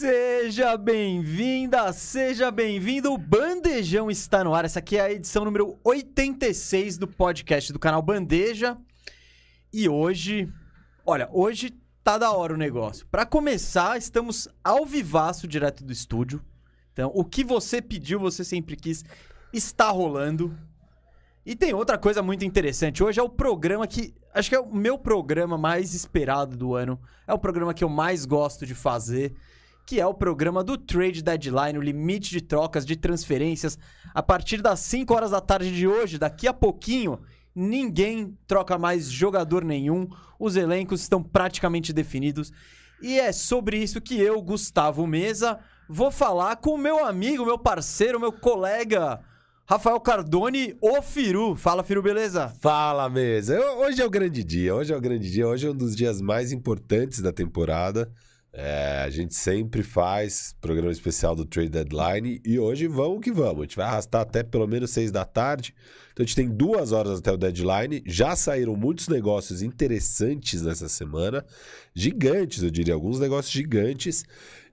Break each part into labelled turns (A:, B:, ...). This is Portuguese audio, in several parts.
A: Seja bem-vinda, seja bem-vindo. O Bandejão está no ar. Essa aqui é a edição número 86 do podcast do canal Bandeja. E hoje, olha, hoje tá da hora o negócio. Para começar, estamos ao vivaço direto do estúdio. Então, o que você pediu, você sempre quis, está rolando. E tem outra coisa muito interessante. Hoje é o programa que. Acho que é o meu programa mais esperado do ano. É o programa que eu mais gosto de fazer. Que é o programa do Trade Deadline, o limite de trocas, de transferências. A partir das 5 horas da tarde de hoje, daqui a pouquinho, ninguém troca mais jogador nenhum. Os elencos estão praticamente definidos. E é sobre isso que eu, Gustavo Mesa, vou falar com o meu amigo, meu parceiro, meu colega. Rafael Cardone, o Firu. Fala, Firu, beleza?
B: Fala, mesa. Hoje é o grande dia. Hoje é o grande dia. Hoje é um dos dias mais importantes da temporada. É, a gente sempre faz programa especial do Trade Deadline e hoje vamos que vamos. A gente vai arrastar até pelo menos seis da tarde. Então a gente tem duas horas até o deadline. Já saíram muitos negócios interessantes nessa semana. Gigantes, eu diria. Alguns negócios gigantes.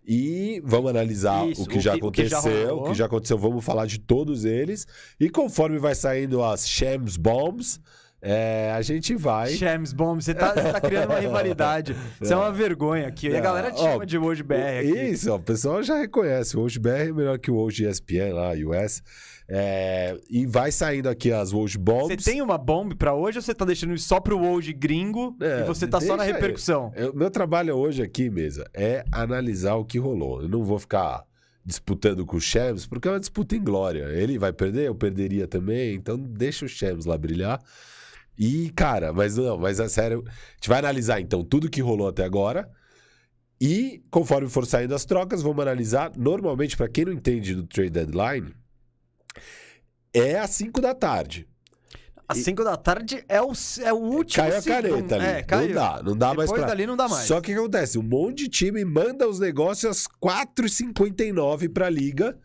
B: E vamos analisar
A: Isso,
B: o que
A: o
B: já
A: que- o que já
B: aconteceu. o que já aconteceu, vamos falar de todos eles. E conforme vai saindo as Shams Bombs, é, a gente vai.
A: Shams Bomb, você tá, você tá criando uma rivalidade. Isso é uma vergonha aqui. E a galera te chama de World BR aqui.
B: Isso, o pessoal já reconhece. O Woj BR é melhor que o Woj ESPN lá, US. É, e vai saindo aqui as Woj Bombs.
A: Você tem uma bomb pra hoje ou você tá deixando isso só pro World gringo
B: É,
A: e você tá só na repercussão?
B: Eu- meu trabalho hoje aqui, mesa, é analisar o que rolou. Eu não vou ficar disputando com o Shams, porque é uma disputa em glória. Ele vai perder, eu perderia também, então deixa o Shams lá brilhar. E, cara, mas não, mas é sério, a gente vai analisar então tudo que rolou até agora. E conforme for saindo as trocas, vamos analisar. Normalmente, para quem não entende do trade deadline, é às 5 da tarde.
A: Às 5 da tarde é o, é o último
B: Caiu a caneta ali.
A: É, caiu.
B: Não dá, não dá mais
A: Depois
B: pra...
A: dali não dá mais.
B: Só que o que acontece? Um monte de time manda os negócios às 4h59 pra liga.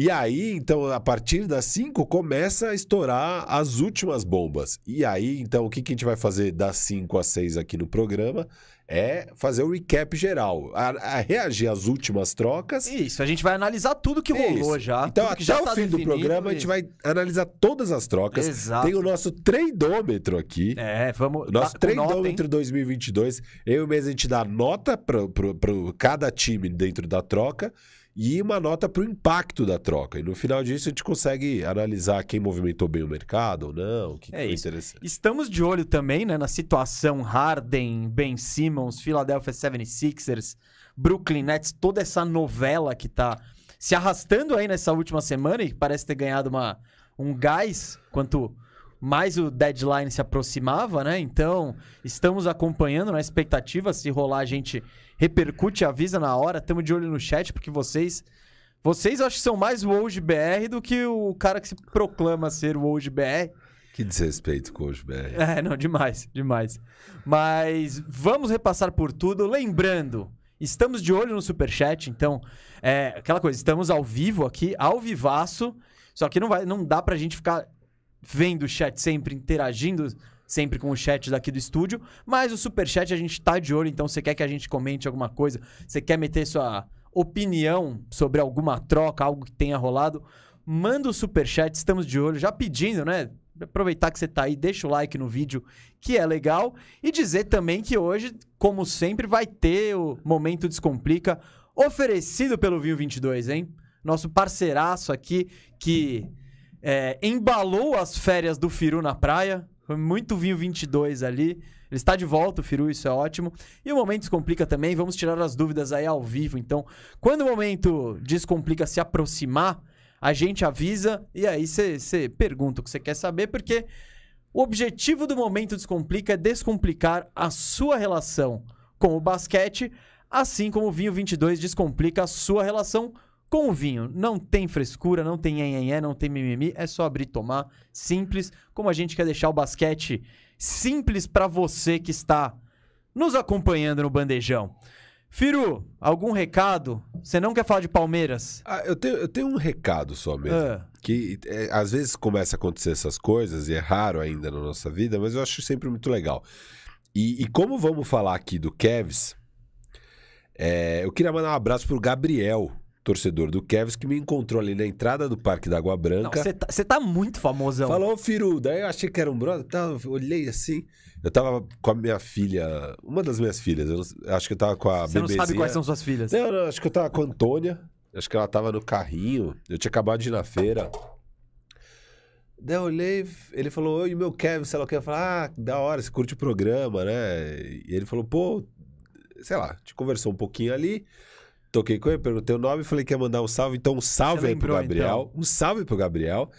B: E aí, então, a partir das 5 começa a estourar as últimas bombas. E aí, então, o que, que a gente vai fazer das 5 às 6 aqui no programa é fazer o recap geral, a, a reagir às últimas trocas.
A: Isso, a gente vai analisar tudo que rolou
B: Isso.
A: já.
B: Então, até
A: que já
B: o
A: tá
B: fim do programa, a gente vai analisar todas as trocas.
A: Exato.
B: Tem o nosso treidômetro aqui.
A: É, vamos.
B: Nosso
A: tá com nota, hein?
B: treidômetro 2022, eu mesmo a gente dá nota para cada time dentro da troca e uma nota para o impacto da troca. E no final disso a gente consegue analisar quem movimentou bem o mercado ou não, o que, que
A: É
B: foi
A: isso.
B: interessante.
A: Estamos de olho também, né, na situação Harden, Ben Simmons, Philadelphia 76ers, Brooklyn Nets, toda essa novela que tá se arrastando aí nessa última semana e que parece ter ganhado uma, um gás quanto mais o deadline se aproximava, né? Então, estamos acompanhando na expectativa, se rolar a gente repercute, avisa na hora, estamos de olho no chat porque vocês vocês acho que são mais o Woj BR do que o cara que se proclama ser o Woj BR.
B: Que desrespeito com o BR.
A: É, não, demais, demais. Mas vamos repassar por tudo. Lembrando, estamos de olho no Superchat, então, é aquela coisa, estamos ao vivo aqui, ao vivaço, só que não, vai, não dá pra gente ficar vendo o chat sempre, interagindo sempre com o chat daqui do estúdio, mas o Superchat a gente tá de olho, então você quer que a gente comente alguma coisa, você quer meter sua opinião sobre alguma troca, algo que tenha rolado, manda o Superchat, estamos de olho, já pedindo, né? Aproveitar que você tá aí, deixa o like no vídeo, que é legal. E dizer também que hoje, como sempre, vai ter o Momento Descomplica oferecido pelo Vinho 22, hein? Nosso parceiraço aqui que é, embalou as férias do Firu na praia. Foi muito Vinho 22 ali. Ele está de volta, o Firu, isso é ótimo. E o Momento Descomplica também, vamos tirar as dúvidas aí ao vivo. Então, quando o Momento Descomplica se aproximar, a gente avisa e aí você pergunta o que você quer saber, porque o objetivo do Momento Descomplica é descomplicar a sua relação com o basquete, assim como o Vinho 22 descomplica a sua relação com o vinho. Não tem frescura, não tem nhenhenhé, não tem mimimi, é só abrir e tomar, simples, como a gente quer deixar o basquete simples pra você que está nos acompanhando no bandejão. Firu, algum recado? Você não quer falar de Palmeiras?
B: Ah, eu, tenho, eu tenho um recado só mesmo.
A: Ah.
B: Que é, às vezes começa a acontecer essas coisas, e é raro ainda na nossa vida, mas eu acho sempre muito legal. E, e como vamos falar aqui do Kevs, É, eu queria mandar um abraço pro Gabriel, torcedor do Kevs, que me encontrou ali na entrada do Parque da Água Branca.
A: Você tá, tá muito famosão.
B: Falou, Firu, daí eu achei que era um brother, tá, olhei assim. Eu tava com a minha filha, uma das minhas filhas, eu não- acho que eu tava com a
A: Você não sabe quais são suas filhas.
B: Não, não, acho que eu tava com a Antônia. Acho que ela tava no carrinho. Eu tinha acabado de ir na feira. Daí eu olhei, ele falou, oi, meu Kevin, sei lá o que. Eu falei, ah, da hora, você curte o programa, né? E ele falou, pô, sei lá, a gente conversou um pouquinho ali. Toquei com ele, perguntei o nome, falei que ia mandar um salve. Então, um salve
A: Você
B: aí pro Gabriel. Um salve pro Gabriel.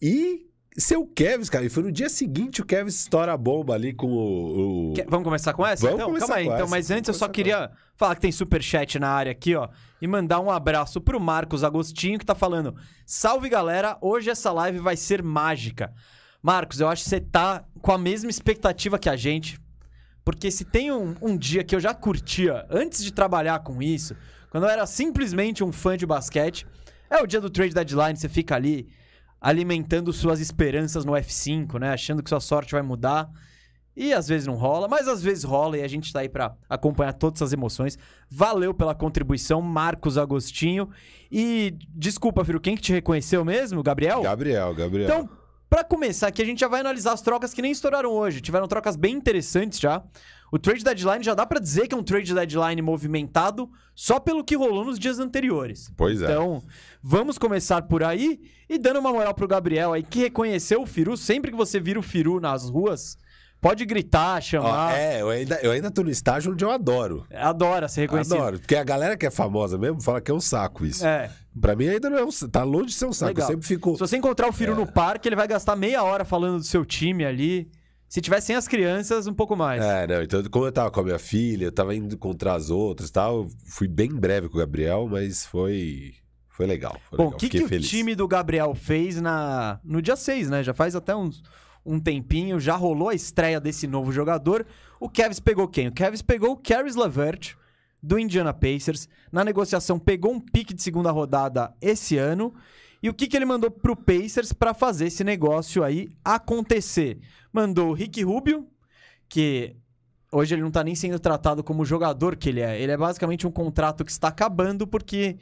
B: E seu Kevin, cara, e foi no dia seguinte o Kevin estoura a bomba ali com o. o-
A: Quer- vamos começar com essa?
B: Vamos
A: então,
B: começar
A: calma aí.
B: com
A: Então,
B: essa,
A: mas
B: vamos
A: antes eu só queria falar que tem superchat na área aqui, ó. E mandar um abraço pro Marcos Agostinho, que tá falando: Salve galera, hoje essa live vai ser mágica. Marcos, eu acho que você tá com a mesma expectativa que a gente. Porque se tem um, um dia que eu já curtia antes de trabalhar com isso, quando eu era simplesmente um fã de basquete, é o dia do trade deadline, você fica ali alimentando suas esperanças no F5, né? Achando que sua sorte vai mudar. E às vezes não rola, mas às vezes rola e a gente tá aí pra acompanhar todas essas emoções. Valeu pela contribuição, Marcos Agostinho. E desculpa, Firo, quem que te reconheceu mesmo? Gabriel?
B: Gabriel, Gabriel.
A: Então, pra começar aqui, a gente já vai analisar as trocas que nem estouraram hoje. Tiveram trocas bem interessantes já. O trade deadline já dá pra dizer que é um trade deadline movimentado só pelo que rolou nos dias anteriores.
B: Pois é.
A: Então, vamos começar por aí e dando uma moral pro Gabriel aí, que reconheceu o Firu. Sempre que você vira o Firu nas ruas, pode gritar,
B: Ó,
A: chamar.
B: é, eu ainda, eu ainda tô no estágio onde eu adoro.
A: Adora ser reconhecido.
B: Adoro. Porque a galera que é famosa mesmo fala que é um saco isso.
A: É.
B: Pra mim ainda não é um Tá longe de ser um saco.
A: Legal.
B: Eu sempre fico.
A: Se você encontrar o Firu
B: É.
A: no parque, ele vai gastar meia hora falando do seu time ali. Se tiver sem as crianças, um pouco mais.
B: É, não. Então, como eu tava com a minha filha, eu tava indo encontrar as outras e tal. eu Fui bem breve com o Gabriel, mas foi. Foi legal. Foi
A: Bom, o que, que o
B: feliz.
A: time do Gabriel fez na no dia 6, né? Já faz até uns, um tempinho, já rolou a estreia desse novo jogador. O Kevs pegou quem? O Kevs pegou o Caris LeVert, do Indiana Pacers. Na negociação, pegou um pique de segunda rodada esse ano. E o que, que ele mandou pro Pacers pra fazer esse negócio aí acontecer? Mandou o Rick Rubio, que hoje ele não tá nem sendo tratado como o jogador que ele é. Ele é basicamente um contrato que está acabando porque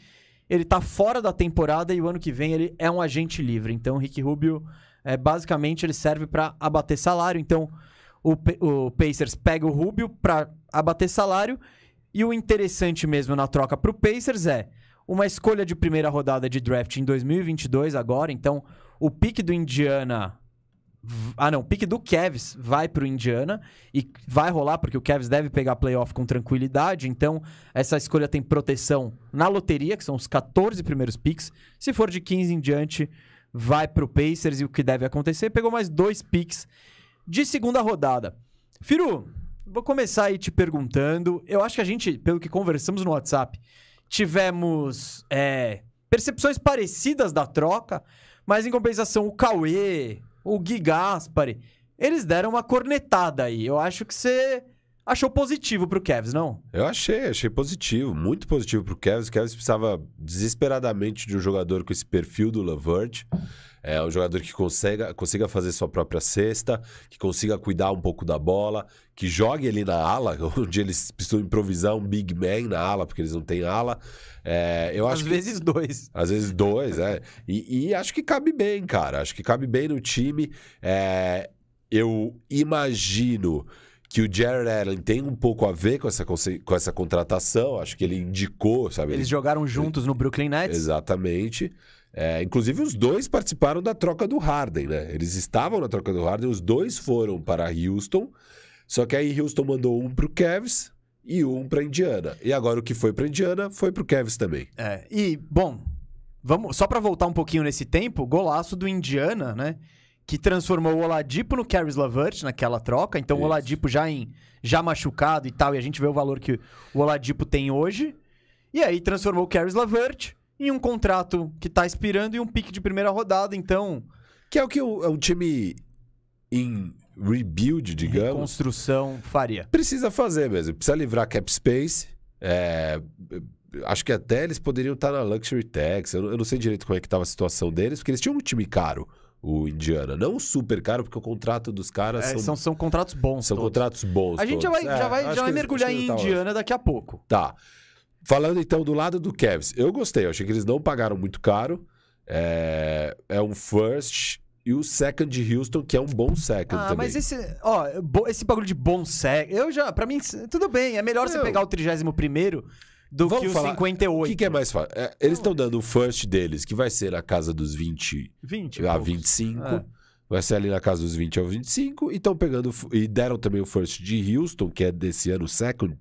A: ele tá fora da temporada e o ano que vem ele é um agente livre. Então o Rick Rubio, é, basicamente, ele serve para abater salário. Então o, o Pacers pega o Rubio para abater salário. E o interessante mesmo na troca pro Pacers é uma escolha de primeira rodada de draft em 2022 agora. Então o pique do Indiana Ah, não. O pique do Cavs vai pro Indiana e vai rolar porque o Cavs deve pegar playoff com tranquilidade. Então, essa escolha tem proteção na loteria, que são os 14 primeiros picks. Se for de 15 em diante, vai pro Pacers e o que deve acontecer. Pegou mais dois picks de segunda rodada. Firu, vou começar aí te perguntando. Eu acho que a gente, pelo que conversamos no WhatsApp, tivemos é, percepções parecidas da troca, mas em compensação, o Cauê, o Gui Gaspari, eles deram uma cornetada aí. Eu acho que você achou positivo pro Cavs, não?
B: Eu achei, achei positivo, muito positivo pro Cavs. O Cavs precisava desesperadamente de um jogador com esse perfil do Levert. É um jogador que consiga, consiga fazer sua própria cesta, que consiga cuidar um pouco da bola, que jogue ali na ala, onde eles precisam improvisar um big man na ala, porque eles não têm ala. É, eu
A: Às
B: acho que-
A: vezes dois.
B: Às vezes dois, é. E, e acho que cabe bem, cara. Acho que cabe bem no time. É, eu imagino que o Jared Allen tem um pouco a ver com essa, com essa contratação. Acho que ele indicou, sabe?
A: Eles
B: Ele-
A: jogaram juntos no Brooklyn Nets.
B: Exatamente. É, inclusive, os dois participaram da troca do Harden, né? Eles estavam na troca do Harden, os dois foram para Houston. Só que aí Houston mandou um pro Cavs e um para Indiana. E agora o que foi para Indiana foi pro Cavs também.
A: É, e, bom, vamos só pra voltar um pouquinho nesse tempo, golaço do Indiana, né? Que transformou o Oladipo no Caris LeVert naquela troca. Então o
B: Isso.
A: Oladipo já em já machucado e tal, e a gente vê o valor que o Oladipo tem hoje. E aí transformou o Caris LeVert em um contrato que tá expirando e um pique de primeira rodada. Então,
B: Que é o que um, é um time em rebuild, digamos,
A: reconstrução faria.
B: precisa fazer mesmo. Precisa livrar cap space. É, acho que até eles poderiam estar na Luxury Tax. Eu, não- eu não sei direito como é que estava a situação deles, porque eles tinham um time caro, o Indiana. Não super caro, porque o contrato dos caras
A: É,
B: são,
A: são, são contratos bons.
B: são
A: todos.
B: contratos bons.
A: A gente já vai,
B: todos.
A: já
B: É,
A: vai,
B: acho
A: já vai
B: que eles-
A: mergulhar em
B: tá
A: Indiana daqui a pouco.
B: Tá. Falando então do lado do Cavs, eu gostei. Eu achei que eles não pagaram muito caro. É, é um first e o second de Houston, que é um bom second
A: Ah,
B: também.
A: mas esse, ó, esse bagulho de bom sec, eu já, pra mim, tudo bem, é melhor você
B: Não.
A: pegar o 31 do
B: Vamos
A: que o
B: falar,
A: 58.
B: O que, que é mais fácil? É, eles estão dando o first deles, que vai ser na casa dos 20
A: 20
B: a
A: poucos.
B: 25.
A: É.
B: Vai ser ali na casa dos 20 ao 25. E estão pegando. E deram também o first de Houston, que é desse ano, o second.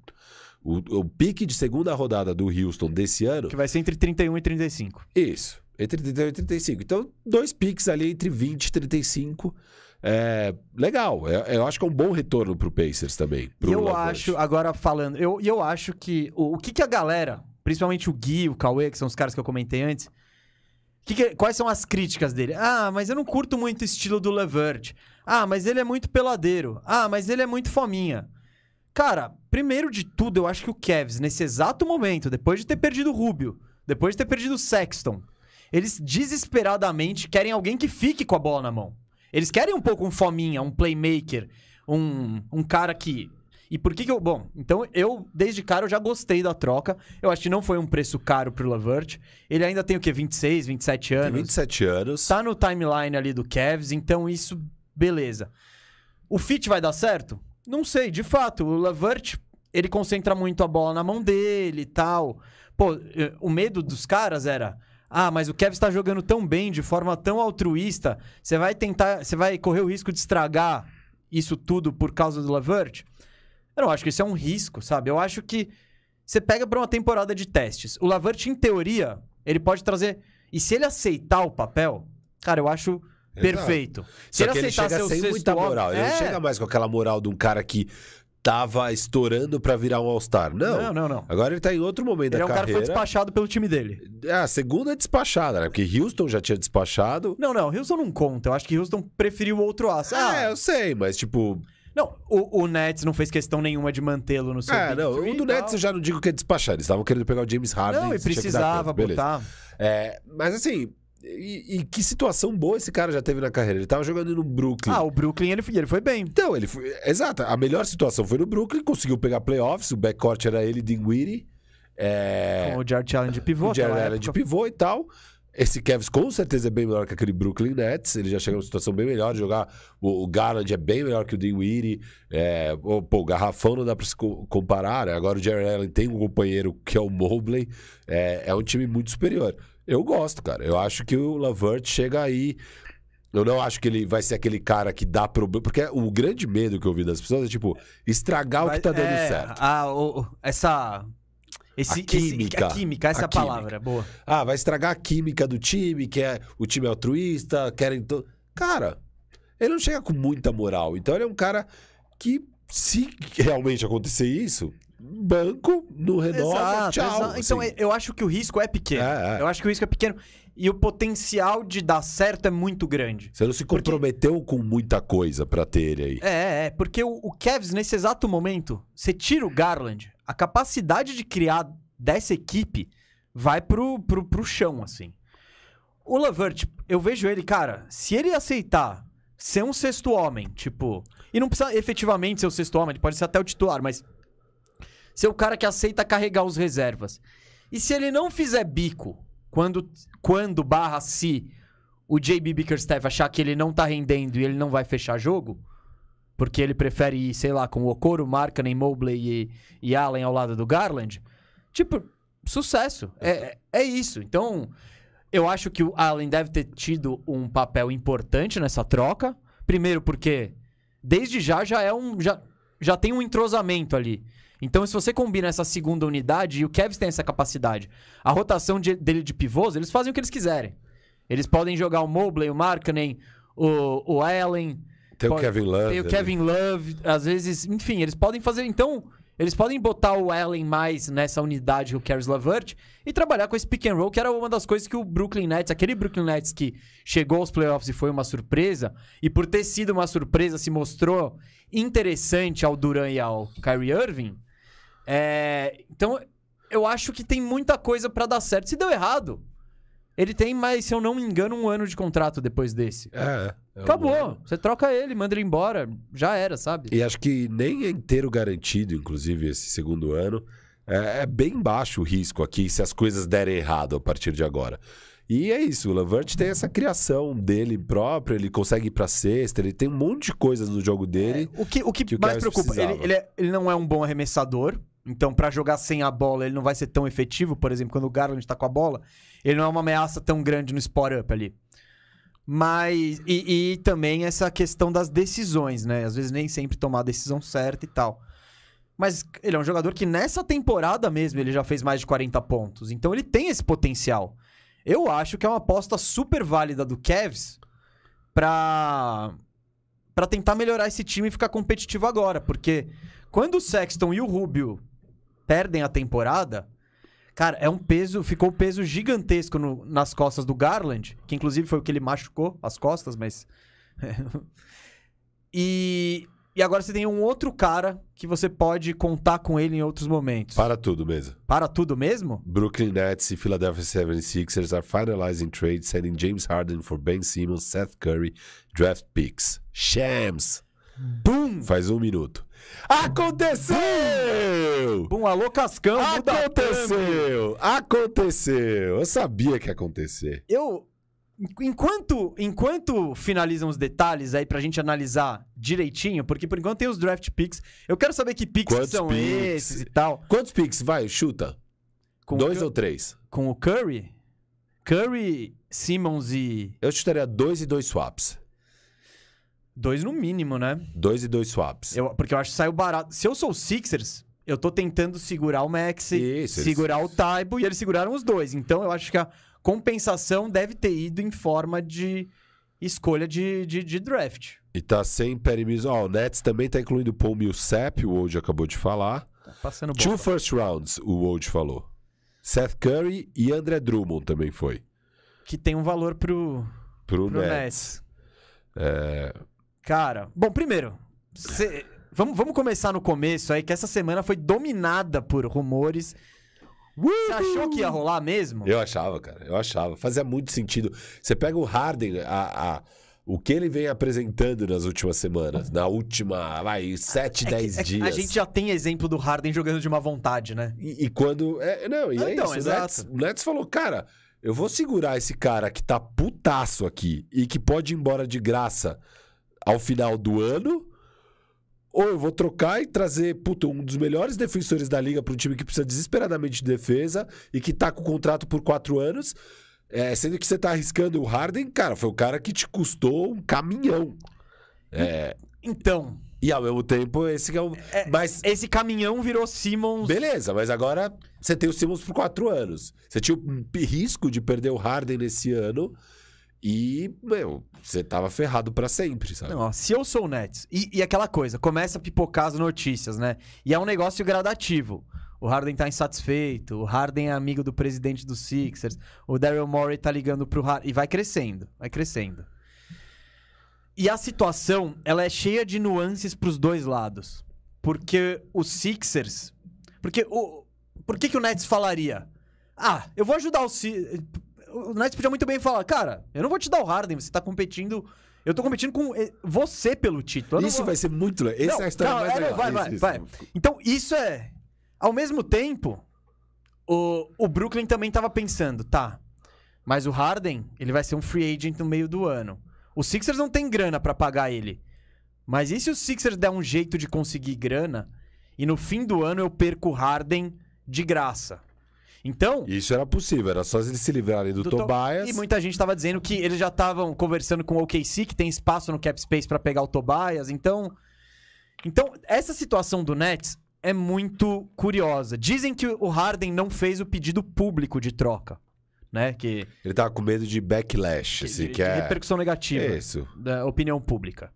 B: O, o pique de segunda rodada do Houston desse ano.
A: Que vai ser entre 31 e 35.
B: Isso. Entre 31 e 35. Então, dois piques ali entre 20 e 35. É legal. É- eu acho que é um bom retorno pro Pacers também. Pro
A: eu acho, agora falando, eu, eu acho que o, o que, que a galera, principalmente o Gui, o Cauê, que são os caras que eu comentei antes, que que- quais são as críticas dele? Ah, mas eu não curto muito o estilo do Levert. Ah, mas ele é muito peladeiro. Ah, mas ele é muito fominha. Cara, primeiro de tudo, eu acho que o Cavs, nesse exato momento, depois de ter perdido o Rubio, depois de ter perdido o Sexton, eles desesperadamente querem alguém que fique com a bola na mão. Eles querem um pouco um fominha, um playmaker, um, um cara que. E por que que eu. Bom, então eu, desde cara, eu já gostei da troca. Eu acho que não foi um preço caro pro Lavert. Ele ainda tem o quê? 26, 27
B: Tem
A: anos.
B: 27 anos.
A: Tá no timeline ali do Cavs, então isso, beleza. O fit vai dar certo? Não sei, de fato. O Lavert, ele concentra muito a bola na mão dele e tal. Pô, eh, o medo dos caras era. Ah, mas o Cavs tá jogando tão bem, de forma tão altruísta. Você vai tentar. Você vai correr o risco de estragar isso tudo por causa do Lavert? Eu não acho que isso é um risco, sabe? Eu acho que você pega pra uma temporada de testes. O Lavert, em teoria, ele pode trazer. E se ele aceitar o papel, cara, eu acho perfeito. Se
B: ele chega
A: ser o
B: sem
A: sexto
B: muita moral. Ele
A: É.
B: não chega mais com aquela moral de um cara que tava estourando pra virar um All-Star. Não.
A: Não, não, não.
B: Agora ele tá em outro momento
A: Ele é
B: da
A: um cara que foi
B: carreira.
A: despachado pelo time dele.
B: É, a segunda é despachada, né? Porque Houston já tinha despachado.
A: Não, não, Houston não conta. Eu acho que Houston preferiu outro aço. Ah,
B: É, eu sei, mas tipo.
A: não, o, o Nets não fez questão nenhuma de mantê-lo no seu
B: É, não, o do. Nets eu já não digo que é despachar. Eles estavam querendo pegar o James Harden.
A: Não, e precisava botar.
B: É, mas assim, e, e que situação boa esse cara já teve na carreira. Ele tava jogando no Brooklyn.
A: Ah, o Brooklyn ele, ele foi bem.
B: Então, ele foi. Exato, a melhor situação foi no Brooklyn, conseguiu pegar playoffs, o backcourt era ele Dinwiddie. É,
A: Com o Jared Allen de pivô.
B: o Jared Allen de pivô e tal. Esse Cavs com certeza é bem melhor que aquele Brooklyn Nets. Ele já chega numa situação bem melhor de jogar. O, Garland é bem melhor que o Dinwiddie. É, pô, o Garrafão não dá pra se co- comparar. Né? Agora o Jared Allen tem um companheiro que é o Mobley. É, é um time muito superior. Eu gosto, cara. Eu acho que o Lavert chega aí. Eu não acho que ele vai ser aquele cara que dá problema. Porque o grande medo que eu vi das pessoas é, tipo, estragar o que tá dando
A: é,
B: certo.
A: A, o- essa. Esse,
B: A
A: esse-
B: química.
A: a química, essa
B: A
A: é palavra. Boa.
B: Ah, vai estragar a química do time, que é o time altruísta, querem. To... Cara, ele não chega com muita moral. Então ele é um cara que, se realmente acontecer isso, banco, não renova,
A: Exato,
B: tchau.
A: exato. Então
B: assim.
A: eu acho que o risco é pequeno.
B: É, é.
A: Eu acho que o risco é pequeno. E o potencial de dar certo é muito grande.
B: Você não se
A: Porque-
B: comprometeu com muita coisa pra ter ele aí.
A: É, é, porque o, o Cavs, nesse exato momento, você tira o Garland, a capacidade de criar dessa equipe vai pro, pro, pro chão, assim. O Lavert, eu vejo ele, cara, se ele aceitar ser um sexto homem, tipo. E não precisa efetivamente ser o sexto homem, ele pode ser até o titular, mas. Ser o cara que aceita carregar os reservas. E se ele não fizer bico quando, quando barra se o JB Bickerstaff achar que ele não tá rendendo e ele não vai fechar jogo, porque ele prefere ir, sei lá, com o Okoro, Markkanen, Mobley e, e Allen ao lado do Garland, tipo, sucesso. É, é isso. Então, eu acho que o Allen deve ter tido um papel importante nessa troca. Primeiro porque desde já já é um já, já tem um entrosamento ali. Então, se você combina essa segunda unidade, e o Cavs tem essa capacidade, a rotação de- dele de pivôs, eles fazem o que eles quiserem. Eles podem jogar o Mobley, o Markkanen, o, o Allen,
B: Tem o
A: pode-
B: Kevin Love.
A: tem o. Kevin Love, às vezes, enfim, eles podem fazer. Então, eles podem botar o Allen mais nessa unidade que o Caris Lavert e trabalhar com esse pick and roll, que era uma das coisas que o Brooklyn Nets, aquele Brooklyn Nets que chegou aos playoffs e foi uma surpresa, e por ter sido uma surpresa se mostrou interessante ao Duran e ao Kyrie Irving. É, então, eu acho que tem muita coisa pra dar certo. Se deu errado, ele tem mais, se eu não me engano, um ano de contrato depois desse.
B: É, é.
A: Acabou. Você troca ele, manda ele embora. Já era, sabe?
B: E acho que nem é inteiro garantido, inclusive, esse segundo ano. É, é bem baixo o risco aqui se as coisas derem errado a partir de agora. E é isso, o Lavert tem essa criação dele próprio, ele consegue ir pra cesta, ele tem um monte de coisas no jogo dele.
A: O que, o que,
B: que o
A: mais preocupa, ele, ele, é- ele não é um bom arremessador. Então, pra jogar sem a bola, ele não vai ser tão efetivo. Por exemplo, quando o Garland tá com a bola, ele não é uma ameaça tão grande no spot-up ali. Mas. E, e também essa questão das decisões, né? Às vezes nem sempre tomar a decisão certa e tal. Mas ele é um jogador que nessa temporada mesmo ele já fez mais de 40 pontos. Então ele tem esse potencial. Eu acho que é uma aposta super válida do Cavs pra, pra tentar melhorar esse time e ficar competitivo agora. Porque quando o Sexton e o Rubio perdem a temporada, cara, é um peso, ficou um peso gigantesco no- nas costas do Garland, que inclusive foi o que ele machucou as costas, mas. e, e agora você tem um outro cara que você pode contar com ele em outros momentos.
B: Para tudo, mesa.
A: Para tudo mesmo?
B: Brooklyn Nets e Philadelphia 76ers are finalizing trade sending James Harden for Ben Simmons, Seth Curry, draft picks. Shams!
A: Bum!
B: Faz um minuto. Aconteceu!
A: Bum, alô Cascão.
B: Aconteceu! Aconteceu! Eu sabia que ia acontecer.
A: Eu. Enquanto, enquanto finalizam os detalhes aí pra gente analisar direitinho, porque por enquanto tem os draft picks, eu quero saber que picks
B: Quantos
A: são
B: picks?
A: esses e tal.
B: Quantos picks? Vai, chuta.
A: Com,
B: Dois ou três?
A: com o Curry? Curry, Simmons e.
B: Eu chutaria dois e dois swaps.
A: Dois no mínimo, né?
B: Dois e dois swaps.
A: Eu, porque eu acho que saiu barato. Se eu sou o Sixers, eu tô tentando segurar o Maxi,
B: Isso, eles-
A: segurar o Taibo, e eles seguraram os dois. Então eu acho que a compensação deve ter ido em forma de escolha de, de, de draft.
B: E tá sem Perry Mills. Ó, o Nets também tá incluindo Paul Millsap, o Woj acabou de falar.
A: Tá passando
B: Two
A: bom.
B: first rounds, o Woj falou. Seth Curry e André Drummond também foi.
A: Que tem um valor pro,
B: Pro,
A: pro
B: Nets.
A: Nets.
B: É,
A: Cara, bom, primeiro, cê- vamos, vamos começar no começo aí, que essa semana foi dominada por rumores. Você achou que ia rolar mesmo?
B: Eu achava, cara. Eu achava. Fazia muito sentido. Você pega o Harden, a, a- o que ele vem apresentando nas últimas semanas, na última, vai, 7,
A: É que-
B: 10
A: é que
B: dias.
A: A gente já tem exemplo do Harden jogando de má vontade, né?
B: E, e quando. É, não, e
A: Ah,
B: é
A: então,
B: isso. O
A: exato.
B: Nets, o Nets falou, cara, eu vou segurar esse cara que tá putaço aqui e que pode ir embora de graça ao final do ano. Ou eu vou trocar e trazer, puta, um dos melhores defensores da liga para um time que precisa desesperadamente de defesa e que tá com contrato por quatro anos. É, sendo que você tá arriscando o Harden, cara, foi o cara que te custou um caminhão. É,
A: Então,
B: e ao mesmo tempo, esse que é o.
A: É,
B: mas
A: esse caminhão virou Simmons.
B: Beleza, mas agora você tem o Simmons por quatro anos. Você tinha o risco de perder o Harden nesse ano e, meu, você tava ferrado pra sempre, sabe?
A: Não, ó, se eu sou o Nets, e, e aquela coisa, começa a pipocar as notícias, né? E é um negócio gradativo. O Harden tá insatisfeito, o Harden é amigo do presidente dos Sixers, o Daryl Morey tá ligando pro Harden, e vai crescendo, vai crescendo. E a situação, ela é cheia de nuances pros dois lados. Porque os Sixers... Porque o... Por que, que o Nets falaria? Ah, eu vou ajudar o Sixers... O Nets podia muito bem falar, cara, eu não vou te dar o Harden, você tá competindo... Eu tô competindo com eh, você pelo título. não
B: Isso
A: vou-
B: vai ser muito legal. Essa
A: Não,
B: é a história
A: calma,
B: mais
A: é, não,
B: legal.
A: vai,
B: Isso,
A: vai,
B: isso.
A: vai. Então, isso é. Ao mesmo tempo, o, o Brooklyn também tava pensando, tá. Mas o Harden, ele vai ser um free agent no meio do ano. O Sixers não tem grana pra pagar ele. Mas e se o Sixers der um jeito de conseguir grana e no fim do ano eu perco o Harden de graça? Então,
B: Isso era possível, era só eles se livrarem do,
A: do To-
B: Tobias.
A: E muita gente tava dizendo que eles já estavam conversando com o OKC, que tem espaço no cap space pra pegar o Tobias. Então, então essa situação do Nets é muito curiosa. Dizem que o Harden não fez o pedido público de troca, né? Que,
B: Ele tava com medo de backlash,
A: que,
B: assim,
A: de,
B: que é...
A: de repercussão negativa
B: Isso.
A: da opinião pública.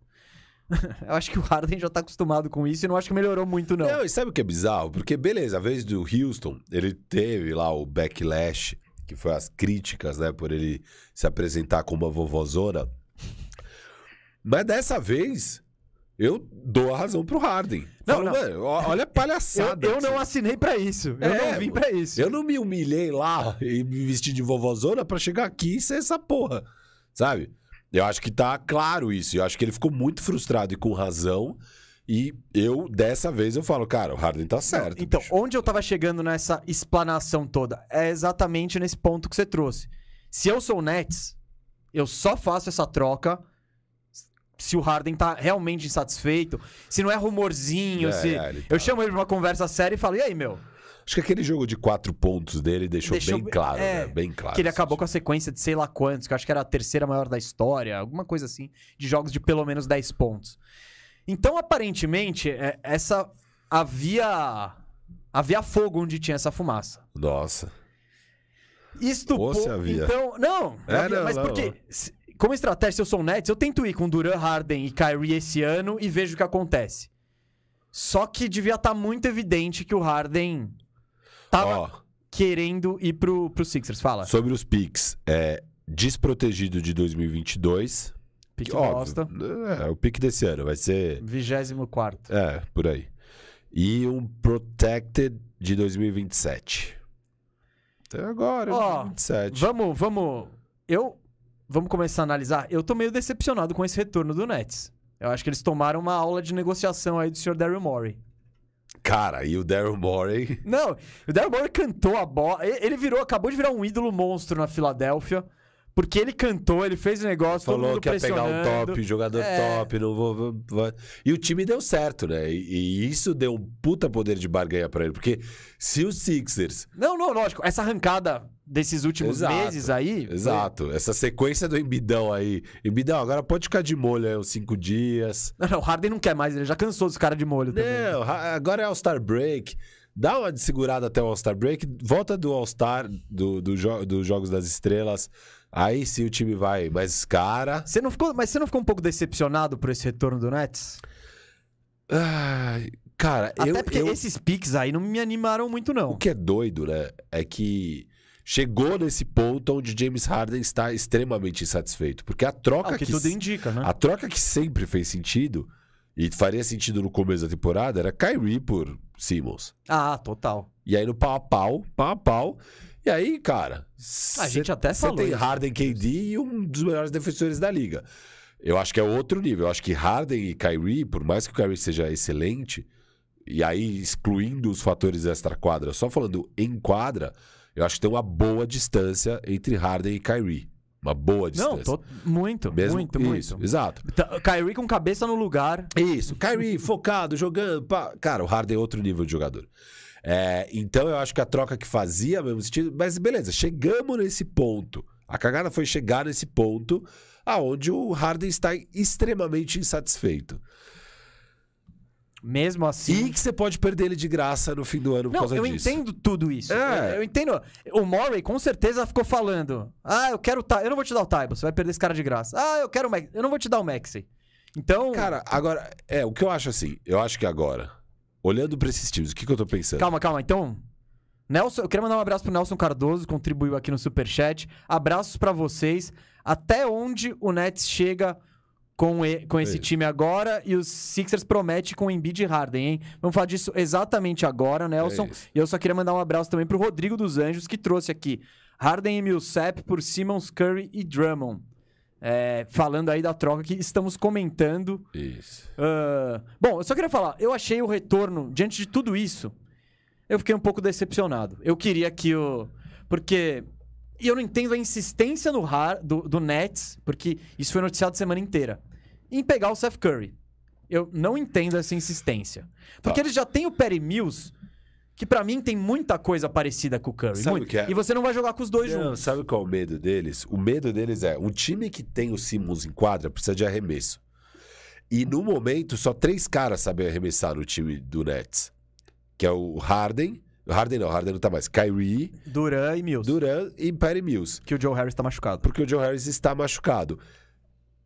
A: Eu acho que o Harden já tá acostumado com isso e não acho que melhorou muito, não.
B: Não, e sabe o que é bizarro? Porque, beleza, a vez do Houston, ele teve lá o backlash, que foi as críticas, né, por ele se apresentar como uma vovozona. Mas dessa vez, eu dou a razão pro Harden.
A: Não,
B: Falo,
A: não.
B: mano, olha a
A: Eu,
B: palhaçada.
A: eu
B: que
A: não assinei pra isso. Eu
B: É,
A: não vim pra isso.
B: Eu não me humilhei lá e me vesti de vovozona pra chegar aqui e ser essa porra, sabe? Eu acho que tá claro isso. Eu acho que ele ficou muito frustrado e com razão. E eu, dessa vez, eu falo, cara, o Harden tá certo.
A: Então,
B: bicho.
A: onde eu tava chegando nessa explanação toda? É exatamente nesse ponto que você trouxe. Se eu sou o Nets, eu só faço essa troca se o Harden tá realmente insatisfeito, se não é rumorzinho,
B: É,
A: se...
B: ele tá.
A: Eu chamo ele pra uma conversa séria e falo, e aí, meu?
B: Acho que aquele jogo de quatro pontos dele deixou,
A: Deixou
B: bem claro,
A: é,
B: né? Bem claro.
A: que ele
B: assim.
A: acabou com a sequência de sei lá quantos, que eu acho que era a terceira maior da história, alguma coisa assim, de jogos de pelo menos 10 pontos. Então, aparentemente, é, essa havia havia fogo onde tinha essa fumaça.
B: Nossa.
A: Isto
B: Ou se havia.
A: Então, não,
B: É,
A: havia,
B: não,
A: mas
B: não,
A: porque
B: não.
A: como estratégia, se eu sou o Nets, eu tento ir com Duran, Harden e Kyrie esse ano e vejo o que acontece. Só que devia estar muito evidente que o Harden tava
B: Ó,
A: querendo ir pro, pro Sixers. Fala.
B: sobre os picks, é desprotegido de 2022.
A: Pique
B: que, óbvio,
A: bosta.
B: É, o pique desse ano vai ser
A: 24.
B: É, por aí. E um Protected de 2027. Até agora,
A: Ó,
B: 2027.
A: Vamos, vamos. Eu. Vamos começar a analisar. Eu tô meio decepcionado com esse retorno do Nets. Eu acho que eles tomaram uma aula de negociação aí do Sr. Daryl Morey.
B: Cara, e o Daryl Morey.
A: Não, o Daryl Morey cantou a bola. Ele virou, acabou de virar um ídolo monstro na Filadélfia. Porque ele cantou, ele fez o negócio, todo
B: Falou
A: mundo
B: que ia pegar o top, jogador
A: É.
B: top, não vou, vou- vou- E o time deu certo, né? E, e isso deu um puta poder de barganha pra ele. Porque se os Sixers.
A: Não, não, lógico. Essa arrancada desses últimos
B: Exato,
A: meses aí.
B: Exato. Essa sequência do Embidão aí. Embidão, agora pode ficar de molho aí uns cinco dias.
A: Não, não, o Harden não quer mais, ele já cansou dos caras de molho também.
B: Não, ra- agora é All-Star Break. Dá uma segurada até o All-Star Break. Volta do All-Star, do, do jo- dos Jogos das Estrelas. Aí sim o time vai. Mas, cara.
A: Você não ficou, mas você não ficou um pouco decepcionado por esse retorno do Nets?
B: cara,
A: Até
B: eu.
A: porque
B: eu-
A: esses picks aí não me animaram muito,
B: O
A: não.
B: que é doido, né? É que chegou nesse ponto onde James Harden está extremamente insatisfeito. Porque a
A: Ah,
B: troca
A: o que
B: que.
A: tudo indica, né?
B: A troca que sempre fez sentido. E faria sentido no começo da temporada era Kyrie por Simmons.
A: Ah, total.
B: E aí no pau a pau, pau a pau. E aí, cara.
A: A gente até
B: Você
A: falou
B: tem
A: isso.
B: Harden, KD e um dos melhores defensores da liga. Eu acho que é outro nível. Eu acho que Harden e Kyrie, por mais que o Kyrie seja excelente, e aí excluindo os fatores extra-quadra, só falando em quadra, eu acho que tem uma boa distância entre Harden e Kyrie. Uma boa distância.
A: Não, tô muito,
B: Mesmo
A: muito,
B: isso,
A: muito.
B: Exato.
A: Tá- Kyrie com cabeça no lugar.
B: Isso, Kyrie focado, jogando. pá. Cara, o Harden é outro nível de jogador. É, então eu acho que a troca que fazia mesmo sentido. Mas beleza, chegamos nesse ponto. A cagada foi chegar nesse ponto aonde o Harden está extremamente insatisfeito.
A: Mesmo assim.
B: E que você pode perder ele de graça no fim do ano por
A: Não,
B: causa
A: eu
B: disso.
A: entendo tudo isso.
B: É.
A: Eu, eu entendo. O Murray com certeza ficou falando: Ah, eu quero. Eu não vou te dar o Tybo, você vai perder esse cara de graça. Ah, eu quero o Max. Eu não vou te dar o Maxey. Então.
B: Cara, agora, é, o que eu acho assim, eu acho que agora, olhando pra esses times, o que, que eu tô pensando?
A: Calma, calma. Então, Nelson, eu queria mandar um abraço pro Nelson Cardoso, contribuiu aqui no Superchat. Abraços pra vocês. Até onde o Nets chega com, e- com esse
B: Isso.
A: time agora e os Sixers promete com Embiid e Harden, hein? Vamos falar disso exatamente agora, Nelson.
B: É
A: e eu só queria mandar um abraço também pro Rodrigo dos Anjos, que trouxe aqui Harden e Millsap por Simmons, Curry e Drummond. É, falando aí da troca que estamos comentando.
B: Isso.
A: Ah, bom, eu só queria falar, eu achei o retorno, diante de tudo isso, eu fiquei um pouco decepcionado. Eu queria que o. Porque. E eu não entendo a insistência no Har, do, do Nets, porque isso foi noticiado a semana inteira, em pegar o Seth Curry. Eu não entendo essa insistência. Porque
B: Tá.
A: eles já têm o Perry Mills, que pra mim tem muita coisa parecida com o Curry.
B: Sabe
A: muito.
B: o que é?
A: E você não vai jogar com os dois
B: Não,
A: juntos.
B: sabe qual é o medo deles? O medo deles é um time que tem o Simmons em quadra precisa de arremesso. E no momento, só três caras sabem arremessar no time do Nets. Que é o Harden. O Harden não, o Harden não tá mais. Kyrie,
A: Duran e Mills.
B: Duran e Patty Mills.
A: Que o Joe Harris tá machucado.
B: Porque o Joe Harris está machucado.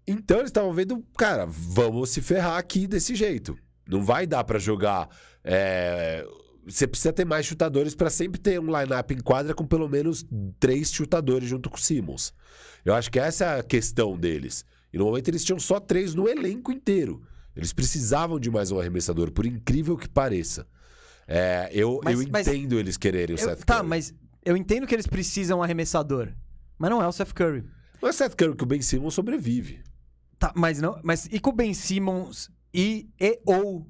B: Então eles estavam vendo, cara, vamos se ferrar aqui desse jeito. Não vai dar pra jogar. é, Você precisa ter mais chutadores pra sempre ter um line-up em quadra com pelo menos três chutadores junto com o Simmons. Eu acho que essa é a questão deles. E no momento eles tinham só três no elenco inteiro. Eles precisavam de mais um arremessador, por incrível que pareça. É, eu,
A: Mas-
B: eu entendo eles quererem o
A: Eu-
B: Seth
A: tá,
B: Curry.
A: mas eu entendo que eles precisam um arremessador. Mas não é o Seth Curry.
B: Não é Seth Curry que o Ben Simmons sobrevive.
A: Tá, mas não. Mas e com o Ben Simmons e, e ou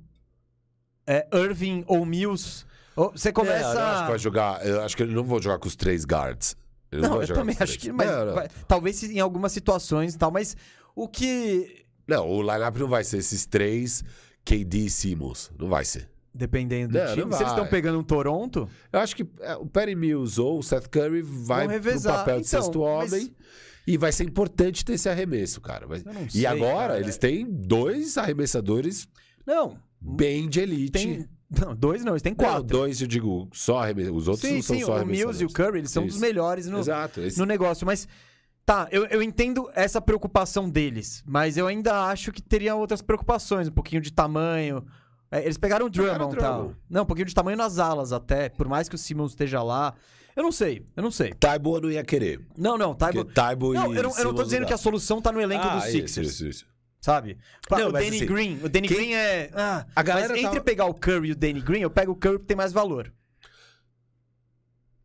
A: é, Irving ou Mills. Você começa.
B: É, eu não acho que vai jogar. Eu acho que ele não vou jogar com os três guards. Ele
A: Não,
B: vai
A: eu também acho que. Mas
B: Não, não.
A: vai- talvez em algumas situações e tal, mas o que.
B: Não, o lineup não vai ser esses três KD e Simmons. Não vai ser.
A: Dependendo do
B: Não,
A: time.
B: não
A: Se eles estão pegando um Toronto.
B: Eu acho que é, o Perry Mills ou o Seth Curry vai
A: Vão
B: pro papel de
A: Então,
B: sexto
A: mas-
B: homem. E vai ser importante ter esse arremesso, cara.
A: Não
B: E
A: sei,
B: agora
A: cara.
B: eles têm dois arremessadores
A: Não.
B: Bem de elite.
A: Tem. Não, dois não, eles têm
B: Não,
A: quatro.
B: dois, eu digo, só. Os outros
A: sim,
B: não são
A: sim,
B: só
A: o Mills e o. Curry, eles são
B: Isso.
A: dos melhores no,
B: Exato. Esse-
A: no negócio. Mas. Tá, eu, eu entendo essa preocupação deles, mas eu ainda acho que teria outras preocupações, um pouquinho de tamanho. É, eles pegaram o Drummond tal.
B: Drummond.
A: Não, um pouquinho de tamanho nas alas até, por mais que o Simmons esteja lá. Eu não sei, eu não sei.
B: Taibo não ia querer.
A: Não, não, Taibo.
B: Taibo
A: Não, eu não, eu não tô dizendo que a solução tá no elenco
B: ah,
A: dos
B: isso,
A: Sixers,
B: Isso, isso.
A: Sabe?
B: Não,
A: o Danny
B: assim,
A: Green, o Danny
B: quem-
A: Green é. Ah,
B: A galera
A: mas entre
B: tava-
A: pegar o Curry e o Danny Green, eu pego o Curry porque tem mais valor.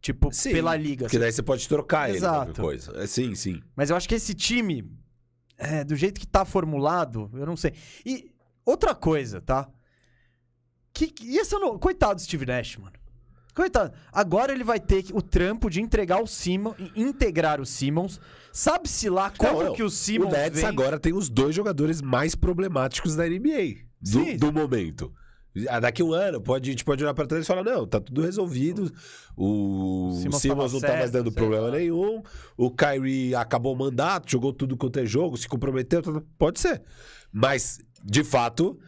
A: Tipo,
B: Sim,
A: pela liga.
B: Porque
A: assim.
B: daí você pode trocar ele,
A: Exato.
B: qualquer coisa. É, sim, sim.
A: Mas eu acho que esse time, é, do jeito que tá formulado, eu não sei. E outra coisa, tá? Que, que- e essa não, coitado do Steve Nash, mano. Coitado. Agora ele vai ter o trampo de entregar o Simmons, integrar o Simmons. Sabe-se lá como
B: Não,
A: que o Simmons
B: o Nets
A: vem...
B: agora tem os dois jogadores mais problemáticos da NBA. Do, do momento. Ah, Daqui um ano, pode, a gente pode olhar pra trás e falar: não, tá tudo resolvido. O
A: Simmons
B: Simmons, não tá mais dando problema
A: lá.
B: nenhum. O Kyrie acabou o mandato, jogou tudo quanto é jogo, se comprometeu. tá- Pode ser. Mas, de fato,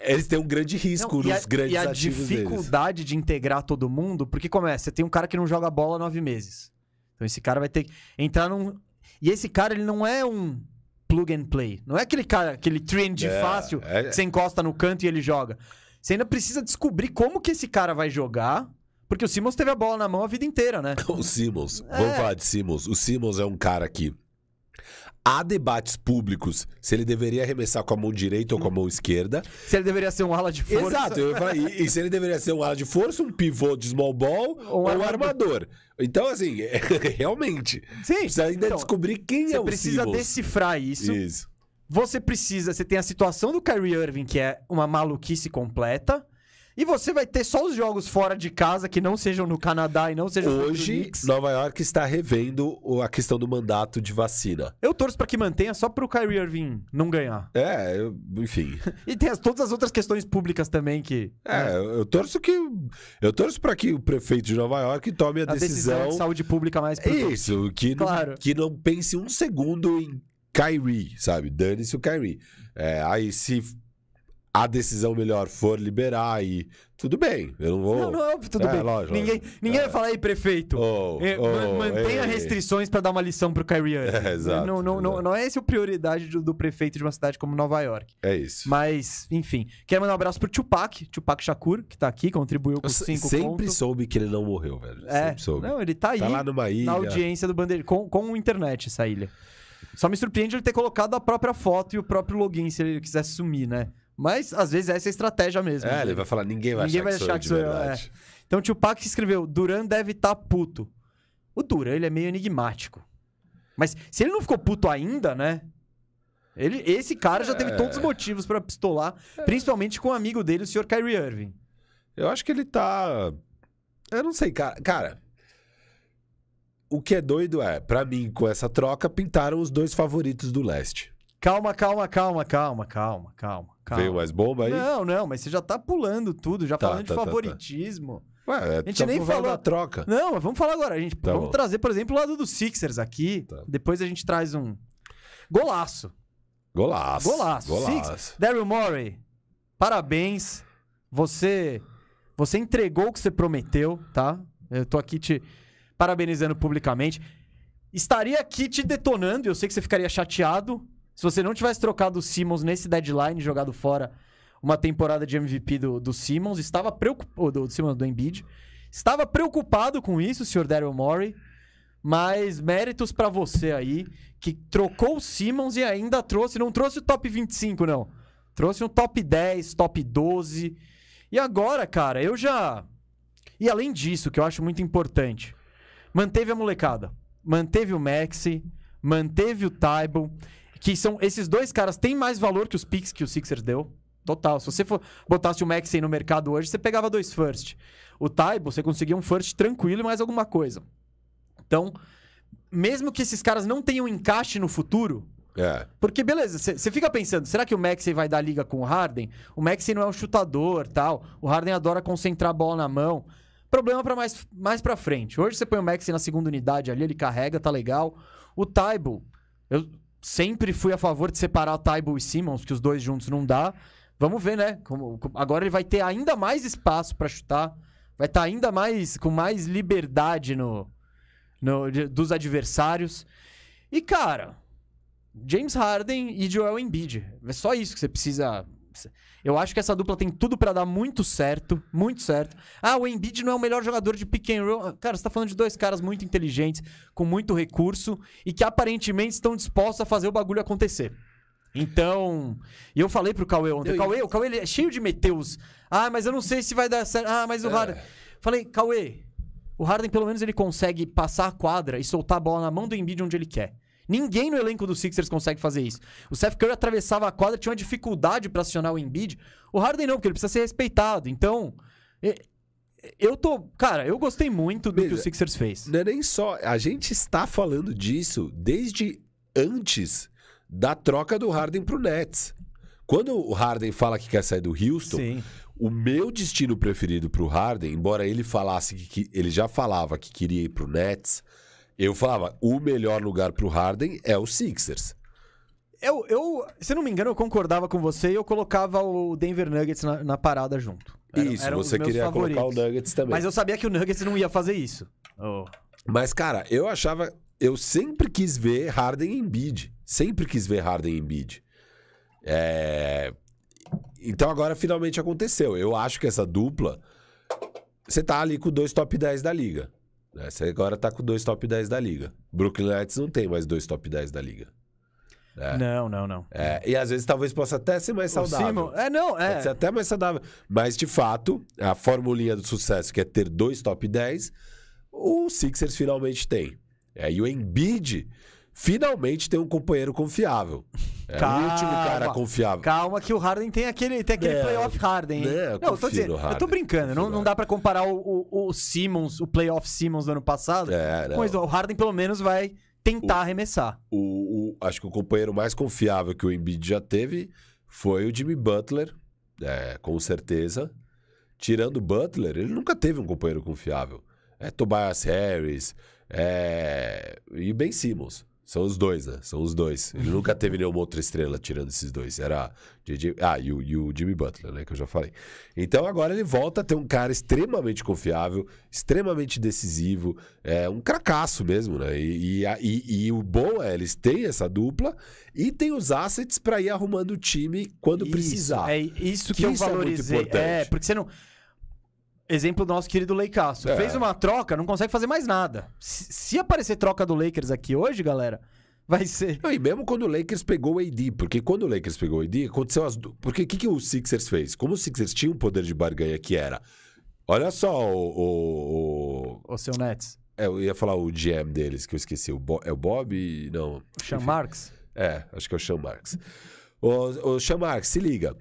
B: eles têm um grande risco
A: Não,
B: nos
A: a,
B: grandes
A: e a
B: ativos deles.
A: dificuldade de integrar todo mundo, porque começa, você tem um cara que não joga bola há nove meses. Então esse cara vai ter que entrar num. E esse cara, ele não é um plug and play. Não é aquele cara, aquele trend
B: É,
A: fácil
B: é-
A: que você encosta no canto e ele joga. Você ainda precisa descobrir como que esse cara vai jogar, porque o Simmons teve a bola na mão a vida inteira, né?
B: O Simmons,
A: É.
B: vamos falar de Simmons. O Simmons é um cara que há debates públicos se ele deveria arremessar com a mão direita ou com a mão esquerda.
A: Se ele deveria ser um ala de força.
B: Exato, eu falar, e, e se ele deveria ser um ala de força, um pivô de small ball
A: Ou
B: ou
A: um
B: um
A: armador.
B: Então, assim, realmente,
A: Sim.
B: precisa ainda
A: Então,
B: descobrir quem
A: Você
B: é o
A: precisa
B: Simmons.
A: decifrar isso.
B: Isso.
A: Você precisa, você tem a situação do Kyrie Irving, que é uma maluquice completa. E você vai ter só os jogos fora de casa que não sejam no Canadá e não sejam o
B: Hoje. Nova York está revendo o- a questão do mandato de vacina.
A: Eu torço pra que mantenha só pro Kyrie Irving não ganhar.
B: É, eu- enfim.
A: E tem as- todas as outras questões públicas também que.
B: É, eu eu torço que. Eu torço para que o prefeito de Nova York tome a,
A: a decisão, de saúde pública mais
B: É
A: prudente.
B: Isso, que,
A: Claro.
B: não, que não pense um segundo em Kyrie, sabe? Dane-se o Kyrie. É, aí se a decisão melhor for liberar e tudo bem, eu não vou...
A: Não, não, tudo
B: É,
A: bem.
B: lógico,
A: ninguém ninguém
B: É.
A: vai falar aí, prefeito.
B: Oh,
A: é,
B: oh,
A: man- mantenha
B: ei.
A: restrições pra dar uma lição pro Kyrie Irving.
B: É, exato,
A: não, não, não, não é essa a prioridade do, do prefeito de uma cidade como Nova York.
B: É isso.
A: Mas, enfim. Quero mandar um abraço pro Tupac, Tupac Shakur, que tá aqui, contribuiu com
B: Eu
A: cinco
B: sempre soube que ele não morreu, velho.
A: É,
B: Sempre soube.
A: não, ele tá aí
B: tá lá numa ilha.
A: na audiência do Bandeira, com, com internet essa ilha. Só me surpreende ele ter colocado a própria foto e o próprio login, se ele quisesse sumir, né? Mas, às vezes, essa é a estratégia mesmo.
B: É, ele vai falar, ninguém vai
A: Ninguém
B: achar
A: vai
B: que
A: achar que
B: de
A: sou eu,
B: verdade.
A: Então o Tupac escreveu, Duran deve estar puto. O Duran, ele é meio enigmático. Mas se ele não ficou puto ainda, né? Ele, esse cara já teve
B: É.
A: todos os motivos pra pistolar, principalmente com o amigo dele, o Sr. Kyrie Irving.
B: Eu acho que ele tá. Eu não sei, cara. Cara. O que é doido é, pra mim, com essa troca, pintaram os dois favoritos do leste.
A: Calma, calma, calma, calma, calma, calma, calma.
B: Veio mais bomba aí?
A: Não, não, mas você já tá pulando tudo, já
B: Tá,
A: falando
B: tá,
A: de
B: tá, tá.
A: favoritismo.
B: Ué,
A: A gente nem falou-
B: da troca.
A: Não, mas vamos falar agora. A gente,
B: Tá
A: vamos
B: bom.
A: trazer, por exemplo, o lado dos Sixers aqui.
B: Tá.
A: Depois a gente traz um golaço.
B: Golaço.
A: Golaço.
B: Golaço.
A: Daryl Morey, parabéns. Você você entregou o que você prometeu, tá? Eu tô aqui te parabenizando publicamente. Estaria aqui te detonando, eu sei que você ficaria chateado se você não tivesse trocado o Simmons nesse deadline, jogado fora uma temporada de MVP do, do Simmons. Estava preocupado. Do, do Simmons, do Embiid. Estava preocupado com isso, senhor Daryl Morey. Mas méritos pra você aí, que trocou o Simmons e ainda trouxe, não trouxe o top 25, não. Trouxe um top 10, top 12. E agora, cara, eu já. E além disso, que eu acho muito importante, manteve a molecada. Manteve o Maxi, manteve o Tybal, que são. Esses dois caras têm mais valor que os picks que o Sixers deu. Total. Se você for, botasse o Maxey no mercado hoje, você pegava dois first. O Taibo, você conseguia um first tranquilo e mais alguma coisa. Então, mesmo que esses caras não tenham encaixe no futuro,
B: É.
A: porque, beleza, você fica pensando, será que o Maxey vai dar liga com o Harden? O Maxey não é um chutador, tal. O Harden adora concentrar a bola na mão. Problema para mais, mais pra frente. Hoje você põe o Maxey na segunda unidade ali, ele carrega, tá legal. O Taibo, eu sempre fui a favor de separar Taibo e Simmons, que os dois juntos não dá. Vamos ver, né? Como- agora ele vai ter ainda mais espaço pra chutar. Vai estar ainda mais com mais liberdade no, no- de- dos adversários. E, cara, James Harden e Joel Embiid. É só isso que você precisa. Eu acho que essa dupla tem tudo pra dar muito certo, muito certo. Ah, o Embiid não é o melhor jogador de pick and roll. Cara, você tá falando de dois caras muito inteligentes, com muito recurso e que aparentemente estão dispostos a fazer o bagulho acontecer. Então, e eu falei pro Cauê ontem,
B: Eu-
A: Cauê, o Cauê ele é cheio de meteus. Ah, mas eu não sei se vai dar certo. Ah, mas o
B: É.
A: Harden. Falei, Cauê, o Harden pelo menos ele consegue passar a quadra e soltar a bola na mão do Embiid onde ele quer. Ninguém no elenco do Sixers consegue fazer isso. O Seth Curry atravessava a quadra, tinha uma dificuldade pra acionar o Embiid. O Harden não, porque ele precisa ser respeitado. Então, eu tô, cara, eu gostei muito do que o. Sixers fez.
B: Não é nem só. A gente está falando disso desde antes da troca do Harden pro Nets. Quando o Harden fala que quer sair do Houston,
A: Sim.
B: o meu destino preferido pro Harden, embora ele falasse que, que- ele já falava que queria ir pro Nets, eu falava, o melhor lugar pro Harden é o Sixers.
A: Eu, eu, se não me engano, eu concordava com você e eu colocava o Denver Nuggets na, na parada junto. Era-
B: Isso,
A: eram os
B: você
A: meus
B: queria
A: favoritos.
B: colocar o Nuggets também.
A: Mas eu sabia que o Nuggets não ia fazer isso. Oh.
B: Mas, cara, eu achava. Eu sempre quis ver Harden e Embiid. Sempre quis ver Harden e Embiid. É... Então agora finalmente aconteceu. Eu acho que essa dupla. Você tá ali com dois top 10 da liga. Você agora tá com dois top 10 da liga. Brooklyn Nets não tem mais dois top 10 da liga. É.
A: Não, não, não.
B: É, e às vezes talvez possa até ser mais saudável.
A: Simon- é, não, é.
B: Pode ser até mais saudável. Mas, de fato, a formulinha do sucesso, que é ter dois top 10, o Sixers finalmente tem. É, e o Embiid finalmente tem um companheiro confiável. É, o último
A: Calma.
B: cara confiável.
A: Calma que o Harden tem aquele, tem aquele
B: Não,
A: playoff Harden.
B: não, eu
A: não, eu tô dizendo,
B: no
A: eu tô
B: Harden.
A: brincando. Não, não dá pra comparar o, o, o Simmons, o playoff Simmons do ano passado.
B: É.
A: Mas o Harden pelo menos vai tentar arremessar.
B: O, o- acho que o companheiro mais confiável que o Embiid já teve foi o Jimmy Butler, é, com certeza. Tirando o Butler, ele nunca teve um companheiro confiável. É Tobias Harris é, e Ben Simmons. São os dois, né? São os dois. Ele nunca teve nenhuma outra estrela tirando esses dois. Era JJ... Ah, e o, e o Jimmy Butler, né? Que eu já falei. Então agora ele volta a ter um cara extremamente confiável, extremamente decisivo, é um cracaço mesmo, né? E, e, e- o bom é, eles têm essa dupla e tem os assets pra ir arrumando o time quando precisar.
A: É isso que,
B: Que
A: eu
B: isso é muito
A: valorizei.
B: importante.
A: É, porque você não. Exemplo do nosso querido Leikaço.
B: É.
A: Fez uma troca, não consegue fazer mais nada. Se, se aparecer troca do Lakers aqui hoje, galera, vai ser.
B: Não, e mesmo quando o Lakers pegou o AD, porque quando o Lakers pegou o AD, aconteceu as du... Porque o que, que o Sixers fez? Como o Sixers tinha um poder de barganha que era. Olha só o. o- o-
A: O seu Nets.
B: é, eu ia falar o GM deles, que eu esqueci. O Bo- É o Bob? Não.
A: O Sean
B: Enfim.
A: Marks.
B: É, acho que é o Sean Marks. O, o Sean Marks, se liga.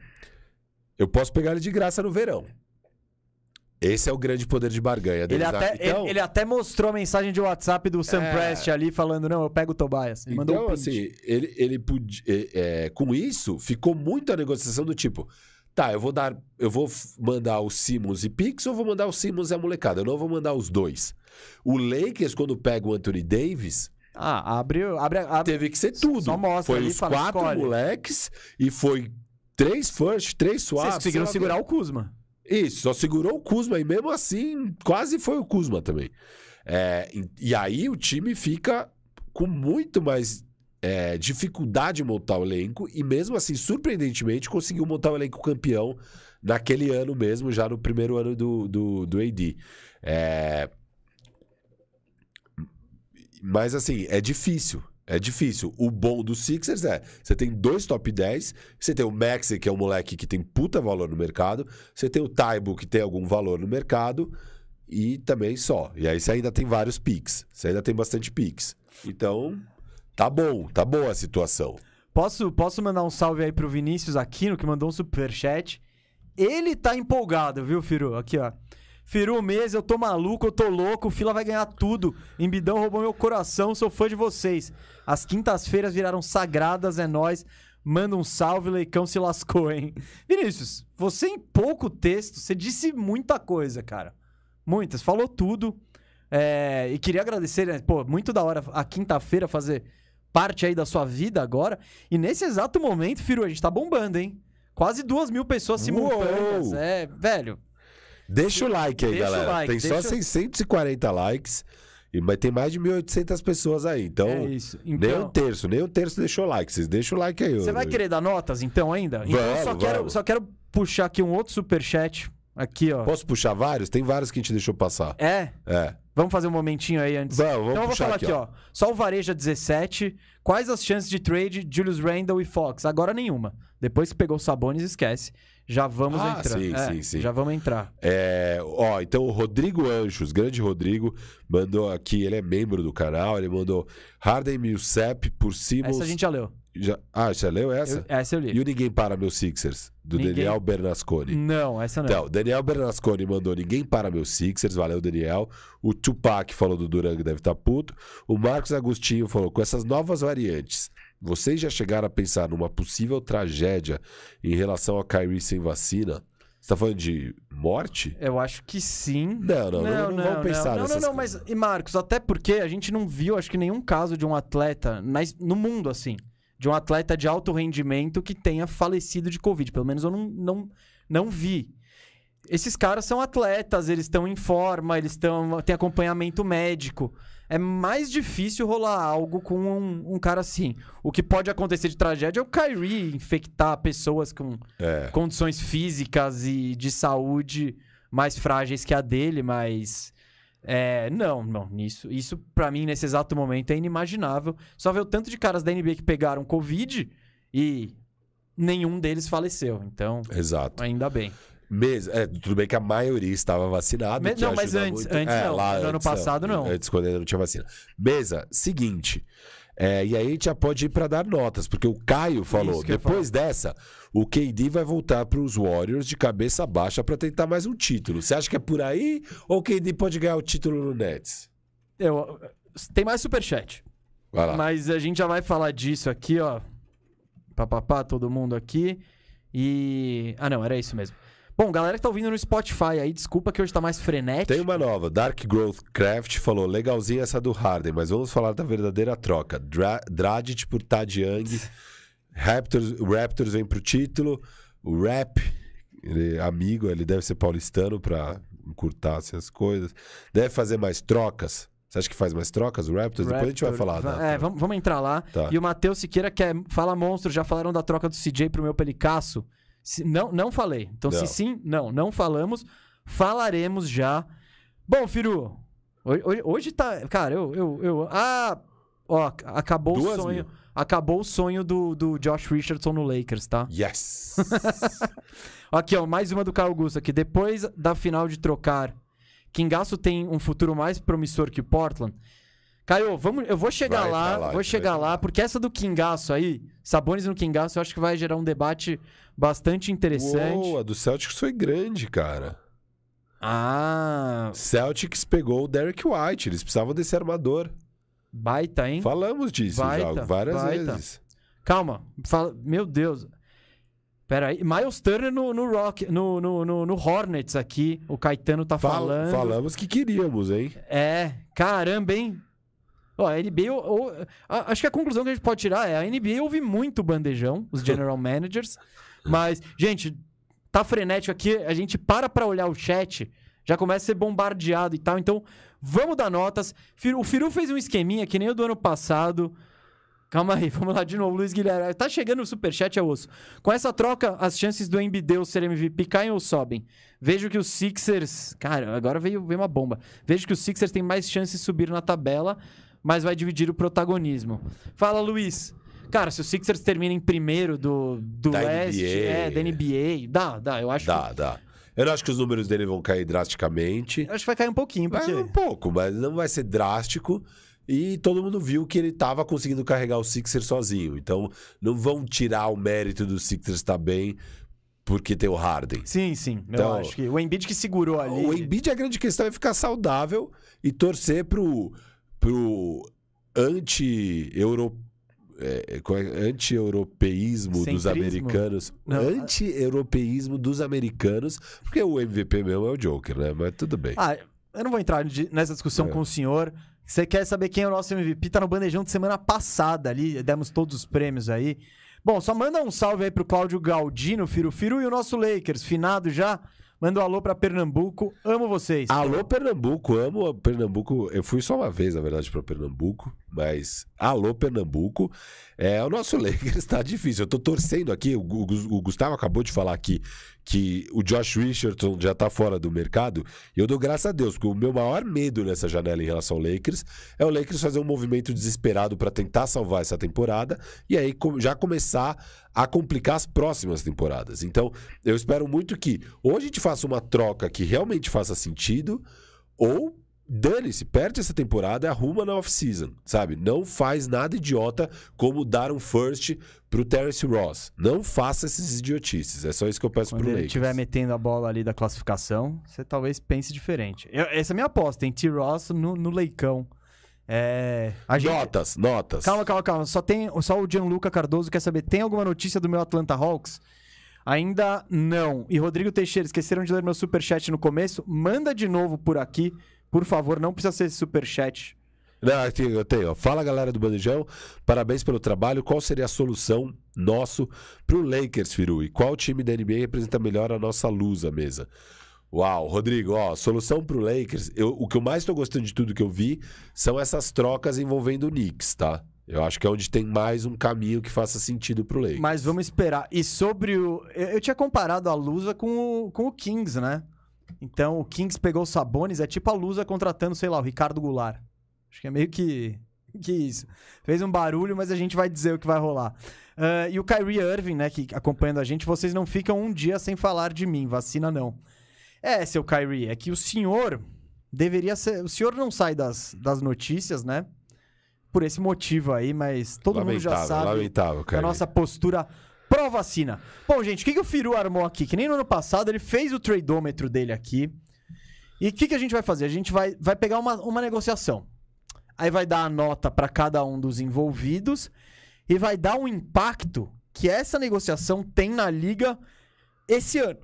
B: Eu posso pegar ele de graça no verão. Esse é o grande poder de barganha
A: Ele
B: deles.
A: até,
B: então,
A: ele, ele até mostrou a mensagem de WhatsApp do Sam
B: É.
A: Prest ali falando: não, eu pego o Tobias. Ele mandou
B: então
A: um
B: assim, ele, ele podia, é, é, com isso, ficou muito a negociação do tipo, tá, eu vou dar, eu vou mandar o Simmons e Pix ou vou mandar o Simmons e a molecada? Eu não vou mandar os dois. O Lakers, quando pega o Anthony Davis,
A: Ah, abre, abre, abre.
B: teve que ser tudo.
A: Só mostra
B: foi
A: ali
B: os quatro
A: escolhe.
B: moleques e foi três first, três
A: Vocês
B: swaps.
A: conseguiram
B: sei lá
A: segurar
B: o
A: Kuzma.
B: Isso, só segurou o Kuzma e mesmo assim quase foi o Kuzma também. É, e, aí o time fica com muito mais é, dificuldade em montar o elenco e mesmo assim, surpreendentemente, conseguiu montar o elenco campeão naquele ano mesmo, já no primeiro ano do, do, do AD. É, mas assim, é difícil. É difícil. O bom do Sixers é: você tem dois top 10, você tem o Maxi, que é um moleque que tem puta valor no mercado, você tem o Taibo, que tem algum valor no mercado, e também só. E aí você ainda tem vários picks. Você ainda tem bastante picks. Então, tá bom, tá boa a situação.
A: Posso, posso mandar um salve aí pro Vinícius Aquino, que mandou um superchat. Ele tá empolgado, viu, Firu? Aqui, ó. Firu, mês, eu tô maluco, eu tô louco, o Fila vai ganhar tudo. Embidão roubou meu coração, sou fã de vocês. As quintas-feiras viraram sagradas, é nóis. Manda um salve, Leicão se lascou, hein? Vinícius, você em pouco texto, você disse muita coisa, cara. Muitas, falou tudo. É, e queria agradecer, né? Pô, muito da hora a quinta-feira fazer parte aí da sua vida agora. E nesse exato momento, Firu, a gente tá bombando, hein? Quase duas mil pessoas simultâneas.
B: Uou!
A: É, velho.
B: Deixa o like aí,
A: Deixa o
B: galera.
A: like,
B: tem só
A: deixa-
B: 640 likes, e- mas tem mais de 1.800 pessoas aí. Então,
A: é isso.
B: nem um
A: Então,
B: terço, nem um terço deixou like. Vocês deixam o like aí.
A: você vai querer dar notas então ainda? Então eu só
B: Vamos,
A: quero,
B: vamos.
A: só quero puxar aqui um outro superchat. Aqui, ó.
B: Posso puxar vários? Tem vários que a gente deixou passar.
A: É,
B: É.
A: vamos fazer um momentinho aí antes.
B: Vamos, vamos
A: então eu vou falar
B: aqui,
A: aqui,
B: ó.
A: ó. Só o Vareja 17. Quais as chances de trade Julius Randle e Fox? Agora nenhuma. Depois que pegou o Sabonis, esquece. Já vamos
B: Ah,
A: entrar.
B: sim,
A: É,
B: sim, sim.
A: Já vamos entrar.
B: É, ó, então o Rodrigo Anjos, grande Rodrigo, mandou aqui, ele é membro do canal, ele mandou Harden Millsap por Simmons.
A: Essa a gente já leu.
B: Já... Ah, já leu essa?
A: Eu- essa eu li.
B: E o Ninguém Para Meus Sixers, do
A: Ninguém-
B: Daniel Bernasconi.
A: Não, essa não.
B: Então, Daniel Bernasconi mandou Ninguém Para Meus Sixers, valeu, Daniel. O Tupac falou do Duran que deve estar puto. O Marcos Agostinho falou, com essas novas variantes, vocês já chegaram a pensar numa possível tragédia em relação a Kyrie sem vacina? Você tá falando de morte?
A: Eu acho que sim.
B: Não, não, não, não, vamos pensar
A: não, não, não,
B: coisas.
A: mas, e Marcos, até porque a gente não viu, acho que nenhum caso de um atleta na es- no mundo, assim, de um atleta de alto rendimento que tenha falecido de Covid. Pelo menos eu não, não, não vi. Esses caras são atletas, eles estão em forma, eles estão têm acompanhamento médico. É mais difícil rolar algo com um, um cara assim. O que pode acontecer de tragédia é o Kyrie infectar pessoas com
B: É.
A: condições físicas e de saúde mais frágeis que a dele, mas é, não, não, nisso, isso pra mim nesse exato momento é inimaginável. Só ver o tanto de caras da NBA que pegaram covid e nenhum deles faleceu. Então,
B: Exato.
A: ainda bem.
B: Mes- é, tudo bem que a maioria estava vacinado.
A: Me- não, mas antes-
B: muito.
A: antes
B: É,
A: não.
B: lá
A: No ano
B: antes,
A: passado, não.
B: Antes, quando ainda não tinha vacina. Mesa, seguinte. é, e aí a gente já pode ir para dar notas, porque o Caio falou: depois dessa, o KD vai voltar para os Warriors de cabeça baixa para tentar mais um título. Você acha que é por aí ou o KD pode ganhar o título no Nets?
A: Eu, tem mais superchat.
B: Vai lá.
A: Mas a gente já vai falar disso aqui, ó. Papapá, todo mundo aqui. E. Ah, não, era isso mesmo. Bom, galera que tá ouvindo no Spotify aí, desculpa que hoje tá mais frenético.
B: Tem uma nova. Dark Growth Craft falou: legalzinha essa do Harden, mas vamos falar da verdadeira troca. Dra Dragic por Tad Young. Raptors, Raptors vem pro título. O Rap, ele é amigo, ele deve ser paulistano pra encurtar assim, as coisas. Deve fazer mais trocas. Você acha que faz mais trocas o Raptors? Depois a gente vai
A: Raptor,
B: falar.
A: va-
B: né?
A: É, vamos, vamos entrar lá.
B: Tá.
A: E o Matheus Siqueira quer. Fala monstro, já falaram da troca do CJ pro meu pelicaço? Se- não, não falei. Então,
B: Não.
A: se sim, não, não falamos. Falaremos já. Bom, Firu, hoje, hoje, hoje tá. Cara, eu. eu, eu ah! Ó, acabou
B: Duas
A: o sonho.
B: mil.
A: Acabou o sonho do, do Josh Richardson no Lakers, tá?
B: Yes!
A: Aqui, ó, mais uma do Carl Augusto aqui. Depois da final de trocar, Kingaço tem um futuro mais promissor que o Portland? Caio, vamos, eu vou chegar
B: Vai
A: lá, vou chegar lá, porque essa do Kingaço aí, Sabones no Kingaço, eu acho que vai gerar um debate bastante interessante.
B: Uou, a do Celtics foi grande, cara.
A: Ah,
B: Celtics pegou o Derek White, eles precisavam desse armador.
A: baita, hein?
B: Falamos disso
A: Baita,
B: já várias
A: baita.
B: vezes.
A: Calma, fala, meu Deus. Pera aí, Miles Turner no, no Rock, no, no, no, no Hornets aqui, o Caetano tá
B: Fal-
A: falando.
B: Falamos que queríamos, hein?
A: É, caramba, hein? Ó, a NBA, ou- a- acho que a conclusão que a gente pode tirar é a NBA ouve muito bandejão, os general managers, mas, gente, tá frenético aqui, a gente para pra olhar o chat, já começa a ser bombardeado e tal, então vamos dar notas. O Firu fez um esqueminha que nem o do ano passado. Calma aí, vamos lá de novo, Luiz Guilherme. Tá chegando o superchat, é osso. Com essa troca, as chances do Embiideu ser MVP caem ou sobem? Vejo que os Sixers... Cara, agora veio, veio uma bomba. Vejo que os Sixers têm mais chances de subir na tabela, mas vai dividir o protagonismo. Fala, Luiz. Cara, se os Sixers terminam em primeiro do, do
B: Da
A: leste,
B: NBA.
A: é, da NBA, dá, dá. Eu acho,
B: Dá, dá. Eu não acho que os números dele vão cair drasticamente.
A: que, eu acho que vai cair um pouquinho,
B: Vai
A: porque...
B: um pouco, mas não vai ser drástico. E todo mundo viu que ele estava conseguindo carregar o Sixers sozinho. Então, não vão tirar o mérito do Sixers estar bem porque tem o Harden.
A: Sim, sim.
B: Então-
A: eu acho que o Embiid que segurou ali.
B: O Embiid, a grande questão é ficar saudável e torcer pro, pro anti-euro... é, é? anti-europeísmo dos americanos. Anti-europeísmo dos americanos. Porque o MVP mesmo é o Joker, né? Mas tudo bem.
A: Ah, eu não vou entrar nessa discussão
B: É.
A: com o senhor. Você quer saber quem é o nosso MVP? Tá no bandejão de semana passada ali, demos todos os prêmios aí. Bom, só manda um salve aí pro Cláudio Galdino, Firu Firu, e o nosso Lakers, finado já. Manda um alô pra Pernambuco. Amo vocês.
B: Alô, Pernambuco, amo Pernambuco. Eu fui só uma vez, na verdade, para Pernambuco, mas alô, Pernambuco. É, o nosso Lakers tá difícil. Eu tô torcendo aqui. O, Gu- o Gustavo acabou de falar aqui que o Josh Richardson já tá fora do mercado. Eu dou graças a Deus, porque o meu maior medo nessa janela em relação ao Lakers é o Lakers fazer um movimento desesperado para tentar salvar essa temporada e aí já começar a complicar as próximas temporadas. Então, eu espero muito que ou a gente faça uma troca que realmente faça sentido, ou dane-se, perde essa temporada e arruma na off-season, sabe? Não faz nada idiota como dar um first pro Terence Ross. Não faça esses idiotices. É só isso que eu peço
A: Quando
B: pro
A: ele
B: Lakers.
A: estiver metendo a bola ali da classificação, você talvez pense diferente. Eu- essa é a minha aposta, hein? T-Ross no, no Leicão. É. Gente...
B: Notas, notas.
A: Calma, calma, calma. Só, tem, só o Gianluca Cardoso quer saber: tem alguma notícia do meu Atlanta Hawks? Ainda não. E Rodrigo Teixeira, esqueceram de ler meu superchat no começo? Manda de novo por aqui. Por favor, não precisa ser esse superchat.
B: Não, aqui eu tenho. ó. Fala galera do Bandejão, parabéns pelo trabalho. Qual seria a solução nosso pro Lakers, Firu? E qual time da NBA representa melhor a nossa luz à mesa? Uau, Rodrigo, ó, solução pro Lakers. eu- o que eu mais tô gostando de tudo que eu vi são essas trocas envolvendo o Knicks, tá? Eu acho que é onde tem mais um caminho que faça sentido pro Lakers.
A: Mas vamos esperar. E sobre o. Eu, eu tinha comparado a Lusa com o, com o Kings, né? Então o Kings pegou o Sabonis, é tipo a Lusa contratando, sei lá, o Ricardo Goulart. Acho que é meio que. Que isso. Fez um barulho, mas a gente vai dizer o que vai rolar. Ah, e o Kyrie Irving, né, que acompanhando a gente, vocês não ficam um dia sem falar de mim, vacina não. É, seu Kyrie, é que o senhor deveria ser. O senhor não sai das, das notícias, né? Por esse motivo aí, mas todo mundo já
B: lamentável,
A: sabe
B: lamentável,
A: a nossa postura pró-vacina. Bom, gente, o que, que o Firu armou aqui? Que nem no ano passado, ele fez o tradômetro dele aqui. E o que, que a gente vai fazer? A gente vai, vai pegar uma, uma negociação. Aí vai dar a nota para cada um dos envolvidos e vai dar um impacto que essa negociação tem na liga esse ano.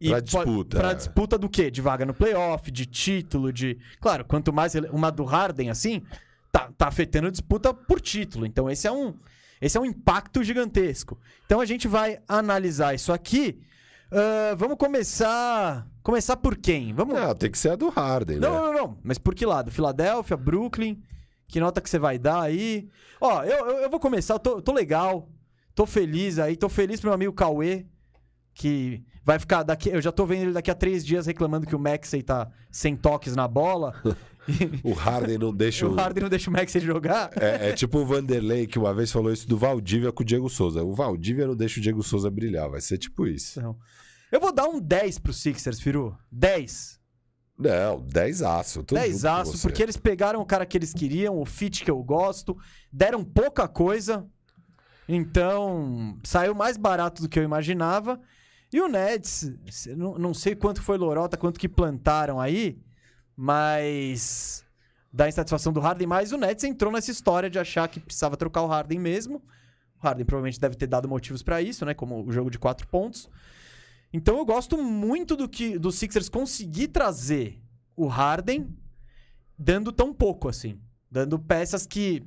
A: E
B: Pra disputa,
A: Pra
B: é.
A: disputa do quê? De vaga no playoff, de título, de. Claro, quanto mais ele- uma do Harden assim, tá, tá afetando a disputa por título. Então esse é um. Esse é um impacto gigantesco. Então a gente vai analisar isso aqui. Ah, vamos começar. Começar por quem? Vamos.
B: Não, tem que ser a do Harden,
A: Não,
B: né?
A: não, não. Mas por que lado? Filadélfia, Brooklyn? Que nota que você vai dar aí? Ó, eu, eu, eu vou começar. Eu tô, eu tô legal. Tô feliz aí. Tô feliz pro meu amigo Cauê. Que vai ficar daqui. Eu já tô vendo ele daqui a três dias reclamando que o Maxey tá sem toques na bola.
B: O Harden não deixa
A: o Harden não deixa o Maxey jogar.
B: É, é tipo o Vanderlei, que uma vez falou isso do Valdívia com o Diego Souza. O Valdívia não deixa o Diego Souza brilhar, vai ser tipo isso.
A: Então, eu vou dar um 10 pro Sixers, Firu. 10.
B: Não, 10 aço.
A: 10 aço, porque eles pegaram o cara que eles queriam, o fit que eu gosto, deram pouca coisa. Então, saiu mais barato do que eu imaginava. E o Nets, não, não sei quanto foi lorota, quanto que plantaram aí, mas dá insatisfação do Harden, mas o Nets entrou nessa história de achar que precisava trocar o Harden mesmo. O Harden provavelmente deve ter dado motivos pra isso, né, como o jogo de quatro pontos. Então eu gosto muito do que do Sixers conseguir trazer o Harden dando tão pouco assim, dando peças que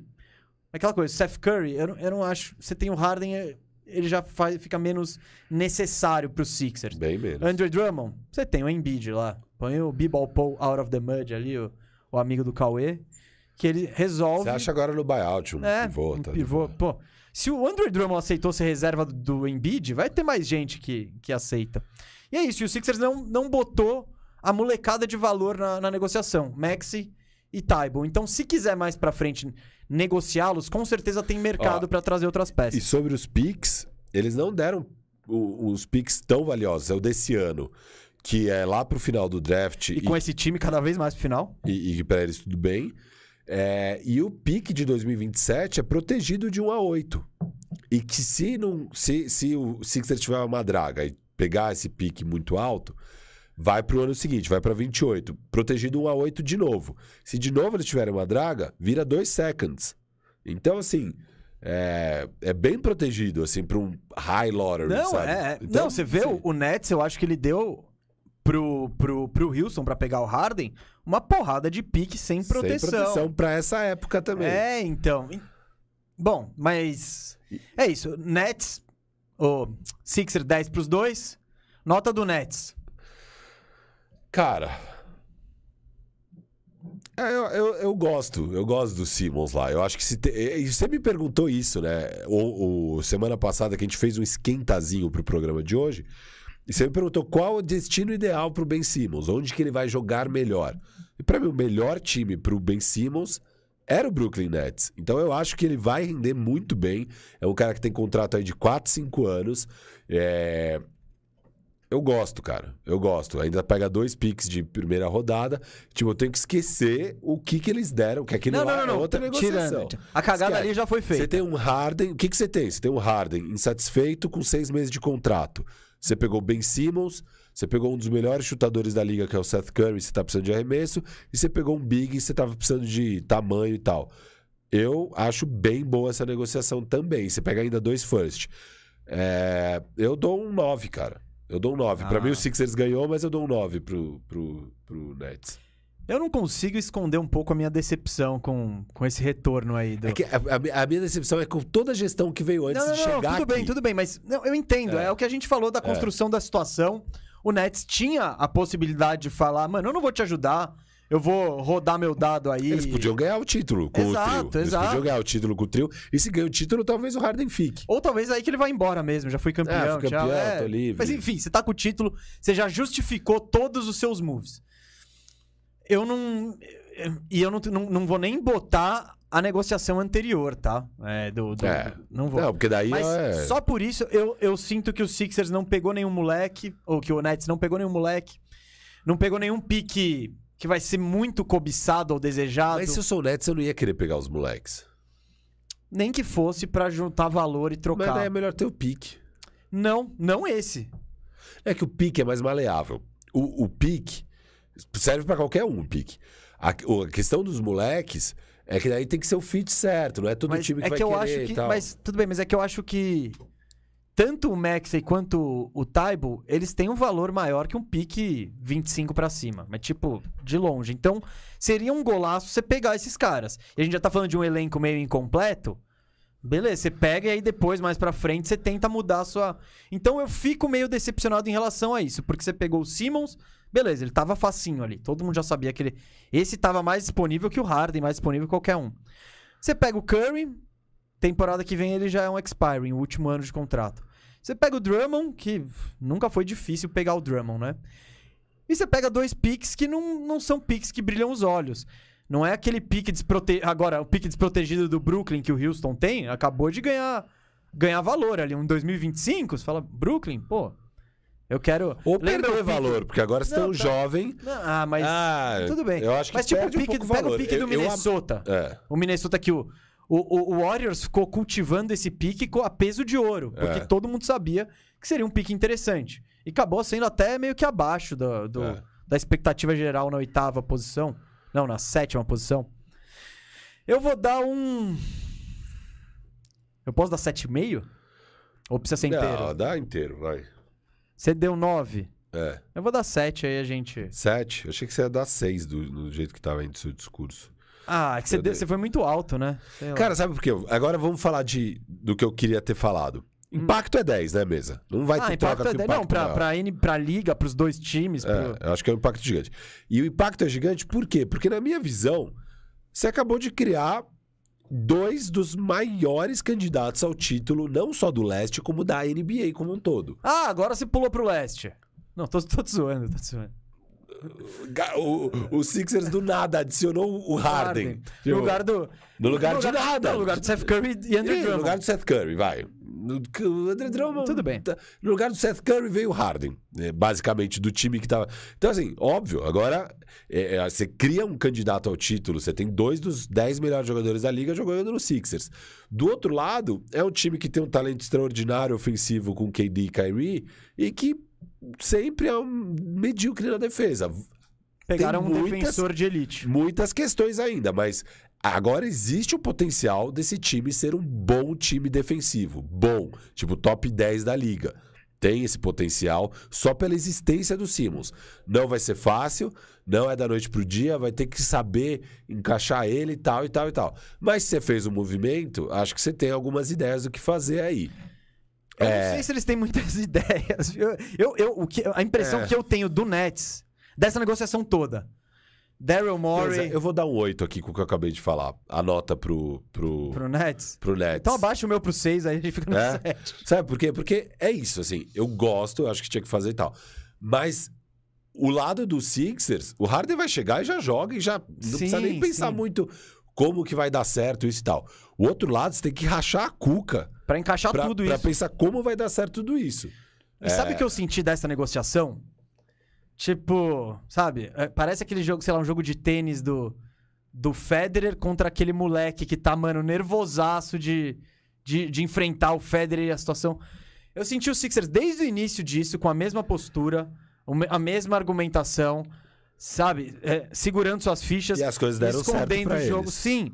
A: aquela coisa, Seth Curry, eu, não- eu não acho, você tem o Harden, é- ele já faz, fica menos necessário pro Sixers.
B: Bem menos.
A: Andre Drummond, você tem o Embiid lá, põe o B-Ball Paul out of the mud ali, o, o amigo do Cauê, que ele resolve
B: Você acha agora no buyout um
A: é,
B: pivô,
A: um
B: tá?
A: pivô. Pô, se o Andrew Drummond aceitou ser reserva do- Embiid, vai ter mais gente que, que aceita. E é isso, e o Sixers não, não botou a molecada de valor na, na negociação. Maxi e Tybon. Então, se quiser mais pra frente negociá-los, com certeza tem mercado
B: Ó,
A: pra trazer outras
B: E
A: peças.
B: sobre os picks, eles não deram os picks tão valiosos. É o desse ano, que é lá pro final do draft
A: E com esse time cada vez mais pro final.
B: e, e para eles tudo bem. É, e o pique de 2027 é protegido de 1 a 8. E que se, não, se, se o Sixer tiver uma draga e pegar esse pique muito alto, vai para o ano seguinte, vai para 28. Protegido 1 a 8 de novo. Se de novo eles tiverem uma draga, vira 2 seconds. Então, assim, é, é bem protegido, assim, para um high lottery,
A: Não,
B: sabe?
A: é.
B: Então,
A: não, você vê o, o Nets, eu acho que ele deu pro, pro, pro Houston pra pegar o Harden uma porrada de pique sem proteção.
B: Sem proteção para essa época também.
A: É, então. Bom, mas. É isso. Nets, o Sixer 10 pros dois. Nota do Nets.
B: Cara. é, Eu, eu, eu gosto, eu gosto do Simmons lá. Eu acho que se. Te... Você me perguntou isso, né? O, o- semana passada que a gente fez um esquentazinho pro programa de hoje. E você me perguntou qual o destino ideal pro Ben Simmons, onde que ele vai jogar melhor. E pra mim, o melhor time pro Ben Simmons era o Brooklyn Nets. Então eu acho que ele vai render muito bem. É um cara que tem contrato aí de 4, 5 anos. É, eu gosto, cara. Eu gosto. Ainda pega dois picks de primeira rodada. Tipo, eu tenho que esquecer o que, que eles deram, que aquele
A: não,
B: lá
A: não, não,
B: é
A: não.
B: outra negociação.
A: Tirando. A cagada
B: Esquece.
A: ali já foi feita.
B: Você tem um Harden. O que, que você tem? Você tem um Harden insatisfeito com seis meses de contrato. Você pegou Ben Simmons, você pegou um dos melhores chutadores da liga, que é o Seth Curry, você tá precisando de arremesso, e você pegou um Big e você tava precisando de tamanho e tal. Eu acho bem boa essa negociação também. Você pega ainda dois first. É, eu dou um 9, cara. Eu dou um 9. Pra
A: Ah.
B: mim o Sixers ganhou, mas eu dou um 9 pro, pro, pro Nets.
A: Eu não consigo esconder um pouco a minha decepção com, com esse retorno aí. Do...
B: É a, a- a minha decepção é com toda a gestão que veio antes
A: não, não,
B: de
A: não,
B: chegar
A: tudo
B: aqui.
A: bem, tudo bem, mas eu entendo. É.
B: É.
A: o que a gente falou da construção da situação. O Nets tinha a possibilidade de falar, mano, eu não vou te ajudar, eu vou rodar meu dado aí.
B: Eles podiam ganhar o título com
A: Exato,
B: o trio. Eles
A: exato.
B: podiam ganhar o título com o trio. E se ganha o título, talvez o Harden fique.
A: Ou talvez aí que ele vai embora mesmo, já foi campeão.
B: É, fui campeão,
A: é.
B: tô livre.
A: Mas enfim, você tá com o título, você já justificou todos os seus moves. Eu não. E eu não, não, não vou nem botar a negociação anterior, tá? É, do, do-
B: É.
A: do- não vou.
B: Não, porque daí
A: Mas
B: é...
A: só por isso eu, eu sinto que o Sixers não pegou nenhum moleque, ou que o Nets não pegou nenhum moleque, não pegou nenhum pique que vai ser muito cobiçado ou desejado,
B: Mas se eu sou o Nets, eu não ia querer pegar os moleques.
A: nem que fosse pra juntar valor e
B: Mas
A: trocar.
B: daí é melhor ter o pique.
A: Não, não esse.
B: É que o pique é mais maleável. O, o pique serve pra qualquer um, o pique. A, a questão dos moleques é que daí tem que ser o fit certo, não é todo
A: Mas
B: time que
A: é
B: vai
A: que eu acho que,
B: tal.
A: mas tudo bem, mas é que eu acho que tanto o Maxey quanto o Taibo, eles têm um valor maior que um pique 25 pra cima, mas tipo, de longe. Então, seria um golaço você pegar esses caras. E a gente já tá falando de um elenco meio incompleto. Beleza, você pega e aí depois, mais pra frente, você tenta mudar a sua. Então eu fico meio decepcionado em relação a isso, porque você pegou o Simmons, beleza, ele tava facinho ali. Todo mundo já sabia que ele. Esse tava mais disponível que o Harden, mais disponível que qualquer um. Você pega o Curry, temporada que vem ele já é um expiring, o último ano de contrato. Você pega o Drummond, que nunca foi difícil pegar o Drummond, né? E você pega dois picks que não, não são picks que brilham os olhos. Não é aquele pique desprotegido. Agora, o pique desprotegido do Brooklyn que o Houston tem, acabou de ganhar ganhar valor ali. Um 2025, você fala, Brooklyn, pô, eu quero.
B: Ou
A: Lembra
B: perder valor, porque agora você tem
A: Não,
B: um
A: tá.
B: jovem.
A: Não, Ah, mas.
B: ah,
A: tudo bem.
B: Eu acho que
A: mas tipo, o
B: perde um
A: pique,
B: pouco
A: pega
B: valor.
A: o pique do
B: Eu- eu
A: Minnesota.
B: É.
A: O Minnesota que o, o, o Warriors ficou cultivando esse pique a peso de ouro. Porque
B: É.
A: todo mundo sabia que seria um pique interessante. E acabou sendo até meio que abaixo do, do-
B: É.
A: da expectativa geral na oitava posição. Não, na sétima posição. Eu vou dar um. Eu posso dar 7,5? Ou precisa ser inteiro?
B: Não, dá inteiro, vai.
A: Você deu 9.
B: É.
A: Eu vou dar 7 aí a gente.
B: Sete. Eu achei que você ia dar seis do, do jeito que tava indo o seu discurso.
A: Ah, é que você,
B: Eu
A: deu- você foi muito alto, né?
B: Cara, sabe por quê? Agora vamos falar de, do que eu queria ter falado. Impacto é 10, né, mesa? Não vai
A: Hum. ah,
B: ter
A: impacto
B: troca
A: é
B: com
A: 10.
B: impacto
A: Não, pra, pra, N, pra liga, pros dois times. pro-
B: É, eu acho que é um impacto gigante. E o impacto é gigante por quê? Porque, na minha visão, você acabou de criar dois dos maiores candidatos ao título, não só do leste, como da NBA como um todo.
A: Ah, agora você pulou pro leste. Não, tô, tô te zoando, tô te zoando.
B: O, o Sixers do nada adicionou o Harden.
A: No lugar do.
B: No lugar de nada.
A: No lugar do Seth Curry e Andrew
B: Ih, no
A: Drummond.
B: lugar do Seth Curry, vai. O André Drummond.
A: Tudo bem.
B: tá- No lugar do Seth Curry veio o Harden, né, basicamente, do time que tava. Então, assim, óbvio, agora é, é, você cria um candidato ao título, você tem dois dos dez melhores jogadores da liga jogando no Sixers. Do outro lado, é um time que tem um talento extraordinário ofensivo com KD e Kyrie e que sempre é um medíocre na defesa.
A: Pegaram um
B: muitas-
A: defensor de elite.
B: Muitas questões ainda, mas agora existe o potencial desse time ser um bom time defensivo. Bom, tipo top 10 da liga. Tem esse potencial só pela existência do Simmons. Não vai ser fácil, não é da noite pro dia, vai ter que saber encaixar ele e tal e tal e tal. Mas se você fez um movimento, acho que você tem algumas ideias do que fazer aí.
A: Eu
B: É.
A: não sei se eles têm muitas ideias. viu? Eu, eu, o que, a impressão
B: É.
A: que eu tenho do Nets, dessa negociação toda. Daryl Morey
B: é, eu vou dar um 8 aqui com o que eu acabei de falar. A nota pro, pro,
A: pro Nets.
B: pro Nets.
A: Então abaixa o meu pro 6, aí a gente fica no
B: É?
A: 7.
B: Sabe por quê? Porque é isso, assim. Eu gosto, eu acho que tinha que fazer e tal. Mas o lado do Sixers, o Harden vai chegar e já joga e já não precisa nem
A: Sim,
B: pensar
A: sim.
B: muito como que vai dar certo isso e tal. O outro lado, você tem que rachar a cuca
A: Pra encaixar
B: pra,
A: tudo
B: pra
A: isso.
B: pensar como vai dar certo tudo isso.
A: E sabe o que eu senti dessa negociação? Tipo, sabe? é, Parece aquele jogo, sei lá, um jogo de tênis do, do Federer contra aquele moleque que tá, mano, nervosaço de, de, de enfrentar o Federer e a situação. Eu senti o Sixers desde o início disso, com a mesma postura, a mesma argumentação, sabe? É, segurando suas fichas,
B: E as coisas deram certo
A: escondendo
B: pra
A: o jogo.
B: eles.
A: Sim.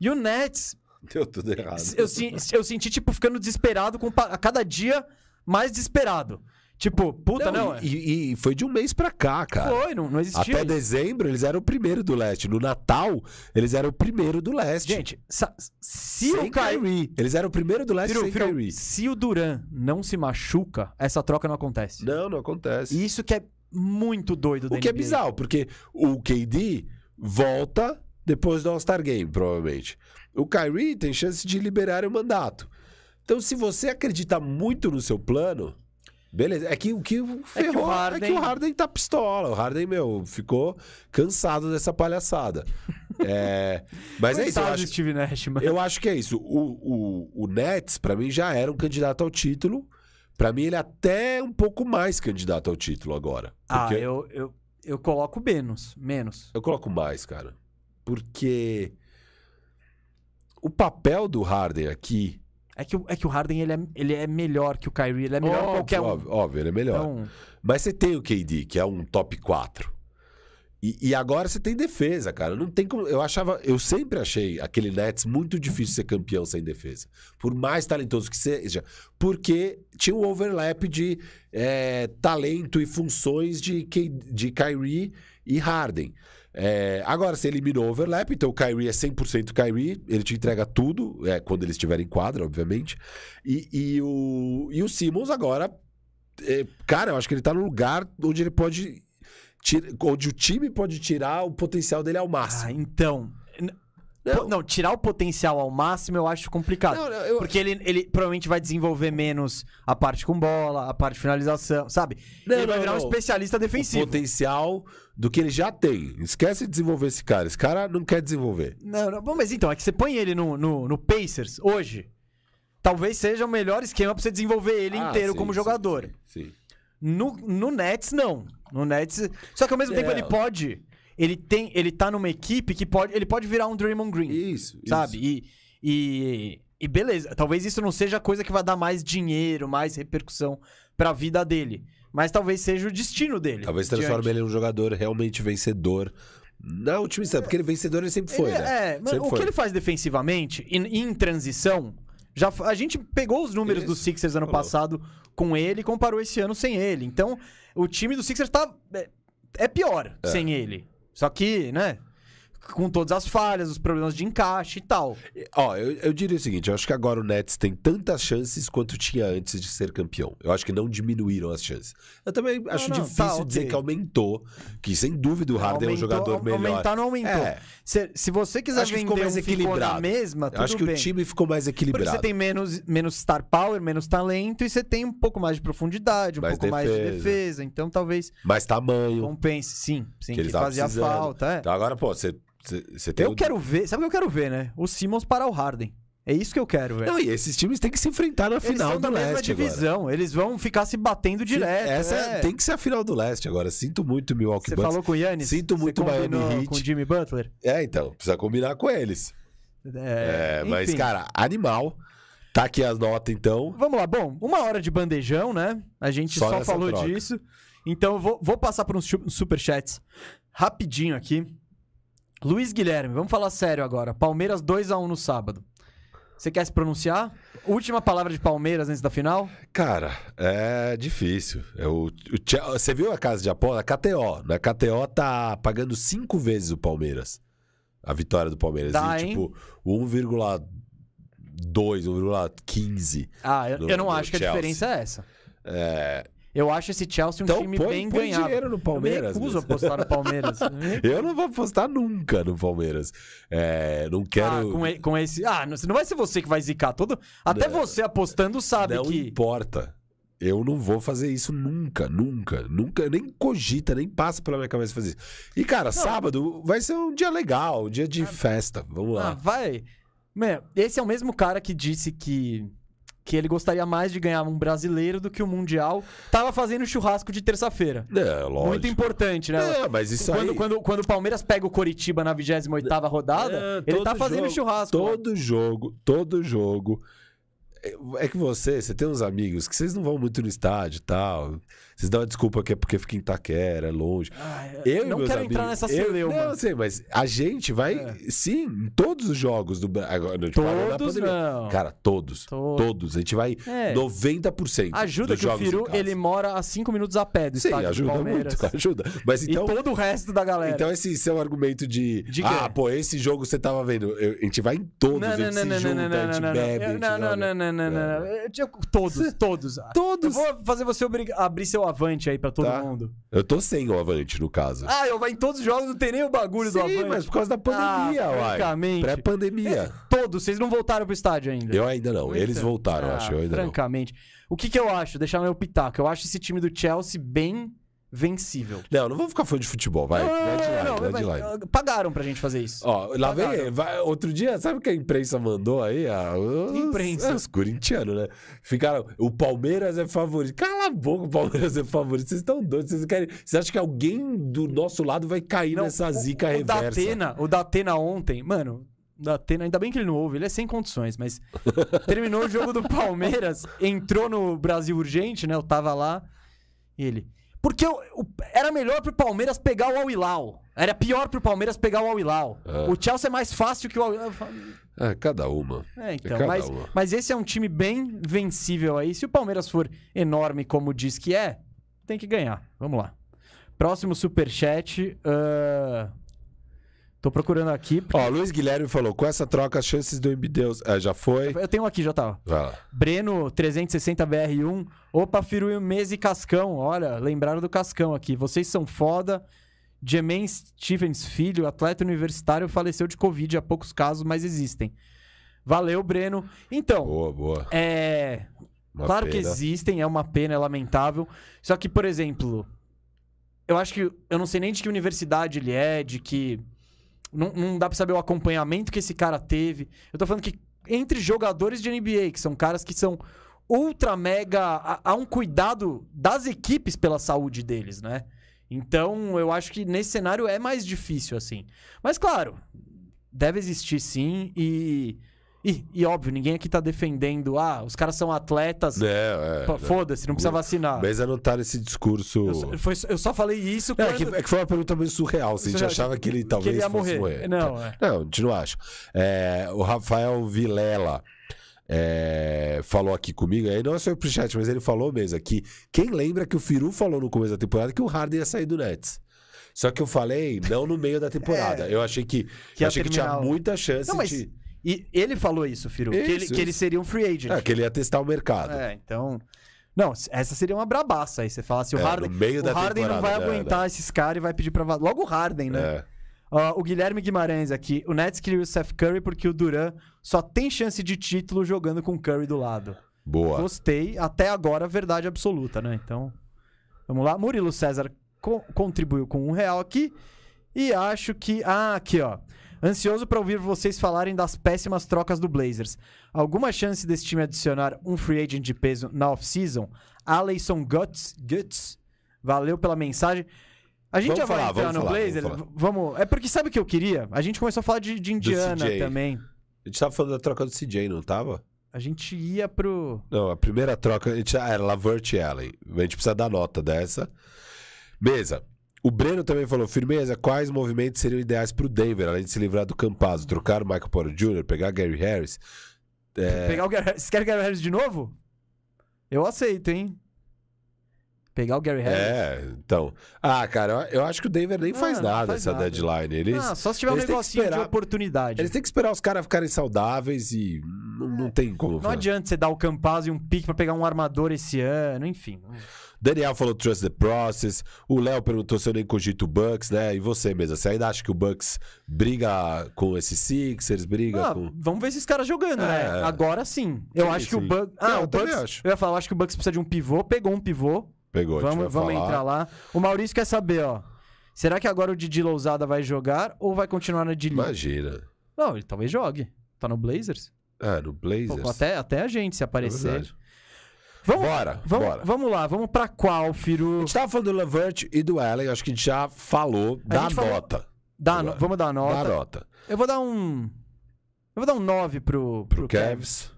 A: E o Nets,
B: Deu tudo errado.
A: eu, sen- eu senti, tipo, ficando desesperado com a cada dia mais desesperado. Tipo, puta, não. é.
B: e, e foi de um mês pra cá, cara.
A: Foi, não, não existia.
B: Até
A: isso.
B: dezembro, eles eram o primeiro do leste. No Natal, eles eram o primeiro do leste.
A: Gente, se
B: sem
A: o Kyrie.
B: Kyrie. Eles eram o primeiro do leste
A: Firu,
B: sem
A: Firu,
B: Kyrie.
A: se o Duran não se machuca, essa troca não acontece.
B: Não, não acontece.
A: E Isso que é muito doido
B: O que é
A: NBA.
B: bizarro, porque o KD volta depois do All-Star Game, provavelmente. O Kyrie tem chance de liberar o mandato. Então, se você acredita muito no seu plano, beleza. É que o que ferrou é que o Harden,
A: Harden-
B: tá pistola. O Harden, meu, ficou cansado dessa palhaçada. É, Mas é isso, eu acho,
A: Steve Nash, mano.
B: eu acho que é isso. O, o, o Nets, pra mim, já era um candidato ao título. Pra mim, ele é até um pouco mais candidato ao título agora.
A: Ah,
B: Porque-
A: eu, eu, eu coloco menos. Menos.
B: Eu coloco mais, cara. Porque o papel do Harden aqui.
A: É que, o- é que o Harden ele é, ele é melhor que o Kyrie, ele é melhor que
B: óbvio,
A: qualquer um.
B: óbvio, óbvio, ele é melhor.
A: Então,
B: Mas você tem o KD, que é um top 4. E, e agora você tem defesa, cara. Não tem como. Eu achava. Eu sempre achei aquele Nets muito difícil ser campeão sem defesa. Por mais talentoso que seja. Porque tinha um overlap de é, talento e funções de, de Kyrie e Harden. É, agora você eliminou o overlap, então o Kyrie é 100% Kyrie, ele te entrega tudo, é, quando ele estiver em quadra, obviamente. E, e o, e o Simmons agora é, cara, eu acho que ele tá no lugar onde ele pode. tira- onde o time pode tirar o potencial dele ao
A: ah,
B: máximo.
A: então.
B: Não.
A: não, tirar o potencial ao máximo eu acho complicado.
B: Não, eu-
A: Porque ele, ele provavelmente vai desenvolver menos a parte com bola, a parte de finalização, sabe?
B: Não,
A: ele vai virar um especialista
B: o
A: defensivo.
B: potencial do que ele já tem. Esquece de desenvolver esse cara. Esse cara não quer desenvolver.
A: Não, bom, mas então, é que você põe ele no, no, no Pacers hoje. Talvez seja o melhor esquema pra você desenvolver ele
B: Ah,
A: inteiro
B: sim,
A: como
B: sim,
A: jogador.
B: Sim. sim.
A: No, no Nets, não. No Nets. Só que ao mesmo tempo
B: É.
A: ele pode. Ele tem. Ele tá numa equipe que pode. Ele pode virar um Draymond Green.
B: Isso.
A: sabe?
B: isso.
A: E, e. E beleza. Talvez isso não seja a coisa que vai dar mais dinheiro, mais repercussão pra vida dele. Mas talvez seja o destino dele.
B: Talvez transforme ele em um jogador realmente vencedor. Na última instância, porque ele vencedor ele sempre foi,
A: Ele-
B: né?
A: É, mas o
B: foi.
A: que ele faz defensivamente, em, em transição, já, a gente pegou os números
B: Isso.
A: do Sixers ano passado com ele e comparou esse ano sem ele. Então, o time do Sixers tá. É, é pior sem ele. Só que, né? Com todas as falhas, os problemas de encaixe e tal.
B: Ó, eu, eu diria o seguinte: eu acho que agora o Nets tem tantas chances quanto tinha antes de ser campeão. Eu acho que não diminuíram as chances. Eu também acho
A: não,
B: difícil
A: tá,
B: dizer que aumentou. Que sem dúvida o Harden é um
A: Aumentou-
B: jogador melhor.
A: Aumentar não aumentou.
B: É.
A: Se, se você quiser
B: Acho que
A: vender
B: ficou mais
A: um
B: equilibrado.
A: mesma,
B: Eu
A: tudo
B: acho que
A: bem.
B: o time ficou mais
A: Porque
B: equilibrado.
A: você tem menos, menos star power, menos talento e você tem um pouco mais de profundidade, um
B: Mais
A: pouco mais de
B: defesa.
A: defesa. Então talvez
B: Mais tamanho.
A: compense. Sim, sim,
B: Que
A: que, fazia
B: precisando.
A: falta. É.
B: Então agora, pô, você, você, você tem
A: Eu
B: o-
A: quero ver. Sabe o que eu quero ver, né? O Simmons parar o Harden. É isso que eu quero, velho.
B: Não, e esses times têm que se enfrentar na
A: Eles
B: final do
A: da mesma
B: leste agora.
A: divisão. Eles vão ficar se batendo direto.
B: Essa
A: é.
B: tem que ser a final do leste agora. Sinto muito Milwaukee
A: Você
B: Bucks.
A: falou com o Yannis?
B: Sinto
A: Você
B: muito o Miami Heat.
A: com o Jimmy Butler?
B: É, então, precisa combinar com eles.
A: É,
B: É, mas, cara, animal. Tá aqui as notas, então.
A: Vamos lá, bom, uma hora de bandejão, né? A gente
B: Só
A: só, falou
B: troca.
A: disso. Então eu vou, vou passar por uns superchats rapidinho aqui. Luiz Guilherme, vamos falar sério agora. Palmeiras 2x1 no sábado. Você quer se pronunciar? Última palavra de Palmeiras antes da final?
B: Cara, é difícil. É o, o você viu a casa de aposta? A KTO. Na KTO tá pagando cinco vezes o Palmeiras. A vitória do Palmeiras.
A: Dá,
B: e, tipo, 1,2, 1,15.
A: Ah, eu, eu não acho que a
B: Chelsea.
A: diferença é essa.
B: É,
A: Eu acho esse Chelsea um
B: então
A: time
B: põe,
A: bem
B: põe
A: ganhado.
B: dinheiro no
A: Eu me
B: Palmeiras.
A: recuso apostar no Palmeiras.
B: Eu não vou apostar nunca no Palmeiras. É, não
A: Ah,
B: quero.
A: com, e- com esse. Ah, não, não vai ser você que vai zicar todo. Até
B: Não.
A: você apostando sabe
B: não
A: que.
B: importa. Eu não vou fazer isso nunca, nunca, nunca, nem cogita, nem passa pela minha cabeça fazer isso. E, cara, sábado vai ser um dia legal, um dia de festa. Vamos
A: Ah,
B: lá.
A: vai. Meu, esse é o mesmo cara que disse que. Que ele gostaria mais de ganhar um brasileiro do que o Mundial. Tava fazendo churrasco de terça-feira.
B: É, lógico.
A: Muito importante, né?
B: É, mas isso
A: quando,
B: aí...
A: quando, quando o Palmeiras pega o Coritiba na 28 rodada,
B: É,
A: ele tá fazendo
B: jogo-
A: churrasco.
B: Todo jogo, todo jogo. É- É que você, você tem uns amigos que vocês não vão muito no estádio e tal. Vocês dão a desculpa que é porque fica em Itaquera, é longe.
A: Ah,
B: Eu
A: não quero
B: amigos,
A: entrar nessa
B: eu,
A: celeuma.
B: Não, eu sei, mas a gente vai,
A: É.
B: sim, em todos os jogos do. Agora, não,
A: Todos não.
B: Cara, todos.
A: Todos.
B: Todos. A gente vai
A: É.
B: 90%
A: Ajuda que o Firu, ele mora a 5 minutos a pé do
B: Sim,
A: estádio
B: ajuda muito, ajuda. Mas então,
A: e todo o resto da galera.
B: então esse seu argumento de,
A: De
B: ah, pô, esse jogo você tava vendo, eu- a gente vai em todos,
A: não,
B: a
A: não,
B: gente
A: não,
B: se
A: não,
B: junta,
A: não, não,
B: a gente
A: não, não,
B: bebe,
A: não, não, não, não, não, não, não,
B: É.
A: não. Tinha- Todos, todos. Eu
B: Todos.
A: vou fazer você abrir seu avante aí pra todo
B: Tá.
A: mundo.
B: Eu tô sem o Avante, no caso.
A: Ah, eu vou em todos os jogos, não tem nem o bagulho do
B: Sim,
A: avante.
B: mas por causa da pandemia,
A: ah,
B: uai.
A: francamente.
B: Pré-pandemia.
A: Todos, vocês não voltaram pro estádio ainda.
B: Eu ainda não. Eles
A: Então,
B: voltaram,
A: ah,
B: acho. Eu ainda não.
A: Francamente. O que que eu acho? Deixar meu pitaco. Eu acho esse time do Chelsea bem vencível.
B: Não, não vamos ficar fã de futebol, vai.
A: Não, não,
B: deadline.
A: mas, uh, Pagaram pra gente fazer isso.
B: Ó, lá vem. Vai- outro dia, sabe o que a imprensa mandou aí? Ah, os,
A: Imprensa.
B: é, os corintianos, né? Ficaram. O Palmeiras é favorito. Cala a boca, o Palmeiras é favorito. Vocês estão doidos. Vocês querem. Vocês acham que alguém do nosso lado vai cair
A: Não,
B: nessa zica
A: o,
B: reversa?
A: Datena, o Datena ontem, mano, o Datena, ainda bem que ele não ouve, ele é sem condições, mas terminou o jogo do Palmeiras, entrou no Brasil Urgente, né? Eu tava lá, e ele. Porque era melhor pro Palmeiras pegar o Al Hilal. Era pior pro Palmeiras pegar o Al Hilal.
B: Ah.
A: O Chelsea é mais fácil que o falo,
B: É, cada uma.
A: É, então,
B: cada
A: mas,
B: uma.
A: mas esse é um time bem vencível aí. Se o Palmeiras for enorme como diz que é, tem que ganhar. Vamos lá. Próximo superchat. ah, Tô procurando aqui. porque-
B: Ó, Luiz Guilherme falou: com essa troca, as chances do Embideus. Ah, já foi?
A: Eu tenho aqui, já.
B: Vai lá.
A: Breno 360 BR1. Opa, Firu Mesa e Cascão. Olha, lembraram do Cascão aqui. Vocês são foda. Jemen Stevens Filho, atleta universitário, faleceu de Covid. Há poucos casos, mas existem. Valeu, Breno. Então,
B: Boa, boa.
A: é.
B: Uma
A: claro que
B: pena.
A: existem, é uma pena, é lamentável. Só que, por exemplo, eu acho que. Eu não sei nem de que universidade ele é, de que. Não, não dá pra saber o acompanhamento que esse cara teve. Eu tô falando que entre jogadores de NBA, que são caras que são ultra mega. Há um cuidado das equipes pela saúde deles, né? Então, eu acho que nesse cenário é mais difícil, assim. Mas, claro, deve existir sim e. E, e, óbvio, ninguém aqui tá defendendo, ah, os caras são atletas,
B: É, é.
A: pô, foda-se, não precisa vacinar.
B: Mesa não tá nesse discurso.
A: Eu, só- foi- eu só falei isso
B: É
A: quando...
B: que, é que foi uma pergunta meio surreal. Se a gente
A: Surreal,
B: achava que ele
A: que
B: talvez
A: ele ia
B: fosse
A: morrer. Não, é.
B: Não, a gente não acha. É, o Rafael Vilela é, falou aqui comigo, aí não é só pro chat, mas ele falou mesmo que quem lembra que o Firu falou no começo da temporada que o Harden ia sair do Nets. Só que eu falei, não no meio da temporada. Eu achei que,
A: Que
B: eu achei que tinha muita chance
A: Não, mas...
B: de.
A: E ele falou isso, Firu, que, ele,
B: Isso,
A: que ele
B: isso.
A: seria um free agent.
B: É, que ele ia testar o mercado.
A: É, então... Não, essa seria uma brabaça aí. Você fala assim, o
B: É,
A: Harden, o Harden não vai
B: temporada, né,
A: aguentar esses caras e vai pedir pra... Logo o Harden, né?
B: É.
A: Ó, o Guilherme Guimarães aqui. O Nets queria o Seth Curry porque o Duran só tem chance de título jogando com o Curry do lado.
B: Boa.
A: Gostei. Até agora, verdade absoluta, né? Então, vamos lá. Murilo César co- contribuiu com um real aqui. E acho que... Ah, aqui, ó. Ansioso pra ouvir vocês falarem das péssimas trocas do Blazers. Alguma chance desse time adicionar um free agent de peso na off-season? Aleison Guts, Guts, valeu pela mensagem. A gente
B: Vamos
A: já vai
B: falar,
A: entrar
B: vamos
A: no
B: falar,
A: Blazer?
B: vamos
A: Vamos. É porque sabe o que eu queria? A gente começou a falar de, de Indiana também.
B: A gente tava falando da troca do CJ, não tava?
A: A gente ia pro.
B: Não, a primeira troca a gente, ah, era Lavert e Allen. A gente precisa dar nota dessa. Mesa. O Breno também falou, firmeza, quais movimentos seriam ideais pro Denver, além de se livrar do Campazzo? Trocar o Michael Porter Jr., pegar Gary Harris? É,
A: Pegar o Gary Harris. Você quer o Gary Harris de novo? Eu aceito, hein? Pegar o Gary Harris.
B: É, então. Ah, cara, eu, acho que o Denver nem
A: Ah,
B: faz nada
A: faz
B: essa
A: nada.
B: deadline. Eles,
A: Ah, só se tiver um negocinho de
B: esperar-
A: oportunidade.
B: eles têm que esperar os caras ficarem saudáveis e não, não tem como.
A: Não adianta você dar o Campaz e um pique pra pegar um armador esse ano, enfim.
B: Daniel falou trust the process. O Léo perguntou se eu nem cogito o Bucks, né? E você mesmo, você ainda acha que o Bucks briga com esses Sixers, briga
A: Ah,
B: com.
A: vamos ver esses caras jogando, né?
B: É.
A: Agora sim. Eu
B: Sim,
A: acho que o
B: sim.
A: Bucks. Ah,
B: Não,
A: o Bucks.
B: acho.
A: Eu ia falar, eu acho que o Bucks precisa de um pivô, pegou um pivô.
B: Pegou,
A: vamos vamos
B: falar.
A: entrar lá. O Maurício quer saber, ó. Será que agora o Didi Lousada vai jogar ou vai continuar na D-League?
B: Imagina.
A: Não, ele talvez jogue. Tá no Blazers?
B: Ah, no Blazers.
A: Pô, até, até a gente se
B: É
A: aparecer.
B: verdade.
A: Vamos,
B: Bora,
A: vamos,
B: bora.
A: vamos lá, vamos pra qual,
B: A
A: Firu?
B: gente tava falando do Lavert e do Allen, acho que a gente já falou da
A: gente falou-
B: nota.
A: Dá,
B: agora.
A: vamos dar nota.
B: Da nota.
A: Eu vou dar um. Eu vou dar um 9 pro,
B: Pro,
A: pro
B: Cavs.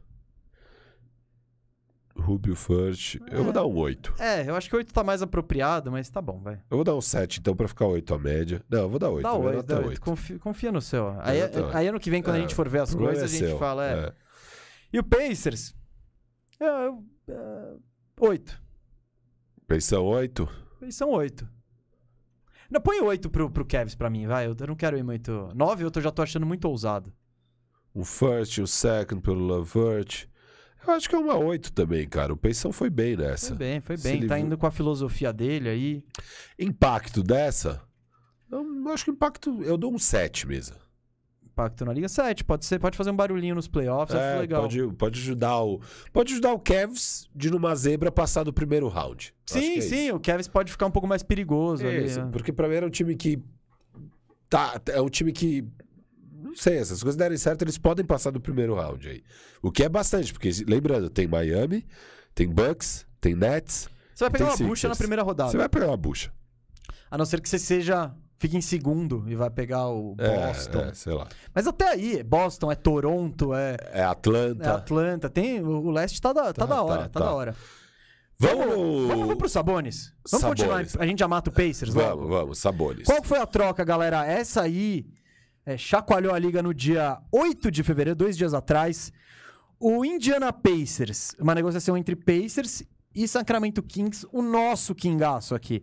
B: Rubio First. Eu vou
A: É.
B: dar um 8.
A: É, eu acho que 8 tá mais apropriado, mas tá bom, vai.
B: Eu vou dar um 7, então, pra ficar 8 a média. Não, eu vou dar 8.
A: Dá
B: minha
A: 8,
B: nota
A: dá
B: é
A: 8. Confia, confia no seu. Aí,
B: é oito.
A: aí ano que vem, quando a
B: É,
A: gente for ver as coisas, a
B: é
A: gente
B: seu.
A: fala. É.
B: É.
A: E o Pacers? É, eu- é, 8.
B: Pensão 8?
A: Eles são 8. Não, põe 8 pro, pro Cavs pra mim, vai. Eu, eu não quero ir muito. 9 eu tô, já tô achando muito ousado.
B: Um first, um second pelo Lavert. Eu acho que é uma 8 também, cara. O Pensão foi bem nessa.
A: Foi bem, foi
B: Se
A: bem. Tá
B: livrou-
A: indo com a filosofia dele aí.
B: Impacto dessa? Eu acho que impacto. Eu dou um 7 mesmo.
A: Impacto na Liga 7. Pode, ser, pode fazer um barulhinho nos playoffs, acho
B: É,
A: legal.
B: pode, pode ajudar o. Pode ajudar o Cavs de numa zebra passar do primeiro round. Acho
A: Sim,
B: é
A: sim,
B: isso.
A: o Cavs pode ficar um pouco mais perigoso ali.
B: Isso,
A: né?
B: porque pra mim era um time que. Tá, é um time que. Não sei, essas coisas derem certo, eles podem passar do primeiro round aí. O que é bastante, porque lembrando, tem Miami, tem Bucks, tem Nets.
A: Você vai pegar uma bucha
B: Sixers.
A: na primeira rodada.
B: Você vai pegar uma bucha.
A: A não ser que você seja. Fique em segundo e vai pegar o
B: É,
A: Boston.
B: é, sei lá.
A: Mas até aí, é Boston, é Toronto, é,
B: É Atlanta.
A: é Atlanta. Tem, o, leste tá da, tá
B: Tá,
A: da hora,
B: tá,
A: tá,
B: tá.
A: da hora.
B: Vamos,
A: Vamos, vamos pro Sabones. Vamos continuar. A gente já mata o Pacers logo.
B: Vamos, vamos, Sabonis.
A: Qual foi a troca, galera? Essa aí é, chacoalhou a liga no dia 8 de fevereiro, dois dias atrás. O Indiana Pacers, uma negociação entre Pacers e Sacramento Kings, o nosso Kingaço aqui.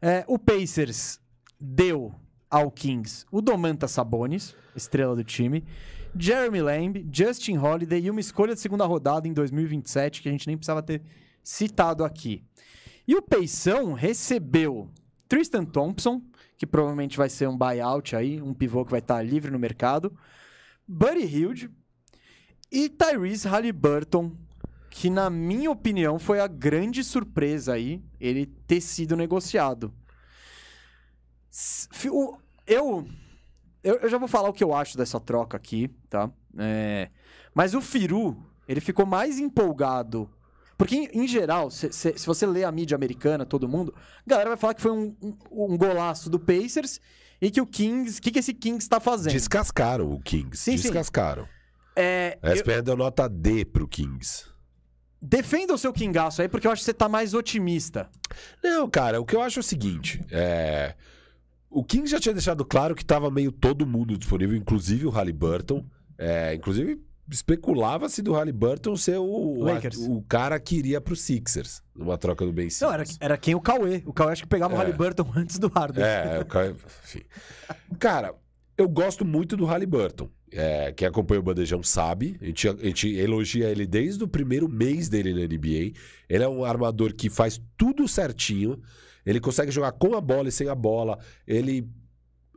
A: É, o Pacers deu ao Kings o Domantas Sabonis, estrela do time, Jeremy Lamb, Justin Holiday e uma escolha de segunda rodada em 2027, que a gente nem precisava ter citado aqui. E o Peição recebeu Tristan Thompson, que provavelmente vai ser um buyout aí, um pivô que vai estar livre no mercado, Buddy Hilde e Tyrese Halliburton, que na minha opinião foi a grande surpresa aí, ele ter sido negociado. Eu, eu, eu já vou falar o que eu acho dessa troca aqui, tá? É, mas o Firu, ele ficou mais empolgado. Porque, em, em geral, se, se- se você lê a mídia americana, todo mundo, a galera vai falar que foi um, um, um golaço do Pacers e que o Kings. O que, que esse Kings tá fazendo?
B: Descascaram o Kings.
A: Sim, sim.
B: Descascaram.
A: É,
B: A
A: eu-
B: ESPN deu nota D pro Kings.
A: defenda o seu Kingaço aí, porque eu acho que você tá mais otimista.
B: Não, cara, o que eu acho é o seguinte: é... o Kings já tinha deixado claro que tava meio todo mundo disponível, inclusive o Halliburton. É, inclusive, especulava-se do Halliburton ser o,
A: Lakers.
B: o cara que iria pro Sixers, numa troca do Ben Simmons.
A: Não, era, era quem o Cauê. O Cauê acho que pegava o
B: É.
A: Halliburton antes do Harden.
B: É, o cara. Enfim. Cara, eu gosto muito do Halliburton. É, quem acompanha o Bandejão sabe. A gente, a gente elogia ele desde o primeiro mês dele na NBA. Ele é um armador que faz tudo certinho. Ele consegue jogar com a bola e sem a bola. Ele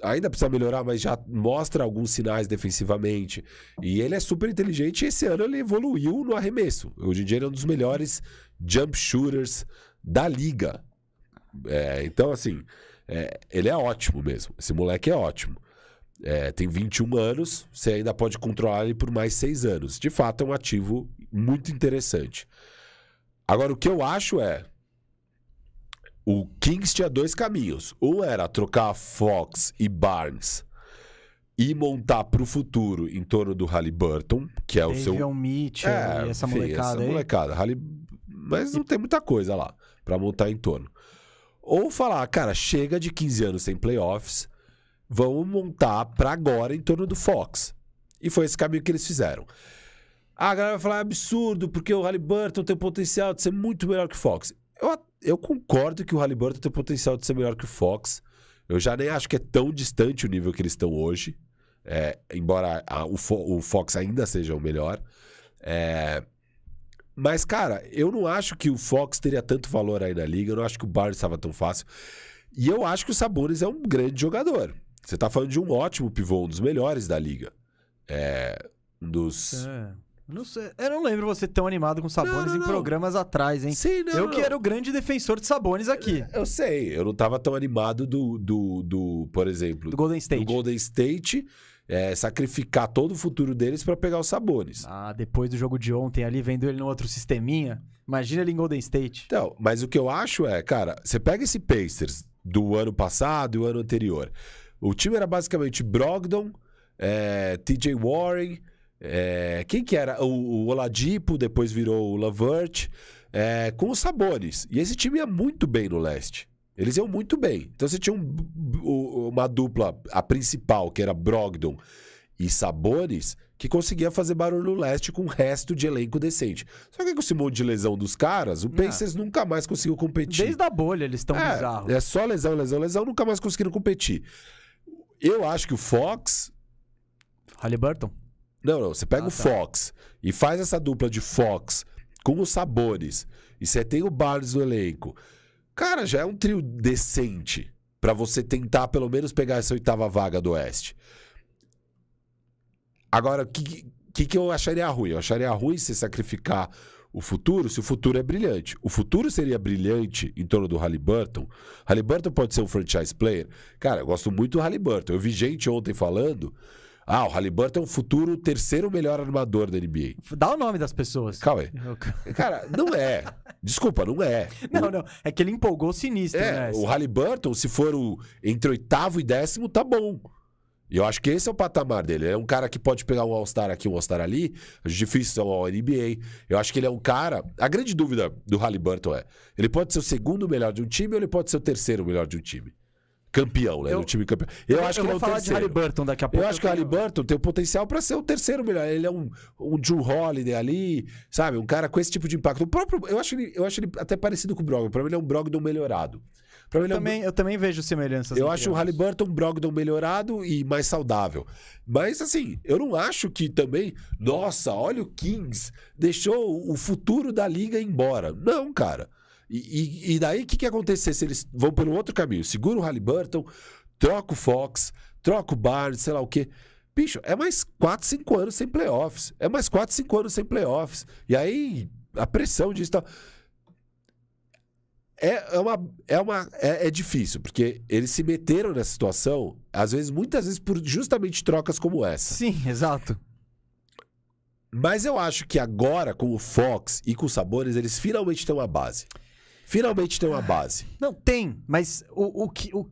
B: ainda precisa melhorar, mas já mostra alguns sinais defensivamente. E ele é super inteligente e esse ano ele evoluiu no arremesso. Hoje em dia ele é um dos melhores jump shooters da liga. É, então, assim, é, ele é ótimo mesmo. Esse moleque é ótimo. É, tem 21 anos, você ainda pode controlar ele por mais 6 anos. De fato, é um ativo muito interessante. Agora, o que eu acho é. O Kings tinha dois caminhos. Um era trocar Fox e Barnes e montar para o futuro em torno do Halliburton, que é o seu.
A: Mitchell e essa
B: enfim,
A: molecada
B: essa
A: aí.
B: molecada. Halli- Mas não tem muita coisa lá para montar em torno. Ou falar, cara, chega de 15 anos sem playoffs, vamos montar para agora em torno do Fox. E foi esse caminho que eles fizeram. Ah, a galera vai falar, é absurdo, porque o Halliburton tem potencial de ser muito melhor que o Fox. Eu, eu concordo que o Halliburton tem potencial de ser melhor que o Fox. Eu já nem acho que é tão distante o nível que eles estão hoje. É, embora a- o, Fo- o Fox ainda seja o melhor. É, mas, cara, eu não acho que o Fox teria tanto valor aí na liga. Eu não acho que o Barnes estava tão fácil. E eu acho que o Sabonis é um grande jogador. Você tá falando de um ótimo pivô, um dos melhores da liga. É, um dos.
A: É. Eu Não sei. Eu não lembro você tão animado com Sabonis
B: Não, não,
A: em
B: não.
A: programas atrás, hein?
B: Sim, não,
A: eu que era o grande defensor de Sabonis aqui,
B: Eu sei, eu não tava tão animado do, do, do por exemplo,
A: do Golden State.
B: do Golden State é, sacrificar todo o futuro deles pra pegar os Sabonis.
A: Ah, depois do jogo de ontem ali, vendo ele no outro sisteminha. Imagina ele em Golden State.
B: Então, mas o que eu acho é, cara, você pega esse Pacers do ano passado e o ano anterior. O time era basicamente Brogdon, é, TJ Warren, é, quem que era? O, o Oladipo, depois virou o Lavert, é, com os Sabonis. E esse time ia muito bem no leste. Eles iam muito bem. Então você tinha um- o- uma dupla, a principal, que era Brogdon e Sabonis, que conseguia fazer barulho no leste com o resto de elenco decente. Só que com esse monte de lesão dos caras, o Pacers nunca mais conseguiu competir.
A: Desde a bolha eles estão bizarros.
B: É, é só lesão, lesão, lesão, nunca mais conseguiram competir. Eu acho que o Fox.
A: Halliburton?
B: Não, não. Você pega
A: Ah,
B: o
A: tá.
B: Fox e faz essa dupla de Fox com os sabores. E você tem o Barnes no elenco. Cara, já é um trio decente pra você tentar pelo menos pegar essa oitava vaga do Oeste. Agora, o que, que, que eu acharia ruim? Eu acharia ruim você sacrificar o futuro se o futuro é brilhante. O futuro seria brilhante em torno do Halliburton. Halliburton pode ser um franchise player. Cara, eu gosto muito do Halliburton. Eu vi gente ontem falando. Ah, o Halliburton é um futuro terceiro melhor armador da NBA.
A: Dá o nome das pessoas.
B: Calma aí. Cara, não é. Desculpa, não é.
A: Não, não. É que ele empolgou sinistro,
B: É,
A: né?
B: o Halliburton, se for o entre oitavo e décimo, tá bom. E eu acho que esse é o patamar dele. Ele é um cara que pode pegar um All-Star aqui, um All-Star ali. Acho difícil ser um All-NBA. Eu acho que ele é um cara... A grande dúvida do Halliburton é... Ele pode ser o segundo melhor de um time ou ele pode ser o terceiro melhor de um time? Campeão, né?
A: Eu-
B: do time campeão. Eu, acho que ele é
A: vou
B: o
A: falar
B: terceiro.
A: de Halliburton daqui a pouco.
B: Eu acho que o Halliburton tem o potencial pra ser o terceiro melhor. Ele é um, um Drew Holiday ali, sabe? Um cara com esse tipo de impacto. O próprio, eu, acho ele, eu acho ele até parecido com o Brogdon. Pra mim, ele é um Brogdon melhorado. Pra mim, ele é um-
A: Também, eu também vejo semelhanças.
B: eu acho o
A: ambos.
B: Halliburton um Brogdon melhorado e mais saudável. Mas, assim, eu não acho que também... Nossa, olha o Kings. Deixou o futuro da liga embora. Não, cara. E, e- e daí, o que, que acontecer se eles vão pelo outro caminho? Segura o Halliburton, troca o Fox, troca o Barnes, sei lá o quê. Bicho, é mais 4, 5 anos sem playoffs. É mais 4, 5 anos sem playoffs. E aí, a pressão disso... Tá... É, é, uma, é, uma, é, é difícil, porque eles se meteram nessa situação, às vezes, muitas vezes, por justamente trocas como essa.
A: Sim, exato.
B: Mas eu acho que agora, com o Fox e com o Sabores, eles finalmente têm uma base. Finalmente têm uma base.
A: Não, tem, mas o, o que. O...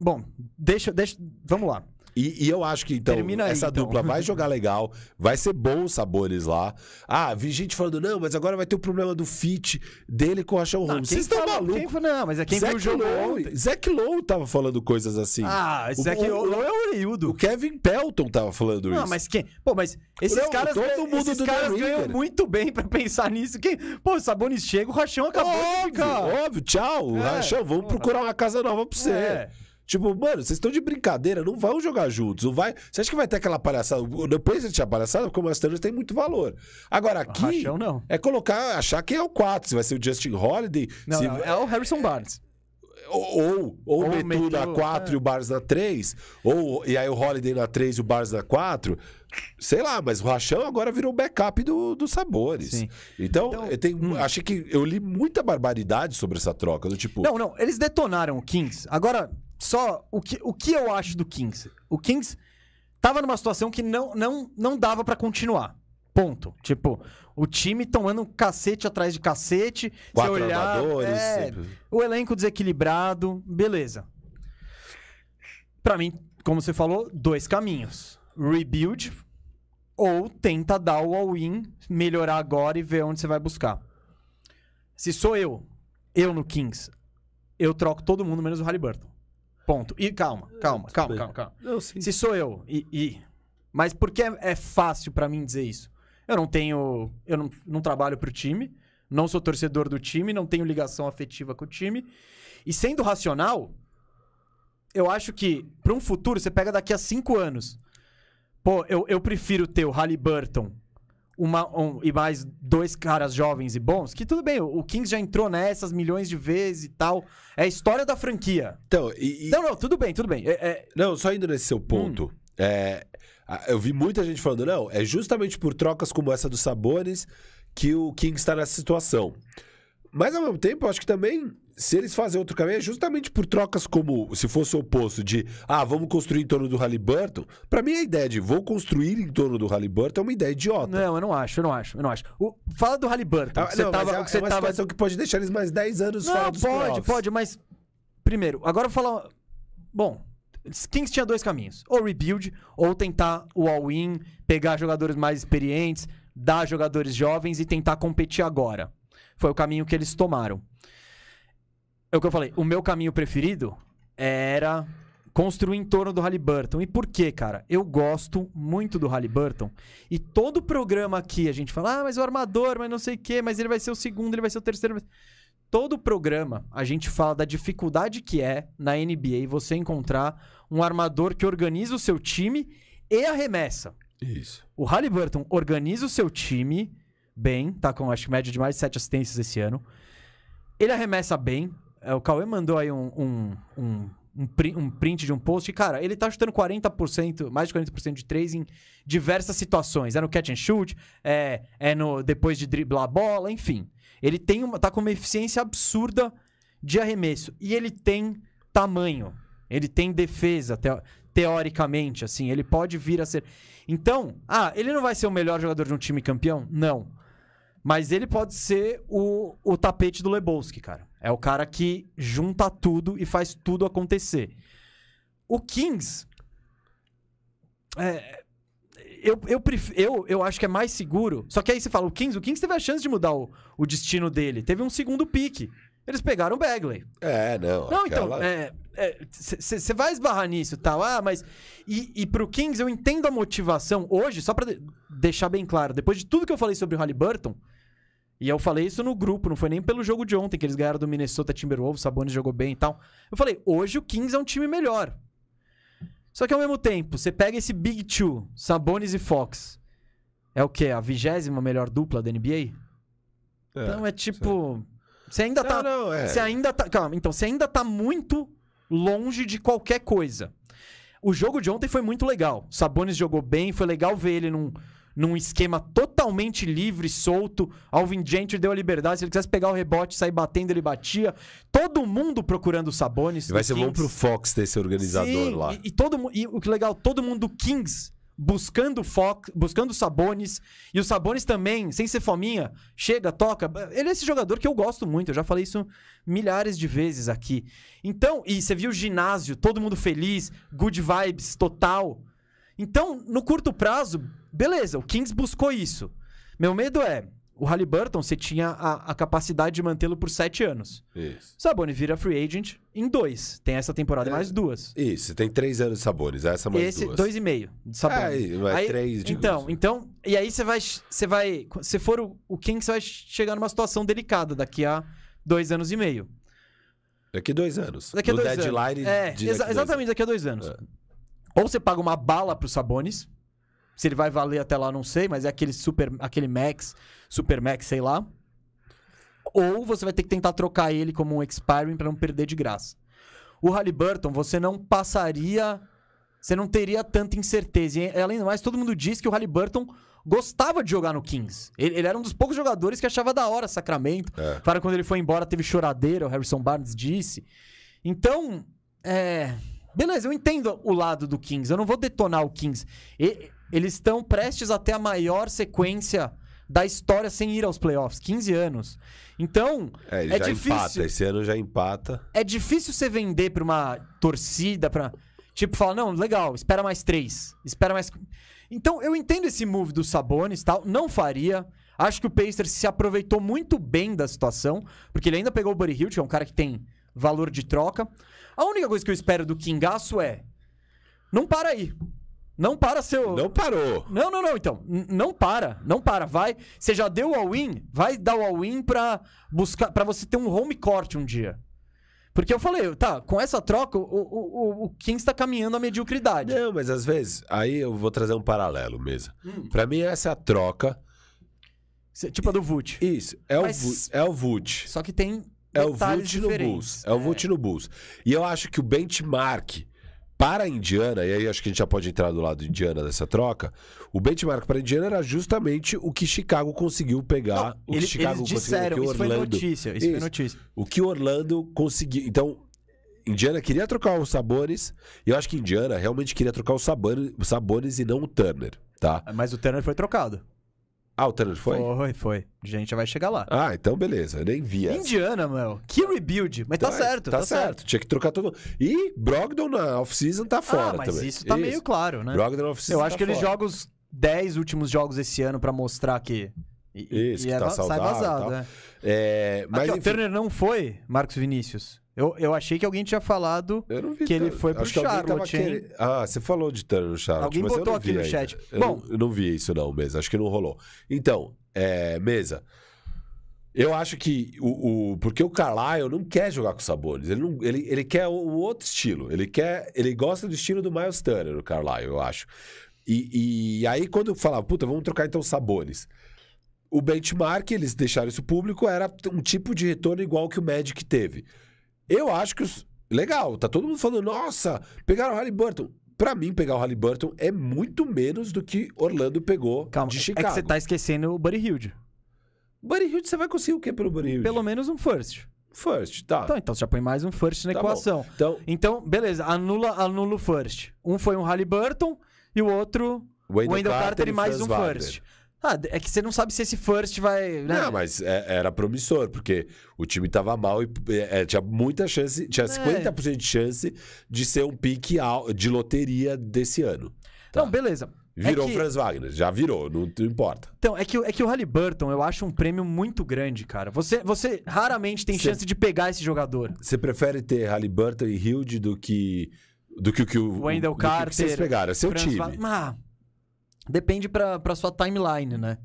A: Bom, deixa, deixa. Vamos lá.
B: E, e eu acho que, então,
A: aí,
B: essa
A: então.
B: dupla vai jogar legal, vai ser bom os sabores lá. Ah, vi gente falando, não, mas agora vai ter o problema do fit dele com o Rachel Holmes. Vocês estão malucos?
A: Quem, não, mas é quem viu o
B: Zach
A: jogo
B: Lowe,
A: ontem.
B: Zach Lowe tava falando coisas assim.
A: Ah,
B: O-
A: aqui
B: o-
A: Lowe é o
B: O. Kevin Pelton tava falando
A: Não,
B: isso.
A: mas quem? Pô, mas esses
B: Não,
A: caras,
B: todo mundo
A: esses
B: do
A: caras ganham muito bem pra pensar nisso. Quem? Pô, o Sabonis chega, o Rachão acabou de
B: óbvio,
A: ficar.
B: óbvio, tchau.
A: É,
B: Rachão, vamos
A: porra.
B: procurar uma casa nova pra você.
A: É.
B: Tipo, mano, vocês estão de brincadeira, não vão jogar juntos. Não vai... Você acha que vai ter aquela palhaçada? Depois de tinha palhaçada, porque o Masters tem muito valor. Agora, aqui
A: Rachão não.
B: é colocar, achar quem é o 4. Se vai ser o Justin Holiday,
A: Não,
B: se-
A: não, é o Harrison Barnes.
B: ou, ou, ou o Metu, na 4
A: é.
B: e o Barnes na 3, ou, e aí o Holiday na 3 e o Barnes na 4. Sei lá, mas o Rachão agora virou backup do, dos sabores.
A: Sim.
B: Então,
A: Então,
B: eu tenho,
A: hum.
B: achei que eu li muita barbaridade sobre essa troca. Do tipo,
A: Não, não, eles detonaram o Kings. Agora, só o que, o que eu acho do Kings. O Kings tava numa situação que não, não, não dava pra continuar. Ponto. Tipo, o time tomando um cacete atrás de cacete.
B: Quatro
A: você olhar, é,
B: sempre.
A: o elenco desequilibrado, beleza. Pra mim, como você falou, dois caminhos. Rebuild ou tenta dar o all-in, melhorar agora e ver onde você vai buscar. Se sou eu, eu no Kings, eu troco todo mundo menos o Halliburton. Ponto. E calma, calma, calma, calma, calma.
B: Não, sim.
A: Se sou eu, e. e- Mas por que é, é fácil pra mim dizer isso? Eu não tenho. Eu não, não trabalho pro time, não sou torcedor do time, não tenho ligação afetiva com o time. E sendo racional, eu acho que pra um futuro, você pega daqui a cinco anos. Pô, eu, eu prefiro ter o Halliburton uma, um- e mais dois caras jovens e bons, que tudo bem, o, o Kings já entrou nessas milhões de vezes e tal. É a história da franquia.
B: Então, e, e-
A: Não, não, tudo bem, tudo bem. É- é,
B: Não, só indo nesse seu ponto.
A: Hum.
B: é, eu vi muita gente falando, não, é justamente por trocas como essa dos Sabones que o Kings está nessa situação. Mas ao mesmo tempo, eu acho que também, se eles fazem outro caminho, é justamente por trocas como se fosse o oposto de, ah, vamos construir em torno do Halliburton. Pra mim, a ideia de vou construir em torno do Halliburton é uma ideia idiota.
A: Não, eu não acho, eu não acho, eu não acho. O- fala do Halliburton.
B: Ah,
A: você
B: não,
A: tava,
B: é,
A: que você
B: é uma
A: tava...
B: situação que pode deixar eles mais 10 anos fora
A: Não,
B: dos
A: pode,
B: playoffs.
A: pode, mas. Primeiro, agora eu vou falar. Bom, Kings tinha dois caminhos: ou rebuild, ou tentar o all-in, pegar jogadores mais experientes, dar jogadores jovens e tentar competir agora. Foi o caminho que eles tomaram. É o que eu falei, o meu caminho preferido era construir em torno do Halliburton. E por quê, cara? Eu gosto muito do Halliburton. E todo programa aqui a gente fala, ah, mas o armador, mas não sei o quê, mas ele vai ser o segundo, ele vai ser o terceiro. Todo programa a gente fala da dificuldade que é na NBA você encontrar um armador que organiza o seu time e arremessa.
B: Isso.
A: O Halliburton organiza o seu time bem, tá com acho que média de mais de 7 assistências esse ano. Ele arremessa bem. É, o Cauê mandou aí um, um, um, um pri- um print de um post. E, cara, ele tá chutando 40%, mais de 40% de 3 em diversas situações. É no catch and shoot, é, é no depois de driblar a bola, enfim. Ele tem uma, tá com uma eficiência absurda de arremesso. E ele tem tamanho. Ele tem defesa, teo- teoricamente, assim. Ele pode vir a ser. Então, ah, ele não vai ser o melhor jogador de um time campeão? Não. Mas ele pode ser o, o tapete do Lebowski, cara. É o cara que junta tudo e faz tudo acontecer. O Kings. É, eu, eu, pref- eu, eu acho que é mais seguro. Só que aí você fala, o Kings, o Kings teve a chance de mudar o, o destino dele. Teve um segundo pique. Eles pegaram o Bagley.
B: É, não.
A: Não,
B: aquela-
A: então, você vai esbarrar nisso e tal. Ah, mas. E, e pro Kings eu entendo a motivação. Hoje, só pra de- deixar bem claro, depois de tudo que eu falei sobre o Halliburton, e eu falei isso no grupo, não foi nem pelo jogo de ontem, que eles ganharam do Minnesota Timberwolves, o Sabonis jogou bem e tal. Eu falei, hoje o Kings é um time melhor. Só que ao mesmo tempo, você pega esse Big Two, Sabonis e Fox. É o quê? A vigésima melhor dupla da NBA?
B: É,
A: então é tipo. Você ainda tá.
B: Não, não, é.
A: Você ainda tá. Calma, então, você ainda tá muito longe de qualquer coisa. O jogo de ontem foi muito legal. Sabonis jogou bem, foi legal ver ele num, num esquema totalmente livre, solto. Alvin Gentry deu a liberdade. Se ele quisesse pegar o rebote e sair batendo, ele batia. Todo mundo procurando o Sabonis.
B: Vai ser bom
A: Kings.
B: pro Fox ter esse organizador
A: Sim,
B: lá.
A: E, e todo e o que legal, todo mundo do Kings buscando Fox, buscando Sabonis. E o Sabonis também, sem ser fominha, chega, toca. Ele é esse jogador que eu gosto muito. Eu já falei isso milhares de vezes aqui. Então, e você viu o ginásio, todo mundo feliz, good vibes total. Então, no curto prazo, beleza, o Kings buscou isso. Meu medo é, o Halliburton, você tinha a, a capacidade de mantê-lo por sete anos.
B: Isso.
A: Sabonis vira free agent em dois. Tem essa temporada e
B: É.
A: mais duas.
B: Isso, tem três anos de sabores, essa mais
A: Esse,
B: duas.
A: dois e meio de Sabonis.
B: É, é três, digo
A: Então, então, e aí você vai, você vai, se for o, o Kings, você vai chegar numa situação delicada daqui a dois anos e meio.
B: Daqui dois anos.
A: Daqui a
B: no
A: dois
B: deadline
A: anos. É,
B: de
A: exa-
B: daqui dois
A: exatamente, daqui a dois anos.
B: É.
A: Ou você paga uma bala pro Sabonis, se ele vai valer até lá, não sei, mas é aquele super, aquele max, super max, sei lá. Ou você vai ter que tentar trocar ele como um expiring pra não perder de graça. O Halliburton, você não passaria, você não teria tanta incerteza. E além do mais, todo mundo diz que o Halliburton gostava de jogar no Kings. Ele, ele era um dos poucos jogadores que achava da hora Sacramento.
B: É.
A: Para quando ele foi embora, teve choradeira, o Harrison Barnes disse. Então, É. Beleza, eu entendo o lado do Kings. Eu não vou detonar o Kings. E- eles estão prestes a ter a maior sequência da história sem ir aos playoffs 15 anos. Então,
B: É,
A: É difícil.
B: empata. Esse ano já empata.
A: é difícil você vender pra uma torcida, pra. Tipo, falar, não, legal, espera mais três. Espera mais. Então, eu entendo esse move do Sabonis e tal. Não faria. Acho que o Pacers se aproveitou muito bem da situação, porque ele ainda pegou o Buddy Hield, que é um cara que tem valor de troca. A única coisa que eu espero do Kingaço é. Não para aí. Não para seu.
B: Não parou.
A: Não, não, não, então. Não para, não para. Vai. Você já deu o all-in? Vai dar o all-in pra buscar. para você ter um home court um dia. Porque eu falei, tá, com essa troca, o, o, o, o Kings tá caminhando à mediocridade.
B: Não, mas às vezes, aí eu vou trazer um paralelo mesmo.
A: Hum.
B: Pra mim, essa é a troca.
A: Cê- Tipo a do Vult.
B: Isso, é,
A: Mas-
B: o, é o Vult.
A: Só que tem.
B: É o Vult no. Bulls. É o Vult no Bulls. E eu acho que o benchmark para a Indiana, e aí acho que a gente já pode entrar do lado de Indiana dessa troca, o benchmark para a Indiana era justamente o que Chicago conseguiu pegar.
A: Não,
B: o que
A: ele-
B: Chicago
A: eles
B: conseguiu,
A: disseram,
B: o que
A: isso foi
B: Orlando-
A: notícia. Isso, foi
B: Isso.
A: notícia.
B: O que Orlando conseguiu. Então, Indiana queria trocar os Sabonis, e eu acho que Indiana realmente queria trocar os Sabonis, os e não o Turner, tá?
A: Mas o Turner foi trocado.
B: Ah, o Turner foi?
A: Foi, foi. A gente já vai chegar lá.
B: Ah, então beleza, eu nem vi essa.
A: Indiana, meu. Que rebuild. Mas tá
B: é,
A: certo, tá, certo.
B: Tinha que trocar todo. E Brogdon na off-season tá fora
A: ah, mas
B: também.
A: isso tá meio claro, né?
B: Brogdon na off-season
A: Eu acho
B: tá
A: que ele
B: fora.
A: joga os 10 últimos jogos esse ano pra mostrar que. E,
B: Isso,
A: e
B: que
A: é
B: tá
A: sai
B: saudável e
A: vazado, né?
B: É, mas
A: Aqui, ó,
B: enfim,
A: Turner não foi, Marcos Vinícius. Eu, eu achei que alguém tinha falado.
B: vi
A: que ele foi pro Charlotte, hein?
B: Ah, você falou de Turner no Charlotte.
A: Alguém botou aqui no
B: ainda.
A: chat.
B: Eu,
A: Bom-
B: não, eu não vi isso não, mesa. Acho que não rolou. Então, é, mesa. Eu acho que o, o- porque o Carlisle não quer jogar com o Sabonis. Ele, não, ele, ele quer o, o outro estilo. Ele quer, ele gosta do estilo do Miles Turner, o Carlisle, eu acho. E, e aí quando eu falava, puta, vamos trocar então Sabonis. O benchmark, eles deixaram isso público, era um tipo de retorno igual que o Magic teve. Eu acho que os... legal, tá todo mundo falando, nossa, pegaram o Halliburton. Pra mim, pegar o Halliburton é muito menos do que Orlando pegou
A: Calma,
B: de
A: é
B: Chicago.
A: que você tá esquecendo o Buddy Hilde.
B: Buddy Hield, você vai conseguir o que pelo Buddy Hield?
A: Pelo menos um first.
B: First, tá.
A: Então, então você já põe mais um first na
B: Tá bom.
A: equação.
B: Então,
A: Então, beleza, anula, anula o first. Um foi um Halliburton e o outro
B: Wendell,
A: Wendell Carter, e mais um first. Ah, é que você não sabe se esse first vai. Né?
B: Não, mas é- era promissor, porque o time tava mal e é, tinha muita chance, tinha 50% de chance de ser um pique de loteria desse ano. Tá.
A: Não, beleza.
B: Virou
A: é que,
B: Franz Wagner, já virou, não, não importa.
A: Então, é que, é que o Halliburton eu acho um prêmio muito grande, cara. Você, você raramente tem
B: Cê-
A: chance de pegar esse jogador.
B: Você prefere ter Halliburton e Hilde do que do que o que o
A: Wendell
B: do que
A: Carter,
B: vocês pegaram? É seu
A: Franz
B: time.
A: Va- Ah, depende pra, pra sua timeline, né?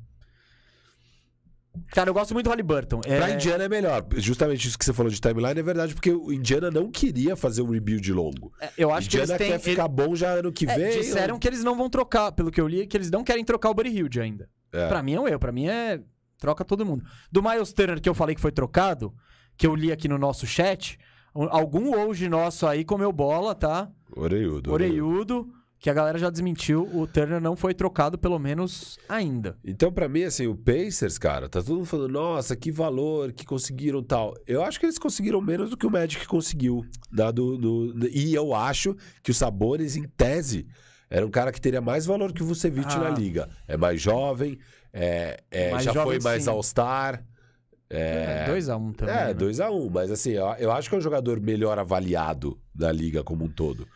A: Cara, eu gosto muito do Halliburton. É...
B: Pra Indiana é melhor. Justamente isso que você falou de timeline é verdade, porque o Indiana não queria fazer um rebuild longo.
A: é, Eu acho que
B: Indiana
A: eles têm.
B: quer ficar bom já ano que
A: É,
B: vem.
A: disseram que eles não vão trocar, pelo que eu li, que eles não querem trocar o Buddy Hilde ainda.
B: É.
A: Pra mim é um eu, pra mim é troca todo mundo. Do Miles Turner que eu falei que foi trocado, que eu li aqui no nosso chat, um- algum hoje nosso aí comeu bola, tá?
B: Oreiudo.
A: Oreiudo, que a galera já desmentiu, o Turner não foi trocado pelo menos ainda.
B: Então, pra mim, assim, o Pacers, cara, tá todo mundo falando, nossa, que valor, que conseguiram tal. Eu acho que eles conseguiram menos do que o Magic conseguiu. Dado do... E eu acho que o Sabonis, em tese, era um cara que teria mais valor que o Vucevic
A: Ah.
B: na liga. É mais jovem, é, é,
A: Mais
B: já
A: jovem,
B: foi mais. All-Star.
A: É, 2x1 um também.
B: É,
A: né?
B: 2x1, um, mas assim, eu, eu acho que é um jogador melhor avaliado da liga como um todo.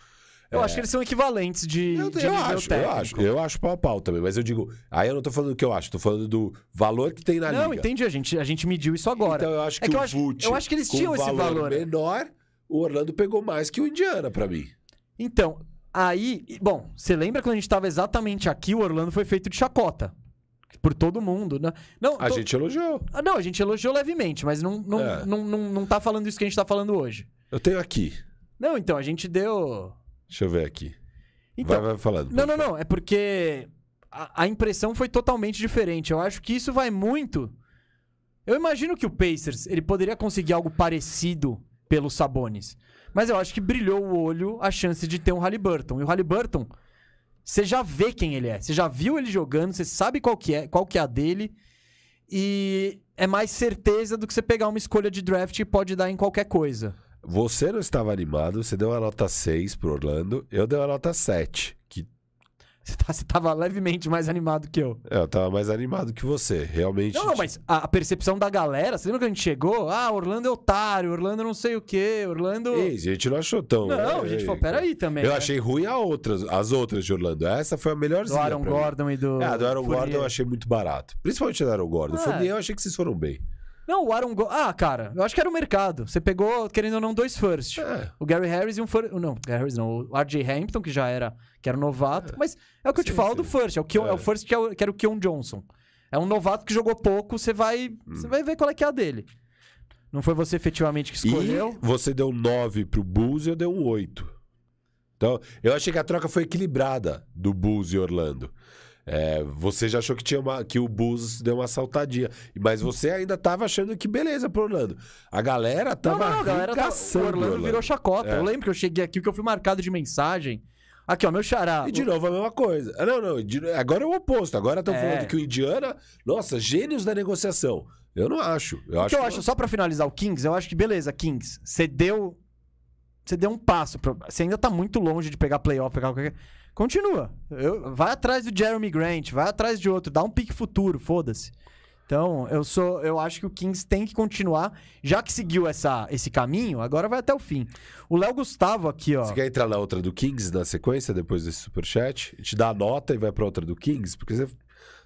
A: Eu acho que eles são equivalentes de,
B: Eu,
A: de
B: eu acho, eu
A: técnico.
B: acho, eu acho pau a pau também, mas eu digo, aí eu não tô falando do que eu acho, tô falando do valor que tem na
A: Não,
B: liga.
A: entendi, a gente, a gente mediu isso agora.
B: Então eu acho
A: É
B: que,
A: que eu
B: o
A: acho-
B: Vult,
A: eu acho que eles tinham esse valor, né?
B: menor, o Orlando pegou mais que o Indiana pra mim.
A: Então, aí, bom, você lembra quando a gente tava exatamente aqui, o Orlando foi feito de chacota. Por todo mundo, né? Não,
B: A
A: tô-
B: gente elogiou.
A: Ah, não, a gente elogiou levemente, mas não, não,
B: É.
A: não, não, não tá falando isso que a gente tá falando hoje.
B: Eu tenho aqui.
A: Não, então, a gente deu.
B: Deixa eu ver aqui.
A: Então,
B: vai, vai falando.
A: não, não, não. É porque a, a impressão foi totalmente diferente. Eu acho que isso vai muito. Eu imagino que o Pacers ele poderia conseguir algo parecido pelos Sabonis. Mas eu acho que brilhou o olho a chance de ter um Halliburton. E o Halliburton, você já vê quem ele é. Você já viu ele jogando, você sabe qual que é, qual que é a dele. E é mais certeza do que você pegar uma escolha de draft e pode dar em qualquer coisa.
B: Você não estava animado, você deu uma nota 6 pro Orlando, eu dei uma nota 7. Que
A: Você, tá, você tava levemente mais animado que eu.
B: é, eu tava mais animado que você, realmente.
A: Não, não, mas a, percepção da galera, você lembra que a gente chegou? Ah, Orlando é otário, Orlando não sei o quê, Orlando.
B: Ei, a gente não achou tão.
A: Não, a gente
B: Ei,
A: falou, peraí também.
B: Eu
A: né?
B: achei ruim a outras, as outras de Orlando. Essa foi a melhorzinha.
A: Do Aaron
B: pra mim.
A: Gordon e do.
B: É, do Aaron
A: Fournier.
B: Gordon eu achei muito barato. Principalmente do Aaron Gordon.
A: É.
B: Fournier eu achei que vocês foram bem.
A: Não, o Aaron Gordon. Ah, cara, eu acho que era o mercado. Você pegou, querendo ou não, dois first.
B: É.
A: O Gary Harris e um first. Não, Gary Harris não. O RJ Hampton, que já era, que era novato. Mas é o que eu te
B: Sim,
A: falo
B: sim.
A: do first. É o, Keon, é.
B: É.
A: o first que, é o, que era o Keon Johnson. É um novato que jogou pouco, você vai.
B: Hum.
A: Você vai ver qual é que é a dele. Não foi você efetivamente que escolheu.
B: E você deu um 9 pro Bulls e eu dei um 8. Então, eu achei que a troca foi equilibrada do Bulls e Orlando. É, você já achou que, tinha uma, que o Bulls deu uma saltadinha. Mas você ainda tava achando que beleza pro Orlando. A galera tava
A: não, não, a galera tá, o Orlando virou chacota.
B: É.
A: Eu lembro que eu cheguei aqui, que eu fui marcado de mensagem. Aqui, ó, meu xará.
B: E de novo a mesma coisa. Ah, Não, não. de- agora é o oposto. Agora estão
A: É.
B: falando que o Indiana, nossa, gênios da negociação. Eu não acho. Eu
A: O
B: acho
A: que eu
B: que-
A: acho, só pra finalizar o Kings, eu acho que beleza, Kings, você deu. Você deu um passo. Pra, você ainda tá muito longe de pegar playoff, pegar qualquer. Continua. Eu- vai atrás do Jeremy Grant, vai atrás de outro, dá um pique futuro, foda-se. Então, eu sou. Eu acho que o Kings tem que continuar. Já que seguiu essa, esse caminho, agora vai até o fim. O Léo Gustavo aqui, ó.
B: Você quer entrar na outra do Kings na sequência, depois desse superchat? Gente dá a nota e vai pra outra do Kings? Porque você,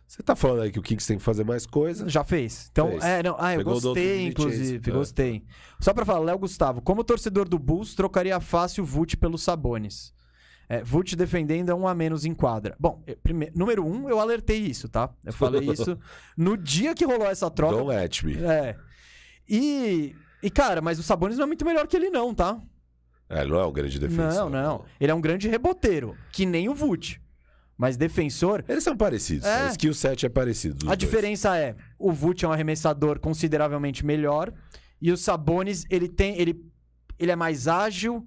B: você tá falando aí que o Kings tem que fazer mais coisa.
A: Já fez. Então,
B: Fez.
A: é, não, ah, eu
B: Pegou
A: gostei, inclusive,
B: É.
A: gostei. Só pra falar, Léo Gustavo, como torcedor do Bulls, trocaria fácil o Vult pelo Sabonis. É, Vult defendendo é um a menos em quadra. Bom, eh, prime- número um, eu alertei isso, tá? Eu falei isso no dia que rolou essa troca.
B: Don't at me.
A: É. E, e, cara, mas o Sabonis não é muito melhor que ele não, tá?
B: É, ele não é um grande defensor.
A: Não, não. Ele é um grande reboteiro, que nem o Vult. Mas defensor,
B: Eles são parecidos.
A: É.
B: O skill set é parecido.
A: A
B: dois.
A: diferença é, o Vult é um arremessador consideravelmente melhor e o Sabonis, ele tem ele, ele é mais ágil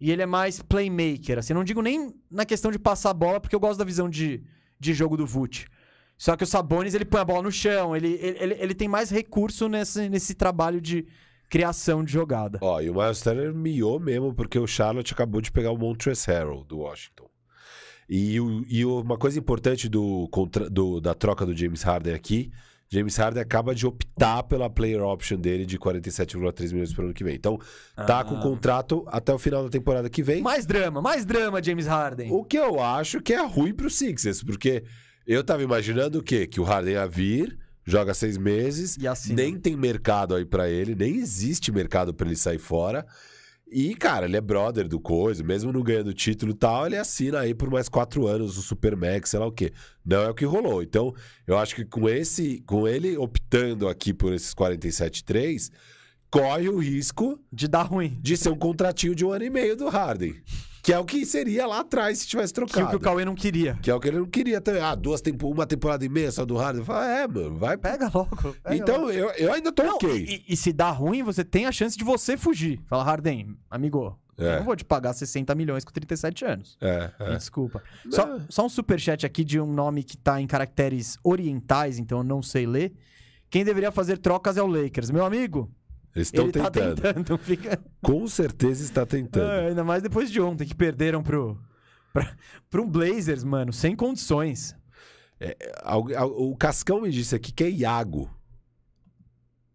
A: e ele é mais playmaker. Assim, não digo nem na questão de passar a bola, porque eu gosto da visão de, de jogo do Vult. Só que o Sabonis, ele põe a bola no chão, ele, ele, ele, tem mais recurso nesse, nesse trabalho de criação de jogada.
B: Ó, e o Miles Turner miou mesmo, porque o Charlotte acabou de pegar o Montrezl Harrell do Washington. E, e uma coisa importante do, do- da troca do James Harden aqui, James Harden acaba de optar pela player option dele de 47,3 milhões pro ano que vem. Então, tá
A: Ah.
B: com contrato até o final da temporada que vem.
A: Mais drama, mais drama, James Harden.
B: O que eu acho que é ruim pro Sixers, porque eu tava imaginando o quê? Que o Harden ia vir, joga seis meses,
A: E assina.
B: nem tem mercado aí pra ele, nem existe mercado pra ele sair fora. E, cara, ele é brother do coisa, mesmo não ganhando título e tal, ele assina aí por mais quatro anos o Supermax, sei lá o quê. Não é o que rolou. Então, eu acho que com esse, com ele optando aqui por esses 47,3, corre o risco
A: De dar ruim.
B: de ser um contratinho de um ano e meio do Harden. Que é o que seria lá atrás se tivesse
A: Que o
B: trocado.
A: que o Cauê não queria.
B: Que é o que ele não queria também. Ah, duas tempo, uma temporada e meia só do Harden. Eu falo, é, mano, vai.
A: Pega logo. pega
B: então,
A: logo.
B: eu, eu ainda tô
A: Não,
B: ok.
A: e, e se dá ruim, você tem a chance de você fugir. Fala, Harden, amigo, eu
B: É.
A: não vou te pagar 60 milhões com 37 anos.
B: É,
A: Me
B: é.
A: desculpa. Só, só um superchat aqui de um nome que tá em caracteres orientais, então eu não sei ler. Quem deveria fazer trocas é o Lakers. Meu amigo,
B: Eles estão
A: ele tá
B: tentando.
A: tentando. Fica...
B: Com certeza está tentando.
A: É, ainda mais depois de ontem, que perderam pro, pra, pro um Blazers, mano, sem condições.
B: Al- O Cascão me disse aqui que é Iago.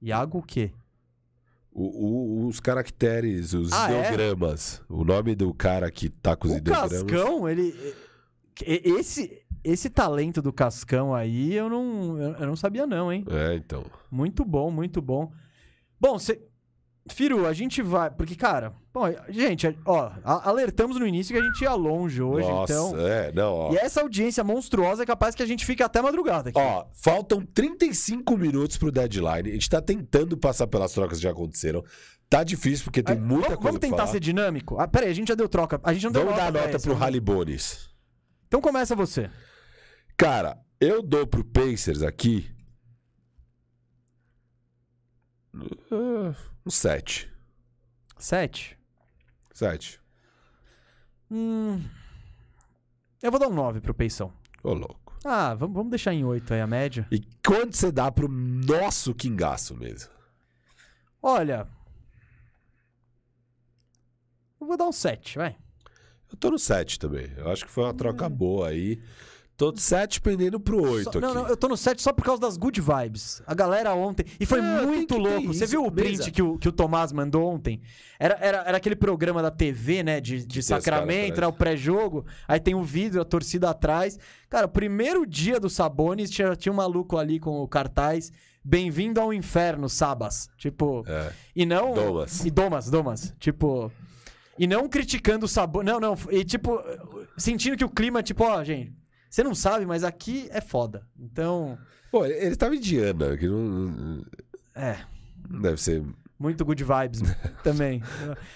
A: Iago o quê?
B: O- o- os caracteres, os
A: Ah, é?
B: ideogramas. O nome do cara que tá com os
A: O
B: ideogramas.
A: Cascão, ele. Esse, esse talento do Cascão aí, eu não, eu não sabia, não, hein?
B: É, então.
A: Muito bom, muito bom. Bom, cê... Firu, a gente vai. Porque, cara, bom, gente, ó, alertamos no início que a gente ia longe hoje,
B: Nossa,
A: então.
B: é, não, ó.
A: E essa audiência monstruosa é capaz que a gente fique até madrugada aqui.
B: Ó, faltam 35 minutos pro deadline. A gente tá tentando passar pelas trocas que já aconteceram. Tá difícil porque tem
A: Ah,
B: muita
A: vamos,
B: coisa
A: vamos tentar ser dinâmico? Ah, peraí, a gente já deu troca. A gente não deu
B: Vamos dar a
A: pra
B: nota
A: essa,
B: pro
A: né?
B: Halibones.
A: Então começa você.
B: Cara, eu dou pro Pacers aqui. Uh, Um 7.
A: Sete.
B: 7.
A: Hum. Eu vou dar um 9 pro Peição.
B: Ô, louco.
A: Ah, vamos, vamos deixar em 8 aí a média.
B: E quanto você dá pro nosso Kingaço mesmo?
A: Olha. vou dar um 7, vai.
B: Eu tô no 7 também. Eu acho que foi uma troca boa aí. Tô 7 pendendo pro 8
A: Só-
B: aqui.
A: não, não, eu tô no 7 só por causa das good vibes. A galera ontem. E foi
B: É, tem
A: muito
B: que ter
A: louco. Você
B: isso,
A: viu o print
B: beleza.
A: que o, que o Tomás mandou ontem? Era, era, era aquele programa da TV, né? De, de
B: os
A: Sacramento, era o pré-jogo. Aí tem o vidro, a torcida atrás. Cara, o primeiro dia do Sabonis tinha, tinha um maluco ali com o cartaz. Bem-vindo ao inferno, Sabas. Tipo.
B: É.
A: E não.
B: Domas.
A: E Domas, Domas. Tipo. E não criticando o sabor. Não, não. E tipo, sentindo que o clima, tipo, ó, gente, você não sabe, mas aqui é foda. Então.
B: Pô, ele, ele tava em Indiana, que não,
A: É.
B: deve ser.
A: Muito good vibes também.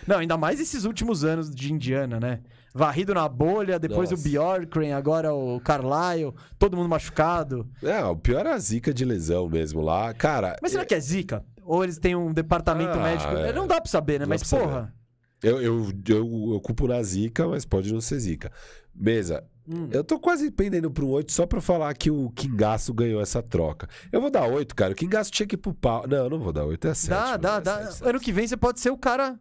A: Não, ainda mais esses últimos anos de Indiana, né? Varrido na bolha, depois
B: Nossa.
A: o Bjorkren, agora o Carlisle, todo mundo machucado.
B: É, o pior é a zica de lesão mesmo lá. Cara,
A: Mas será que é zica? Ou eles têm um departamento
B: Ah,
A: médico?
B: é.
A: Não dá pra saber, né?
B: Não
A: Mas, porra.
B: Eu, eu, eu, eu culpo na zica, mas pode não ser zica. Mesa,
A: Hum.
B: eu tô quase pendendo pro 8 só pra falar que o Kingaço ganhou essa troca. Eu vou dar 8, cara. O Kingaço tinha que ir pro pau. Não, eu não vou dar 8, é 7.
A: Dá, dá,
B: é
A: dá.
B: 7, 7.
A: Ano que vem você pode ser o cara.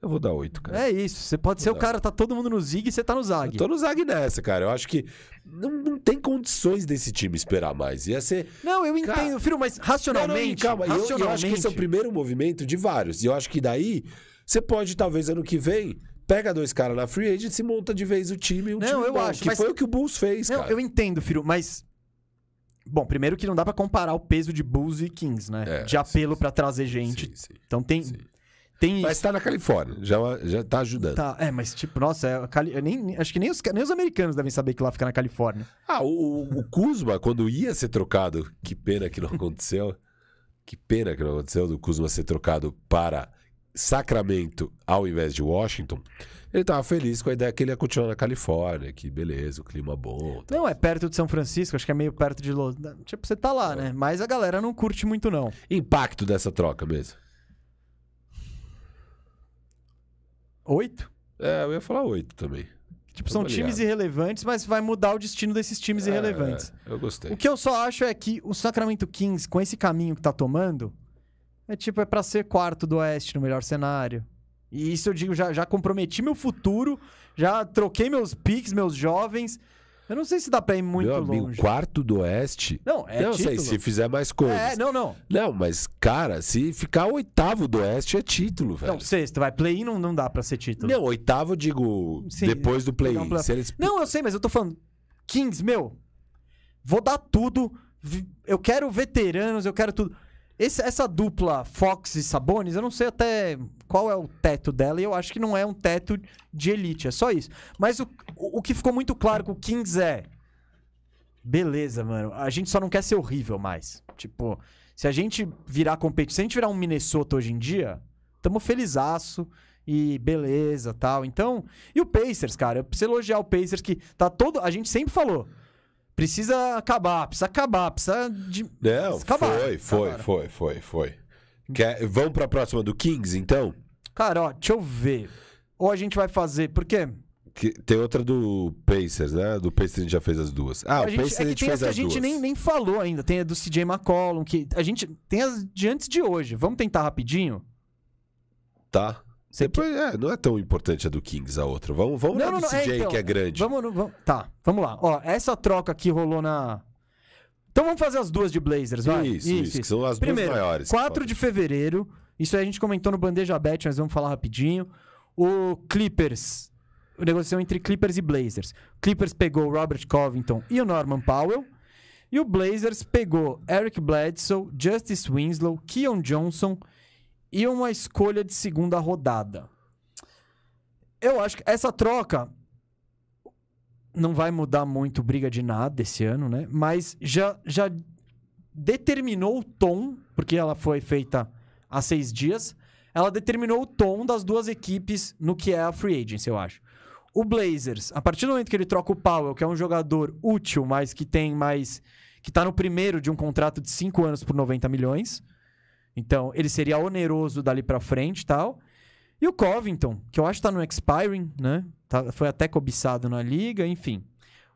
B: Eu vou dar 8, cara.
A: É isso. Você pode ser o cara, tá todo mundo no Zig e você tá no
B: Eu
A: Zag.
B: tô no Zag nessa, cara. Eu acho que não, não tem condições desse time esperar mais. Ia ser.
A: Não, eu
B: Cara-
A: entendo, filho, mas
B: Não, não, e
A: racionalmente.
B: calma, eu- eu,
A: racionalmente
B: acho que esse é o primeiro movimento de vários. E eu acho que daí você pode, talvez, ano que vem, pega dois caras na free agent e monta de vez o time. Um
A: Não,
B: time
A: eu
B: bom,
A: acho,
B: Que
A: mas-
B: foi o que o Bulls fez,
A: Não,
B: cara.
A: eu entendo, filho, mas. Bom, primeiro que não dá pra comparar o peso de Bulls e Kings, né?
B: É,
A: de apelo pra trazer gente.
B: Sim, sim.
A: Então tem.
B: Sim.
A: Tem
B: Mas tá na Califórnia, já, já tá ajudando.
A: Tá, é, mas tipo, nossa, é Cali... nem, acho que nem os, nem os americanos devem saber que lá fica na Califórnia.
B: Ah, o, o Kuzma, quando ia ser trocado, que pena que não aconteceu. que pena que não aconteceu do Kuzma ser trocado para Sacramento ao invés de Washington. Ele tava feliz com a ideia que ele ia continuar na Califórnia, que beleza, o clima bom. tá.
A: Não, é perto de São Francisco, acho que é meio perto de Los... Tipo, você tá lá, né? Mas a galera não curte muito, não.
B: Impacto dessa troca mesmo.
A: Oito?
B: É, eu ia falar oito também.
A: Tipo, são
B: Avaliado.
A: times irrelevantes, mas vai mudar o destino desses times irrelevantes.
B: É, eu gostei.
A: O que eu só acho é que o Sacramento Kings, com esse caminho que tá tomando, é tipo, é pra ser quarto do Oeste no melhor cenário. E isso eu digo, já, já comprometi meu futuro, já troquei meus picks, meus jovens. Eu não sei se dá pra ir muito
B: Meu amigo,
A: longe.
B: quarto do Oeste.
A: Não, é
B: não sei,
A: título.
B: se fizer mais coisas.
A: É, não, não.
B: Não, mas, cara, se ficar oitavo do Oeste é título, velho.
A: Não, sexto, vai. Play-in não, não dá pra ser título.
B: Não, oitavo, eu digo,
A: Sim,
B: depois do play-in.
A: play-
B: Se eles...
A: Não, eu sei, mas eu tô falando. Kings, meu. Vou dar tudo. Eu quero veteranos, eu quero tudo. Esse- essa dupla Fox e Sabonis, eu não sei até qual é o teto dela, e eu acho que não é um teto de elite, é só isso. Mas o, o, que ficou muito claro com o Kings é. Beleza, mano. A gente só não quer ser horrível mais. Tipo, se a gente virar competição, se a gente virar um Minnesota hoje em dia, tamo felizaço e beleza tal. Então, e o Pacers, cara? Eu preciso elogiar o Pacers que tá todo. A gente sempre falou. Precisa acabar, precisa acabar, precisa de.
B: Não,
A: Acabaram,
B: foi, foi,
A: acabaram.
B: foi, foi, foi. Quer... Vamos pra próxima do Kings, então?
A: Cara, ó, deixa eu ver. Ou a gente vai fazer. Porque
B: Que- Tem outra do Pacers, né? Do Pacers a gente já fez as duas. Ah,
A: a
B: o
A: gente,
B: Pacers
A: é
B: a
A: que
B: gente
A: tem
B: fez
A: as que a
B: as
A: gente
B: duas.
A: nem, nem falou ainda. Tem a do CJ McCollum, que a gente. Tem as de antes de hoje. Vamos tentar rapidinho?
B: Tá. Depois, é, não é tão importante a do Kings a outra. Vamos, vamos
A: Não,
B: na
A: não, é, então,
B: que é grande.
A: Vamos, vamos- Tá, vamos lá. Ó, essa troca aqui rolou na. Então vamos fazer as duas de Blazers, vai?
B: Isso, isso, que são as
A: Primeiro,
B: duas maiores.
A: 4 de fevereiro. Isso aí a gente comentou no Bandeja Bet, mas vamos falar rapidinho. O Clippers. O negociação entre Clippers e Blazers. Clippers pegou o Robert Covington e o Norman Powell. E o Blazers pegou Eric Bledsoe, Justice Winslow, Keon Johnson e uma escolha de segunda rodada. Eu acho que essa troca não vai mudar muito briga de nada esse ano, né? Mas já, já determinou o tom, porque ela foi feita há seis dias, ela determinou o tom das duas equipes no que é a free agency, eu acho. O Blazers, a partir do momento que ele troca o Powell, que é um jogador útil, mas que tem mais. que tá no primeiro de um contrato de cinco anos por 90 milhões. Então, ele seria oneroso dali pra frente e tal. E o Covington, que eu acho que tá no expiring, né? Tá- foi até cobiçado na liga, enfim.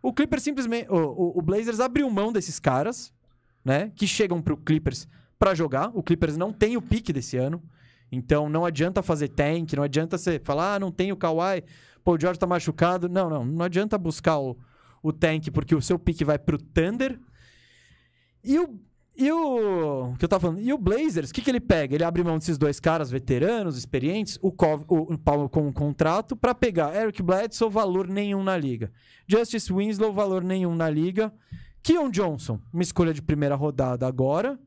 A: O Clippers simplesmente. O, o- Blazers abriu mão desses caras, né? Que chegam pro Clippers pra jogar. O Clippers não tem o pique desse ano. Então não adianta fazer tank, não adianta você falar, ah, não tem o Kawhi, pô, o George tá machucado. Não, não, não adianta buscar o, o tank, porque o seu pique vai pro Thunder. E o. E o. que eu tava falando? E o Blazers, o que, que ele pega? Ele abre mão desses dois caras veteranos, experientes, o, Cov, o, o Paulo com um contrato, para pegar Eric Bledsoe, valor nenhum na liga. Justice Winslow, valor nenhum na liga. Keon Johnson, uma escolha de primeira rodada agora.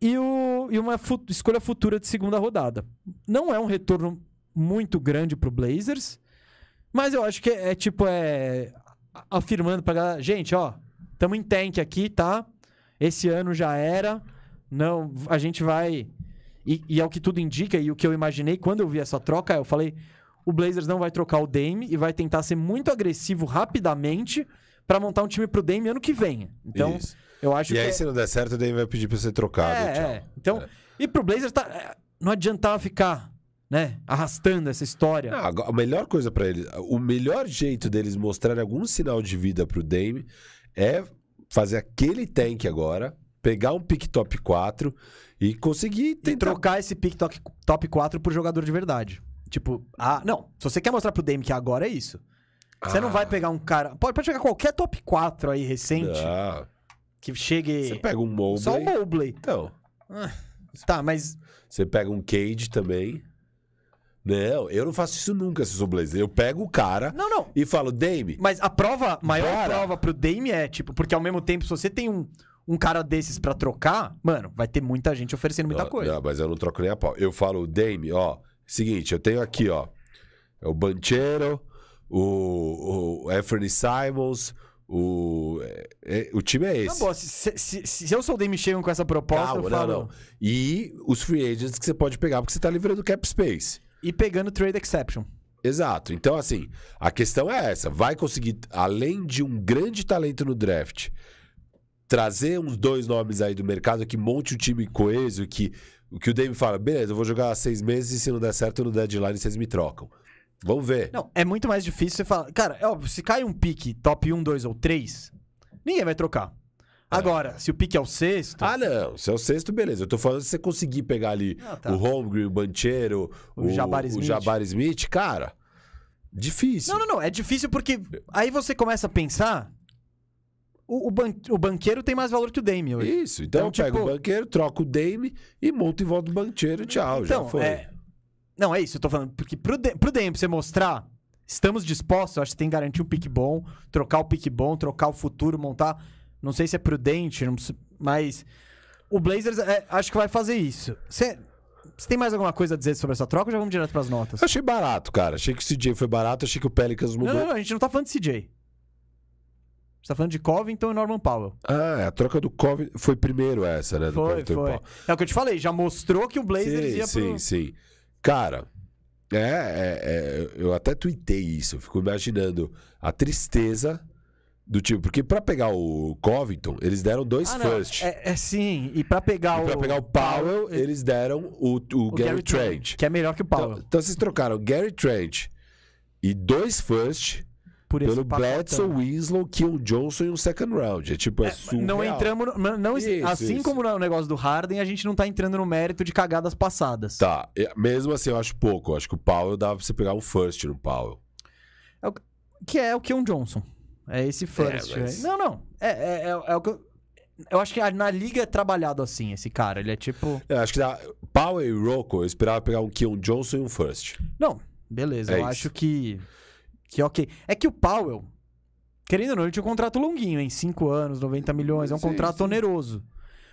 A: E, o, e uma escolha futura de segunda rodada. Não é um retorno muito grande pro Blazers, mas eu acho que é, é tipo, é afirmando pra galera, gente, ó, tamo em tank aqui, tá? Esse ano já era. Não, a gente vai. E, e é o que tudo indica, e o que eu imaginei quando eu vi essa troca, eu falei: o Blazers não vai trocar o Dame e vai tentar ser muito agressivo rapidamente para montar um time pro Dame ano que vem. Então,
B: Isso.
A: eu acho
B: E
A: que.
B: aí,
A: é-
B: se não der certo, daí vai pedir pra ser trocado.
A: é, é. Então,
B: É.
A: e pro Blazers tá, não adiantava ficar, né, arrastando essa história.
B: A melhor coisa pra eles, o melhor jeito deles mostrarem algum sinal de vida pro Dame é fazer aquele tank agora, pegar um pick top 4 e conseguir
A: E
B: tentar.
A: trocar esse pick top, top 4 por jogador de verdade. Tipo, ah, não. Se você quer mostrar pro Dame que agora é isso. Você não
B: Ah.
A: vai pegar um cara. Pode, pode pegar qualquer top 4 aí recente
B: Ah,
A: que chegue.
B: você pega um Mobley.
A: Só o Mobley.
B: Então,
A: Tá, mas.
B: você pega um Cade também. Não, eu não faço isso nunca, se sou Blazer. Eu pego o cara
A: Não, não.
B: e falo, Dame,
A: Mas a prova, maior
B: Bora.
A: prova pro Dame é, tipo, porque ao mesmo tempo, se você tem um, um cara desses pra trocar, mano, vai ter muita gente oferecendo muita
B: Não,
A: coisa.
B: Não, mas eu não troco nem a pau. Eu falo, Dame, ó, seguinte, eu tenho aqui, ó, é o Banchero, o, o Anthony Simons, o, é- é- o time é
A: Tá
B: esse.
A: bom, se, se, se- eu sou o Dame chegam com essa proposta,
B: Calma,
A: eu
B: não,
A: falo.
B: não. E os free agents que você pode pegar, porque você tá livrando cap space.
A: E pegando trade exception.
B: Exato. Então, assim, a questão é essa. Vai conseguir, além de um grande talento no draft, trazer uns dois nomes aí do mercado que monte um time coeso, que o que o Dame fala, beleza, eu vou jogar seis meses e se não der certo no deadline vocês me trocam. Vamos ver.
A: Não, é muito mais difícil você falar. Cara, é óbvio, se cai um pique top 1, 2 ou 3, ninguém vai trocar. Agora, se o pique é o sexto.
B: Ah, não. Se é o sexto, beleza. Eu tô falando se você conseguir pegar ali
A: Ah, tá.
B: o Holmgren, o Banchero,
A: O Jabari Smith.
B: o Jabari Smith, cara, difícil.
A: Não, não, não. É difícil porque aí você começa a pensar. O, o, ban- o banqueiro tem mais valor que o Dame hoje.
B: Isso. Então,
A: Então,
B: eu pego
A: tipo-
B: o banqueiro, troco o Dame e monto em volta do banqueiro. Tchau,
A: então,
B: já foi.
A: é. Não, é isso, eu tô falando. Porque pro, D- pro Dame, pra você mostrar, estamos dispostos, eu acho que tem que garantir um pique bom, trocar o pique bom, trocar o futuro, montar. Não sei se é prudente, não mas. O Blazers é, acho que vai fazer isso. Você, você tem mais alguma coisa a dizer sobre essa troca ou já vamos direto pras notas?
B: Eu achei barato, cara. Achei que o CJ foi barato, achei que o Pelicans
A: Não,
B: mudou.
A: não, não, a gente não tá falando de CJ. A gente tá falando de Covington e Norman Powell.
B: Ah, a troca do Covington foi primeiro essa, né? Do
A: Foi,
B: Covington
A: foi.
B: Powell.
A: É o que eu te falei, já mostrou que o Blazers
B: Sim,
A: ia
B: sim,
A: pro...
B: sim. Cara, é, é- é, eu até tuitei isso. Eu fico imaginando a tristeza do tipo. Porque pra pegar o Covington, eles deram dois
A: Ah,
B: first.
A: É, é sim, e pra pegar
B: E
A: o...
B: pra pegar o Powell, eles deram o, o,
A: o
B: Gary, Trent.
A: Que é melhor que o Powell.
B: Então, então vocês trocaram Gary Trent e dois first pelo. Bledsoe, Winslow, Keon Johnson e um second round. É tipo, é, surreal.
A: Não entramos. no- não,
B: Isso,
A: assim
B: isso.
A: como no negócio do Harden, a gente não tá entrando no mérito de cagadas passadas.
B: Tá, mesmo assim eu acho pouco. Eu acho que o Powell dava pra você pegar um first no Powell.
A: Que é o Keon Johnson. É esse first.
B: É, mas-
A: aí. Não, não. É, é, é, é o que eu. Eu acho que na liga é trabalhado assim, esse cara. Ele é tipo.
B: Eu acho que dá, Powell e Rocco, eu esperava pegar um Keon Johnson e um first.
A: Não, beleza.
B: É
A: eu
B: isso.
A: acho que. Que ok. É que o Powell, querendo ou não, ele tinha um contrato longuinho, em 5 anos, 90 milhões. É um
B: Sim,
A: contrato
B: sim.
A: oneroso.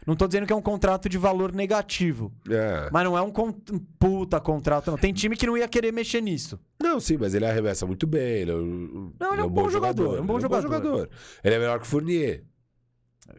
A: Não tô dizendo que é um contrato de valor negativo.
B: É.
A: Mas não é um, con- um puta contrato, não. Tem time que não ia querer mexer nisso.
B: Não, sim, mas ele arremessa muito bem. Ele é um,
A: Não, ele é um bom jogador, é um bom
B: ele
A: jogador.
B: Ele é melhor que o Fournier.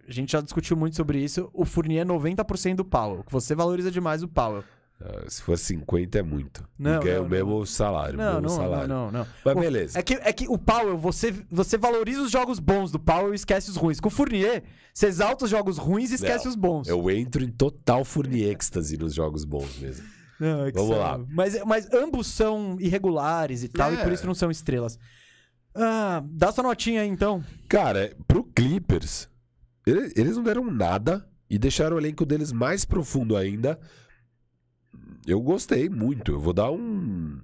A: A gente já discutiu muito sobre isso. O Fournier é 90% do Powell. Você valoriza demais o Powell.
B: Ah, Se for 50 é muito.
A: Não,
B: Porque é
A: não,
B: o mesmo salário.
A: Não,
B: mesmo
A: não, não,
B: salário.
A: não, não.
B: Mas
A: O-
B: beleza.
A: É que, é que o Powell, você, você valoriza os jogos bons do Powell e esquece os ruins. Com o Fournier, você exalta os jogos ruins e esquece
B: Não,
A: os bons.
B: Eu entro em total Fournier êxtase nos jogos bons mesmo.
A: Não, é que
B: Vamos
A: são-
B: lá.
A: Mas, mas ambos são irregulares e tal, e
B: É.
A: por isso não são estrelas. Ah, dá sua notinha aí, então.
B: Cara, pro Clippers, ele- eles não deram nada e deixaram o elenco deles mais profundo ainda. Eu gostei muito. Eu vou dar um,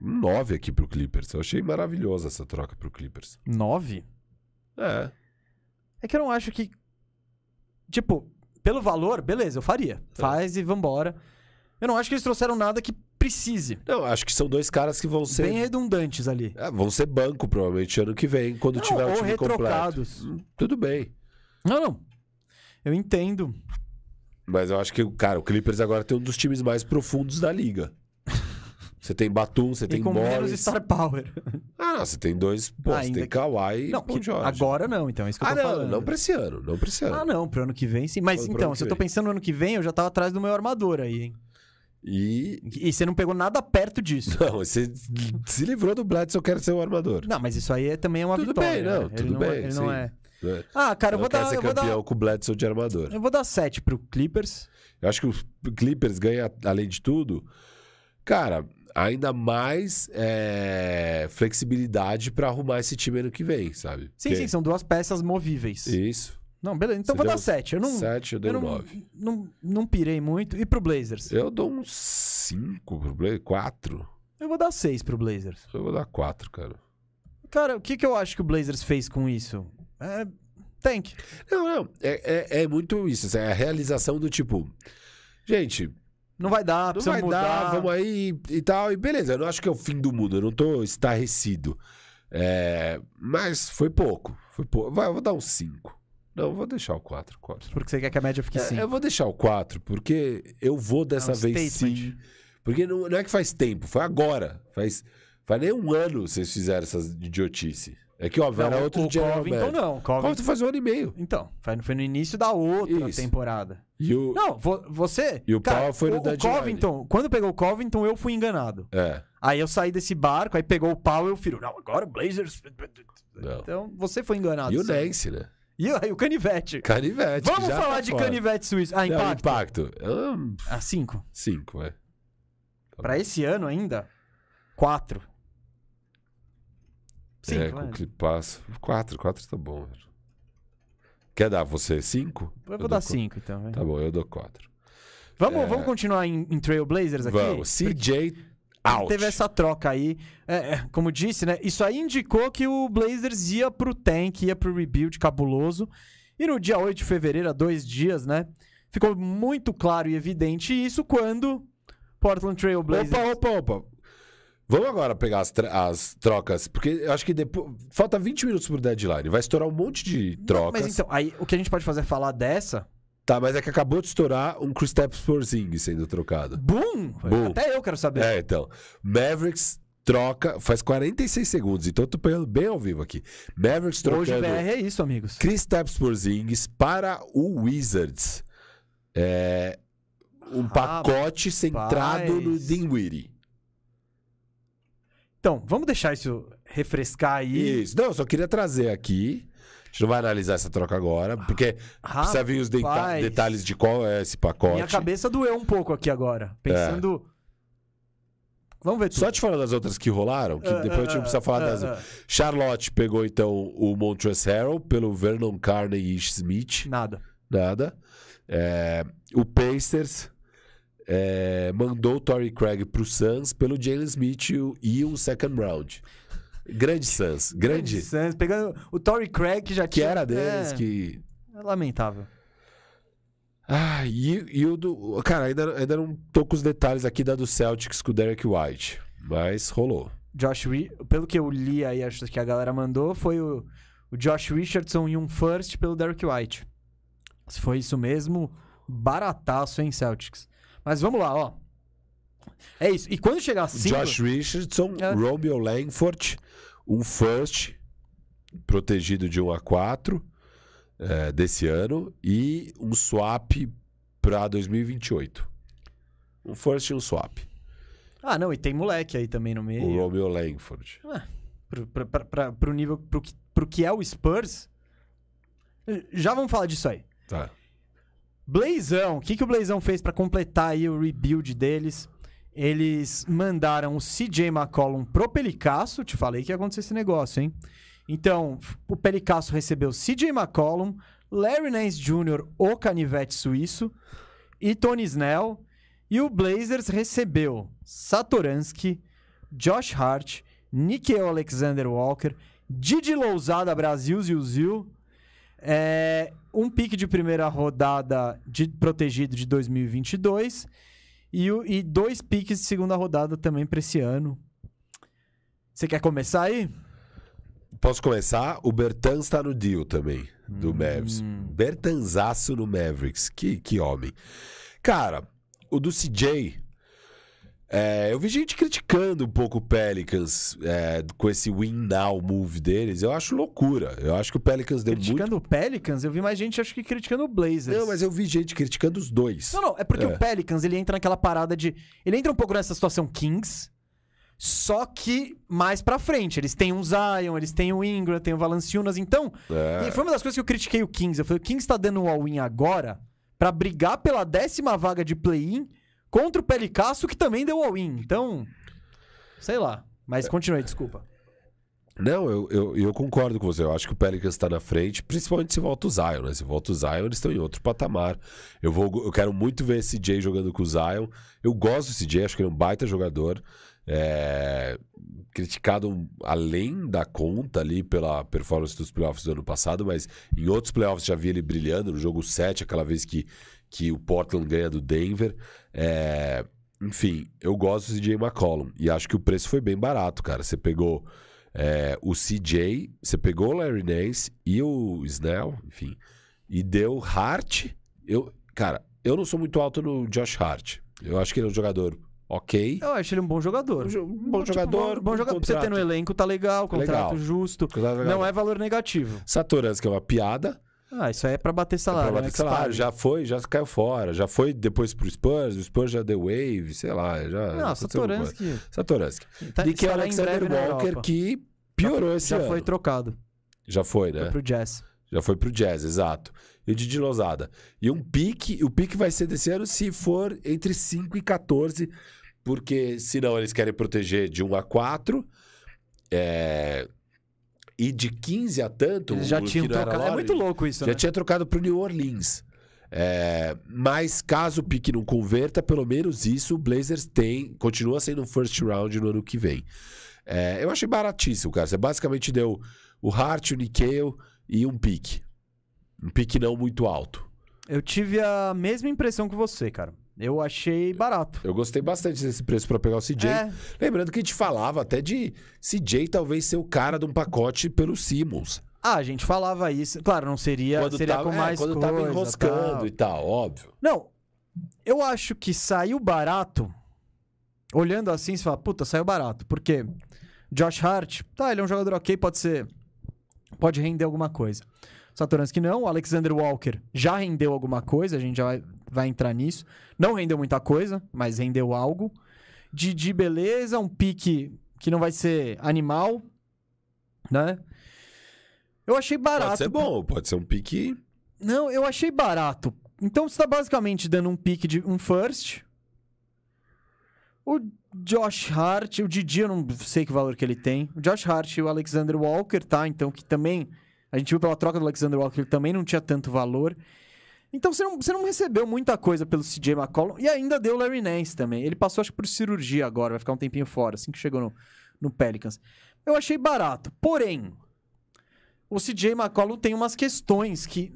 B: um 9 aqui pro Clippers. Eu achei maravilhosa essa troca pro Clippers.
A: 9?
B: É.
A: É que eu não acho que. Tipo, pelo valor, beleza, eu faria. Faz e vambora. Eu não acho que eles trouxeram nada que precise.
B: Não, acho que são dois caras que vão ser.
A: Bem redundantes ali.
B: É, vão ser banco, provavelmente, ano que vem, quando
A: Não,
B: tiver o time completo. Hum, Tudo bem.
A: Não, não. Eu entendo.
B: Mas eu acho que, cara, o Clippers agora tem um dos times mais profundos da liga. Você tem Batum, você
A: E
B: tem
A: com menos
B: Morris.
A: Star Power.
B: Ah, não, você tem dois. Pô, você
A: Ainda
B: tem
A: que-
B: Kawhi
A: não,
B: e Paul George.
A: agora não, então. É isso que eu
B: Ah,
A: tô
B: não,
A: falando.
B: não pra esse ano. Não pra esse ano.
A: Ah, não, pro ano que vem sim. Mas então, se eu tô pensando no ano que vem, eu já tava atrás do meu armador aí, hein?
B: E.
A: E você não pegou nada perto disso.
B: Não, você se livrou do Bledsoe, eu quero ser o armador.
A: Não, mas isso aí é- também é uma
B: Tudo
A: vitória.
B: bem, não,
A: né?
B: tudo
A: ele não,
B: bem,
A: Ele não
B: sim.
A: é.
B: Né?
A: Ah, cara, eu
B: Não
A: vou dar.
B: ser
A: Eu vou
B: campeão
A: dar,
B: com o Bledsoe de armador.
A: eu vou dar 7 pro Clippers.
B: Eu acho que o Clippers ganha, além de tudo, cara, ainda mais é, flexibilidade pra arrumar esse time ano que vem, sabe?
A: Sim,
B: Porque-
A: sim, são duas peças movíveis.
B: Isso.
A: Não, beleza. Então
B: Você
A: vou dar 7. Eu não.
B: Sete, eu dei
A: eu
B: um
A: não,
B: nove.
A: não, não pirei muito. E pro Blazers?
B: Eu dou uns cinco pro Blazers, quatro.
A: Eu vou dar 6 pro Blazers.
B: Eu vou dar quatro, cara.
A: Cara, o que, que eu acho que o Blazers fez com isso? É. Tank.
B: Não, não, é, é, é muito isso, assim, é a realização do tipo, gente,
A: Não vai dar,
B: não vai
A: mudar.
B: dar, vamos aí e tal, e beleza, eu não acho que é o fim do mundo, eu não tô estarrecido, É, mas foi pouco, foi pouco, vai, eu vou dar um cinco. Não, eu vou deixar o quatro, quatro.
A: Porque você quer que a média fique
B: É,
A: 5.
B: eu vou deixar o 4, porque eu vou dessa
A: É um
B: vez
A: statement.
B: sim. Porque não, não é que faz tempo, foi agora. Faz, faz nem um ano vocês fizeram essas idiotice. É que, óbvio, era outro
A: o
B: general
A: Covington não. Covington...
B: Covington faz um ano e meio.
A: Então, foi foi no início da outra
B: Isso.
A: temporada.
B: E o...
A: Não, vo- você.
B: E o
A: cara,
B: Powell foi no
A: o, o. Covington, quando pegou o Covington, eu fui enganado.
B: É,
A: Aí eu saí desse barco, aí pegou o pau, eu filho, não, agora o Blazers.
B: não.
A: Então, você foi enganado.
B: E o
A: sim.
B: Nance, né?
A: E aí o canivete.
B: Canivete.
A: Vamos falar
B: tá
A: de
B: fora.
A: canivete suíço. Ah, impacto.
B: impacto.
A: Ah, cinco.
B: cinco, é.
A: Pra esse ano ainda, quatro. Cinco,
B: é, com o clipaço. Quatro, quatro tá bom. Quer dar você cinco?
A: Eu vou
B: dou
A: dar cinco, então. vai.
B: Tá bom, eu dou quatro.
A: Vamos,
B: É.
A: vamos continuar em, em Trailblazers aqui?
B: Vamos. CJ out.
A: Teve essa troca aí. É, é, como disse, né? Isso aí indicou que o Blazers ia pro tank, ia pro rebuild cabuloso. E no dia 8 de fevereiro, há dois dias, né? Ficou muito claro e evidente isso quando Portland Trail Blazers...
B: Opa, opa, opa. Vamos agora pegar as, as trocas, porque eu acho que depois. Falta 20 minutos pro deadline. Vai estourar um monte de trocas.
A: Mas então, aí o que a gente pode fazer é falar dessa.
B: Tá, mas é que acabou de estourar um Kristaps Porzingis sendo trocado.
A: Boom!
B: Boom.
A: Até eu quero saber.
B: É, então. Mavericks troca. Faz 46 segundos, então eu tô pegando bem ao vivo aqui. Mavericks
A: Hoje
B: trocando
A: BR é isso, amigos.
B: Kristaps Porzingis para o Wizards. É. Um
A: Rapaz.
B: pacote centrado no Dinwiddie.
A: Então, vamos deixar isso refrescar aí.
B: Isso. Não, eu só queria trazer aqui. A gente não vai analisar essa troca agora, porque precisa vir os deta- detalhes de qual é esse pacote.
A: Minha cabeça doeu um pouco aqui agora. Pensando. Vamos ver tudo.
B: Só te falando das outras que rolaram, que
A: Ah,
B: depois a gente
A: ah,
B: não precisa falar
A: ah,
B: das.
A: ah.
B: Charlotte pegou então o Montrezl Harrell pelo Vernon Carney e Smith.
A: Nada.
B: Nada. É, o Pacers é, mandou o Torrey Craig pro Suns pelo Jalen Smith e o- um second round. Grande Suns. Grande.
A: Suns, pegando o Tory Craig que já
B: Que
A: tinha.
B: era deles,
A: é,
B: que.
A: é lamentável.
B: Ah, e, e o do. Cara, ainda, ainda não tô com os detalhes aqui da do Celtics com o Derek White. Mas rolou.
A: Josh pelo que eu li aí, acho que a galera mandou, foi o, o Josh Richardson e um first pelo Derek White. Se foi isso mesmo, barataço, hein, Celtics. Mas vamos lá, ó. É isso. E quando chegar a cinco...
B: Josh Richardson,
A: É.
B: Romeo Langford, um first protegido de 1 a 4 é, desse ano e um swap para 2028. Um first e um swap.
A: Ah, não, e tem moleque aí também no
B: O
A: meio.
B: Romeo Langford.
A: Pro, pra, pra, pra, pro nível, pro que, pro que é o Spurs. Já vamos falar disso aí.
B: Tá.
A: Blazão, o que, que o Blazão fez pra completar aí o rebuild deles? Eles mandaram o CJ McCollum pro Pelicasso. Te falei que ia acontecer esse negócio, hein? Então, o Pelicasso recebeu CJ McCollum, Larry Nance Jr., o canivete suíço, e Tony Snell. E o Blazers recebeu Satoransky, Josh Hart, Nickel Alexander Walker, Didi Lousada Brasil Zil é, um pique de primeira rodada de, protegido de 2022 e, o- e dois piques de segunda rodada também para esse ano. Você quer começar aí?
B: Posso começar? O Bertans tá no deal também, do.
A: Hum.
B: Bertanzaço no Mavericks. Que, que homem. Cara, o do CJ. É, eu vi gente criticando um pouco o Pelicans é, com esse win now move deles. Eu acho loucura. Eu acho que o Pelicans deu muito.
A: Criticando o Pelicans, eu vi mais gente acho que criticando o Blazers.
B: Não, mas eu vi gente criticando os dois.
A: Não, não, é porque
B: É.
A: o Pelicans, ele entra naquela parada de... Ele entra um pouco nessa situação Kings, só que mais pra frente. Eles têm um Zion, eles têm o Ingram, tem o Valanciunas, então...
B: É.
A: E foi uma das coisas que eu critiquei o Kings. Eu falei, o Kings tá dando um all-in agora pra brigar pela décima vaga de play-in contra o Pelicasso, que também deu all-in. Então, sei lá. Mas continue, desculpa.
B: Não, eu, eu, eu concordo com você. Eu acho que o Pelicans está na frente, principalmente se volta o Zion, né? Se volta o Zion, eles estão em outro patamar. Eu, vou, eu quero muito ver esse CJ jogando com o Zion. Eu gosto do CJ, acho que ele é um baita jogador. É, Criticado além da conta ali pela performance dos playoffs do ano passado, mas em outros playoffs já vi ele brilhando. No jogo 7, aquela vez que, que o Portland ganha do Denver. É, Enfim, eu gosto do CJ McCollum. E acho que o preço foi bem barato, cara. Você pegou é, o CJ, você pegou o Larry Nance e o Snell, enfim, e deu Hart. Eu, cara, eu não sou muito alto no Josh Hart. Eu acho que ele é um jogador ok.
A: Eu acho ele um bom jogador.
B: Um jo- um bom
A: Tipo,
B: jogador,
A: Bom,
B: um
A: jogador. Pra você ter no elenco, tá legal. Contrato
B: Legal.
A: justo. Não é valor negativo.
B: Satorans, que é uma piada.
A: Ah, isso aí é pra bater
B: É
A: salário.
B: pra
A: né?
B: bater salário.
A: Expired.
B: Já foi, já caiu fora. Já foi depois pro Spurs. O Spurs já deu wave, sei lá. Já,
A: Não. Satoransky
B: Satoransky.
A: tá,
B: E que é o Alexander Walker, que piorou esse
A: Já
B: ano.
A: foi trocado.
B: Já foi, né?
A: Foi pro Jazz.
B: Já foi pro Jazz, exato. E o Didi Lozada. E um pique, o pique vai ser desse ano se for entre 5 e 14, porque senão eles querem proteger de 1 a 4. é, E de 15 a tanto.
A: Eles já tinham trocado. É muito louco isso,
B: Já
A: né?
B: tinha trocado pro New Orleans. É, mas caso o pique não converta, pelo menos isso o Blazers tem, continua sendo um first round no ano que vem. É, eu achei baratíssimo, cara. Você basicamente deu o Hart, o Nikhil e um pique. Um pique não muito alto.
A: Eu tive a mesma impressão que você, cara. Eu achei barato.
B: Eu gostei bastante desse preço pra pegar o CJ.
A: É,
B: Lembrando que a gente falava até de CJ talvez ser o cara de um pacote pelo Simmons.
A: ah, a gente falava isso. Claro, não seria, seria com
B: é,
A: mais
B: quando
A: coisa,
B: tava enroscando
A: tal.
B: e tal, óbvio.
A: Não, eu acho que saiu barato. Olhando assim, você fala, puta, saiu barato. Porque Josh Hart, tá, ele é um jogador ok, pode ser. Pode render alguma coisa. Satoransky não, o Alexander Walker já rendeu alguma coisa, a gente já vai, vai entrar nisso. Não rendeu muita coisa, mas rendeu algo. Didi, beleza, um pique que não vai ser animal, né? Eu achei barato.
B: Pode ser bom, pode ser um pique.
A: Não, eu achei barato. Então você tá basicamente dando um pick de um first. O Josh Hart, o Didi, eu não sei que valor que ele tem. O Josh Hart e o Alexander Walker, tá? Então que também. A gente viu pela troca do Alexander Walker, ele também não tinha tanto valor. Então você não, você não recebeu muita coisa pelo CJ McCollum. E ainda deu o Larry Nance também. Ele passou, acho que por cirurgia agora, vai ficar um tempinho fora, assim que chegou no, no Pelicans. Eu achei barato. Porém, o CJ McCollum tem umas questões que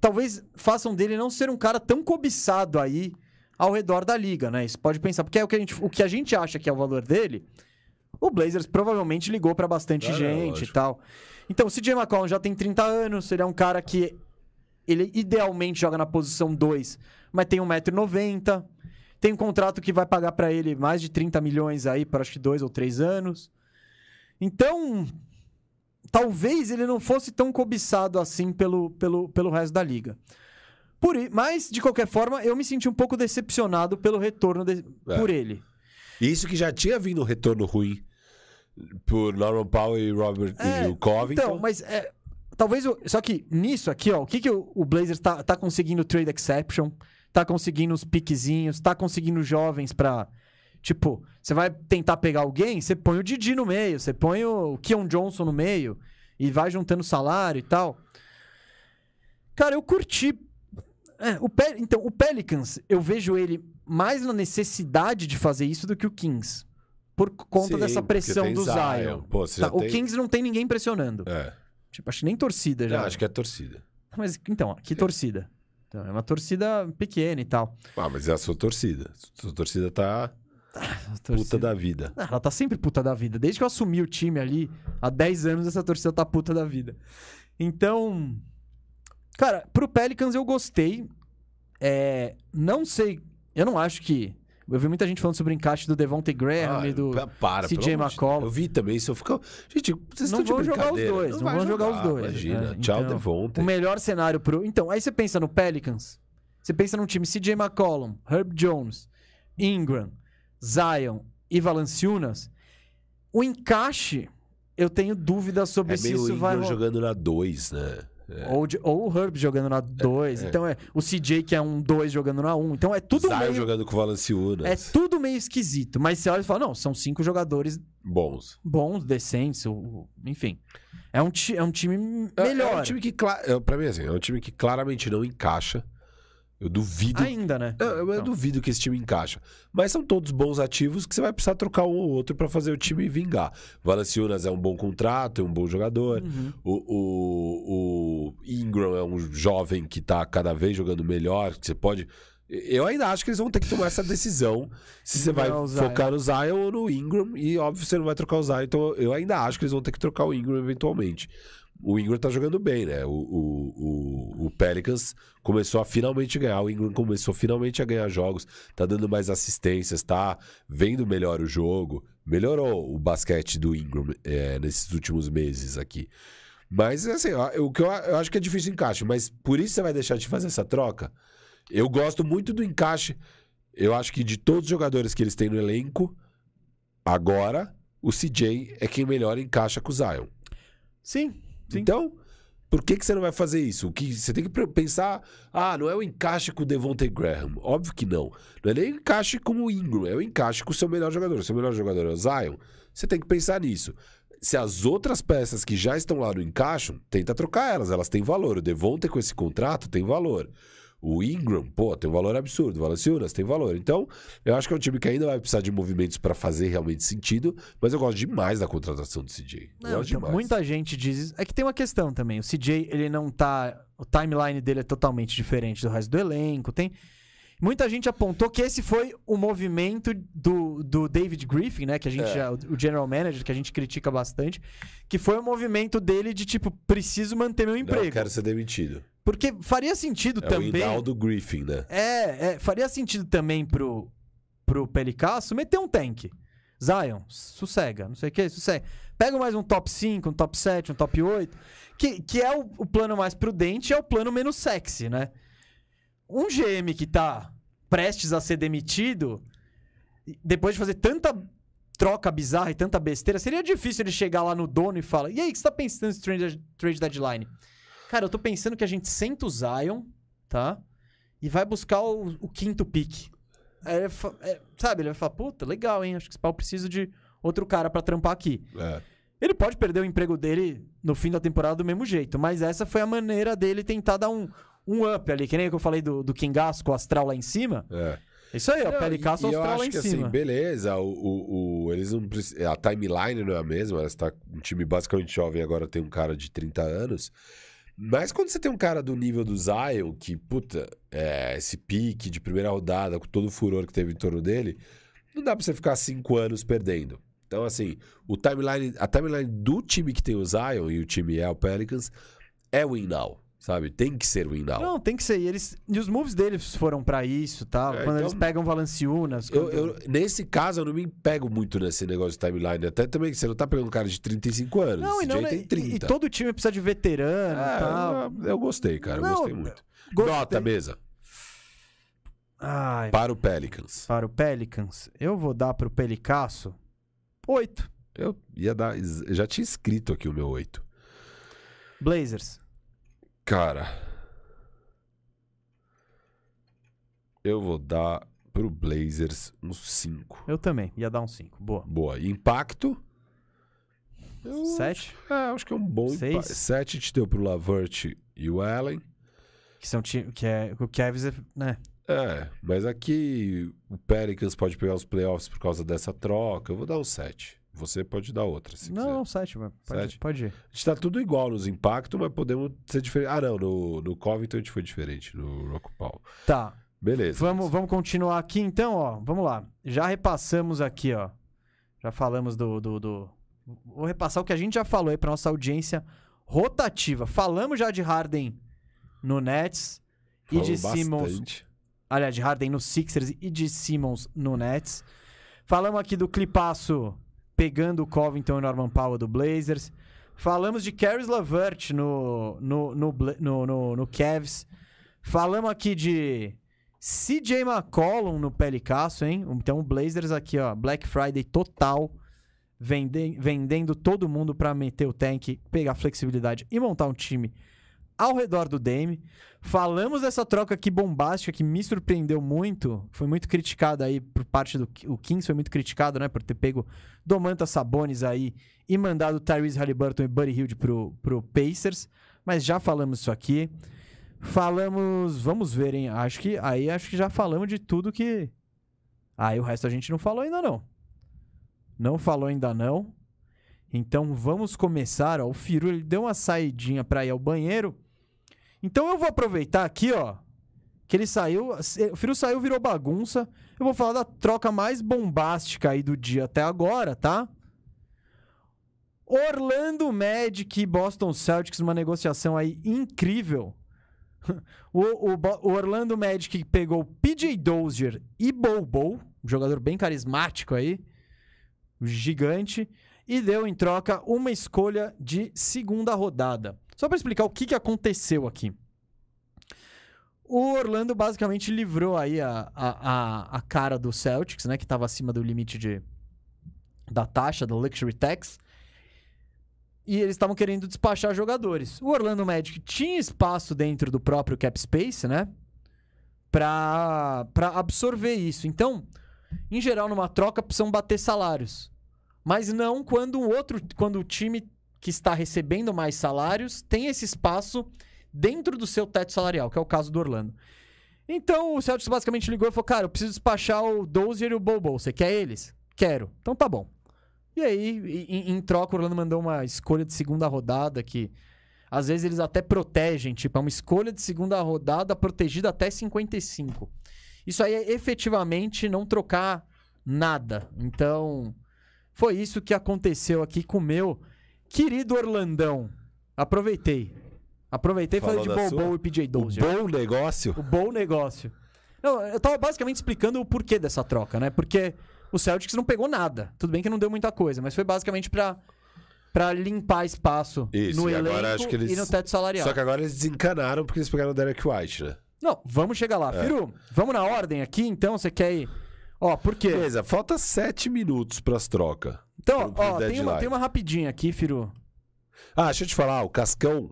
A: talvez façam dele não ser um cara tão cobiçado aí ao redor da liga, né? Isso pode pensar, porque é o que a gente, o que a gente acha que é o valor dele. O Blazers provavelmente ligou pra bastante
B: Ah, não,
A: gente e
B: lógico.
A: tal. Então, o CJ McCollum já tem 30 anos, ele é um cara que ele idealmente joga na posição 2, mas tem 1,90m. Tem um contrato que vai pagar pra ele mais de 30 milhões aí por acho que dois ou três anos. Então, talvez ele não fosse tão cobiçado assim pelo, pelo, pelo resto da liga. Por, mas, de qualquer forma, eu me senti um pouco decepcionado pelo retorno de-
B: É.
A: por ele.
B: Isso que já tinha vindo um retorno ruim por Norman Powell e Robert
A: É,
B: e o Covington.
A: Então, mas é, talvez. o- só que nisso aqui, ó, o que, que o, o Blazers tá, tá conseguindo trade exception, tá conseguindo os piquezinhos, tá conseguindo jovens pra. Tipo, você vai tentar pegar alguém, você põe o Didi no meio, você põe o Keon Johnson no meio e vai juntando salário e tal. Cara, eu curti. É, o então, o Pelicans, eu vejo ele mais na necessidade de fazer isso do que o Kings. Por conta
B: Sim,
A: dessa pressão
B: tem
A: do
B: Zion.
A: Zion.
B: Pô,
A: Tá,
B: já
A: O
B: tem-
A: Kings não tem ninguém pressionando.
B: É.
A: Tipo, acho que nem torcida já.
B: Não, acho que é torcida.
A: Mas então, que torcida? Então, é uma torcida pequena e tal.
B: Ah, mas é a sua torcida. Sua torcida tá
A: A
B: puta
A: torcida-
B: da vida.
A: Ah, Ela tá sempre puta da vida. Desde que eu assumi o time ali, há 10 anos, essa torcida tá puta da vida. Então. Cara, pro Pelicans eu gostei. É, não sei. Eu não acho que. Eu vi muita gente falando sobre o encaixe do Devontae Graham
B: Ah,
A: e do.
B: para,
A: CJ McCollum.
B: Eu vi também isso. Eu fico... Gente, vocês
A: Não
B: estão
A: vão
B: de
A: jogar os dois, não
B: vai
A: vão jogar os dois,
B: Imagina.
A: né?
B: Tchau,
A: Então,
B: Devontae.
A: O melhor cenário pro. Então, aí você pensa no Pelicans. Você pensa num time CJ McCollum, Herb Jones, Ingram, Zion e Valanciunas. O encaixe, eu tenho dúvidas sobre
B: É
A: se
B: meio
A: isso
B: Ingram
A: vai rolar.
B: jogando na 2, né? É.
A: Ou, de- ou o Herb jogando na 2. Então é o CJ que é um 2 jogando na 1. Um. Então é tudo
B: Zion
A: meio.
B: jogando com o Valanciunas.
A: É tudo meio esquisito. Mas você olha e fala: não, são cinco jogadores
B: Bons.
A: bons, decentes, o- o- enfim. É um, é um time
B: É-
A: melhor.
B: É um time que, é, pra mim, assim, é um time que claramente não encaixa. Eu duvido.
A: Ainda, né?
B: Eu, eu
A: Então.
B: duvido que esse time encaixa. Mas são todos bons ativos que você vai precisar trocar um ou outro pra fazer o time vingar. Valanciunas é um bom contrato, é um bom jogador.
A: Uhum.
B: O, o- o Ingram é um jovem que tá cada vez jogando melhor. Que você pode. Eu ainda acho que eles vão ter que tomar essa decisão se você vai focar no Zion ou no Ingram. E óbvio você não vai trocar o Zion. Então eu ainda acho que eles vão ter que trocar o Ingram eventualmente. O Ingram tá jogando bem, né? O, o, o, Pelicans começou a finalmente ganhar. O Ingram começou finalmente a ganhar jogos. Tá dando mais assistências, tá vendo melhor o jogo. Melhorou o basquete do Ingram é, nesses últimos meses aqui. Mas, assim, o que eu, eu acho que é difícil encaixe. Mas por isso você vai deixar de fazer essa troca? Eu gosto muito do encaixe. Eu acho que de todos os jogadores que eles têm no elenco, agora, o CJ é quem melhor encaixa com o Zion.
A: Sim, sim.
B: Então, por que, que você não vai fazer isso? O que você tem que pensar, ah, não é o encaixe com o Devontae Graham. Óbvio que não. Não é nem o encaixe com o Ingram, é o encaixe com o seu melhor jogador. O seu melhor jogador é o Zion. Você tem que pensar nisso. Se as outras peças que já estão lá não encaixam, tenta trocar elas. Elas têm valor. O Devontae com esse contrato tem valor. O Ingram, pô, tem um valor absurdo. O Valanciunas tem valor. Então, eu acho que é um time que ainda vai precisar de movimentos para fazer realmente sentido. Mas eu gosto demais da contratação do CJ.
A: Não,
B: gosto
A: então,
B: demais.
A: muita gente diz. É que tem uma questão também. O CJ, ele não tá. O timeline dele é totalmente diferente do resto do elenco. Tem. Muita gente apontou que esse foi o movimento do, do David Griffin, né? Que a gente
B: É.
A: já, o general manager, que a gente critica bastante. Que foi o movimento dele de tipo, preciso manter meu
B: Não,
A: emprego.
B: eu quero ser demitido.
A: Porque faria sentido
B: É
A: também.
B: o Hinaldo Griffin, né?
A: É, é, faria sentido também pro, pro Pelicasso meter um tank. Zion, sossega, não sei o que, sossega. Pega mais um top 5, um top 7, um top 8, que, que é o, o plano mais prudente, é o plano menos sexy, né? Um GM que tá prestes a ser demitido, depois de fazer tanta troca bizarra e tanta besteira, seria difícil ele chegar lá no dono e falar: E aí, o que você tá pensando nesse trade, trade deadline? Cara, eu tô pensando que a gente senta o Zion, tá? E vai buscar o, o quinto pick. Aí ele fa- é, sabe, ele vai falar: Puta, legal, hein? Acho que esse pau precisa de outro cara pra trampar aqui.
B: É.
A: Ele pode perder o emprego dele no fim da temporada do mesmo jeito, mas essa foi a maneira dele tentar dar um, um up ali, que nem o que eu falei do, do Kingaço com o astral lá em cima.
B: É.
A: Isso aí, ó, Pelicasso
B: e- e eu
A: astral lá
B: acho
A: em
B: que
A: cima.
B: assim, beleza, o, o, o- eles não precis- a timeline não é a mesma, está um time basicamente jovem agora tem um cara de 30 anos. Mas quando você tem um cara do nível do Zion, que, puta, é, esse pique de primeira rodada, com todo o furor que teve em torno dele, não dá pra você ficar cinco anos perdendo. Então, assim, o timeline, a timeline do time que tem o Zion, e o time é o Pelicans, é win now, sabe? Tem que ser win now.
A: Não, tem que ser. E, eles, e os moves deles foram pra isso, tá?
B: É,
A: Quando
B: então-
A: eles pegam Valanciunas.
B: Eu, eu- nesse caso, eu não me pego muito nesse negócio de timeline. Até também, você não tá pegando um cara de 35 anos.
A: Não, e, não, né,
B: tem
A: e-
B: 30.
A: e todo time precisa de veterano e
B: É,
A: tal.
B: eu, eu gostei, cara. Eu
A: Não,
B: gostei muito.
A: Gostei.
B: Nota, mesa.
A: Ai,
B: Para o Pelicans.
A: para o Pelicans, eu vou dar pro Pelicasso 8.
B: Eu ia dar. eu já tinha escrito aqui o meu 8.
A: Blazers.
B: Cara. Eu vou dar pro Blazers uns 5.
A: Eu também, ia dar um 5. Boa.
B: Boa. E impacto? Eu
A: 7?
B: É, acho que é um bom
A: Seis.
B: empate. 7 te deu pro Lavert e o Allen.
A: Que são que é o Cavs, é, né?
B: É, mas aqui o Pelicans pode pegar os playoffs por causa dessa troca. Eu vou dar um 7. Você pode dar outra, se
A: não,
B: quiser.
A: não, sete, mas pode,
B: Sete?
A: pode ir.
B: A gente tá tudo igual nos impactos, mas podemos ser diferente. Ah, não, no, no Covington a gente foi diferente, no Rock Paul.
A: Tá.
B: Beleza.
A: Vamos, vamos continuar aqui então, ó. Vamos lá. Já repassamos aqui, ó. Já falamos do, do, do- Vou repassar o que a gente já falou aí pra nossa audiência rotativa. Falamos já de Harden no Nets e de
B: Falou
A: Simmons.
B: bastante.
A: Aliás, de Harden no Sixers e de Simmons no Nets. Falamos aqui do clipaço pegando o Covington e Norman Powell do Blazers. Falamos de Caris LeVert no, no, no, no, no, no Cavs. Falamos aqui de CJ McCollum no Pelicasso, hein? Então o Blazers aqui, ó, Black Friday total. Vende- vendendo todo mundo pra meter o tank, pegar flexibilidade e montar um time ao redor do Dame. Falamos dessa troca aqui bombástica que me surpreendeu muito. Foi muito criticada aí por parte do. O Kings foi muito criticado, né? Por ter pego Domantas Sabonis aí e mandado Tyrese Halliburton e Buddy Hield pro, pro Pacers. Mas já falamos isso aqui. Falamos. Vamos ver, hein? Acho que. Aí acho que já falamos de tudo que. Aí o resto a gente não falou ainda não. Não falou ainda não. Então vamos começar. Ó. O Firu ele deu uma saidinha pra ir ao banheiro. Então eu vou aproveitar aqui, ó. Que ele saiu. O Firu saiu, virou bagunça. Eu vou falar da troca mais bombástica aí do dia até agora, tá? Orlando Magic e Boston Celtics numa negociação aí incrível. O, o o Orlando Magic pegou PJ Dozier e Bobo, um jogador bem carismático aí, gigante, e deu em troca uma escolha de segunda rodada. Só para explicar o que, que aconteceu aqui. O Orlando basicamente livrou aí a, a, a, a cara do Celtics, né? Que estava acima do limite de, da taxa, do Luxury Tax. E eles estavam querendo despachar jogadores. O Orlando Magic tinha espaço dentro do próprio cap space, né? Pra, pra absorver isso. Então, em geral, numa troca, precisam bater salários. Mas não quando o outro, quando o time que está recebendo mais salários tem esse espaço dentro do seu teto salarial, que é o caso do Orlando. Então o Celtics basicamente ligou e falou: Cara, eu preciso despachar o Dozier e o Bobo. Você quer eles? Quero. Então tá bom. E aí, em, em troca, o Orlando mandou uma escolha de segunda rodada que às vezes eles até protegem, tipo, é uma escolha de segunda rodada protegida até 55. Isso aí é efetivamente não trocar nada. Então, foi isso que aconteceu aqui com o meu querido Orlandão. Aproveitei. Aproveitei e falei de Bobo e PJ
B: O
A: Dozier.
B: bom negócio.
A: O bom negócio. Não, eu tava basicamente explicando o porquê dessa troca, né? Porque o Celtics não pegou nada. Tudo bem que não deu muita coisa, mas foi basicamente pra, pra limpar espaço
B: Isso,
A: no
B: e agora
A: elenco
B: acho que eles-
A: e no teto salarial.
B: Só que agora eles desencanaram porque eles pegaram o Derek White, né?
A: Não, vamos chegar lá.
B: É.
A: Firu, vamos na ordem aqui, então? Você quer ir... Ó, por quê?
B: Beleza, falta sete minutos pras trocas.
A: Então,
B: pro
A: ó, tem uma, tem uma rapidinha aqui, Firu.
B: Ah, deixa eu te falar, o Cascão,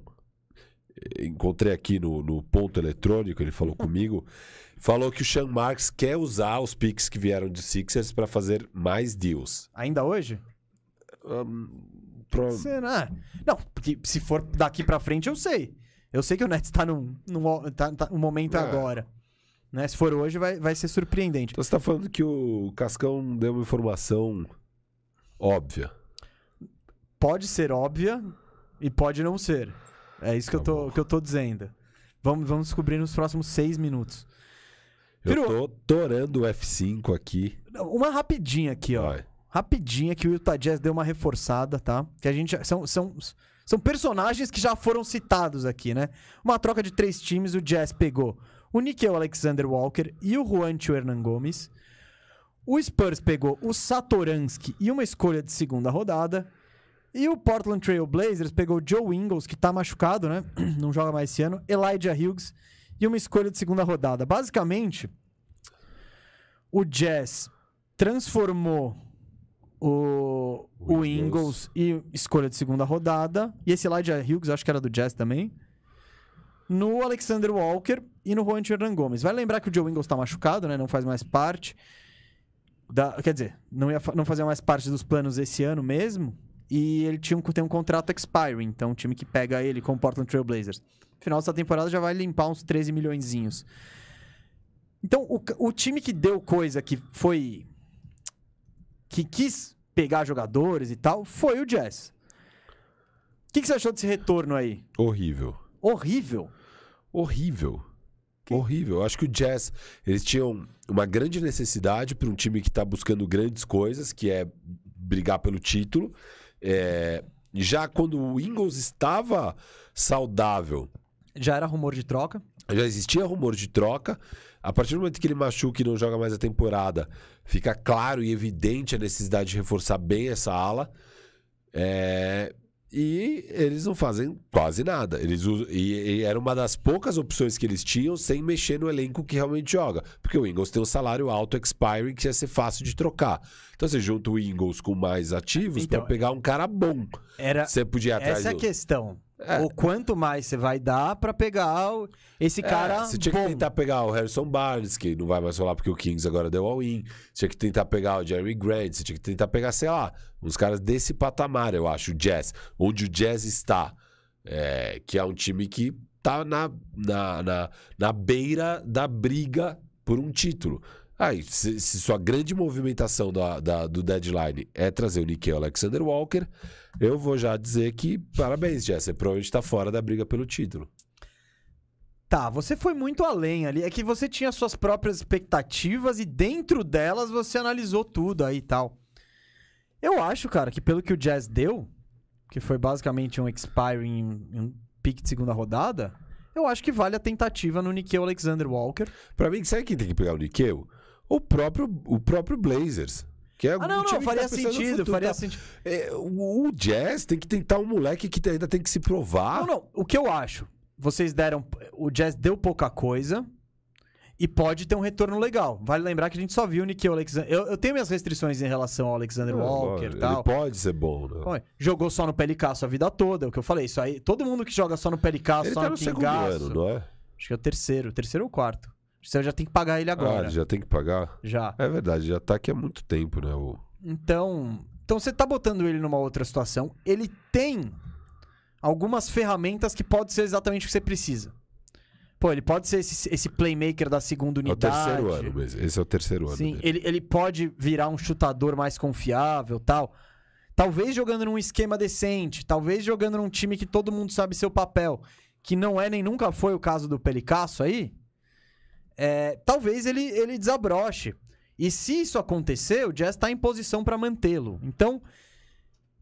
B: eh, encontrei aqui no, no ponto eletrônico, ele falou comigo, falou que o Sean Marks quer usar os picks que vieram de Sixers pra fazer mais deals.
A: Ainda hoje?
B: Ahn, pro-
A: Será? Não, porque se for daqui pra frente, eu sei. Eu sei que o Nets tá num, num, tá, tá um momento
B: É.
A: agora. Né? Se for hoje, vai, vai ser surpreendente.
B: Então você tá falando que o Cascão deu uma informação óbvia.
A: Pode ser óbvia e pode não ser. É isso que, eu,
B: Tá
A: tô,
B: bom.
A: que eu tô dizendo. Vamos, vamos descobrir nos próximos seis minutos.
B: Eu
A: Firu-
B: tô torando o F5 aqui.
A: Uma rapidinha aqui, ó.
B: Vai.
A: Rapidinha que o Utah Jazz deu uma reforçada, tá? Que a gente. São, são, são personagens que já foram citados aqui, né? Uma troca de três times, o Jazz pegou o Nickel Alexander Walker e o Juancho Hernan Gomes. O Spurs pegou o Satoransky e uma escolha de segunda rodada. E o Portland Trail Blazers pegou o Joe Ingles, que tá machucado, né? Não joga mais esse ano. Elijah Hughes e uma escolha de segunda rodada. Basicamente, o Jazz transformou o,
B: O
A: o
B: Ingles.
A: Ingles e escolha de segunda rodada. E esse Elijah Hughes, acho que era do Jazz também. No Alexander Walker e no Juan Hernan Gomes. Vai lembrar que o Joe Ingles tá machucado, né? Não faz mais parte. Da, quer dizer, não, ia, não fazia mais parte dos planos esse ano mesmo. E ele tinha um, tem um contrato expiring. Então, o time que pega ele com o Portland Trail Blazers Final dessa temporada já vai limpar uns 13 milhõeszinhos. Então, o, o time que deu coisa que foi. que quis pegar jogadores e tal, foi o Jazz. O que, que você achou desse retorno aí?
B: Horrível.
A: Horrível.
B: Horrível. Horrível. Eu acho que o Jazz, eles tinham uma grande necessidade para um time que está buscando grandes coisas, que é brigar pelo título. É, Já quando o Ingles estava saudável,
A: Já era rumor de troca.
B: já existia rumor de troca. A partir do momento que ele machuca e não joga mais a temporada, fica claro e evidente a necessidade de reforçar bem essa ala. É, E eles não fazem quase nada. Eles usam... e, e era uma das poucas opções que eles tinham sem mexer no elenco que realmente joga. Porque o Ingles tem um salário alto expiring que ia ser fácil de trocar. Então você junta o Ingles com mais ativos
A: Então,
B: para pegar um cara bom.
A: Era,
B: Você podia atrás
A: essa é a questão.
B: É.
A: O quanto mais você vai dar pra pegar esse
B: É,
A: cara
B: você tinha
A: bom.
B: que tentar pegar o Harrison Barnes, que não vai mais rolar porque o Kings agora deu all-in. Você tinha que tentar pegar o Jeremy Grant, você tinha que tentar pegar, sei lá, uns caras desse patamar, eu acho, o Jazz. Onde o Jazz está, é, que é um time que tá na, na, na, na beira da briga por um título. Aí, se, se sua grande movimentação da, da- do deadline é trazer o Nikhil Alexander Walker, eu vou já dizer que parabéns. Você provavelmente tá fora da briga pelo título.
A: Tá, você foi muito além ali. É que você tinha suas próprias expectativas e dentro delas você analisou tudo aí e tal. Eu acho, cara, que pelo que o Jazz deu, que foi basicamente um expiring em um pique de segunda rodada, eu acho que vale a tentativa no Nikhil Alexander Walker.
B: Pra mim, sabe quem tem que pegar o Nikhil? O próprio, o próprio Blazers. Que é
A: Ah, não, não,
B: que
A: faria
B: tá
A: sentido,
B: futuro,
A: faria
B: tá?
A: sentido.
B: É, o, o Jazz tem que tentar um moleque que ainda tem que se provar.
A: Não, não, o que eu acho, vocês deram, o Jazz deu pouca coisa e pode ter um retorno legal. Vale lembrar que a gente só viu o Nikhil Alexander. Eu, eu tenho minhas restrições em relação ao Alexander
B: Não,
A: Walker
B: ele
A: e tal.
B: pode ser bom, né?
A: Jogou só no Pelicasso a vida toda, é o que eu falei. Isso aí, todo mundo que joga só no Pelicasso,
B: Ele
A: só
B: tá
A: no
B: no
A: Pingaço.
B: ano, não é?
A: Acho que é o terceiro, terceiro ou quarto. Você já tem que pagar ele
B: Ah,
A: agora.
B: ele já tem que pagar.
A: já.
B: É verdade, já tá aqui há muito tempo, né? O...
A: Então, então você tá botando ele numa outra situação. Ele tem algumas ferramentas que pode ser exatamente o que você precisa. Pô, ele pode ser esse, esse playmaker da segunda
B: É o
A: unidade.
B: terceiro ano mesmo. Esse é o terceiro ano.
A: Sim,
B: dele.
A: ele, ele pode virar um chutador mais confiável tal. Talvez jogando num esquema decente, talvez jogando num time que todo mundo sabe seu papel, que não é nem nunca foi o caso do Pelicasso aí, é, talvez ele, ele desabroche. E se isso acontecer, o Jazz está em posição para mantê-lo. Então,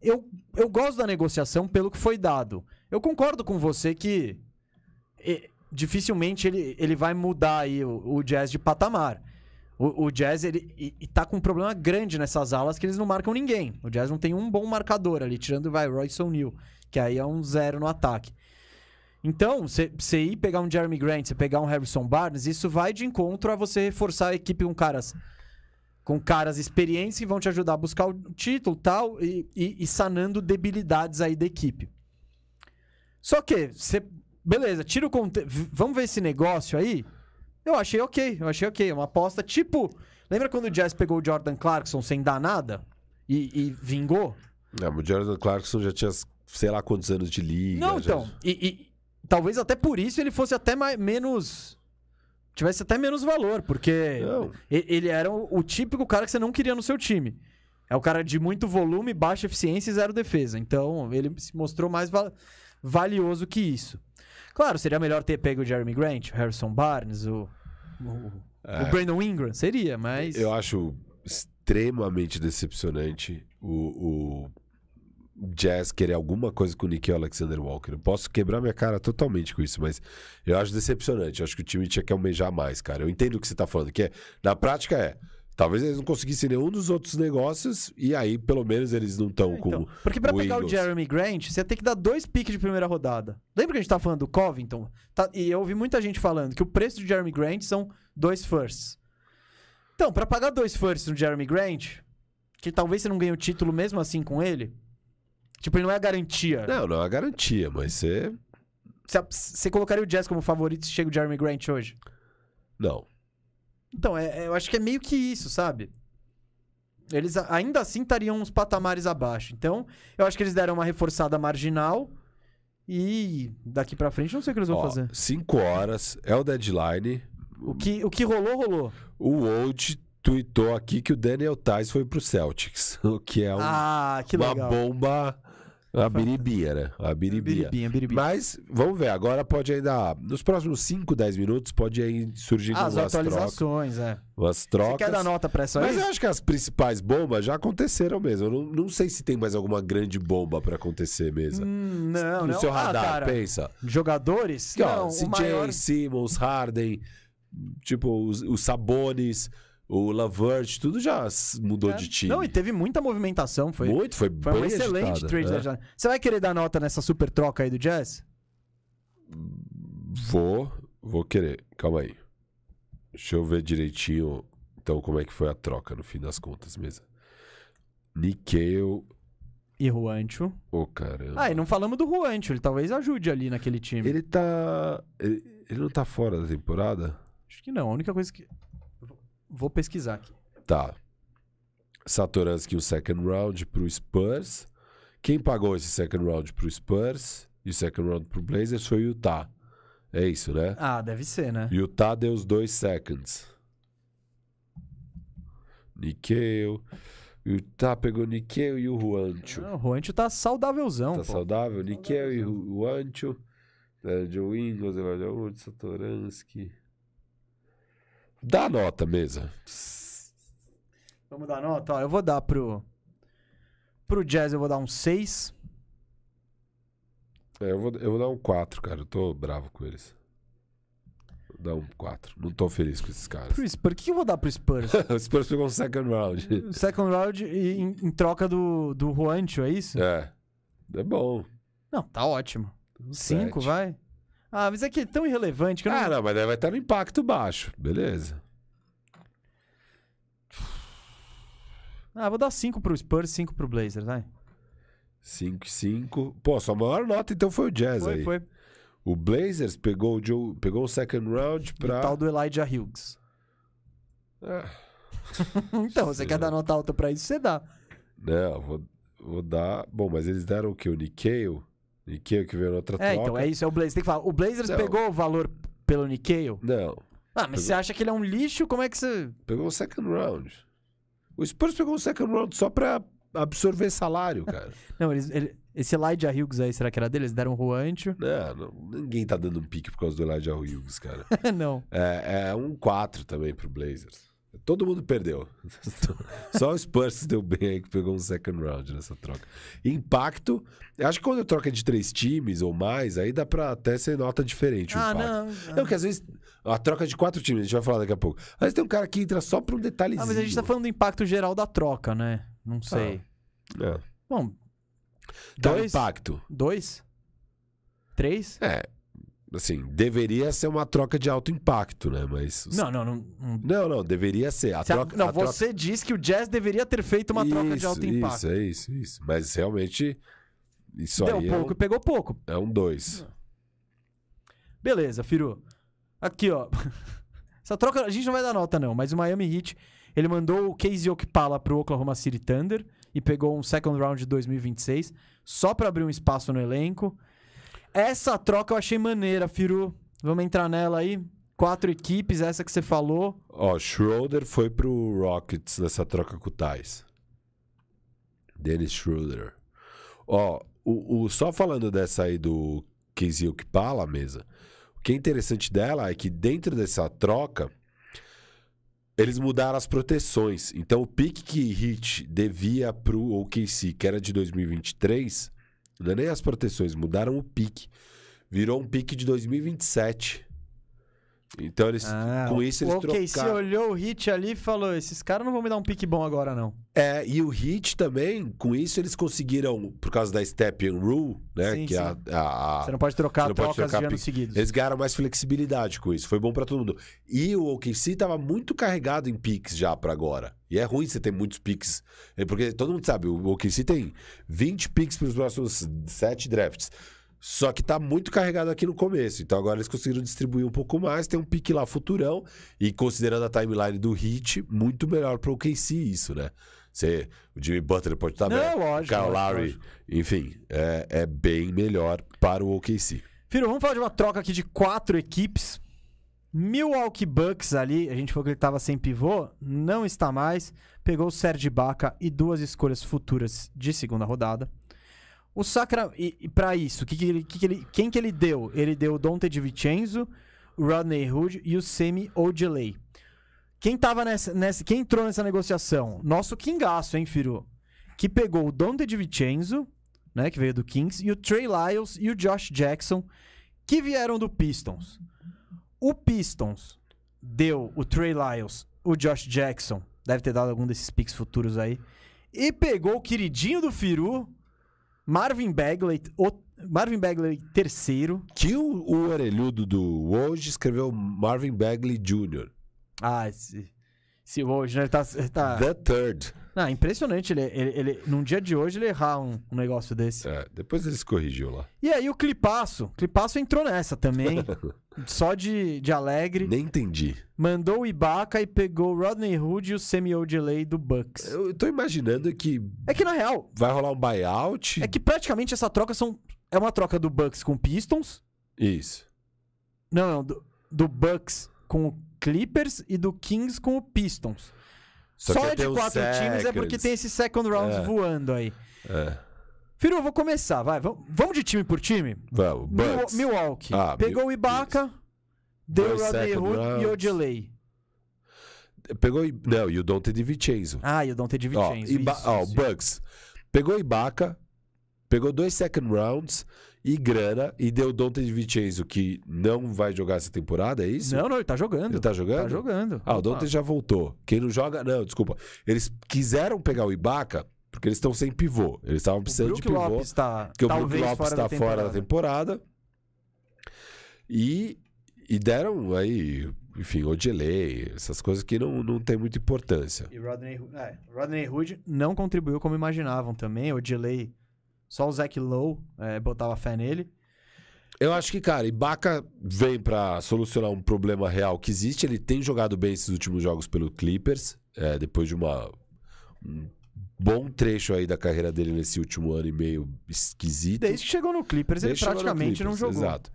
A: eu, eu gosto da negociação pelo que foi dado. Eu concordo com você que e, dificilmente ele, ele vai mudar aí o, o Jazz de patamar. O, o Jazz, ele e, e tá com um problema grande nessas alas que eles não marcam ninguém. O Jazz não tem um bom marcador ali, tirando, vai, Royce O'Neal, que aí é um zero no ataque. Então, você ir pegar um Jeremy Grant, você pegar um Harrison Barnes, isso vai de encontro a você reforçar a equipe com caras com caras experientes que vão te ajudar a buscar o título tal, e, e, e sanando debilidades aí da equipe. Só que, você. Beleza, tira o contexto. Vamos ver esse negócio aí? Eu achei ok, eu achei ok. Uma aposta tipo. Lembra quando o Jazz pegou o Jordan Clarkson sem dar nada? E, e vingou?
B: Não, o Jordan Clarkson já tinha sei lá quantos anos de liga.
A: Não,
B: já-
A: então. E talvez até por isso ele fosse até mais, menos. Tivesse até menos valor, porque
B: Não.
A: ele era o, o típico cara que você não queria no seu time. É o cara de muito volume, baixa eficiência e zero defesa. Então, ele se mostrou mais va- valioso que isso. Claro, seria melhor ter pego o Jeremy Grant, o Harrison Barnes, o, o, o Brandon Ingram. Seria, mas.
B: É. Eu acho extremamente decepcionante o, o Jazz querer alguma coisa com o Nikhil Alexander Walker. Eu posso quebrar minha cara totalmente com isso, mas eu acho decepcionante. Eu acho que o time tinha que almejar mais, cara. Eu entendo o que você tá falando, que é, na prática é. Talvez eles não conseguissem nenhum dos outros negócios e aí, pelo menos, eles não estão com.
A: Então, porque pra
B: o
A: pegar o. Jeremy Grant, você ter que dar dois piques de primeira rodada. Lembra que a gente tava falando do Covington? Tá- e eu ouvi muita gente falando que o preço do Jeremy Grant são dois firsts. Então, pra pagar dois firsts no Jeremy Grant, que talvez você não ganhe o título mesmo assim com ele, tipo, ele não é garantia.
B: Não, não é garantia, mas você.
A: Você, você colocaria o Jazz como favorito se chega o Jeremy Grant hoje?
B: Não.
A: Então, é- é- eu acho que é meio que isso, sabe? Eles ainda assim estariam uns patamares abaixo. Então, eu acho que eles deram uma reforçada marginal E daqui pra frente não sei o que eles vão
B: Ó,
A: fazer.
B: 5 horas, é o deadline.
A: O que, o que rolou, rolou.
B: O Old tweetou aqui que o Daniel Tais foi pro Celtics, o que é um-
A: ah, que
B: uma bomba, uma biribia, né? Uma biribia.
A: Biribinha, biribinha.
B: Mas, vamos ver, agora pode ainda. Nos próximos 5, 10 minutos, pode aí surgir
A: Ah, As
B: umas trocas.
A: atualizações, é.
B: Umas
A: Você
B: trocas.
A: quer dar nota pra essa
B: Mas
A: aí?
B: eu acho que as principais bombas já aconteceram mesmo. Eu não, não sei se tem mais alguma grande bomba pra acontecer mesmo.
A: Hum, não,
B: no
A: não.
B: seu
A: Ah,
B: radar,
A: cara,
B: pensa.
A: Jogadores?
B: Aqui, ó,
A: não,
B: CJ,
A: maior...
B: Simmons, Harden, tipo, os, os Sabonis, o Lavert, tudo já mudou
A: É.
B: de time.
A: Não, e teve muita movimentação. Foi,
B: Muito, foi,
A: foi
B: bem
A: uma excelente
B: agitada,
A: trade.
B: né?
A: da janela. Você vai querer dar nota nessa super troca aí do Jazz?
B: Vou, vou querer. Calma aí. Deixa eu ver direitinho, então, como é que foi a troca, no fim das contas mesmo. Nikkei,
A: E Juancho.
B: ô caramba.
A: Ah, e não falamos do Juancho. Ele talvez ajude ali naquele time.
B: Ele tá... Ele, ele não tá fora da temporada?
A: Acho que não. A única coisa que... Vou pesquisar aqui.
B: Tá. Satoransky, o second round pro Spurs. Quem pagou esse second round pro Spurs e o second round pro Blazers foi o Utah. É isso, né?
A: Ah, deve ser, né?
B: Utah deu os dois seconds. Nikkei. Utah pegou Nikkei e o Juancho.
A: Ah, o Juancho tá saudávelzão,
B: Tá
A: pô.
B: saudável? Nikkei e o Juancho. É, Joe Ingles, Wood, Satoransky. Dá nota, mesa.
A: Vamos dar nota? Ó, eu vou dar pro... Pro Jazz eu vou dar um 6.
B: É, eu, vou, eu vou dar um 4, cara. Eu tô bravo com eles. Vou dar um 4. Não tô feliz com esses caras.
A: Pro Spurs. O que eu vou dar pro Spurs?
B: o Spurs pegou um second round.
A: Second round em, em troca do, do Juancho, é isso?
B: É. É bom.
A: Não, tá ótimo.
B: Um
A: Cinco,
B: sete.
A: vai? Ah, mas é que é tão irrelevante que eu não...
B: Ah, não, mas daí vai estar no impacto baixo. Beleza.
A: Ah, vou dar cinco pro Spurs, cinco pro Blazers, vai.
B: 5 e 5. Pô, sua maior nota então foi o Jazz
A: Foi,
B: aí.
A: foi.
B: O Blazers pegou o, Joe, pegou o second round pra.
A: E tal do Elijah Hughes.
B: Ah,
A: então, você quer dar nota alta pra isso, você dá.
B: não, vou, vou dar. Bom, mas eles deram o quê? O Nikkei? Nikkei que veio na outra
A: É,
B: troca.
A: então, é isso, é o Blazers. Tem que falar, o Blazers
B: Não.
A: pegou o valor pelo Nikkei?
B: Não.
A: Ah, mas você acha que ele é um lixo? Como é que você...
B: Pegou o second round. O Spurs pegou o second round só pra absorver salário, cara.
A: Não, eles, ele- esse Elijah Hughes aí, será que era dele? Eles deram o Juancho?
B: não, não, ninguém tá dando um pique por causa do Elijah Hughes, cara.
A: não.
B: É, é um 4 também pro Blazers. Todo mundo perdeu. Só o Spurs deu bem aí que pegou um second round nessa troca. Impacto, eu acho que quando troca de três times ou mais, aí dá pra até ser nota diferente o
A: Ah,
B: impacto.
A: não.
B: Não, porque às vezes a troca de quatro times, a gente vai falar daqui a pouco. Às vezes tem um cara que entra só pra um detalhezinho.
A: Ah, mas a gente tá falando do impacto geral da troca, né? Não sei.
B: É.
A: Bom,
B: Tá,
A: dois?
B: impacto.
A: Dois? Três?
B: É, assim, deveria ser uma troca de alto impacto, né? Mas.
A: Não, não, não. não.
B: Não, não, deveria ser. A
A: Se a-
B: troca,
A: não,
B: a troca-
A: você diz que o Jazz deveria ter feito uma troca de
B: Isso,
A: alto impacto.
B: Isso, é isso, isso. Mas realmente, isso
A: Deu
B: aí
A: pouco e pegou pouco.
B: é um, é um dois.
A: Beleza, Firu. Aqui, ó. Essa troca, a gente não vai dar nota, não, mas o Miami Heat, ele mandou o Casey Okpala pro Oklahoma City Thunder e pegou um second round de 2026, só pra abrir um espaço no elenco. Essa troca eu achei maneira, Firu. Vamos entrar nela aí. Quatro equipes, essa que você falou.
B: Ó, Schroeder foi pro Rockets nessa troca com o Thais. Dennis Schroeder. Ó, o, o- só falando dessa aí do Casey Okpala, mesa. O que é interessante dela é que dentro dessa troca, eles mudaram as proteções. Então o pique que Hit devia pro OKC, que era de 2023, não é nem as proteções, mudaram o pique. Virou um pique de 2027. Então eles,
A: Ah,
B: com isso eles
A: o OKC
B: trocaram.
A: olhou o Hit ali e falou: esses caras não vão me dar um pique bom agora, não.
B: É, e o Heat também, com isso eles conseguiram, por causa da Step and Rule, né?
A: Sim,
B: que
A: sim.
B: a, a-
A: Você não pode trocar
B: não pode
A: trocas
B: trocar
A: de anos seguidos.
B: eles ganharam mais flexibilidade com isso. Foi bom pra todo mundo. E o OKC tava muito carregado em picks já pra agora. E é ruim você ter muitos picks. É Porque todo mundo sabe, o OKC tem 20 picks pros próximos 7 drafts. Só que tá muito carregado aqui no começo. Então agora eles conseguiram distribuir um pouco mais. Tem um pique lá futurão. E considerando a timeline do Hit, muito melhor pro OKC isso, né? Você, o Jimmy Butler pode estar
A: Não,
B: bem.
A: lógico,
B: Kyle Lowry.
A: lógico.
B: Enfim, é, é bem melhor para o OKC.
A: Firo, vamos falar de uma troca aqui de quatro equipes. Milwaukee Bucks ali, a gente falou que ele tava sem pivô, não está mais. Pegou o Serge Ibaka e duas escolhas futuras de segunda rodada. O Sacra... E, e pra isso, que que que ele- quem que ele deu? Ele deu o Dante DiVincenzo, o Rodney Hood e o Semi Ojeley. Quem tava nessa, nessa... Quem entrou nessa negociação? Nosso Kingaço, hein, Firu? Que pegou o Dante DiVincenzo, né, que veio do Kings, e o Trey Lyles e o Josh Jackson, que vieram do Pistons. O Pistons deu o Trey Lyles, o Josh Jackson, deve ter dado algum desses picks futuros aí, e pegou o queridinho do Firu, Marvin Bagley, o Marvin Bagley terceiro.
B: Que o, o orelhudo do hoje escreveu Marvin Bagley Jr.
A: Ah, esse, esse hoje, né? Ele tá, ele tá...
B: The Third.
A: Não, impressionante ele, ele, ele- num dia de hoje ele errar um, um negócio desse.
B: É, depois ele se corrigiu lá.
A: E aí o Clipaço, Clipaço entrou nessa também, só de, de alegre.
B: Nem entendi.
A: Mandou o Ibaka e pegou o Rodney Hood e o Semi Ojeley do Bucks.
B: Eu tô imaginando que
A: É que na real,
B: vai rolar um buyout.
A: é que praticamente essa troca são é uma troca do Bucks com Pistons,
B: Isso.
A: não, não, do, do Bucks com o Clippers e do Kings com o Pistons. Só,
B: que
A: é de quatro times é porque
B: seconds.
A: tem esses second rounds
B: É.
A: voando aí.
B: É.
A: Firu, eu vou começar, vai, vamos, de time por time?
B: Vamos, Bucks.
A: Milwaukee.
B: Ah,
A: Pegou o Ibaka, deu Rodney Hood e o
B: rounds.
A: Ojeley.
B: Pegou. Não, e o Dante DiVincenzo.
A: Ah, e o Dante
B: Ó,
A: DiVincenzo.
B: Iba...
A: isso,
B: ó, o
A: isso.
B: Bucks pegou Ibaka, pegou dois second rounds e grana e deu o Dante DiVincenzo que não vai jogar essa temporada, é isso?
A: Não, não, ele tá jogando.
B: Ele tá jogando?
A: Tá jogando.
B: Ah, o. Dante já voltou. Quem não joga, não, desculpa. Eles quiseram pegar o Ibaka porque eles estão sem pivô. Eles estavam precisando de pivô.
A: Lopes tá
B: Porque o Brook Lopes está fora da
A: temporada.
B: E, e deram aí, enfim, Odelay, essas coisas que não, não tem muita importância.
A: E Rodney, Hood- é, Rodney Hood não contribuiu como imaginavam também. O delay, só o Zach Lowe é, botava fé nele.
B: Eu acho que, cara, Ibaka vem pra solucionar um problema real que existe. Ele tem jogado bem esses últimos jogos pelo Clippers, é, depois de uma, um bom trecho aí da carreira dele nesse último ano e meio esquisito.
A: Desde que chegou no Clippers,
B: Desde
A: ele praticamente não
B: Clippers,
A: jogou.
B: Exato.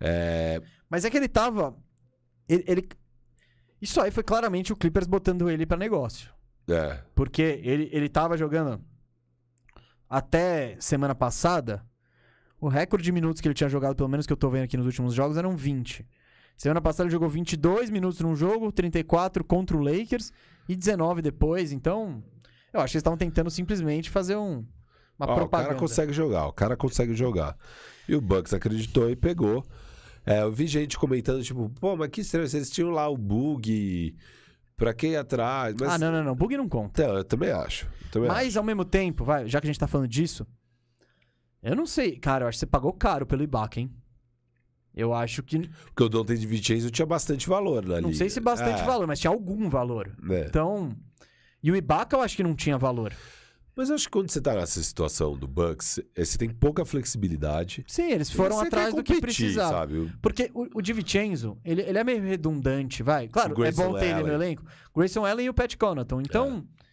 B: É,
A: Mas é que ele tava. Ele, ele- Isso aí foi claramente o Clippers botando ele pra negócio.
B: é,
A: Porque ele, ele tava jogando até semana passada. O recorde de minutos que ele tinha jogado, pelo menos que eu tô vendo aqui nos últimos jogos, eram 20. Semana passada ele jogou 22 minutos num jogo, 34 contra o Lakers e 19 depois. Então, eu acho que eles estavam tentando simplesmente fazer um, uma
B: Ó, o
A: propaganda.
B: cara consegue jogar, o cara consegue jogar. E o Bucks acreditou e pegou. É, eu vi gente comentando, tipo, pô, mas que estranho, vocês tinham lá o bug, pra quem ir atrás? Mas,
A: Ah, não, não, não. Bug não conta.
B: Então, eu também acho. eu também acho.
A: Mas, ao mesmo tempo, vai, já que a gente tá falando disso, eu não sei. Cara, eu acho que você pagou caro pelo Ibaka, hein? Eu acho que.
B: Porque o Dante de Vincenzo tinha bastante valor
A: Não sei se bastante
B: É,
A: valor, mas tinha algum valor.
B: né?
A: Então. E o Ibaka eu acho que não tinha valor.
B: Mas eu acho que quando você tá nessa situação do Bucks, eh, você tem pouca flexibilidade.
A: Sim, eles foram atrás
B: quer
A: do que
B: competir,
A: precisava.
B: sabe?
A: Porque o, o Di Vincenzo, ele, ele é meio redundante, vai. Claro, é bom ter ele no
B: Allen.
A: elenco. Grayson Allen e o Pat Connaughton. Então,
B: É.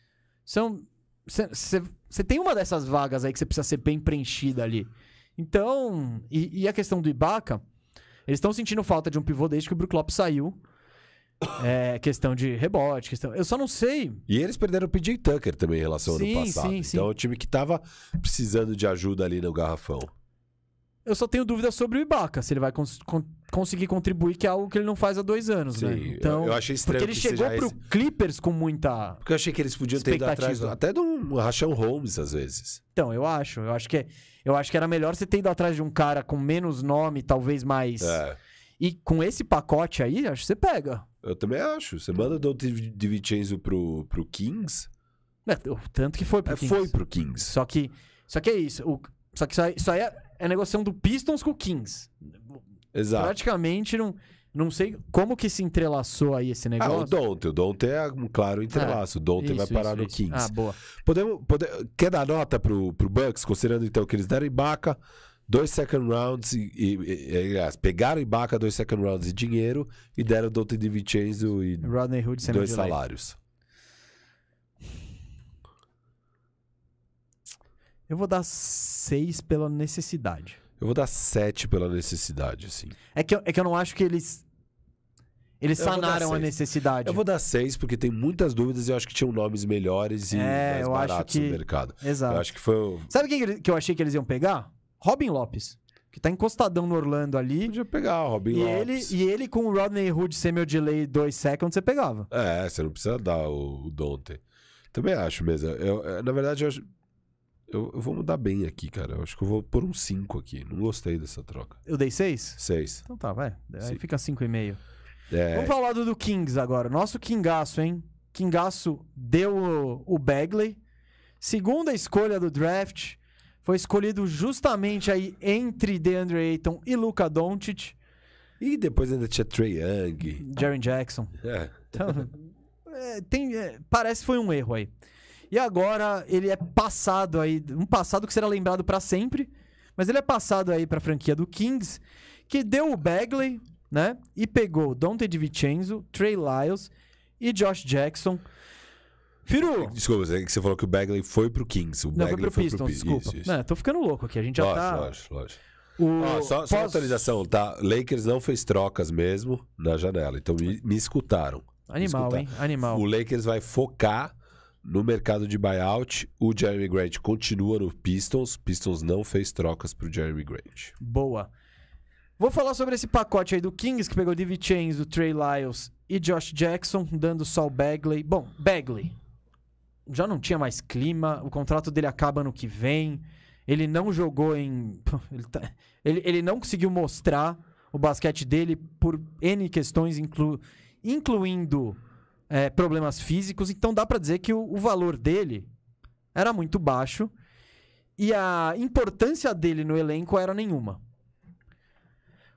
A: são. Você tem uma dessas vagas aí que você precisa ser bem preenchida ali. Então, e, e a questão do Ibaka, eles estão sentindo falta de um pivô desde que o Brook Lopes saiu. É, questão de rebote, questão. Eu só não sei.
B: E eles perderam o PJ Tucker também em relação ao
A: Sim,
B: ano passado.
A: sim, sim.
B: Então é um time que tava precisando de ajuda ali no garrafão.
A: Eu só tenho dúvida sobre o Ibaka, se ele vai cons- con- conseguir contribuir, que é algo que ele não faz há dois anos, né?
B: Sim,
A: Então,
B: eu, eu achei estranho
A: porque ele chegou pro
B: esse-
A: Clippers com muita.
B: Porque eu achei que eles podiam ter ido atrás até de um Rachão Holmes, às vezes.
A: Então, eu acho. Eu acho que, é- eu acho que era melhor você ter ido atrás de um cara com menos nome, talvez mais.
B: É,
A: E com esse pacote aí, acho que você pega.
B: eu também acho. Você manda o de Vincenzo pro, pro Kings.
A: É, tanto que foi pro
B: É,
A: Kings.
B: foi pro Kings.
A: Só que, só que é isso. o- só que isso aí, isso aí é, é negociação do Pistons com o Kings.
B: Exato.
A: Praticamente, não, não sei como que se entrelaçou aí esse
B: Ah,
A: negócio.
B: o Dante. O Dante é um claro entrelaço. o Dante vai
A: Isso,
B: parar
A: isso,
B: no
A: isso.
B: Kings.
A: Ah, boa.
B: Podemos, pode- quer dar nota pro, pro Bucks, considerando então que eles deram Ibaka, dois second rounds, e, e- e- aliás, pegaram Ibaka, dois second rounds e dinheiro, e deram Dante de Vincenzo e
A: Rodney Hood,
B: dois salários.
A: Eu vou dar 6 pela necessidade.
B: Eu vou dar 7 pela necessidade, assim.
A: É que, eu, é que eu não acho que eles. Eles
B: Eu
A: sanaram a
B: seis.
A: necessidade.
B: Eu vou dar 6 porque tem muitas dúvidas e eu acho que tinham nomes melhores e
A: É,
B: mais
A: eu acho
B: baratos
A: que-
B: no mercado.
A: Exato.
B: Eu acho que foi. o-
A: Sabe quem que eu achei que eles iam pegar? Robin Lopes. Que tá encostadão no Orlando ali.
B: Podia pegar o Robin
A: E ele,
B: Lopes.
A: e ele com o Rodney Hood ser meu delay 2 seconds, você pegava.
B: É, você não precisa dar o, o Dante. Também acho mesmo. Eu, eu- na verdade, eu, acho- eu, eu vou mudar bem aqui, cara. Eu acho que eu vou pôr um 5 aqui. Não gostei dessa troca.
A: Eu dei 6?
B: 6.
A: Então tá, vai. Aí
B: Sim.
A: fica 5,5.
B: É,
A: Vamos falar do, do Kings agora. Nosso Kingaço, hein? Kingaço deu o, o Bagley. Segunda escolha do draft. Foi escolhido justamente aí entre DeAndre Ayton e Luka Doncic.
B: E depois ainda tinha Trey Young.
A: Jaren Jackson.
B: É.
A: Então, é, tem, é, parece que foi um erro aí. E agora ele é passado aí, um passado que será lembrado pra sempre, mas ele é passado aí pra franquia do Kings, que deu o Bagley, né? E pegou Dante DiVincenzo, Trey Lyles e Josh Jackson. Firu,
B: Desculpa, você você falou que o Bagley foi pro Kings. O
A: não, foi
B: Bagley
A: pro Pistons,
B: Pi-
A: desculpa.
B: Isso, isso.
A: Não, tô ficando louco aqui, a gente já
B: lógico,
A: tá...
B: lógico, lógico.
A: O...
B: Ó, só, só uma atualização, tá? Lakers não fez trocas mesmo na janela, então me, me escutaram.
A: Animal,
B: escutar.
A: hein? Animal.
B: O Lakers vai focar no mercado de buyout. O Jeremy Grant continua no Pistons. Pistons não fez trocas pro Jeremy Grant.
A: Boa. Vou falar sobre esse pacote aí do Kings, que pegou DiVincenzo, Trey Lyles e Josh Jackson, dando só o Bagley. Bom, Bagley já não tinha mais clima, o contrato dele acaba no que vem. Ele não jogou em... Ele, tá- ele- ele não conseguiu mostrar o basquete dele por N questões, inclu- incluindo é, problemas físicos. Então dá pra dizer que o- o valor dele era muito baixo e a importância dele no elenco era nenhuma.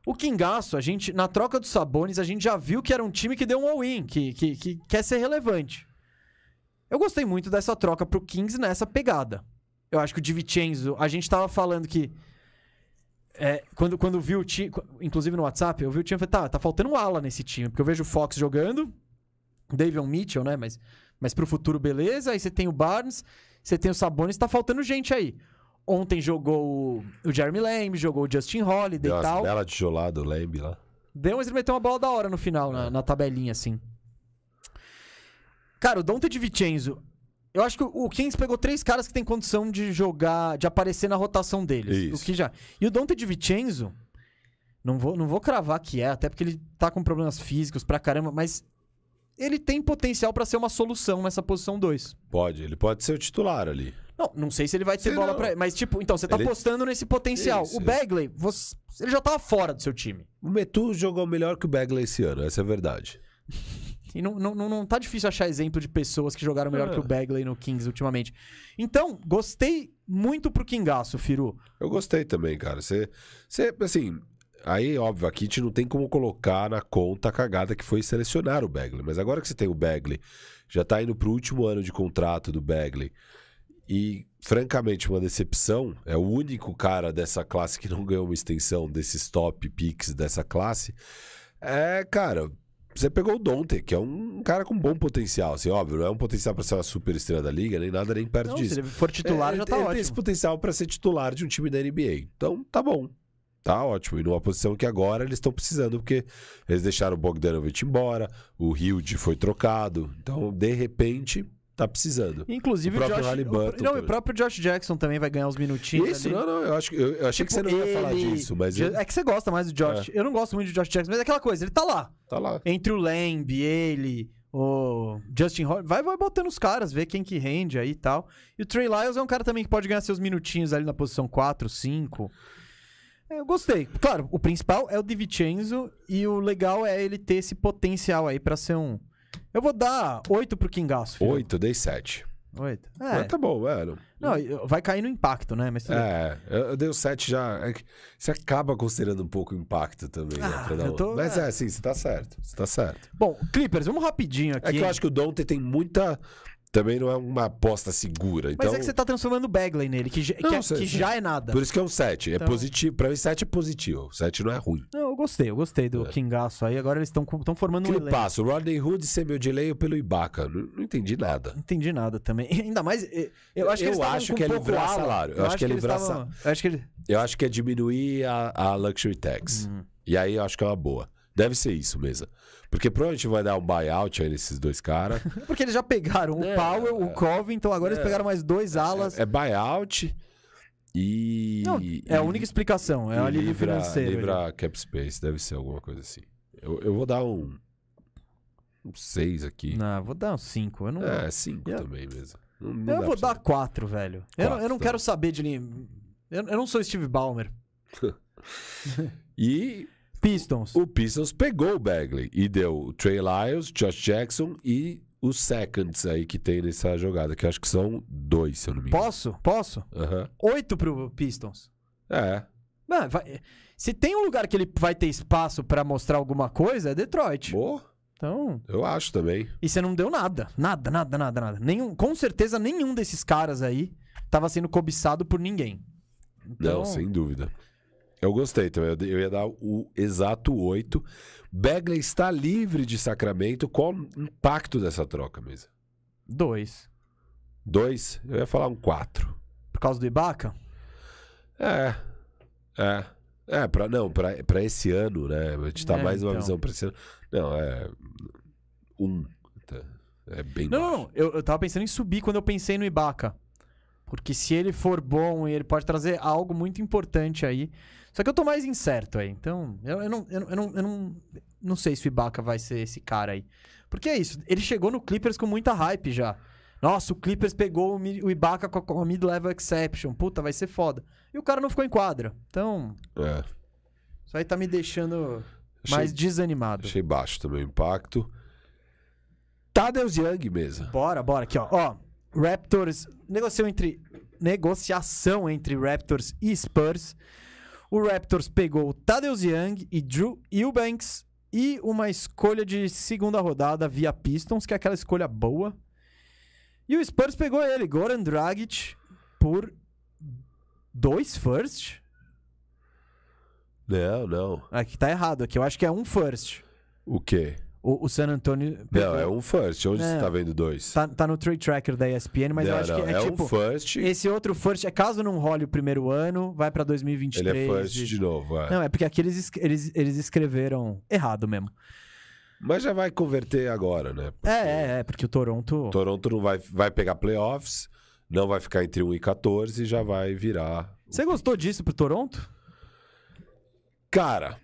A: O Kingaço, a gente, na troca dos Sabones, a gente já viu que era um time que deu um all-in, que, que, que quer ser relevante. Eu gostei muito dessa troca pro Kings nessa pegada. Eu acho que o DiVincenzo, a gente tava falando que. é, quando, quando viu o time, inclusive no WhatsApp, eu vi o time e falei, tá, tá faltando um ala nesse time, porque eu vejo o Fox jogando, Davion Mitchell, né? Mas, mas pro futuro, beleza. Aí você tem o Barnes, você tem o Sabonis, tá faltando gente aí. Ontem jogou o, Jeremy Lamb, jogou o Justin Holiday
B: Deu
A: e tal.
B: bela tijolada, o Lamb lá.
A: Deu, mas ele meteu uma bola da hora no final, na, na tabelinha, assim. Cara, o Dante DiVincenzo, eu acho que o Kings pegou três caras que tem condição de jogar, de aparecer na rotação deles.
B: Isso.
A: O que já... E o Dante DiVincenzo, não vou, não vou cravar que é, até porque ele tá com problemas físicos pra caramba, mas ele tem potencial pra ser uma solução nessa posição 2.
B: Pode, ele pode ser o titular ali.
A: Não, não sei se ele vai ter bola
B: não.
A: pra ele. Mas, tipo, então, você tá
B: Ele-
A: apostando nesse potencial.
B: Isso,
A: o Bagley, você- ele já tava fora do seu time.
B: O Metu jogou melhor que o Bagley esse ano, essa é a verdade.
A: E não, não, não, não tá difícil achar exemplo de pessoas que jogaram melhor
B: É.
A: que o Bagley no Kings ultimamente. Então, gostei muito pro Kingaço, Firu.
B: Eu gostei também, cara. Você, você, assim, aí, óbvio, aqui a gente não tem como colocar na conta a cagada que foi selecionar o Bagley. Mas agora que você tem o Bagley, já tá indo pro último ano de contrato do Bagley. E, francamente, uma decepção. É o único cara dessa classe que não ganhou uma extensão desses top picks dessa classe. É, cara, você pegou o Dante, que é um cara com bom potencial. Assim, óbvio, não é um potencial pra ser uma super estrela da liga, nem nada nem perto
A: Não,
B: disso.
A: se ele for titular,
B: É,
A: já tá
B: ele tem esse
A: ótimo.
B: potencial pra ser titular de um time da NBA. Então, tá bom. Tá ótimo. E numa posição que agora eles estão precisando, porque eles deixaram o Bogdanovich embora, o Hilde foi trocado. Então, de repente, tá precisando.
A: Inclusive
B: o
A: o,
B: próprio
A: Josh...
B: Halliburton
A: o, não, o próprio Josh Jackson também vai ganhar uns minutinhos
B: Isso,
A: ali.
B: não, não, eu, acho, que- eu, eu achei que você
A: Tipo,
B: não ia falar
A: ele-
B: disso, mas ele
A: É que você gosta mais do Josh. Eu não gosto muito do Josh Jackson, mas é aquela coisa, ele tá lá.
B: tá lá.
A: Entre o Lamb, ele, o Justin Holiday. Vai, vai botando os caras, ver quem que rende aí e tal. E o Trey Lyles é um cara também que pode ganhar seus minutinhos ali na posição 4, 5. É, Eu gostei. Claro, o principal é o DiVincenzo e o legal é ele ter esse potencial aí pra ser um... Eu vou dar 8 pro Kingaço. filho.
B: Oito, eu dei sete.
A: 8. É.
B: Mas tá bom, é. Não,
A: Não, vai cair no impacto, né? Mas.
B: É, eu, dei o 7 já. é você acaba considerando um pouco o impacto também, né?
A: Ah,
B: pra dar
A: eu
B: um-
A: tô-
B: Mas
A: é.
B: é, sim, você tá certo. Você tá certo.
A: Bom, Clippers, vamos rapidinho aqui.
B: É que eu acho que o Dante tem muita também não é uma aposta segura. Então,
A: Mas é que você tá transformando o Bagley nele, que, já-
B: Não,
A: que, é-
B: cê-
A: que já é nada.
B: por isso que é um 7. É
A: Então-
B: positivo. Pra mim, 7 é positivo. 7 não é ruim.
A: Não, eu gostei, eu gostei do
B: É.
A: Kingaço aí. Agora eles estão formando um
B: Aquele
A: elenco.
B: passo, Rodney Hood ser meu delay pelo Ibaka. Não, não entendi nada.
A: Não entendi nada também. Ainda mais. eh, Eu acho que
B: Eu acho que é livrar salário. Eu acho que é livrar
A: estavam- Eu acho que ele.
B: Eu acho que é diminuir a, a luxury tax.
A: Hum.
B: E aí eu acho que é uma boa. Deve ser isso mesmo. Porque provavelmente vai dar um buyout aí nesses dois caras.
A: Porque eles já pegaram
B: É,
A: o Powell, o Covington, agora eles
B: é.
A: pegaram mais dois alas.
B: é, é buyout e.
A: Não, é a única explicação, é o alívio financeiro.
B: livra cap space, deve ser alguma coisa assim. Eu, eu vou dar um. Um 6 aqui.
A: Não, vou dar um 5. Eu, não...
B: É, 5
A: Eu-
B: também mesmo. Não- não
A: eu vou dar 4, velho. Eu, não- eu
B: Quatro,
A: não
B: tá
A: quero saber de. Eu, eu não sou Steve Ballmer.
B: E
A: Pistons.
B: o Pistons pegou o Bagley e deu o Trey Lyles, Josh Jackson e os seconds aí que tem nessa jogada, que acho que são dois, se eu não me engano.
A: Posso? Posso?
B: Aham.
A: 8 pro Pistons.
B: É.
A: Mano, vai- Se tem um lugar que ele vai ter espaço pra mostrar alguma coisa, é Detroit.
B: Boa,
A: Então.
B: eu acho também.
A: E você não deu nada. Nada, nada, nada, nada. Nenhum, com certeza, nenhum desses caras aí tava sendo cobiçado por ninguém. Então,
B: Não, sem dúvida. Eu gostei também. Eu, eu ia dar o exato 8. Bagley está livre de Sacramento. Qual o impacto dessa troca mesmo?
A: dois.
B: 2? Eu ia falar um 4.
A: Por causa do Ibaka?
B: É. É. É, pra, não, pra, pra esse ano, né? A gente tá
A: É,
B: mais uma
A: então.
B: visão pra esse ano. Não, é. Um. É bem
A: Não, não,
B: baixo.
A: não. Eu, eu tava pensando em subir quando eu pensei no Ibaka. Porque se ele for bom, ele pode trazer algo muito importante aí. Só que eu tô mais incerto aí. Então, eu, eu não, eu, eu, não, eu não, não sei se o Ibaka vai ser esse cara aí. Porque é isso. Ele chegou no Clippers com muita hype já. Nossa, o Clippers pegou o, Ibaka com a, mid-level exception. Puta, vai ser foda. E o cara não ficou em quadra. Então,
B: É.
A: isso aí tá me deixando
B: Achei,
A: mais desanimado.
B: achei baixo também o impacto. Tadeusz Young mesmo.
A: Bora, bora. Aqui, ó. Ó, Raptors. Negociação entre, negociação entre Raptors e Spurs. O Raptors pegou Tadeusz Young e Drew Eubanks e uma escolha de segunda rodada via Pistons, que é aquela escolha boa. E o Spurs pegou ele, Goran Dragic, por dois first.
B: Não, não.
A: Aqui tá errado, aqui eu acho que é um first.
B: O quê?
A: O, o San Antonio pegou.
B: Não, é um first. Onde
A: É.
B: você tá vendo dois?
A: tá, tá no trade tracker da ESPN, mas eu
B: não,
A: acho
B: não,
A: que é,
B: é
A: tipo...
B: um first.
A: Esse outro first, é caso não role o primeiro ano, vai pra 2023.
B: Ele é first
A: e-
B: de novo. é.
A: Não, é porque aqui eles, es- eles, eles escreveram errado mesmo.
B: Mas já vai converter agora, né?
A: É, é, é, porque o Toronto.
B: Toronto não vai, vai pegar playoffs, não vai ficar entre 1 e 14 e já vai virar.
A: Você gostou disso pro Toronto?
B: Cara,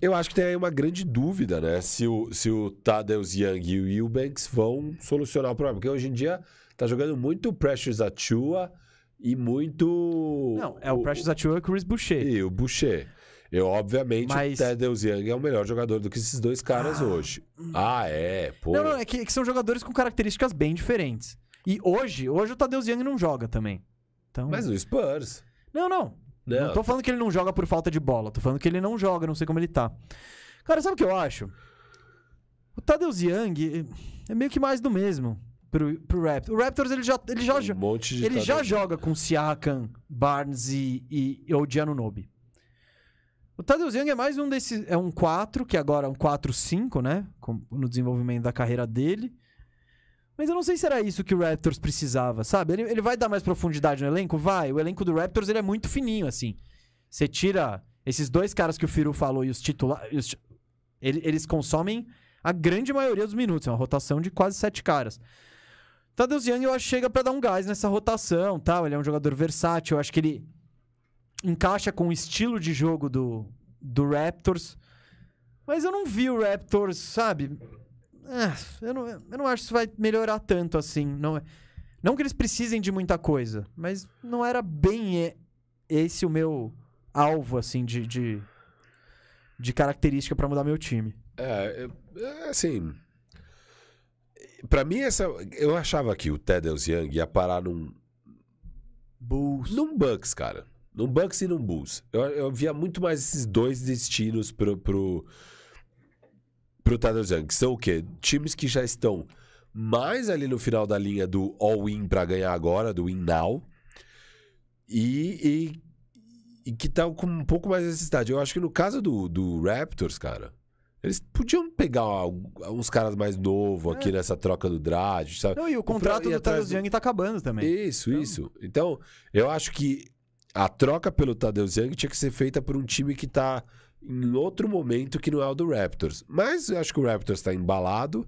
B: eu acho que tem aí uma grande dúvida, né? Se o, se o Tadeusz Young e o Eubanks vão solucionar o problema. Porque hoje em dia tá jogando muito Precious Achua e muito.
A: Não, é o Precious Achiuwa e o Chris Boucher.
B: E o Boucher. Eu, obviamente,
A: Mas-
B: o Tadeusz Young é o melhor jogador do que esses dois caras hoje. Ah, é? Pô.
A: Não, não, é que, que são jogadores com características bem diferentes. E hoje, hoje o Tadeusz Young não joga também. Então...
B: Mas no Spurs.
A: Não, não. Não.
B: Não,
A: tô falando que ele não joga por falta de bola. Tô falando que ele não joga, não sei como ele tá. Cara, sabe o que eu acho? O Tadeusz Young é meio que mais do mesmo pro, pro Raptors. O Raptors, ele já, ele já,
B: um monte de
A: ele já joga com Siakam, Barnes e, e, e o Giannunobi. O Tadeusz Young é mais um desses... É um 4, que agora é um 4-5, né? Com- no desenvolvimento da carreira dele. Mas eu não sei se era isso que o Raptors precisava, sabe? Ele, ele vai dar mais profundidade no elenco? Vai. O elenco do Raptors ele é muito fininho, assim. Você tira esses dois caras que o Firu falou e os titulares. Eles consomem a grande maioria dos minutos. É uma rotação de quase sete caras. Tadeusz Young eu acho chega pra dar um gás nessa rotação, tal. Ele é um jogador versátil. Eu acho que ele encaixa com o estilo de jogo do, do Raptors. Mas eu não vi o Raptors, sabe? É, eu, não, eu não acho que isso vai melhorar tanto assim. Não, é- não que eles precisem de muita coisa, mas não era bem esse o meu alvo, assim, de, de, de característica pra mudar meu time.
B: É, é, é, assim. Pra mim, essa, eu achava que o Tedros Young ia parar num,
A: Bulls.
B: num Bucks, cara. Num Bucks e num Bulls. Eu, eu via muito mais esses dois destinos pro, pro, pro Tedros Young. Que são o quê? Times que já estão mais ali no final da linha do all-in pra ganhar agora, do win now. E, e, e que tá com um pouco mais de necessidade. Eu acho que no caso do, do Raptors, cara, eles podiam pegar uns caras mais novos aqui nessa troca do draft, sabe?
A: Não, e o contrato do Tadeusz Young tá acabando também.
B: Isso,
A: Então-
B: isso. Então, eu acho que a troca pelo Tadeusz Young tinha que ser feita por um time que tá em outro momento que não é o do Raptors. Mas eu acho que o Raptors tá embalado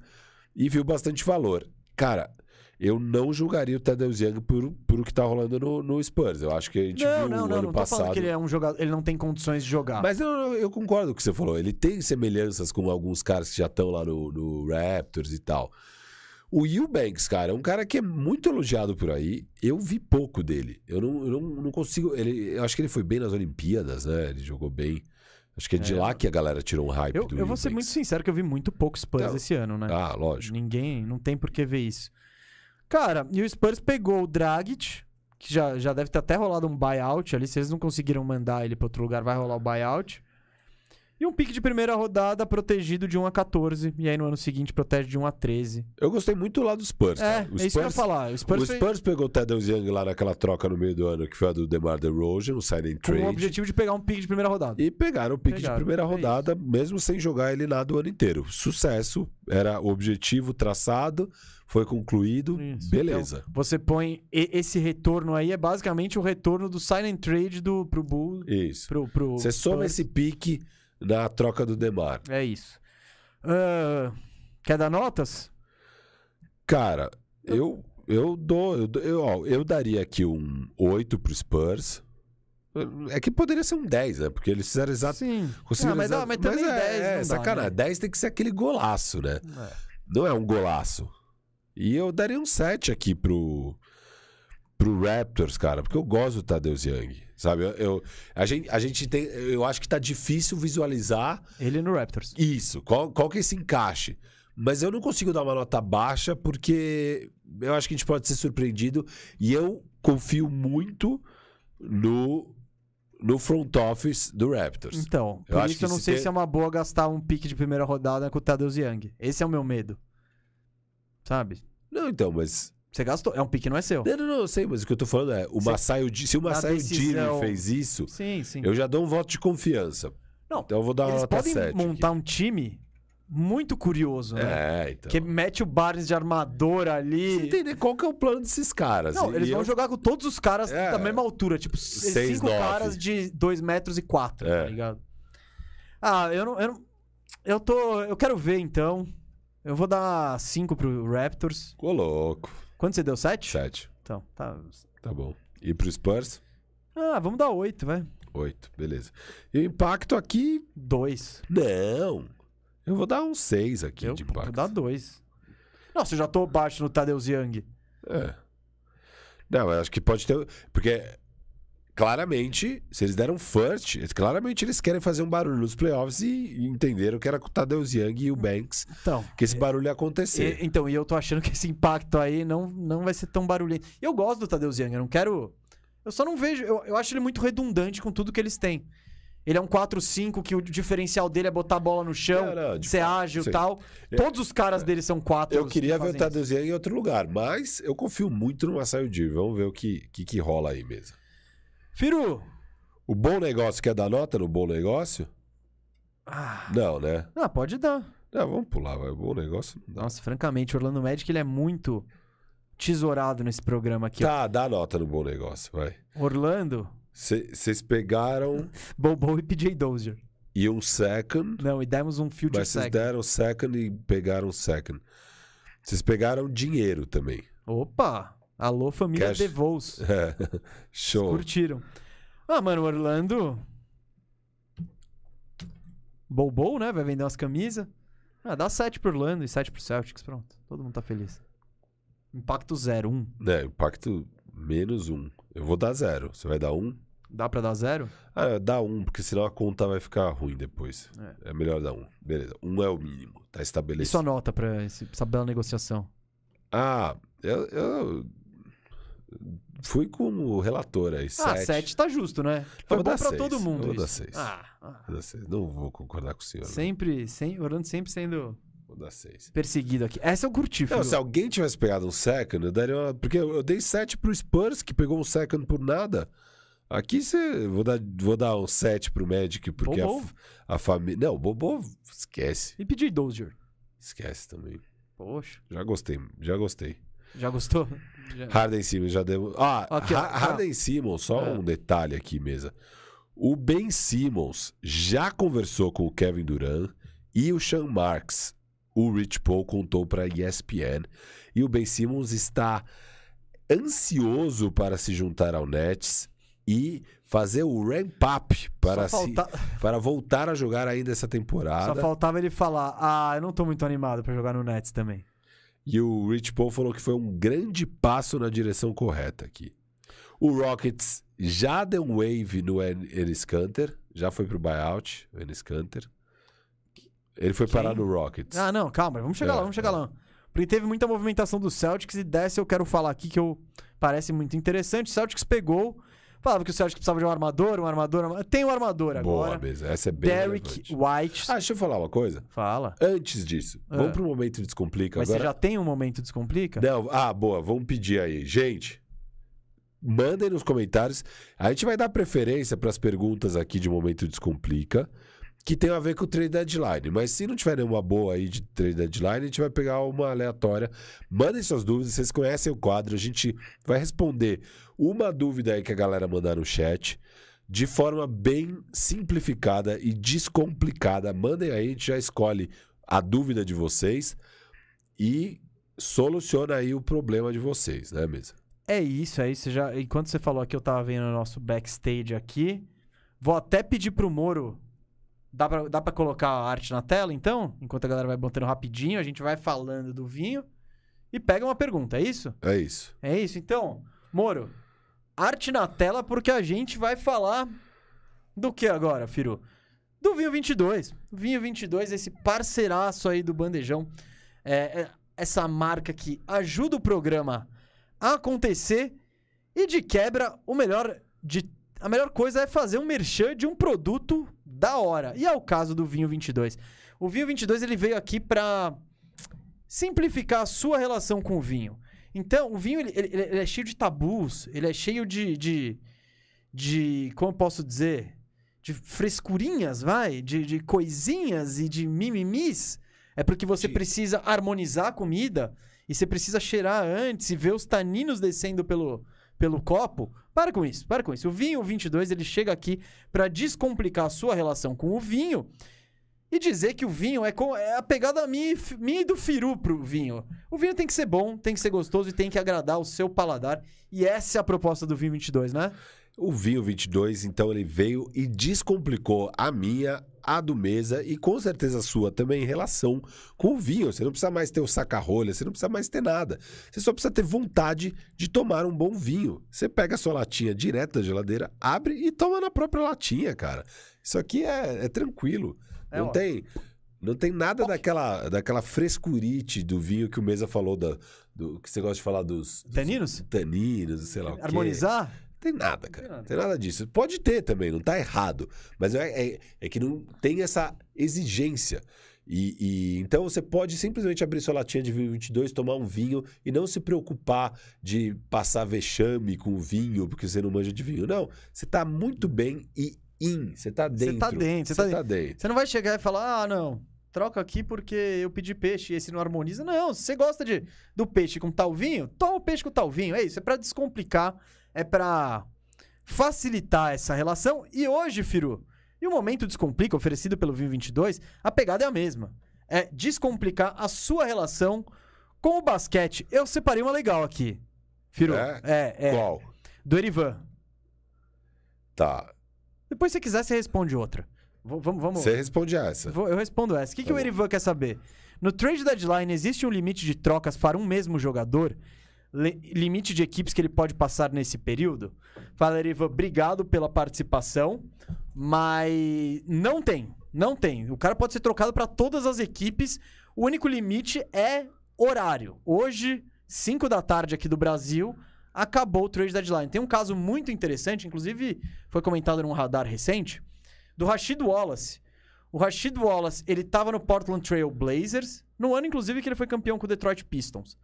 B: e viu bastante valor. Cara, eu não julgaria o Tadeusz Young por, por o que tá rolando no, no Spurs. Eu acho que a gente
A: Não,
B: viu
A: não,
B: o
A: não,
B: ano
A: não
B: passado...
A: falando que ele é um jogador, ele não tem condições de jogar.
B: Mas eu, eu- eu concordo com o que você falou. Ele tem semelhanças com alguns caras que já estão lá no, no Raptors e tal. O Eubanks, cara, é um cara que é muito elogiado por aí. Eu vi pouco dele. Eu não, eu não, não consigo. Ele, eu acho que ele foi bem nas Olimpíadas, né? Ele jogou bem. Acho que é de
A: É.
B: lá que a galera tirou um hype
A: eu,
B: do
A: eu vou ser muito sincero que eu vi muito pouco Spurs
B: Não.
A: esse ano, né?
B: Ah, lógico.
A: Ninguém, não tem por que ver isso. Cara, e o Spurs pegou o Dragic, que já, já deve ter até rolado um buyout ali. Se eles não conseguiram mandar ele pra outro lugar, vai rolar o buyout. E um pique de primeira rodada protegido de 1 a 14. E aí no ano seguinte protege de 1 a 13.
B: Eu gostei muito lá do Spurs.
A: É,
B: cara. O
A: é isso que eu ia falar. O Spurs,
B: O Spurs pegou o Tadeusz Young lá naquela troca no meio do ano, que foi a do DeMar DeRozan, o sign and
A: com
B: trade.
A: o objetivo de pegar um pique de primeira rodada.
B: E pegaram o pique
A: Pegaram,
B: de primeira
A: é
B: rodada, mesmo sem jogar ele nada o ano inteiro. Sucesso, era o objetivo traçado, foi concluído,
A: Isso.
B: beleza.
A: Então, você põe esse retorno aí, é basicamente o retorno do sign and trade do, pro Bull.
B: Isso.
A: Pro, pro
B: Você soma esse pique na troca do Demar.
A: É isso. Ah, quer dar notas?
B: Cara, eu, eu dou. Eu, dou- eu, ó, eu daria aqui um 8 pro Spurs. É que poderia ser um 10, né? Porque eles fizeram exato.
A: Sim.
B: conseguiram
A: Ah, mas,
B: exa-
A: dá, mas também
B: é,
A: 10
B: É,
A: não dá,
B: sacanagem.
A: né?
B: 10 tem que ser aquele golaço, né? Não é um golaço. E eu daria um 7 aqui pro, pro Raptors, cara, porque eu gosto do Tadeusz Young. Sabe? Eu, eu- a, gente, a gente tem. Eu acho que tá difícil visualizar
A: Ele no Raptors.
B: isso. Qual, qual que é esse encaixe? Mas eu não consigo dar uma nota baixa porque eu acho que a gente pode ser surpreendido. E eu confio muito no, no front office do Raptors.
A: Então,
B: Eu
A: por
B: acho
A: isso
B: que
A: eu não
B: se
A: sei
B: tem-
A: se é uma boa gastar um pique de primeira rodada com o Tadeusz Young. Esse é o meu medo. Sabe?
B: Não, então, mas.
A: Você gastou. É um pique, não é seu.
B: Não, não, não, eu sei, mas o que eu tô falando é: o Ujiri- se o Masai
A: decisão-
B: fez isso,
A: Sim, sim.
B: eu já dou um voto de confiança.
A: Não,
B: Então eu vou dar uma
A: Eles
B: nota
A: podem
B: 7.
A: montar um time muito curioso, né?
B: É, então.
A: Que mete o Barnes de armador
B: Você
A: ali.
B: entender qual que é o plano desses caras.
A: Não,
B: E-
A: eles
B: e
A: vão
B: eu-
A: jogar com todos os caras
B: É.
A: da mesma altura, tipo,
B: Seis,
A: cinco
B: nove.
A: caras de 2 metros e 4,
B: É.
A: tá ligado? Ah, eu não, eu não. Eu tô. Eu quero ver então. Eu vou dar 5 pro Raptors.
B: Ficou louco.
A: Quanto você deu? 7?
B: 7.
A: Então, tá.
B: Tá bom. E pro Spurs?
A: Ah, vamos dar 8, vai.
B: 8, beleza. E o impacto aqui.
A: 2.
B: Não. Eu vou dar um 6 aqui
A: Eu
B: de
A: vou
B: impacto.
A: dar 2. Nossa, eu já tô baixo no Tadeusz Young.
B: É. Não, eu acho que pode ter. Porque claramente, se eles deram first, claramente eles querem fazer um barulho nos playoffs e, entenderam que era com o Tadeusz Young e o Banks
A: Então.
B: que esse barulho ia acontecer.
A: E- então, e eu tô achando que esse impacto aí não, não vai ser tão barulhento. Eu gosto do Tadeusz Young, eu não quero. Eu só não vejo. Eu, eu acho ele muito redundante com tudo que eles têm. Ele é um 4-5 que o diferencial dele é botar a bola no chão,
B: Não,
A: ser
B: fato,
A: ágil e tal. Todos os caras dele são 4.
B: Eu queria ver o Tadeusz Young em outro lugar, mas eu confio muito no Masai Ujiri. Vamos ver o que, que, que rola aí mesmo.
A: Firu!
B: O bom negócio quer dar nota no bom negócio?
A: Ah,
B: Não, né?
A: ah, pode dar.
B: Não, vamos pular, vai. O bom negócio não dá.
A: Nossa, francamente, o Orlando Magic ele é muito tesourado nesse programa aqui. ó.
B: Tá, dá nota no bom negócio, vai.
A: Orlando,
B: Vocês pegaram
A: Bobo e PJ Dozier.
B: e um second,
A: Não, e demos um future
B: mas vocês
A: second.
B: deram second e pegaram second. Vocês pegaram dinheiro também.
A: Opa! Alô, família
B: Cash.
A: DeVos.
B: É. Show.
A: Curtiram. Ah, mano, Orlando. Bobo, né? Vai vender umas camisas. Ah, dá 7 pro Orlando e 7 pro Celtics. Pronto. Todo mundo tá feliz. Impacto 0, 1.
B: É, impacto menos um. Eu vou dar zero. Você vai dar um?
A: Dá pra dar 0?
B: Ah, dá um, porque senão a conta vai ficar ruim depois. É, melhor dar um. Beleza. Um é o mínimo. Tá
A: E
B: estabelecido.
A: sua nota pra esse, essa bela negociação?
B: Ah, eu, eu fui com o relator aí.
A: Ah,
B: sete.
A: 7 tá justo, né? Foi bom
B: dar
A: pra
B: seis.
A: todo mundo
B: Eu vou dar
A: isso.
B: seis.
A: Ah, ah.
B: Não vou concordar com o senhor. né?
A: Sempre, sem, Orlando sempre sendo
B: Vou dar 6.
A: Perseguido aqui. Essa eu curti,
B: Não, se alguém tivesse pegado um second, eu daria uma... Porque eu dei 7 pro Spurs, que pegou um second por nada. Aqui você. Vou dar, vou dar um 7 pro Magic, porque a, a família. Não, Bobo, esquece.
A: E PJ Dozier.
B: Esquece também.
A: Poxa.
B: Já gostei, já gostei.
A: Já gostou? Já.
B: Harden Simmons já deu. Ah,
A: ó.
B: Ha- Harden Simmons, só
A: Ah.
B: um detalhe aqui, mesa. O Ben Simmons já conversou com o Kevin Durant e o Sean Marks. O Rich Paul contou para ESPN. E o Ben Simmons está ansioso para se juntar ao Nets e fazer o ramp-up para,
A: só,
B: se-
A: falta-
B: para voltar a jogar ainda essa
A: só
B: temporada.
A: faltava ele falar: Ah, eu não tô muito animado pra jogar no Nets também.
B: E o Rich Paul falou que foi um grande passo na direção correta aqui. O Rockets já deu um wave no En- Enes Kanter, já foi pro buyout, o Enes Kanter. Ele foi
A: Quem?
B: parar no Rockets.
A: Ah, não, calma, vamos chegar
B: É,
A: lá, vamos chegar
B: é.
A: lá. Porque teve muita movimentação do Celtics e dessa eu quero falar aqui que eu parece muito interessante. O Celtics pegou, falava que o Celtics precisava de um armador, um armador, tem um armador
B: Boa,
A: agora.
B: mesa. Essa é bem
A: Derek
B: relevante.
A: White.
B: Ah, deixa eu falar uma coisa.
A: Fala.
B: Antes disso,
A: Ah.
B: vamos pro momento Descomplica
A: Mas
B: agora.
A: você já tem um momento descomplica?
B: Não, ah, boa, vamos pedir aí. Gente, mandem nos comentários. A gente vai dar preferência para as perguntas aqui de Momento Descomplica, que tem a ver com o trade deadline. Mas se não tiver nenhuma boa aí de trade deadline, a gente vai pegar uma aleatória. Mandem suas dúvidas, vocês conhecem o quadro, a gente vai responder uma dúvida aí que a galera mandar no chat. De forma bem simplificada e descomplicada. Mandem aí, a gente já escolhe a dúvida de vocês e soluciona aí o problema de vocês, né, mesa?
A: É isso, é isso. Já, enquanto você falou aqui, eu tava vendo o nosso backstage aqui. Vou até pedir pro Moro. Dá pra, dá pra colocar a arte na tela, então? Enquanto a galera vai botando rapidinho, a gente vai falando do vinho e pega uma pergunta, é isso?
B: É isso.
A: É isso, então. Moro, arte na tela porque a gente vai falar do que agora, Firu? Do Vinho 22. Vinho 22, esse parceiraço aí do Bandejão. É, é essa marca que ajuda o programa a acontecer e de quebra, o melhor de a melhor coisa é fazer um merchan de um produto da hora. E é o caso do Vinho 22. O Vinho 22 ele veio aqui para simplificar a sua relação com o vinho. Então, o vinho ele, ele- ele é cheio de tabus, ele é cheio de, de, de como eu posso dizer, de frescurinhas, vai, de, de coisinhas e de mimimis. É porque você
B: Sim.
A: precisa harmonizar a comida e você precisa cheirar antes e ver os taninos descendo pelo, pelo copo. Para com isso, para com isso. O vinho 22 ele chega aqui para descomplicar a sua relação com o vinho e dizer que o vinho é, com, é a pegada minha, minha e do Firu pro vinho. O vinho tem que ser bom, tem que ser gostoso e tem que agradar o seu paladar. E essa é a proposta do vinho 22, né?
B: O vinho 22, então, ele veio e descomplicou a minha, a do mesa e com certeza a sua também em relação com o vinho. Você não precisa mais ter o saca-rolha, você não precisa mais ter nada. Você só precisa ter vontade de tomar um bom vinho. Você pega a sua latinha direto da geladeira, abre e toma na própria latinha, cara. Isso aqui é, é tranquilo.
A: É
B: não tem. Não tem nada daquela, daquela frescurite do vinho que o Mesa falou, da, do que você gosta de falar dos, dos
A: Taninos?
B: taninos, sei lá o quê.
A: Harmonizar?
B: Tem nada, cara.
A: Tem nada.
B: Tem nada disso. Pode ter também, não tá errado. Mas é, é, é que não tem essa exigência. E, e- então você pode simplesmente abrir sua latinha de vinho 22, tomar um vinho e não se preocupar de passar vexame com o vinho porque você não manja de vinho. Não, você tá muito bem e in, você tá
A: Você
B: dentro.
A: tá dentro, você tá
B: tá dentro.
A: Você não vai chegar e falar, ah, não, troca aqui porque eu pedi peixe e esse não harmoniza. Não, se você gosta de, do peixe com tal vinho, toma o peixe com tal vinho. É isso, é pra descomplicar, é pra facilitar essa relação. E hoje, Firu, e o Momento Descomplica, oferecido pelo Vinho 22, a pegada é a mesma. É descomplicar a sua relação com o basquete. Eu separei uma legal aqui. Firu,
B: É?
A: é, é,
B: Qual?
A: do Erivan.
B: Tá.
A: Depois, se você quiser, você responde outra. V- vamos, vamos.
B: Você responde essa.
A: Vou- Eu respondo essa. O que, que
B: Tá
A: o. Erivan quer saber? No trade deadline, existe um limite de trocas para um mesmo jogador? Le- limite de equipes que ele pode passar nesse período? Fala, Erivan, obrigado pela participação, mas não tem. Não tem. O cara pode ser trocado para todas as equipes. O único limite é horário. Hoje, 5 da tarde aqui do Brasil, acabou o trade deadline. Tem um caso muito interessante, inclusive foi comentado num radar recente, do Rashid Wallace. O Rashid Wallace, ele tava no Portland Trail Blazers, No ano, inclusive, que ele foi campeão com o Detroit Pistons.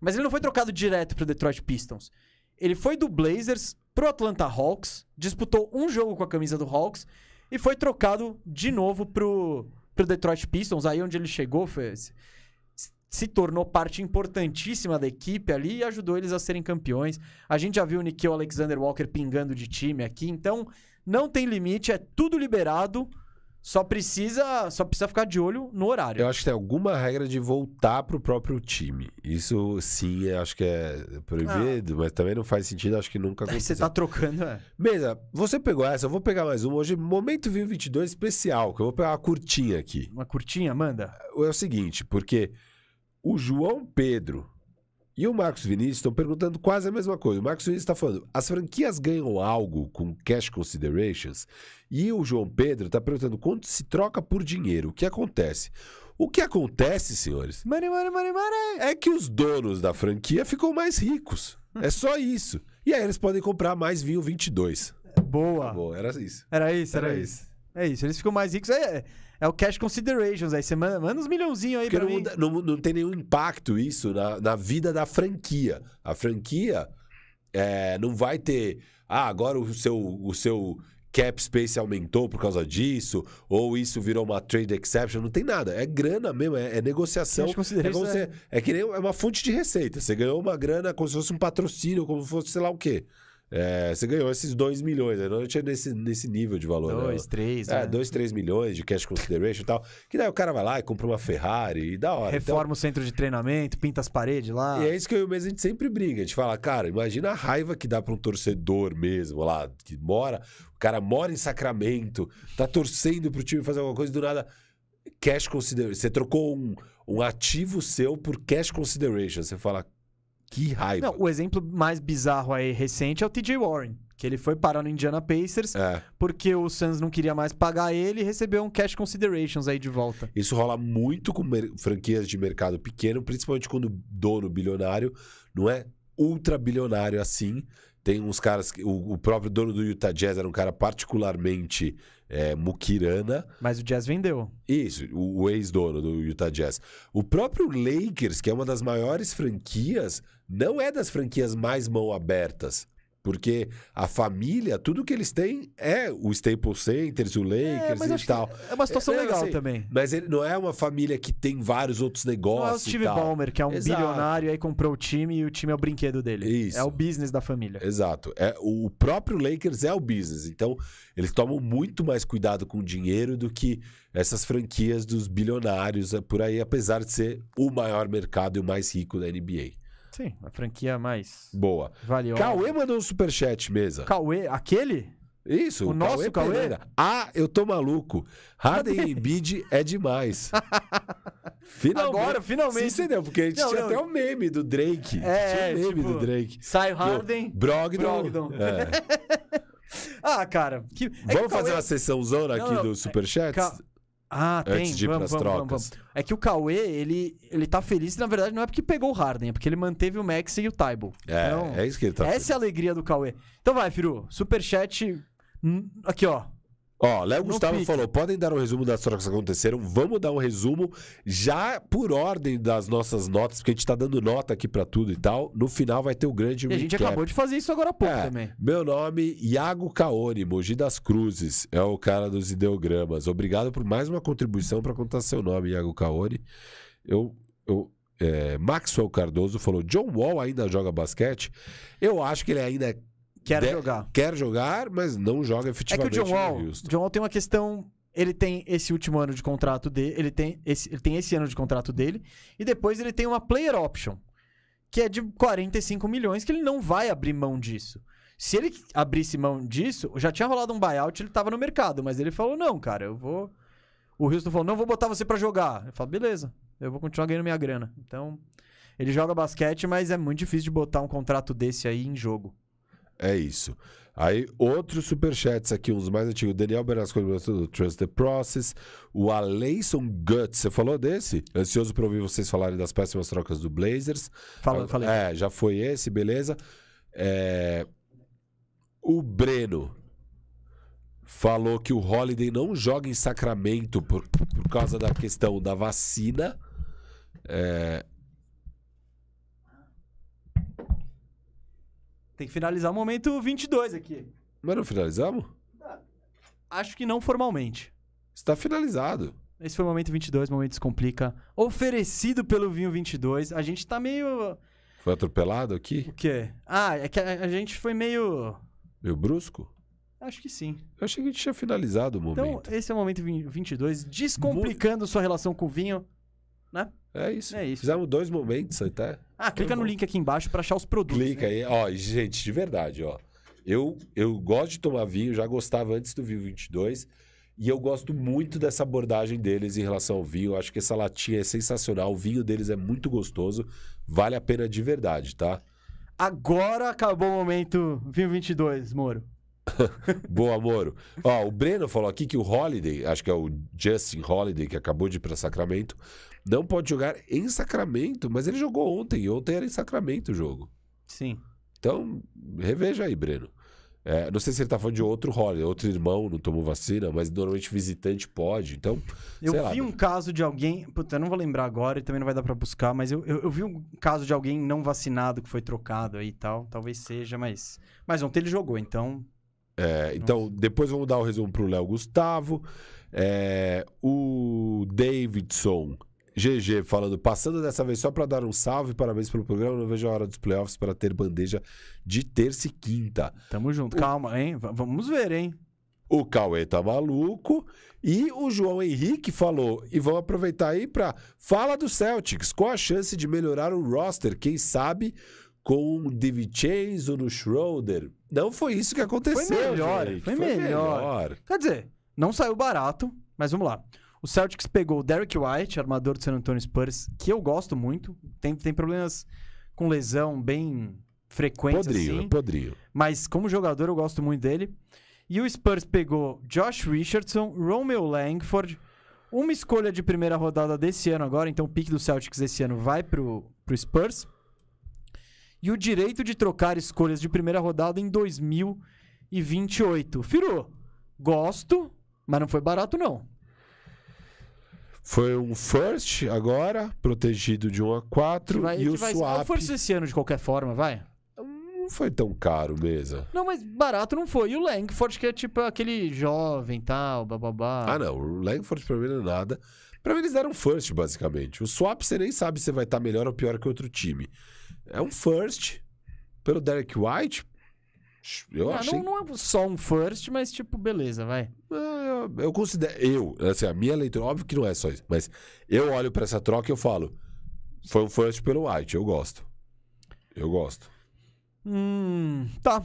A: Mas ele não foi trocado direto pro Detroit Pistons. Ele foi do Blazers pro Atlanta Hawks, disputou um jogo com a camisa do Hawks e foi trocado de novo pro, pro Detroit Pistons, aí onde ele chegou, foi, se tornou parte importantíssima da equipe ali e ajudou eles a serem campeões. A gente já viu o Nikhil Alexander Walker pingando de time aqui, então não tem limite, é tudo liberado. Só precisa, só precisa ficar de olho no horário.
B: Eu acho que tem alguma regra de voltar pro próprio time. Isso sim, acho que é proibido, ah. mas também não faz sentido, acho que nunca
A: aconteceu. Você tá trocando, é.
B: Mesa, você pegou essa, eu vou pegar mais uma. Hoje, momento 2022 especial, que eu vou pegar uma curtinha aqui.
A: Uma curtinha, manda.
B: É o seguinte, porque o João Pedro e o Marcos Vinícius estão perguntando quase a mesma coisa. O Marcos Vinícius está falando: as franquias ganham algo com cash considerations? E o João Pedro está perguntando quanto se troca por dinheiro. O que acontece? O que acontece, senhores?
A: Money, money, money, money.
B: É que os donos da franquia ficam mais ricos. É só isso. E aí eles podem comprar mais vinho 22.
A: Boa.
B: Boa, era isso.
A: Era isso, era, era isso. isso. É isso, eles ficam mais ricos. É, é o cash considerations. Aí você manda, manda uns milhãozinhos aí Porque
B: pra não, mim. Não, não tem nenhum impacto isso na, na vida da franquia. A franquia é, não vai ter. Ah, agora o seu, o seu cap space aumentou por causa disso, ou isso virou uma trade exception, não tem nada. É grana mesmo, é, é negociação. É, como é... é que nem é uma fonte de receita. Você ganhou uma grana como se fosse um patrocínio, como se fosse sei lá o quê. É, você ganhou esses 2 milhões, né? Não tinha nesse, nesse nível de valor.
A: 2, 3.
B: Né? É, 2, 3 milhões de cash consideration e tal. Que daí o cara vai lá e compra uma Ferrari e da hora.
A: Reforma
B: então...
A: o centro de treinamento, pinta as paredes lá.
B: E é isso que eu e o mesmo a gente sempre briga. A gente fala, cara, imagina a raiva que dá para um torcedor mesmo lá, que mora. O cara mora em Sacramento, tá torcendo pro time fazer alguma coisa do nada. Cash consideration. Você trocou um, um ativo seu por cash consideration. Você fala, que raiva. Não,
A: o exemplo mais bizarro aí recente é o TJ Warren. Que ele foi parar no Indiana Pacers é. porque o Suns não queria mais pagar ele e recebeu um cash considerations aí de volta.
B: Isso rola muito com franquias de mercado pequeno, principalmente quando o dono bilionário não é ultra bilionário assim. Tem uns caras. O, o próprio dono do Utah Jazz era um cara particularmente é, Mukirana.
A: Mas o Jazz vendeu.
B: Isso, o, o ex-dono do Utah Jazz. O próprio Lakers, que é uma das maiores franquias, não é das franquias mais mão abertas. Porque a família, tudo que eles têm é o Staples Center, o é, Lakers é, e tal.
A: É uma situação é, legal assim, também.
B: Mas ele não é uma família que tem vários outros negócios. Não é o
A: Steve Ballmer, que é um Exato. bilionário, aí comprou o time e o time é o brinquedo dele. Isso. É o business da família.
B: Exato. É, o próprio Lakers é o business. Então, eles tomam muito mais cuidado com o dinheiro do que essas franquias dos bilionários é, por aí, apesar de ser o maior mercado e o mais rico da NBA.
A: Sim, a franquia mais.
B: Boa.
A: Valiosa.
B: Cauê mandou um superchat, mesa.
A: Cauê, aquele?
B: Isso,
A: o nosso Cauê.
B: Ah, eu tô maluco. Harden e Embiid é demais.
A: finalmente. Agora, finalmente.
B: Sim, entendeu? Porque a gente não, tinha não. até o meme do Drake.
A: É,
B: tinha o meme
A: tipo,
B: do Drake.
A: Sai o Harden.
B: Brogdon. Brogdon. É.
A: ah, cara.
B: Que... É Vamos fazer Cauê... uma sessão zona aqui não, do Superchat? Ca...
A: Ah, tem.
B: Vamos, vamos, vamos, vamos,
A: É que o Cauê, ele, ele tá feliz, na verdade, não é porque pegou o Harden, é porque ele manteve o Max e o Tybal.
B: É, então, é isso que ele tá
A: Essa
B: feliz.
A: é a alegria do Cauê. Então vai, Firu. Superchat. Hum, aqui, ó.
B: Ó, Léo Gustavo pique. falou: podem dar um resumo das trocas que aconteceram? Vamos dar um resumo já por ordem das nossas notas, porque a gente tá dando nota aqui para tudo e tal. No final vai ter o grande.
A: E a gente acabou de fazer isso agora há pouco é, também.
B: Meu nome, Iago Caone, Mogi das Cruzes, é o cara dos ideogramas. Obrigado por mais uma contribuição para contar seu nome, Iago Caone. Eu. eu é, Maxwell Cardoso falou: John Wall ainda joga basquete? Eu acho que ele ainda é
A: Quer de... jogar.
B: Quer jogar, mas não joga efetivamente
A: é que o John Wall, John Wall tem uma questão ele tem esse último ano de contrato dele, ele tem esse, ele tem esse ano de contrato dele, e depois ele tem uma player option, que é de 45 milhões, que ele não vai abrir mão disso. Se ele abrisse mão disso, já tinha rolado um buyout, ele tava no mercado, mas ele falou: não, cara, eu vou. O Houston falou: não vou botar você para jogar. Eu falo: beleza, eu vou continuar ganhando minha grana. Então, ele joga basquete, mas é muito difícil de botar um contrato desse aí em jogo.
B: É isso. Aí, outros superchats aqui, uns mais antigos. Daniel Bernasco do Trust the Process. O Aleison Guts, você falou desse? Ansioso para ouvir vocês falarem das péssimas trocas do Blazers.
A: Fala, ah, falei.
B: É, já foi esse, beleza. É... O Breno falou que o Holiday não joga em Sacramento por, por causa da questão da vacina. É,
A: Tem que finalizar o momento 22 aqui.
B: mas não finalizamos?
A: Acho que não formalmente.
B: Está finalizado.
A: Esse foi o momento 22, momento Descomplica. Oferecido pelo Vinho 22. A gente tá meio...
B: Foi atropelado aqui?
A: O quê? Ah, é que a, a gente foi meio...
B: Meio brusco?
A: Acho que sim.
B: Eu achei que a gente tinha finalizado o
A: Então,
B: momento.
A: esse é o momento 22. Descomplicando sua relação com o vinho.
B: É isso.
A: É isso.
B: Fizemos dois momentos até.
A: Ah, clica no
B: bom.
A: link aqui embaixo pra achar os produtos.
B: Clica
A: né?
B: aí. Ó, gente, de verdade, ó. Eu, eu gosto de tomar vinho, já gostava antes do vinho 22. E eu gosto muito dessa abordagem deles em relação ao vinho. Eu acho que essa latinha é sensacional. O vinho deles é muito gostoso. Vale a pena de verdade, tá?
A: Agora acabou o momento Vinho 22, Moro.
B: Boa, Moro. Ó, o Breno falou aqui que o Holiday, acho que é o Justin Holiday, que acabou de ir para Sacramento, não pode jogar em Sacramento, mas ele jogou ontem. e Ontem era em Sacramento o jogo.
A: Sim.
B: Então, reveja aí, Breno. É, não sei se ele tá falando de outro Holiday, outro irmão não tomou vacina, mas normalmente visitante pode. Então,
A: Eu
B: sei lá.
A: vi um caso de alguém. Puta, eu não vou lembrar agora e também não vai dar pra buscar, mas eu, eu, eu vi um caso de alguém não vacinado que foi trocado aí e tal. Talvez seja, mas. Mas ontem ele jogou, então.
B: É, então, depois vamos dar o resumo pro Léo Gustavo. É, o Davidson GG falando, passando dessa vez só para dar um salve, parabéns pelo programa. Não vejo a hora dos playoffs para ter bandeja de terça e quinta.
A: Tamo junto. Calma, hein? V- vamos ver, hein?
B: O Cauê tá maluco. E o João Henrique falou, e vamos aproveitar aí para fala do Celtics. Qual a chance de melhorar o roster? Quem sabe com o DiVincenzo no Schroeder? Não foi isso que aconteceu,
A: Foi melhor,
B: gente.
A: foi melhor.
B: melhor.
A: Quer dizer, não saiu barato, mas vamos lá. O Celtics pegou o Derek White, armador do San Antonio Spurs, que eu gosto muito. Tem, tem problemas com lesão bem frequentes,
B: Podrinho,
A: assim.
B: podrinho.
A: Mas como jogador eu gosto muito dele. E o Spurs pegou Josh Richardson, Romeo Langford, uma escolha de primeira rodada desse ano agora, então o pique do Celtics esse ano vai pro, pro Spurs. E o direito de trocar escolhas de primeira rodada em 2028. Firu, gosto, mas não foi barato não.
B: Foi um first agora, protegido de 1 a 4
A: Que vai,
B: e o
A: vai,
B: swap
A: Força esse ano de qualquer forma, vai.
B: não foi tão caro mesmo.
A: Não, mas barato não foi. E o Langford, que é tipo aquele jovem tal, bababá.
B: Ah, não. O Langford pra mim não é nada. Pra mim eles deram first, basicamente. O swap você nem sabe se vai estar melhor ou pior que outro time. É um first pelo Derek White. Eu
A: Ah,
B: achei.
A: não, não é só um first, mas tipo, beleza, vai.
B: É, eu, eu considero. Eu, assim, a minha leitura, óbvio que não é só isso, mas eu olho pra essa troca e eu falo. Foi um first pelo White, eu gosto. Eu gosto.
A: Hum, tá.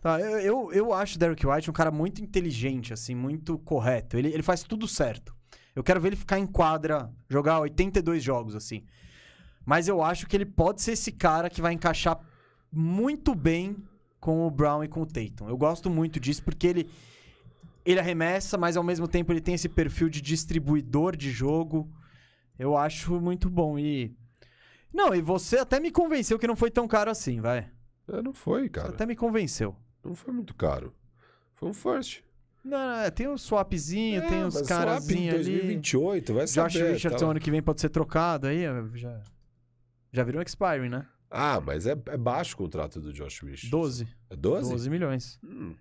A: Tá, eu, eu, eu acho o Derek White um cara muito inteligente, assim, muito correto. Ele, ele faz tudo certo. Eu quero ver ele ficar em quadra, jogar 82 jogos, assim. Mas eu acho que ele pode ser esse cara que vai encaixar muito bem com o Brown e com o Tatum. Eu gosto muito disso porque ele, ele arremessa, mas ao mesmo tempo ele tem esse perfil de distribuidor de jogo. Eu acho muito bom. E. Não, e você até me convenceu que não foi tão caro assim, vai.
B: É, não foi,
A: Você
B: cara.
A: até me convenceu.
B: Não foi muito caro. Foi um first.
A: Não, não, é, tem um swapzinho, tem uns
B: É,
A: caras
B: swap em
A: ali.
B: 2028, vai
A: Josh
B: saber.
A: Richardson
B: tá?
A: ano que vem pode ser trocado aí, já. Já virou expiring, né?
B: Ah, mas é, é baixo o contrato do Josh Richardson.
A: 12.
B: É 12?
A: 12 milhões.
B: Hum.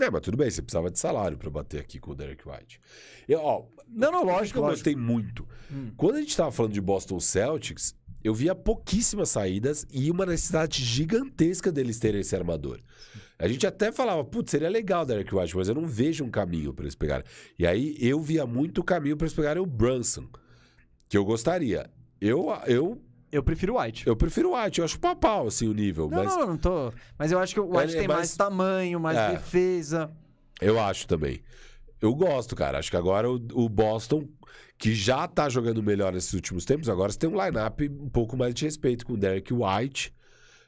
B: É, mas tudo bem, você precisava de salário pra bater aqui com o Derek White. E, ó,
A: Não, não, lógico,
B: eu gostei muito.
A: Hum.
B: Quando a gente tava falando de Boston Celtics, eu via pouquíssimas saídas e uma necessidade gigantesca deles terem esse armador. A gente até falava, putz, seria legal o Derek White, mas eu não vejo um caminho pra eles pegarem. E aí eu via muito caminho pra eles pegarem o Brunson, que eu gostaria. Eu, eu,
A: Eu prefiro o White.
B: eu prefiro o White, eu acho papal assim o nível,
A: Não,
B: mas
A: não, não tô. Mas eu acho que o White
B: É,
A: tem
B: mas-
A: mais tamanho, mais
B: É.
A: defesa.
B: Eu acho também. Eu gosto, cara. Acho que agora o, o Boston, que já tá jogando melhor nesses últimos tempos, agora você tem um line-up um pouco mais de respeito com o Derek White.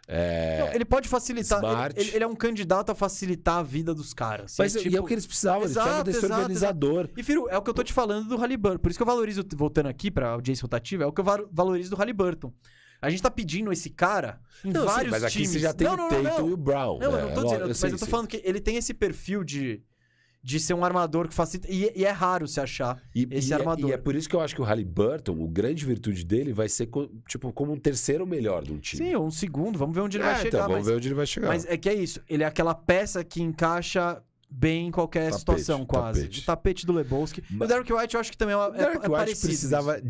B: É,
A: Não, ele pode facilitar. Ele, ele- ele é um candidato a facilitar a vida dos caras.
B: mas
A: é,
B: e é o que eles precisavam, eles
A: Exato,
B: precisavam desse
A: exato,
B: organizador.
A: E, Firo, é o que eu tô te falando do Halliburton. Por isso que eu valorizo, voltando aqui pra audiência rotativa, é o que eu va- valorizo do Halliburton. A gente tá pedindo esse cara em
B: Não, sim,
A: vários
B: mas aqui
A: times.
B: você já tem
A: não,
B: o
A: não,
B: Tatum
A: não, não.
B: e o Brown.
A: Não,
B: né?
A: eu não tô
B: É,
A: dizendo, mas eu tô falando que ele tem esse perfil de, de ser um armador que facilita. E, e é raro se achar
B: E,
A: esse
B: e é-
A: armador.
B: e é por isso que eu acho que o Halliburton, o grande virtude dele vai ser co- tipo como um terceiro melhor de um time.
A: Sim, um segundo, vamos ver onde ele
B: É,
A: vai chegar.
B: então, vamos
A: mas,
B: ver onde ele vai chegar.
A: mas é que é isso. Ele é aquela peça que encaixa bem em qualquer
B: Tapete,
A: situação, quase.
B: tapete.
A: O tapete do Lebowski.
B: Ma-
A: O Derek White eu acho que também é,
B: o
A: é,
B: Derek
A: é
B: White
A: parecido.
B: precisava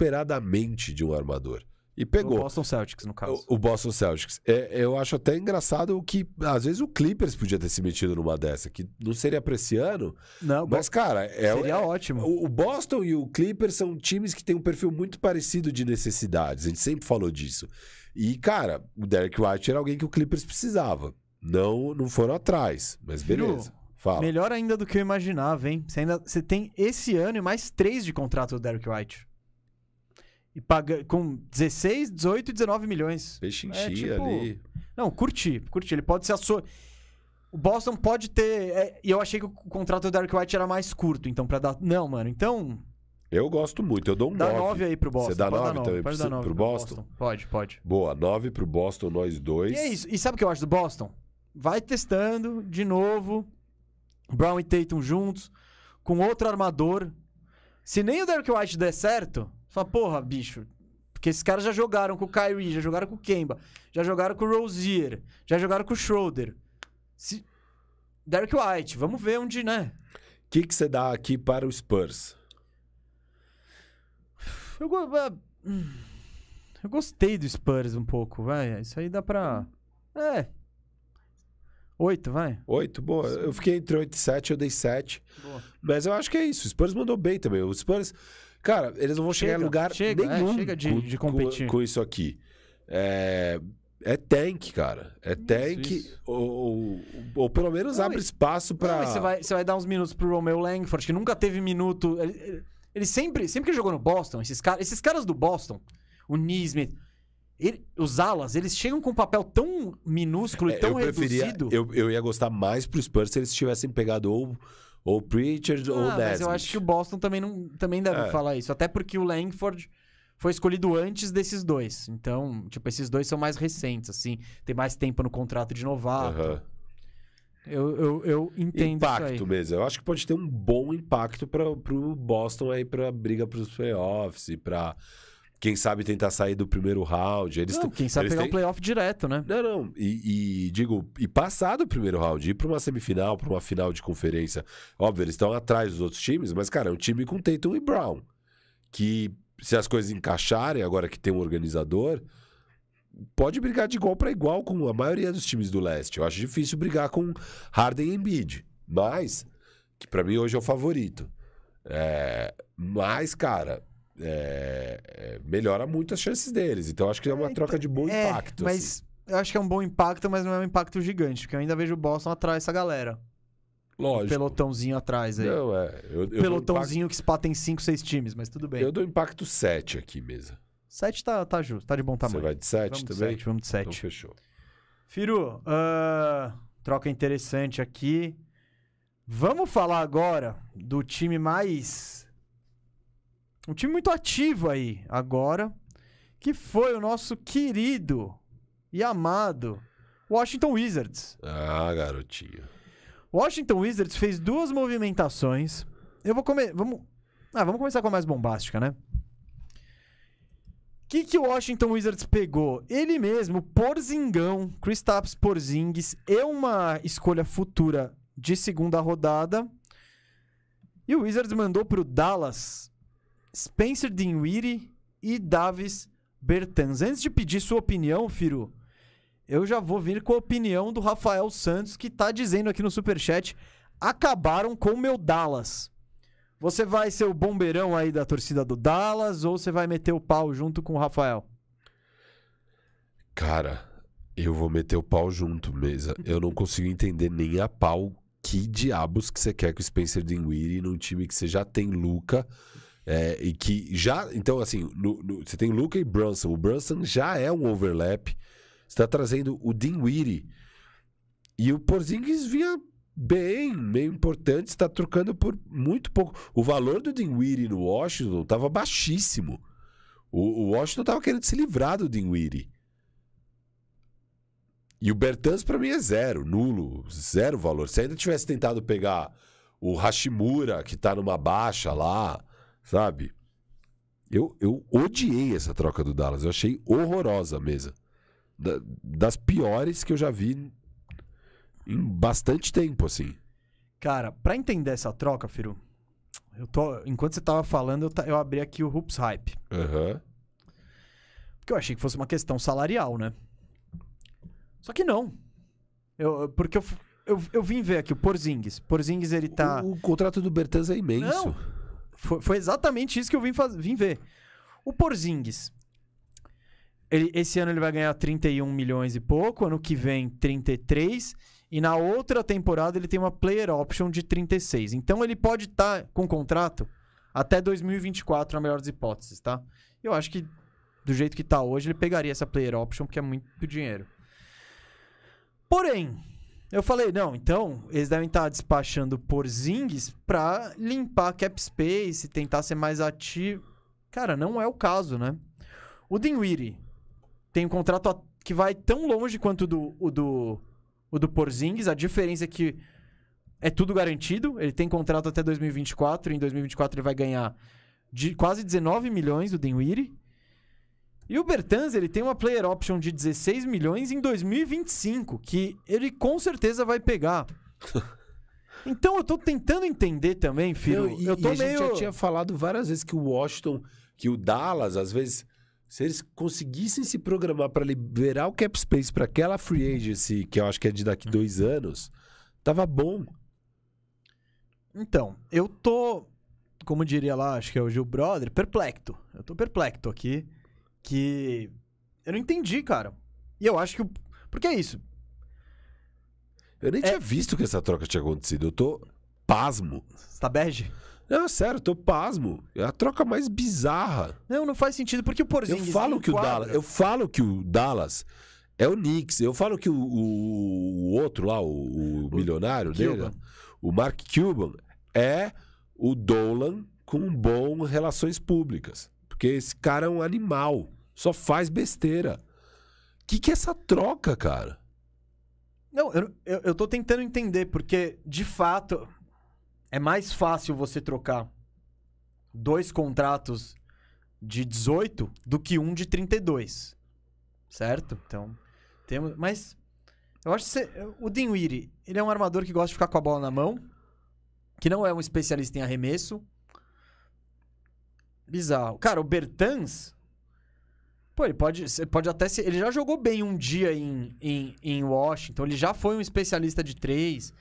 B: desesperadamente de um armador. E
A: O
B: pegou.
A: Boston Celtics, no caso.
B: O, o Boston Celtics. É, eu acho até engraçado o que, às vezes, o Clippers podia ter se metido numa dessa, que não seria pra esse ano,
A: Não,
B: mas, cara, é,
A: seria
B: é-
A: ótimo.
B: o, o Boston e o Clippers são times que têm um perfil muito parecido de necessidades. A gente sempre falou disso. E, cara, o Derek White era alguém que o Clippers precisava. Não, não foram atrás, mas beleza. Fala.
A: Melhor ainda do que eu imaginava, hein? Você, ainda, você tem esse ano e mais três de contrato do Derek White. E paga com 16, 18 e 19 milhões.
B: Peixe
A: É,
B: enchia
A: tipo,
B: ali.
A: Não, curti, curti. Ele pode ser a sua. O Boston pode ter. é, e eu achei que o contrato do Derek White era mais curto, então, pra dar. Não, mano, então.
B: Eu gosto muito, eu dou um
A: Dá
B: 9.
A: 9 aí pro Boston.
B: Você dá
A: pode dar
B: 9
A: nove,
B: também
A: pode
B: pro-
A: dar 9
B: pro Boston?
A: Pode, pode.
B: Boa, 9 pro Boston, nós dois.
A: E é isso. E sabe o que eu acho do Boston? Vai testando de novo. Brown e Tatum juntos. Com outro armador. Se nem o Derek White der certo, você fala, porra, bicho. Porque esses caras já jogaram com o Kyrie, já jogaram com o Kemba, já jogaram com o Rozier, já jogaram com o Schroeder. Se... Derek White, vamos ver onde, né?
B: O que, você dá aqui para o Spurs?
A: Eu, ah, hum, eu gostei do Spurs um pouco, vai. Isso aí dá pra. É. Oito, vai.
B: 8? Boa. Eu fiquei entre 8 e 7, eu dei 7.
A: Boa.
B: Mas eu acho que é isso. O Spurs mandou bem também. O Spurs, cara, eles não vão chegar
A: Chega,
B: em lugar
A: chega, é,
B: nenhum
A: chega de-
B: com,
A: de
B: com-
A: competir.
B: Com, isso aqui. É, é tank, cara. É tank.
A: isso.
B: Ou, ou, ou pelo menos
A: Não,
B: abre
A: e-
B: espaço
A: Não,
B: pra.
A: e você vai, você vai dar uns minutos pro Romeo Langford, que nunca teve minuto. Ele, ele- ele sempre, sempre que jogou no Boston, esses, caras esses caras do Boston, o Nismith, ele- os alas, eles chegam com um papel tão minúsculo e
B: É,
A: tão
B: eu preferia.
A: reduzido.
B: Eu, eu ia gostar mais pro Spurs se eles tivessem pegado ou, ou ou
A: Ah,
B: Nesmith.
A: mas eu acho que o Boston também, não, também deve
B: É.
A: falar isso. Até porque o Langford foi escolhido antes desses dois. Então, tipo, esses dois são mais recentes, assim. Tem mais tempo no contrato de novato.
B: Aham.
A: Eu, eu, eu entendo isso
B: impacto
A: aí.
B: mesmo. Eu acho que pode ter um bom impacto para pro Boston aí pra briga pros playoffs e pra quem sabe tentar sair do primeiro round. Eles
A: Não, quem sabe pegar
B: têm-
A: um playoff direto, né?
B: Não, não. E, e, digo, e passar do primeiro round, ir pra uma semifinal, pra uma final de conferência. Óbvio, eles estão atrás dos outros times, mas, cara, é um time com Tatum e Brown. Que, se as coisas encaixarem, agora que tem um organizador, pode brigar de igual para igual com a maioria dos times do leste. Eu acho difícil brigar com Harden e Embiid. Mas, que pra mim hoje é o favorito. É, mas, cara, é, é, melhora muito as chances deles. Então, acho que é uma
A: É,
B: troca de bom
A: É,
B: impacto.
A: mas
B: assim.
A: eu acho que é um bom impacto, mas não é um impacto gigante, porque eu ainda vejo o Boston atrás dessa galera.
B: Lógico.
A: Pelotãozinho atrás aí.
B: Não, é. Eu, eu
A: Pelotãozinho que spata em 5, 6 times, mas tudo
B: impacto-
A: bem.
B: Eu dou impacto 7 aqui mesmo.
A: 7 tá, tá justo, tá de bom
B: Você
A: tamanho.
B: vai de 7
A: vamos de
B: também?
A: 7, vamos de
B: Então
A: 7.
B: fechou.
A: Firu, ah, troca interessante aqui. Vamos falar agora do time mais. Um time muito ativo aí agora, que foi o nosso querido e amado Washington Wizards.
B: Ah, garotinho.
A: Washington Wizards fez duas movimentações. Eu vou comer. Vamos. Ah, vamos começar com a mais bombástica, né? O que, que o Washington Wizards pegou? Ele mesmo, Porzingão, Kristaps Porzingis e uma escolha futura de segunda rodada. E o Wizards mandou pro Dallas Spencer Dinwiddie e Davis Bertans. Antes de pedir sua opinião, Firu, eu já vou vir com a opinião do Rafael Santos, que tá dizendo aqui no Superchat: acabaram com o meu Dallas. Você vai ser o bombeirão aí da torcida do Dallas ou você vai meter o pau junto com o Rafael?
B: Cara, eu vou meter o pau junto, mesa. Eu não consigo entender nem a pau que diabos que você quer com o Spencer Dinwiddie num time que você já tem Luca é, e que já... Então, assim, no- no- você tem Luca e Brunson. O Brunson já é um overlap. Você tá trazendo o Dinwiddie. E o Porzingis vinha bem, meio importante. Está trocando por muito pouco. O valor do Dinwiddie no Washington estava baixíssimo. O, o Washington estava querendo se livrar do Dinwiddie. E o Bertans pra mim é zero, nulo, zero valor. Se ainda tivesse tentado pegar o Hashimura, que tá numa baixa lá, sabe? Eu, eu odiei essa troca do Dallas. Eu achei horrorosa a mesa. Da- das piores que eu já vi em bastante tempo, assim.
A: Cara, pra entender essa troca, Firu, eu tô, enquanto você tava falando, eu, eu abri aqui o Hoops Hype.
B: Aham.
A: Porque eu achei que fosse uma questão salarial, né? Só que não. Eu, porque eu, eu, eu vim ver aqui o Porzingis. Porzingis, ele tá...
B: O, o contrato do Bertans é imenso.
A: Não. Foi, foi exatamente isso que eu vim, faz- vim ver. O Porzingis. Ele, esse ano ele vai ganhar 31 milhões e pouco, ano que vem 33. E na outra temporada ele tem uma player option de 36. Então ele pode estar com contrato até 2024, na melhor das hipóteses, tá? Eu acho que do jeito que tá hoje, ele pegaria essa player option, porque é muito dinheiro. Porém, eu falei, não, então eles devem estar despachando por Zings pra limpar cap space, tentar ser mais ativo. Cara, não é o caso, né? O Dinwiddie tem um contrato que vai tão longe quanto do, o do, o do Porzingis. A diferença é que é tudo garantido. Ele tem contrato até 2024. Em 2024 ele vai ganhar de quase 19 milhões, o Dinwiddie. E o Bertans, ele tem uma player option de 16 milhões em 2025, que ele com certeza vai pegar. Então eu tô tentando entender também, filho.
B: Não, e,
A: eu tô
B: e a
A: meio.
B: gente já tinha falado várias vezes que o Washington, que o Dallas, às vezes, se eles conseguissem se programar para liberar o cap space para aquela free agency, que eu acho que é de daqui dois anos, tava bom.
A: Então, eu tô, como diria lá, acho que é o Gil Brother, perplexo. Eu tô perplexo aqui, que eu não entendi, cara. E eu acho que. o- Porque é isso.
B: Eu nem
A: É-
B: tinha visto que essa troca tinha acontecido. Eu tô pasmo.
A: Você tá bege?
B: Não, sério, eu tô pasmo. É a troca mais bizarra.
A: Não, não faz sentido, porque o
B: Eu
A: Porzingis
B: falo que o Dallas, eu falo que o Dallas é o Knicks. Eu falo que o, o- o outro lá, o, o milionário dele, o Mark Cuban, é o Dolan com bom relações públicas. Porque esse cara é um animal. Só faz besteira. O que, que é essa troca, cara?
A: Não, eu, eu, eu tô tentando entender, porque, de fato, é mais fácil você trocar dois contratos de 18 do que um de 32. Certo? Então, temos. Mas, eu acho que você, o Dinwiddie, ele é um armador que gosta de ficar com a bola na mão, que não é um especialista em arremesso. Bizarro. Cara, o Bertans. Pô, ele pode, pode até ser. Ele já jogou bem um dia em, em, em Washington. Ele já foi um especialista de três.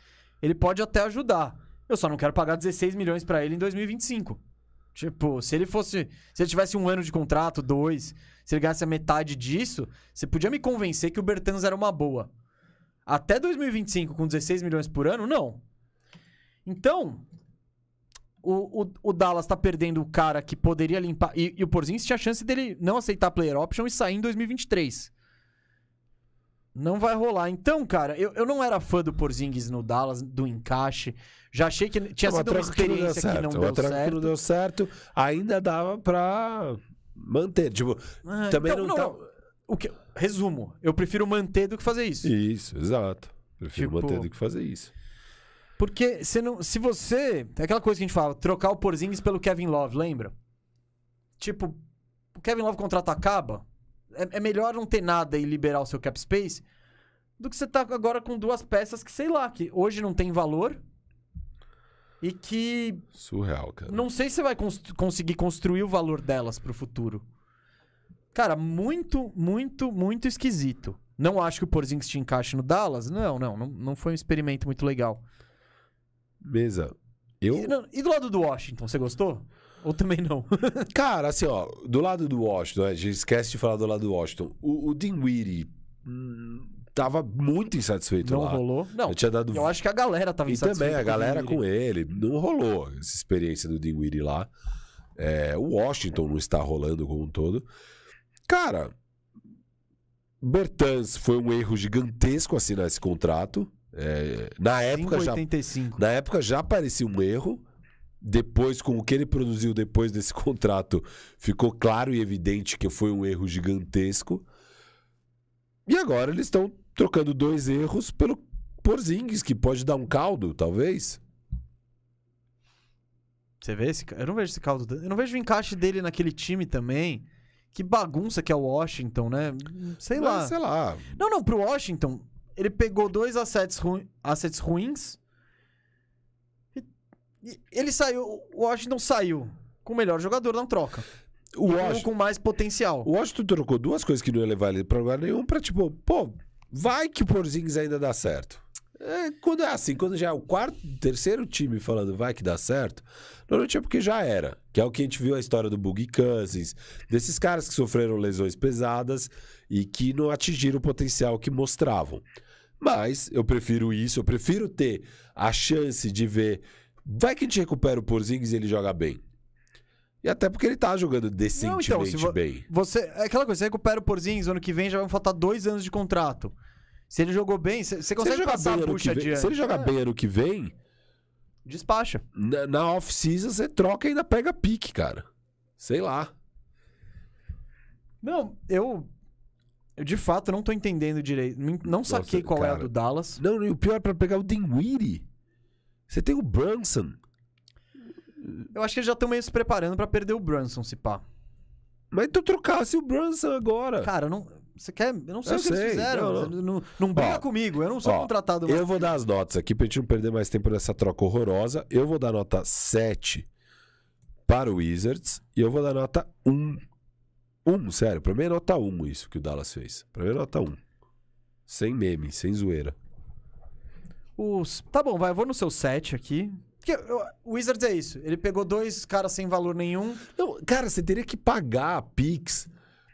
A: Ele pode até ajudar. Eu só não quero pagar 16 milhões pra ele em 2025. Tipo, se ele fosse. Se ele tivesse um ano de contrato, dois, se ele ganhasse a metade disso, você podia me convencer que o Bertans era uma boa. Até 2025, com 16 milhões por ano, não. Então, o, o, o Dallas tá perdendo o cara que poderia limpar. E, e o Porzingis tinha a chance dele não aceitar a player option e sair em 2023. Não vai rolar. Então, cara, eu, eu não era fã do Porzingis no Dallas, do encaixe. Já achei que tinha sido uma
B: troca que não deu
A: experiência que não
B: certo.
A: Deu certo.
B: não deu certo. Ainda dava pra manter. Tipo,
A: Ah,
B: também
A: então,
B: não, tá...
A: O que, resumo, eu prefiro manter do que fazer isso.
B: Isso, exato. Prefiro
A: Tipo-
B: manter do que fazer isso.
A: Porque se, não, se você. É aquela coisa que a gente fala, trocar o Porzingis pelo Kevin Love, lembra? Tipo, o Kevin Love contrato acaba. É, é melhor não ter nada e liberar o seu cap space do que você tá agora com duas peças que, sei lá, que hoje não tem valor e que
B: Surreal, cara.
A: não sei se você vai cons- conseguir construir o valor delas pro futuro. Cara, muito, muito, muito esquisito. Não acho que o Porzingis te encaixe no Dallas. Não, não, não, não foi um experimento muito legal.
B: Mesa. Eu.
A: E, não, e do lado do Washington, você gostou? Ou também não?
B: Cara, assim, ó, do lado do Washington, a gente esquece de falar do lado do Washington. O, o Dinwiddie hum, tava muito insatisfeito
A: não
B: lá.
A: rolou? Não.
B: Eu tinha dado.
A: Eu acho que a galera tava
B: E também a
A: com o
B: galera
A: Dinwiddie.
B: com ele. Não rolou essa experiência do Dinwiddie lá. É, o Washington não está rolando como um todo. Cara, Bertans foi um erro gigantesco assinar esse contrato. É, na época já
A: 5,85.
B: Na época já parecia um erro. Depois, com o que ele produziu depois desse contrato, ficou claro e evidente que foi um erro gigantesco. E agora eles estão trocando dois erros pelo Porzingis, que pode dar um caldo, talvez.
A: Você vê esse. Eu não vejo esse caldo. Eu não vejo o encaixe dele naquele time também. Que bagunça que é o Washington, né? Sei lá.
B: Mas, sei lá.
A: Não, não, pro Washington, ele pegou dois assets, ru... assets ruins. E... e ele saiu. O Washington saiu com o melhor jogador na troca.
B: O Washington,
A: com mais potencial.
B: o Washington trocou duas coisas que não ia levar ele pra lugar nenhum pra, tipo, pô, vai que o Porzingis ainda dá certo. É, quando é assim, quando já é o quarto, terceiro time falando vai que dá certo, normalmente é porque já era. Que é o que a gente viu a história do Boogie Cousins, desses caras que sofreram lesões pesadas e que não atingiram o potencial que mostravam. Mas eu prefiro isso, eu prefiro ter a chance de ver. Vai que a gente recupera o Porzingis e ele joga bem. E até porque ele tá jogando decentemente
A: Não, então, vo-
B: bem.
A: Você, é aquela coisa, você recupera o Porzingis, ano que vem já vão faltar dois anos de contrato. Se ele jogou bem, você,
B: Se
A: consegue passar a
B: que vem,
A: adiante.
B: se ele jogar
A: É,
B: bem ano que vem,
A: Despacha.
B: na, na off-season você troca e ainda pega pique, cara. Sei lá.
A: Não, eu... Eu de fato não tô entendendo direito. Não- Não saquei qual é a
B: cara.
A: do Dallas.
B: Não, e o pior é pra pegar o Dinwiddie. Você tem o Brunson.
A: Eu acho que eles já estão meio se preparando pra perder o Brunson, se pá.
B: Mas tu trocasse o Brunson agora.
A: Cara, não... Você quer... Eu não sei
B: Eu
A: o que eles
B: sei,
A: fizeram.
B: não,
A: Não, não, não briga
B: Ó,
A: comigo. Eu não sou
B: ó,
A: contratado mais.
B: Eu vou dar as notas aqui pra gente não perder mais tempo nessa troca horrorosa. Eu vou dar nota 7 para o Wizards e eu vou dar nota 1. 1, sério. Pra mim é nota 1 isso que o Dallas fez. Pra mim é nota 1. Sem meme, sem zoeira.
A: Os... Tá bom, vai. Eu vou no seu set aqui. Porque o Wizards é isso. Ele pegou dois caras sem valor nenhum.
B: Não, cara, você teria que pagar a Pix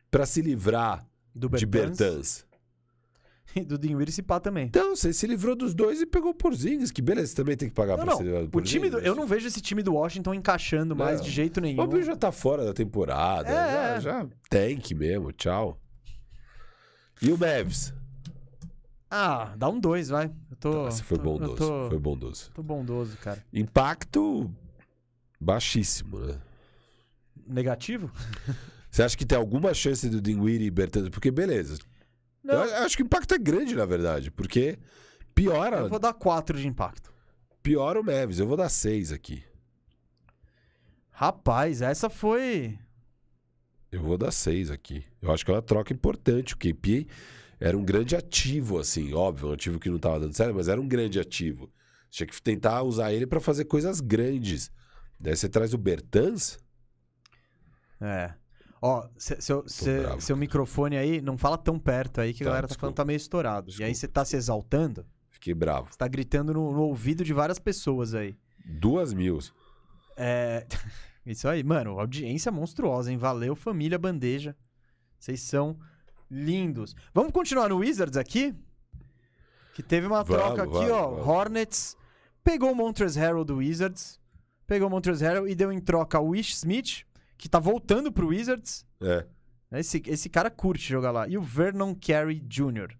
B: pra se livrar
A: Do
B: de
A: Bertans.
B: Bertans.
A: Do Dinwiddie se pá também.
B: Então, você se livrou dos dois e pegou o Porzingis, que beleza, você também tem que pagar
A: Não,
B: pra
A: não.
B: se livrar do
A: O time do, eu não vejo esse time do Washington encaixando mais
B: Não.
A: de jeito nenhum.
B: O Bill já tá fora da temporada,
A: É,
B: já, já tank mesmo, tchau. E o Mavs?
A: Ah, dá um dois, vai. Eu tô.
B: Nossa, foi
A: tô-
B: bondoso,
A: tô,
B: foi bondoso.
A: tô bondoso, cara.
B: Impacto baixíssimo, né?
A: Negativo?
B: Você acha que tem alguma chance do Dinwiddie e Bertans? Porque beleza.
A: Não.
B: Eu acho que o impacto é grande, na verdade, porque piora,
A: Eu vou dar quatro de impacto.
B: piora o Mavs. Eu vou dar seis aqui.
A: Rapaz, essa foi.
B: Eu vou dar seis aqui. Eu acho que é uma troca importante. O KP era um grande ativo, assim, óbvio, um ativo que não estava dando certo, mas era um grande ativo. Tinha que tentar usar ele para fazer coisas grandes. Daí você traz o Bertans.
A: É. Ó, se- seu, se- seu microfone aí não fala tão perto aí que a
B: Tá,
A: galera tá
B: desculpa.
A: falando que tá meio estourado. E aí
B: Desculpa.
A: você tá se exaltando,
B: Fiquei bravo.
A: você tá gritando no, no ouvido de várias pessoas aí.
B: Duas mil.
A: É. Isso aí, mano, audiência monstruosa, hein? Valeu, família bandeja. Vocês são lindos. Vamos continuar no Wizards aqui? Que teve uma
B: Vamos,
A: troca aqui,
B: vamos,
A: ó.
B: vamos.
A: Hornets pegou o Montrezl Harrell do Wizards. Pegou o Montrezl Harrell e deu em troca o Wish Smith, que tá voltando pro Wizards.
B: É.
A: Esse, esse cara curte jogar lá. E o Vernon Carey Jr.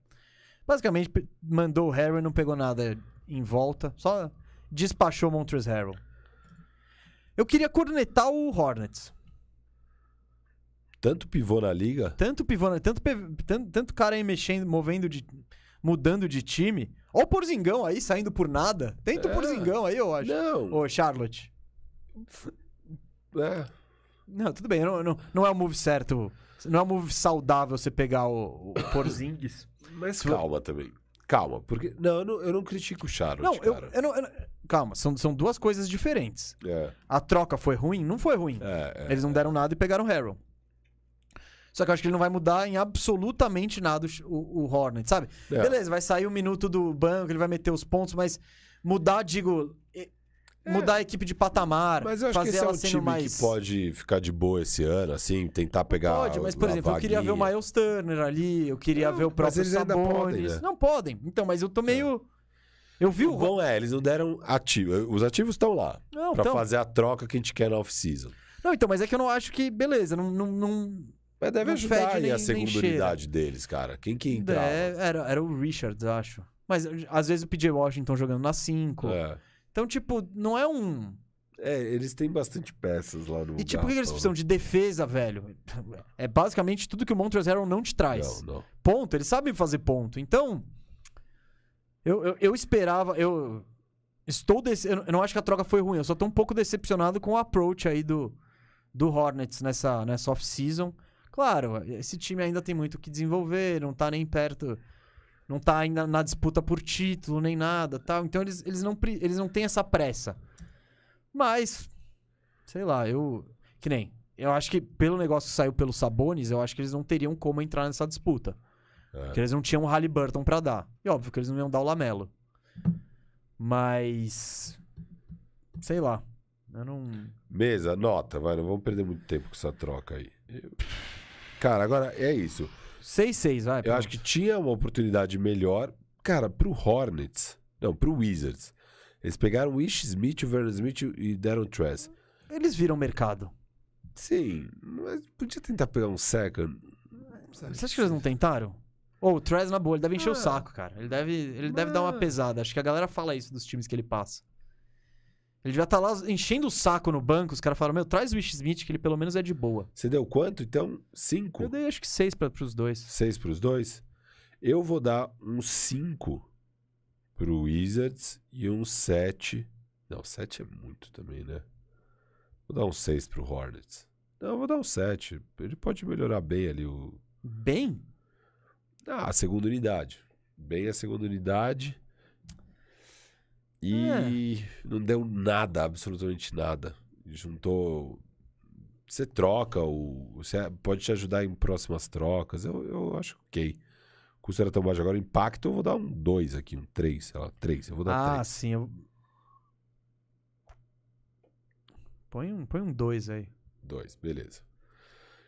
A: Basicamente, mandou o Harrell e não pegou nada em volta. Só despachou o Montrezl Harrell. Eu queria cornetar o Hornets.
B: Tanto pivô na liga.
A: Tanto pivô, tanto, pe- tanto, tanto cara aí mexendo, movendo de. mudando de time. Ó o Porzingão aí saindo por nada. Tenta o
B: É.
A: Porzingão aí, eu acho.
B: Não.
A: Ô, Charlotte.
B: É.
A: Não, tudo bem, não, não, não é o move certo. Não é o move saudável você pegar o, o Porzingis.
B: Mas calma também. Calma, porque. Não, eu não, eu não critico o Charlotte.
A: Não, eu, eu não, eu não- Calma, são, são duas coisas diferentes.
B: É,
A: A troca foi ruim? Não foi ruim.
B: é, é.
A: Eles não deram nada e pegaram o Harrell. Só que eu acho que ele não vai mudar em absolutamente nada o, o Hornet, sabe?
B: É.
A: Beleza, vai sair um minuto do banco, ele vai meter os pontos, mas mudar, digo, e- mudar a equipe de patamar,
B: Mas eu acho
A: fazer
B: que esse é um time
A: mais...
B: que pode ficar de boa esse ano, assim, tentar pegar.
A: Pode, mas por exemplo, eu queria ver o
B: vaguinha.
A: Miles Turner ali, eu queria
B: Não,
A: ver o
B: mas
A: próprio
B: eles ainda
A: Sabonis.
B: podem, né?
A: Não podem. Então, mas eu tô meio... Eu vi o...
B: O bom é, eles não deram ativo. Os ativos estão lá.
A: Não,
B: pra
A: então...
B: fazer a troca que a gente quer na off-season.
A: não, então, mas é que eu não acho que... Beleza, não... não, não...
B: Mas deve
A: Não
B: ajudar
A: fede nem-
B: a segunda unidade deles, cara. Quem que entrava?
A: É, era, era o Richards, acho. Mas às vezes o PJ Washington jogando na 5.
B: É.
A: Então, tipo, não é um.
B: É, eles têm bastante peças lá no
A: E tipo, o que eles precisam de defesa, velho? É basicamente tudo que o Montrezl Harrell não te
B: né?
A: traz.
B: Não, não.
A: Ponto, eles sabem fazer ponto. Então, eu, eu, eu esperava, eu estou dece... eu não acho que a troca foi ruim, eu só tô um pouco decepcionado com o approach aí do, do Hornets nessa, nessa off-season. Claro, esse time ainda tem muito o que desenvolver, não tá nem perto, não tá ainda na disputa por título, nem nada, tal. Então eles, eles, não, eles não têm essa pressa. Mas, sei lá, eu. Que nem. Eu acho que pelo negócio que saiu pelos Sabones, eu acho que eles não teriam como entrar nessa disputa. É. Porque eles não tinham o Halliburton pra dar. E óbvio que eles não iam dar o Lamelo. Mas. Sei lá. Eu não.
B: Mesa, nota, vai. Não vamos perder muito tempo com essa troca aí. Eu... Cara, agora é isso.
A: 6-6, vai.
B: Eu acho que tinha uma oportunidade melhor. Cara, pro Hornets. Não, pro Wizards. Eles pegaram o Ish Smith, o Vernon Smith e deram Tress.
A: Eles viram mercado.
B: Sim, mas podia tentar pegar um second.
A: Você acha que eles não tentaram? Ou oh, o Trez na boa, ele deve encher ah, o saco, cara. Ele deve, ele deve dar uma pesada. Acho que a galera fala isso dos times que ele passa. Ele já tá lá enchendo o saco no banco. Os caras falam, meu, traz o Wish Smith, que ele pelo menos é de boa.
B: Você deu quanto, então? Cinco?
A: Eu dei acho que seis pra, pros dois.
B: Seis pros dois? Eu vou dar um cinco pro Wizards e um sete. Não, sete é muito também, né? Vou dar um seis pro Hornets. Não, eu vou dar um sete. Ele pode melhorar bem ali o...
A: Bem?
B: Ah, a segunda unidade. Bem a segunda unidade. E é. não deu nada, absolutamente nada. Juntou. Você troca, o, você pode te ajudar em próximas trocas. Eu, eu acho ok. O custo era tão baixo. Agora, impacto, eu vou dar um 2 aqui, um 3, sei lá, 3. Eu vou dar
A: Ah, três. sim. Eu... Põe um 2 põe um aí.
B: 2, beleza.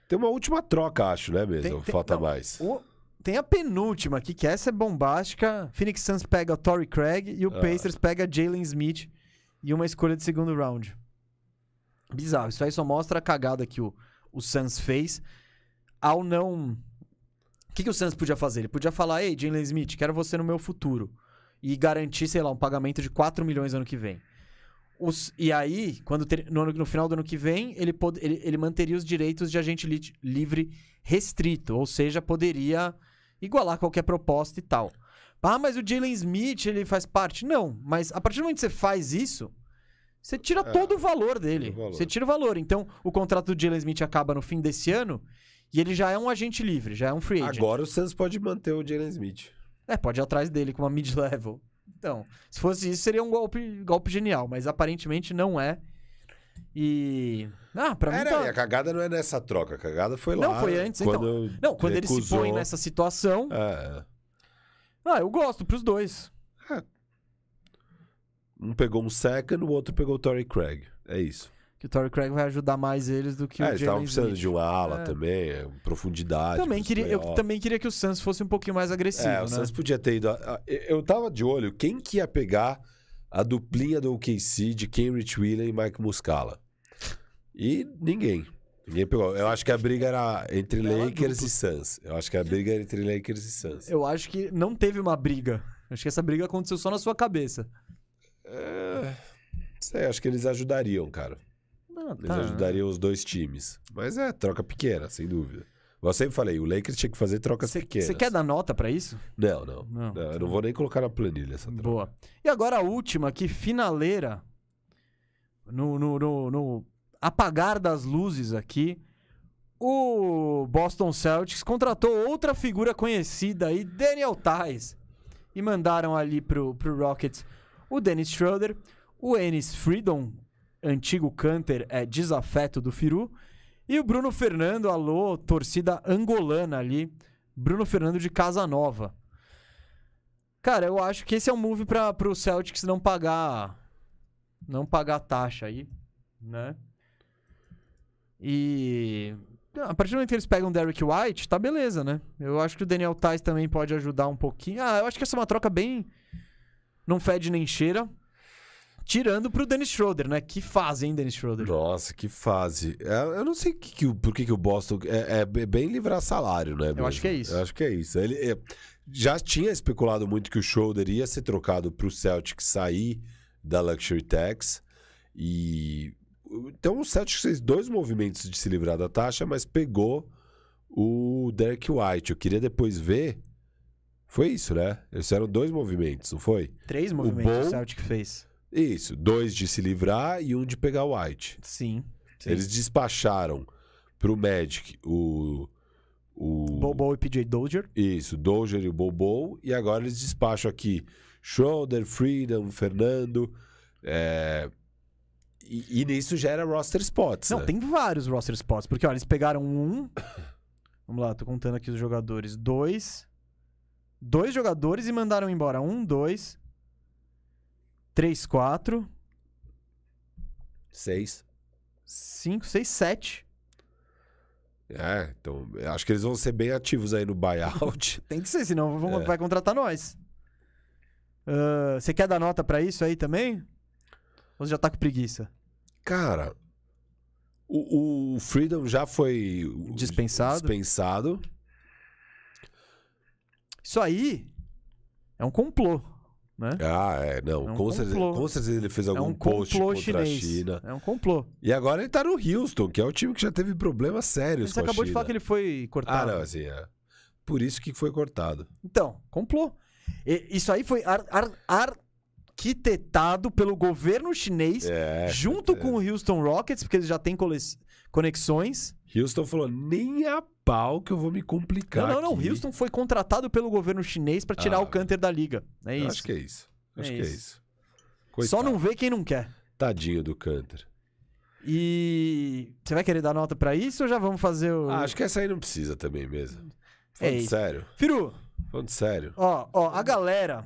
B: Tem uma última troca, acho, né, mesmo? Tem, Falta não, mais.
A: O, tem a penúltima aqui, que essa é bombástica. Phoenix Suns pega o Torrey Craig e o ah. Pacers pega Jalen Smith e uma escolha de segundo round. Bizarro. Isso aí só mostra a cagada que o, o Suns fez ao não... O que, que o Suns podia fazer? Ele podia falar, ei, Jalen Smith, quero você no meu futuro. E garantir, sei lá, um pagamento de 4 milhões ano que vem. Os, e aí, quando ter, no, no, final do ano que vem, ele, pod, ele, ele manteria os direitos de agente li, livre restrito. Ou seja, poderia igualar qualquer proposta e tal. Ah, mas o Jalen Smith, ele faz parte. Não, mas a partir do momento que você faz isso, você tira é, todo o valor dele. O valor. Você tira o valor. Então, o contrato do Jalen Smith acaba no fim desse ano e ele já é um agente livre, já é um free agent.
B: Agora o Suns pode manter o Jalen Smith.
A: É, pode ir atrás dele com uma mid-level. Então, se fosse isso, seria um golpe, golpe genial, mas aparentemente não é. E. Ah, pra mim. Era,
B: tá... A cagada não é nessa troca, a cagada foi
A: lá.
B: Não,
A: foi antes, então. quando então. Não, quando recusou... ele se põe nessa situação. É. Ah, eu gosto pros dois. É.
B: Um pegou um second, o outro pegou o Torrey Craig. É isso.
A: Que o Torrey Craig vai ajudar mais eles do que é, o Eles estavam
B: precisando
A: Smith.
B: de uma ala é. também, é, profundidade.
A: Também queria, eu também queria que o Suns fosse um pouquinho mais agressivo. É,
B: o né? Suns podia ter ido. A, eu tava de olho, quem que ia pegar a duplinha do OKC de Kenrich William e Mike Muscala? E ninguém. Ninguém pegou. Eu acho que a briga era entre Lakers e Suns. Eu acho que a briga era entre Lakers e Suns.
A: Eu acho que não teve uma briga. Acho que essa briga aconteceu só na sua cabeça.
B: É... Sei, acho que eles ajudariam, cara. Ah, tá. Eles ajudariam os dois times. Mas é, troca pequena, sem dúvida. Eu sempre falei, o Lakers tinha que fazer trocas cê, pequenas.
A: Você quer dar nota para isso?
B: Não, não. não, não eu não vou nem colocar na planilha essa troca.
A: Boa. E agora a última aqui, finaleira. No, no, no, no apagar das luzes aqui, o Boston Celtics contratou outra figura conhecida aí, Daniel Tais. E mandaram ali pro, pro Rockets o Dennis Schroeder, o Ennis Freedom, antigo canter, é desafeto do Firu, e o Bruno Fernando, alô, torcida angolana ali, Bruno Fernando de Casa Nova. Cara, eu acho que esse é um move para pro Celtics não pagar não pagar taxa aí, né? E a partir do momento que eles pegam o Derrick White, tá beleza, né? Eu acho que o Daniel Tais também pode ajudar um pouquinho. Ah, eu acho que essa é uma troca bem. Não fede nem cheira. Tirando pro Dennis Schroeder, né? Que fase, hein, Dennis Schroeder?
B: Nossa, que fase. É, eu não sei que, que, por que, que o Boston. É, é, bem livrar salário, né?
A: Mesmo? Eu acho que é isso.
B: Eu acho que é isso. Ele é, já tinha especulado muito que o Schroeder ia ser trocado pro Celtic sair da Luxury Tax. E então o Celtics fez dois movimentos de se livrar da taxa, mas pegou o Derek White. Eu queria depois ver. Foi isso, né? Eles fizeram dois movimentos, não foi?
A: Três movimentos o, Bol, o Celtic fez.
B: Isso, dois de se livrar e um de pegar o White.
A: Sim. sim.
B: Eles despacharam pro Magic o. O.
A: Bobo e PJ Dozier.
B: Isso, Dozier e o Bobo. E agora eles despacham aqui Schroeder, Freedom, Fernando. é, E, e nisso gera roster spots.
A: Não,
B: né?
A: tem vários roster spots. Porque, olha, eles pegaram um. Vamos lá, tô contando aqui os jogadores. Dois. Dois jogadores e mandaram embora. Um, dois. Três, quatro.
B: Seis.
A: Cinco, seis, sete.
B: É, então acho que eles vão ser bem ativos aí no buyout.
A: Tem que ser, senão vão-
B: É.
A: vai contratar nós. Ah, Você quer dar nota pra isso aí também? Ou você já tá com preguiça?
B: Cara, o, o Freedom já foi
A: Dispensado?
B: dispensado.
A: Isso aí é um complô, né?
B: Ah, é, não.
A: É um
B: com, certeza, com certeza ele fez
A: É
B: algum
A: um
B: post contra
A: chinês.
B: a China.
A: É um complô.
B: E agora ele tá no Houston, que é o time que já teve problemas sérios
A: Você
B: com a
A: acabou de falar que ele foi
B: Ah,
A: cortado.
B: não, assim, é. Por isso que foi cortado.
A: Então, complô. E- isso aí foi ar- ar- arquitetado pelo governo chinês
B: É.
A: junto com o Houston Rockets, porque eles já têm conexões.
B: Houston falou, nem a pau que eu vou me complicar
A: Não, não, não.
B: aqui."
A: Houston foi contratado pelo governo chinês pra tirar
B: Ah,
A: o Canter da liga. É isso.
B: Acho que é isso. Acho
A: É
B: que é
A: isso.
B: isso.
A: Só
B: Coitado.
A: não vê quem não quer.
B: Tadinho do Canter.
A: E você vai querer dar nota pra isso ou já vamos fazer o.
B: Ah, acho que essa aí não precisa também mesmo.
A: É
B: Falando
A: isso.
B: sério.
A: Firu,
B: Falando sério.
A: ó, ó, a galera,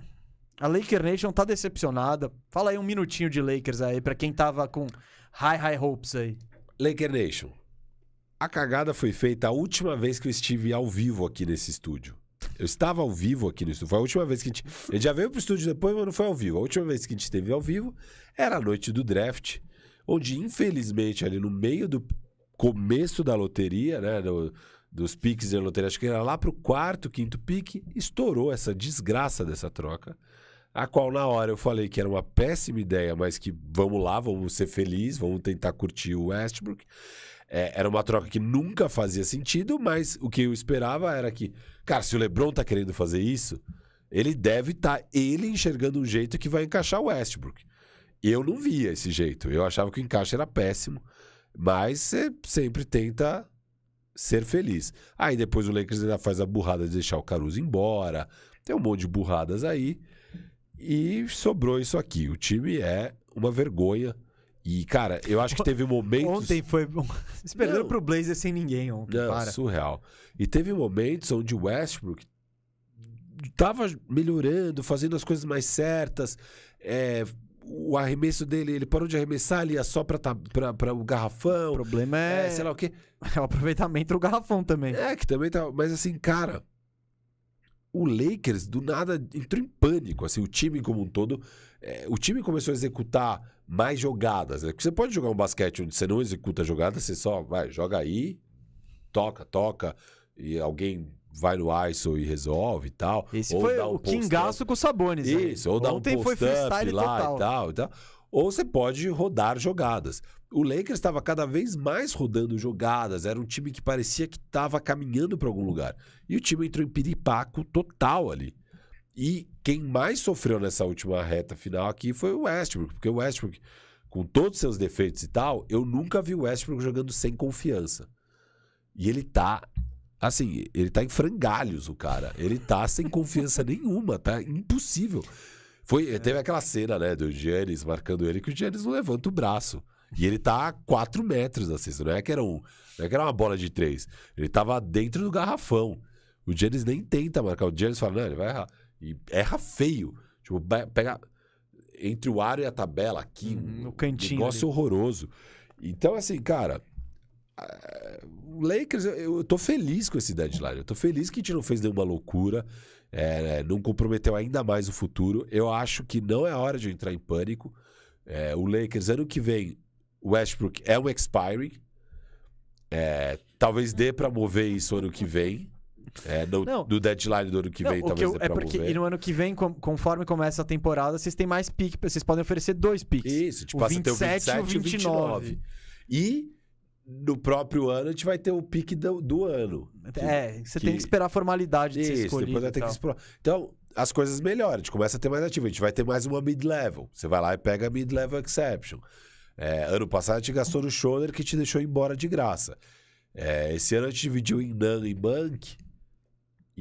A: a Laker Nation tá decepcionada. Fala aí um minutinho de Lakers aí pra quem tava com high, high hopes aí.
B: Laker Nation. A cagada foi feita a última vez que eu estive ao vivo aqui nesse estúdio. Eu estava ao vivo aqui no estúdio. Foi a última vez que a gente. Gente já veio pro estúdio depois, mas não foi ao vivo. A última vez que a gente esteve ao vivo era a noite do draft, onde, infelizmente, ali no meio do começo da loteria, né? do- dos piques da loteria, acho que era lá pro quarto, quinto pique, estourou essa desgraça dessa troca. A qual, na hora, eu falei que era uma péssima ideia, mas que vamos lá, vamos ser felizes, vamos tentar curtir o Westbrook. É, era uma troca que nunca fazia sentido, mas o que eu esperava era que, cara, se o LeBron tá querendo fazer isso, ele deve estar ele enxergando um jeito que vai encaixar o Westbrook. Eu não via esse jeito. Eu achava que o encaixe era péssimo, mas você sempre tenta ser feliz. Aí depois o Lakers ainda faz a burrada de deixar o Caruso embora. Tem um monte de burradas aí. E sobrou isso aqui. O time é uma vergonha. E, cara, eu acho que teve momentos.
A: Ontem foi. Eles perderam pro Blazer sem ninguém ontem.
B: Não,
A: para.
B: surreal. E teve momentos onde o Westbrook tava melhorando, fazendo as coisas mais certas. É, o arremesso dele, ele parou de arremessar, ele ia só pra, pra, pra o
A: O
B: garrafão.
A: problema é,
B: É, sei lá o quê.
A: é o aproveitamento do garrafão também.
B: É, que também tá. Mas assim, cara. O Lakers, do nada, entrou em pânico. Assim, o time como um todo. É, o time começou a executar mais jogadas. Né? Você pode jogar um basquete onde você não executa jogadas, você só vai, joga aí, toca, toca, e alguém vai no ISO e resolve e tal.
A: Esse
B: ou
A: foi
B: dá um
A: o. Kingaço com o Sabonis. aí.
B: Isso, ou dá um
A: Ontem foi
B: post-up
A: freestyle
B: lá
A: total.
B: e tal, e tal. Ou você pode rodar jogadas. O Lakers estava cada vez mais rodando jogadas. Era um time que parecia que estava caminhando para algum lugar. E o time entrou em piripaco total ali. E quem mais sofreu nessa última reta final aqui foi o Westbrook. Porque o Westbrook, com todos os seus defeitos e tal, eu nunca vi o Westbrook jogando sem confiança. E ele tá Assim, ele tá em frangalhos, o cara. Ele tá sem confiança nenhuma, tá impossível. Foi, Teve aquela cena, né, do Giannis marcando ele, que o Giannis não levanta o braço. E ele tá a 4 metros da cesta. Não é que era, um, não é que era uma bola de três. Ele tava dentro do garrafão. O Giannis nem tenta marcar. O Giannis fala, não, ele vai errar. E erra feio. Tipo, pega entre o aro e a tabela aqui.
A: Uhum,
B: um
A: no cantinho
B: negócio horroroso. Então, assim, cara, o Lakers, eu, eu tô feliz com esse deadline. Eu tô feliz que a gente não fez nenhuma loucura, é, não comprometeu ainda mais o futuro. Eu acho que não é hora de entrar em pânico. É, o Lakers, ano que vem, o Westbrook é um expiring. É, talvez dê pra mover isso ano que vem. É, no,
A: Não.
B: no deadline do ano que
A: Não,
B: vem,
A: o que
B: talvez
A: eu- é porque
B: mover.
A: e no ano que vem, com- conforme começa a temporada, vocês têm mais pique. Vocês podem oferecer dois piques.
B: Isso, tipo,
A: O
B: passa a ter o
A: 27 e o
B: 27 e o 29.
A: 29.
B: E no próprio ano a gente vai ter o pique do, do ano.
A: É, você
B: que-
A: tem que esperar a formalidade de ser
B: Isso,
A: escolhido.
B: depois vai ter que explorar. Então, as coisas melhoram, a gente começa a ter mais ativo. A gente vai ter mais uma mid-level. Você vai lá e pega a mid-level exception. É, ano passado a gente gastou no shoulder que te deixou embora de graça. É, esse ano a gente dividiu em NAN e Bank.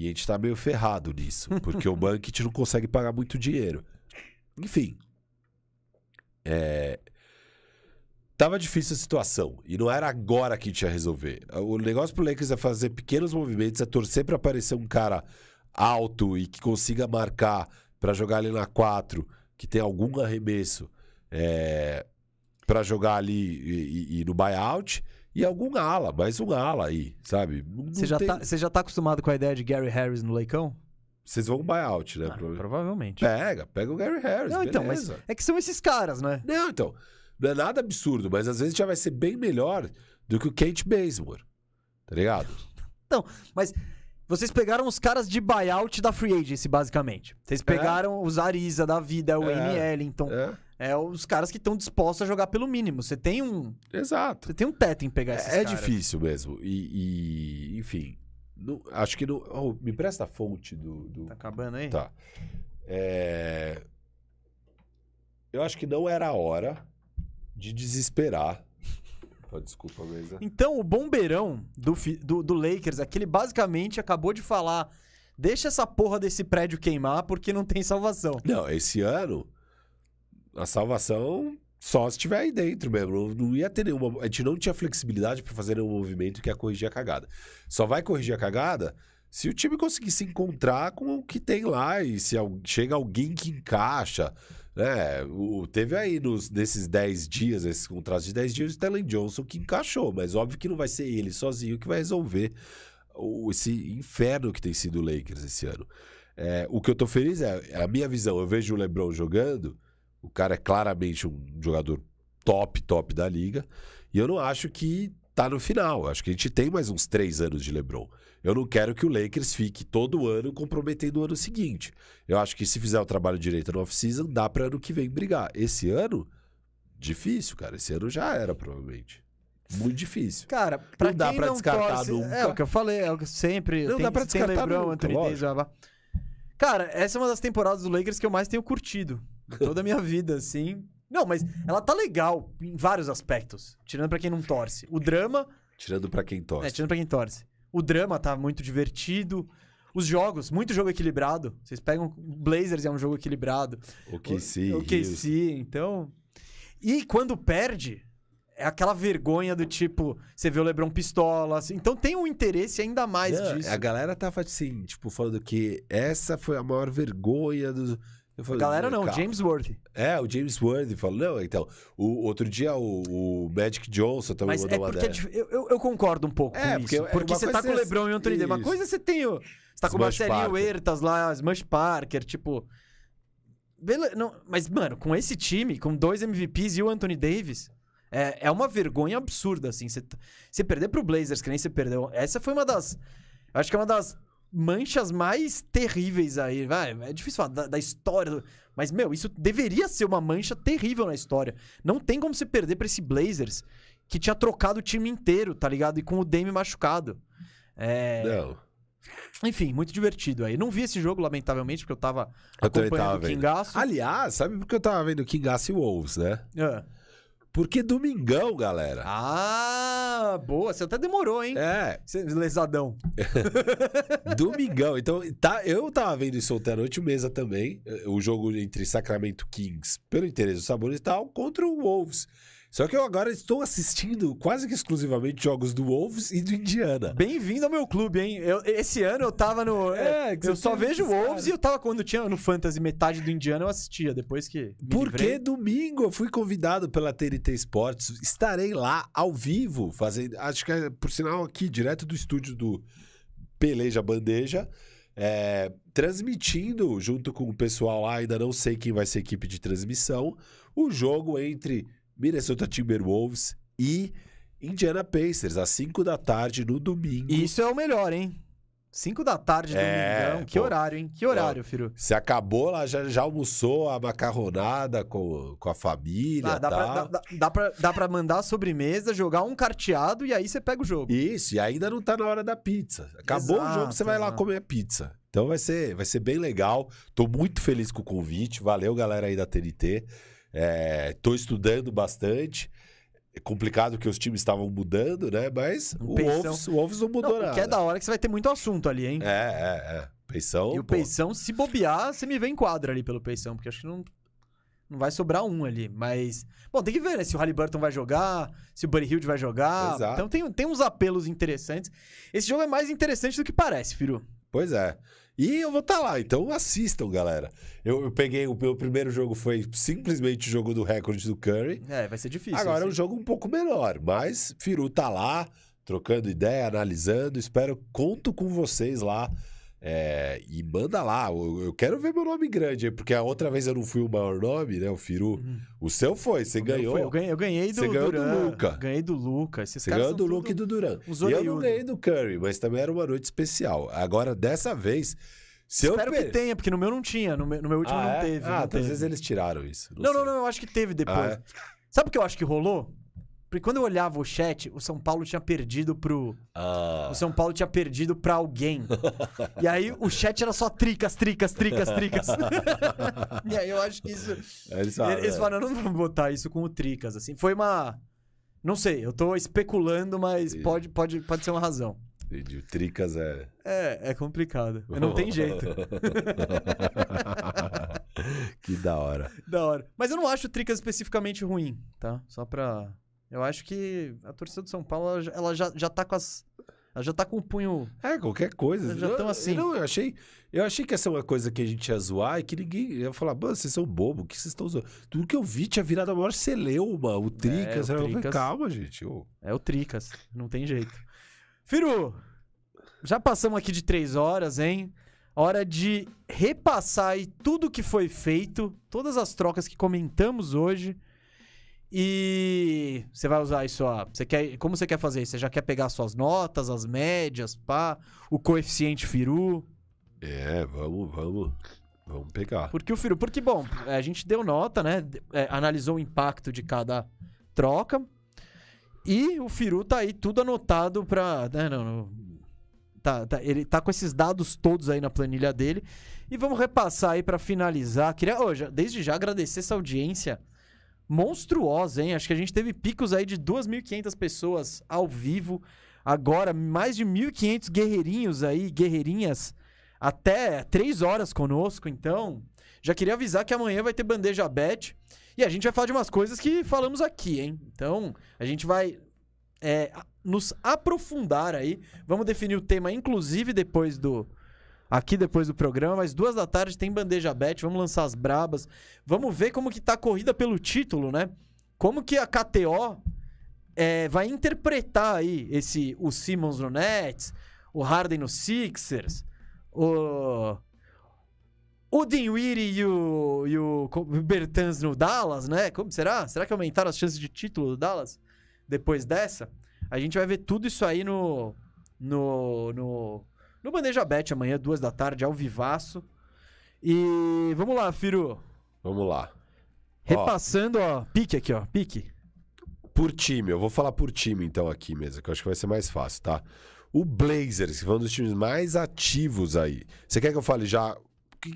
B: E a gente tá meio ferrado nisso. Porque o gente não consegue pagar muito dinheiro. Enfim. É, Tava difícil a situação. E não era agora que a gente ia resolver. O negócio pro Lakers é fazer pequenos movimentos, é torcer pra aparecer um cara alto e que consiga marcar pra jogar ali na 4, que tem algum arremesso é, para jogar ali e, e- e no buyout. E algum ala, mais um ala aí, sabe?
A: Você já,
B: tem-
A: tá, já tá acostumado com a ideia de Gary Harris no Leicão?
B: Vocês vão buyout, né?
A: Ah,
B: Pro-
A: provavelmente.
B: Pega, pega o Gary Harris.
A: Não, então, mas é que são esses caras, né?
B: Não, então. Não é nada absurdo, mas às vezes já vai ser bem melhor do que o Kent Bazemore. Tá ligado?
A: Mas vocês pegaram os caras de buyout da Free Agency, basicamente. Vocês pegaram os Ariza da vida, o
B: É.
A: Wayne Ellington.
B: É,
A: É os caras que estão dispostos a jogar pelo mínimo. Você tem um,
B: exato.
A: você tem um teto em pegar esses
B: É, é
A: caras.
B: difícil mesmo. E, e, enfim. não- acho que não. oh, me presta a fonte do. do-
A: Tá acabando aí?
B: Tá. É, Eu acho que não era a hora de desesperar. Oh, desculpa, mesa.
A: Então, o bombeirão do, do, do Lakers, aquele basicamente acabou de falar: deixa essa porra desse prédio queimar porque não tem salvação.
B: Não, esse ano a salvação só se estiver aí dentro mesmo. Não, ia ter nenhuma. A gente não tinha flexibilidade para fazer nenhum movimento que ia corrigir a cagada. Só vai corrigir a cagada se o time conseguir se encontrar com o que tem lá e se chega alguém que encaixa. Né? O, teve aí nos, nesses 10 dias, esses contratos de 10 dias, o Stanley Johnson que encaixou, mas óbvio que não vai ser ele sozinho que vai resolver o- esse inferno que tem sido o Lakers esse ano. É, o que eu tô feliz é, é a minha visão. Eu vejo o LeBron jogando, o cara é claramente um jogador top, top da liga, e eu não acho que tá no final. Eu acho que a gente tem mais uns três anos de LeBron. Eu não quero que o Lakers fique todo ano comprometendo o ano seguinte. Eu acho que se fizer o trabalho direito no off-season, dá pra ano que vem brigar. Esse ano, difícil, cara. Esse ano já era, provavelmente. Muito difícil.
A: Cara, pra
B: Não dá pra
A: não
B: descartar
A: torce,
B: nunca.
A: É o que eu falei, é o que sempre.
B: Não
A: tem,
B: dá pra
A: tem
B: descartar
A: LeBron,
B: nunca,
A: Anthony. Davis. Cara, essa é uma das temporadas do Lakers que eu mais tenho curtido. Toda a minha vida, assim. Não, mas ela tá legal em vários aspectos. Tirando pra quem não torce. O drama.
B: Tirando pra quem torce.
A: É, tirando pra quem torce. O drama tá muito divertido. Os jogos, muito jogo equilibrado. Vocês pegam. Blazers é um jogo equilibrado.
B: O KC,
A: O. KC, então. E quando perde, é aquela vergonha do tipo, você vê o Lebron pistola. assim. Então tem um interesse ainda mais
B: Não,
A: disso.
B: A galera tava assim, tipo, falando que essa foi a maior vergonha do. Eu
A: A
B: falei,
A: galera não,
B: calma.
A: James Worthy.
B: É, o James Worthy falou, não, então. O, outro dia o, o Magic Johnson também
A: Mas
B: mandou
A: é
B: uma
A: é
B: dessa.
A: eu, eu, eu concordo um pouco
B: É,
A: com
B: porque
A: isso.
B: é
A: Porque você tá com o
B: é-
A: LeBron e o Anthony Davis. Uma coisa é você tem o... Você tá com o Marcelinho
B: Parker.
A: Huertas lá, Smush Parker, tipo... Bele... Não, mas, mano, com esse time, com dois MVPs e o Anthony Davis... É, é uma vergonha absurda, assim. Você, perder pro Blazers, que nem você perdeu. Essa foi uma das. Acho que é uma das manchas mais terríveis aí. Vai, é difícil falar da, da história. Mas, meu, isso deveria ser uma mancha terrível na história. Não tem como você perder pra esse Blazers que tinha trocado o time inteiro, tá ligado? E com o Dame machucado. É,
B: Não.
A: Enfim, muito divertido aí. Não vi esse jogo, lamentavelmente, porque eu tava
B: Eu
A: acompanhando
B: tava
A: o. Kingaço.
B: Aliás, sabe por que eu tava vendo King e Wolves, né?
A: Ah.
B: Porque domingão, galera.
A: Ah, boa. Você até demorou, hein?
B: É,
A: Cê- Lesadão.
B: domingão. Então, tá, eu tava vendo isso ontem à noite, o Mesa também. O jogo entre Sacramento Kings, pelo interesse do sabor e tal, contra o Wolves. Só que eu agora estou assistindo quase que exclusivamente jogos do Wolves e do Indiana.
A: Bem-vindo ao meu clube, hein? Eu- esse ano eu tava no.
B: É,
A: eu só vejo
B: esses
A: Wolves e eu tava quando tinha no Fantasy metade do Indiana, eu assistia. Depois que.
B: Porque
A: livrei.
B: domingo eu fui convidado pela TNT Esportes. Estarei lá ao vivo, fazendo. Acho que é, por sinal, aqui, direto do estúdio do Peleja Bandeja. é, transmitindo junto com o pessoal lá, ainda não sei quem vai ser a equipe de transmissão, o jogo entre Minnesota Timberwolves e Indiana Pacers, às 5 da tarde no domingo.
A: Isso é o melhor, hein? 5 da tarde,
B: É,
A: domingão. Que
B: pô.
A: horário, hein? Que horário, Firu.
B: Você acabou lá, já, já almoçou a macarronada com, com a família
A: Ah, dá,
B: tá?
A: pra, dá, dá- pra, dá pra mandar a sobremesa, jogar um carteado e aí você pega o jogo.
B: Isso, e ainda não tá na hora da pizza. Acabou o
A: Exato,
B: jogo, você vai lá
A: exato.
B: comer a pizza. Então vai ser, vai ser bem legal. Tô muito feliz com o convite. Valeu, galera aí da TNT. É, tô estudando bastante. É complicado que os times estavam mudando, né? Mas
A: Um
B: o. Wolves, o Wolves não mudou
A: Não,
B: nada.
A: que é da hora é que você vai ter muito assunto ali, hein?
B: É, é, é. Peição,
A: e o
B: pô.
A: Peição, se bobear, você me vê em quadra ali pelo Peição, porque acho que não, não vai sobrar um ali. Mas. Bom, tem que ver, né? Se o Halliburton vai jogar, se o Buddy Hilde vai jogar.
B: Exato.
A: Então tem, tem uns apelos interessantes. Esse jogo é mais interessante do que parece, Firu.
B: Pois é. E eu vou estar lá, então assistam, galera. Eu, eu peguei, o meu primeiro jogo foi simplesmente o jogo do recorde do Curry.
A: É, vai ser difícil.
B: Agora é um
A: assim.
B: jogo um pouco menor, mas Firu tá lá, trocando ideia, analisando. Espero, conto com vocês lá. É, e manda lá, eu, eu quero ver meu nome grande, porque a outra vez eu não fui o maior nome, né? O Firu.
A: Uhum.
B: O seu foi, você ganhou.
A: foi- eu, ganhei, eu ganhei do
B: ganhou do
A: Duran,
B: Luca.
A: Ganhei do Luca. Esses
B: Você ganhou do Luke e do Duran. E eu não ganhei do Curry, mas também era uma noite especial. Agora, dessa vez, se eu
A: Espero que
B: per-
A: tenha, porque no meu não tinha. No meu, no meu último
B: Ah,
A: não
B: é?
A: teve.
B: Ah,
A: não
B: às
A: teve.
B: vezes eles tiraram isso.
A: Não, não,
B: sei.
A: não, eu acho que teve depois.
B: Ah, é?
A: Sabe o que eu acho que rolou? Porque quando eu olhava o chat, o São Paulo tinha perdido pro.
B: Ah,
A: O São Paulo tinha perdido pra alguém. e aí o chat era só tricas, tricas, tricas, tricas. e aí eu acho que isso.
B: eles falaram,
A: Eles
B: é.
A: falaram, não vamos botar isso com o tricas, assim. Foi uma. Não sei, eu tô especulando, mas
B: Entendi.
A: pode, pode, pode ser uma razão.
B: Entendi. O Tricas é.
A: É, é complicado. Não tem jeito.
B: que da hora.
A: Da hora. Mas eu não acho Tricas especificamente ruim, tá? Só pra. Eu acho que a torcida do São Paulo, ela já- já, tá com as. Ela já tá com o punho.
B: É, qualquer coisa.
A: Já
B: Não,
A: tão assim.
B: Não, eu achei, eu achei que essa é uma coisa que a gente ia zoar e que ninguém ia falar, mano, vocês são bobo, o que vocês estão zoando? Tudo que eu vi tinha virado a maior celeuma, o Tricas.
A: É, o
B: eu falei,
A: Tricas.
B: Calma, gente.
A: É o Tricas. Não tem jeito. Firu, já passamos aqui de três horas, hein? Hora de repassar aí tudo que foi feito, todas as trocas que comentamos hoje. E você vai usar isso, ó. Você quer, como você quer fazer isso? Você já quer pegar suas notas, as médias, pá, o coeficiente Firu?
B: É, vamos, vamos. Vamos pegar.
A: Porque o Firu, porque bom, a gente deu nota, né? É, analisou o impacto de cada troca. E o Firu tá aí tudo anotado pra. Né, não, não- tá, tá- ele tá com esses dados todos aí na planilha dele. E vamos repassar aí pra finalizar. Queria, ô, já- desde já agradecer essa audiência monstruosa, hein? Acho que a gente teve picos aí de 2.500 pessoas ao vivo. Agora, mais de 1.500 guerreirinhos aí, guerreirinhas, até 3 horas conosco. Então, já queria avisar que amanhã vai ter bandeja bet. E a gente vai falar de umas coisas que falamos aqui, hein? Então, a gente vai é, nos aprofundar aí. Vamos definir o tema, inclusive, depois do. Aqui depois do programa, mas duas da tarde tem bandeja bet, vamos lançar as brabas. Vamos ver como que tá a corrida pelo título, né? Como que a KTO é, vai interpretar aí esse o Simmons no Nets, o Harden no Sixers, o o Dinwiddie e o, e o Bertans no Dallas, né? Como será? Será que aumentaram as chances de título do Dallas depois dessa? A gente vai ver tudo isso aí no no no, no Bandeja Bet amanhã, duas da tarde, ao vivaço. E vamos lá, Firu.
B: Vamos lá.
A: Repassando, ó, pique aqui, ó, pique.
B: Por time, eu vou falar por time então aqui mesmo, que eu acho que vai ser mais fácil, tá? O Blazers, que foi um dos times mais ativos aí. Você quer que eu fale já?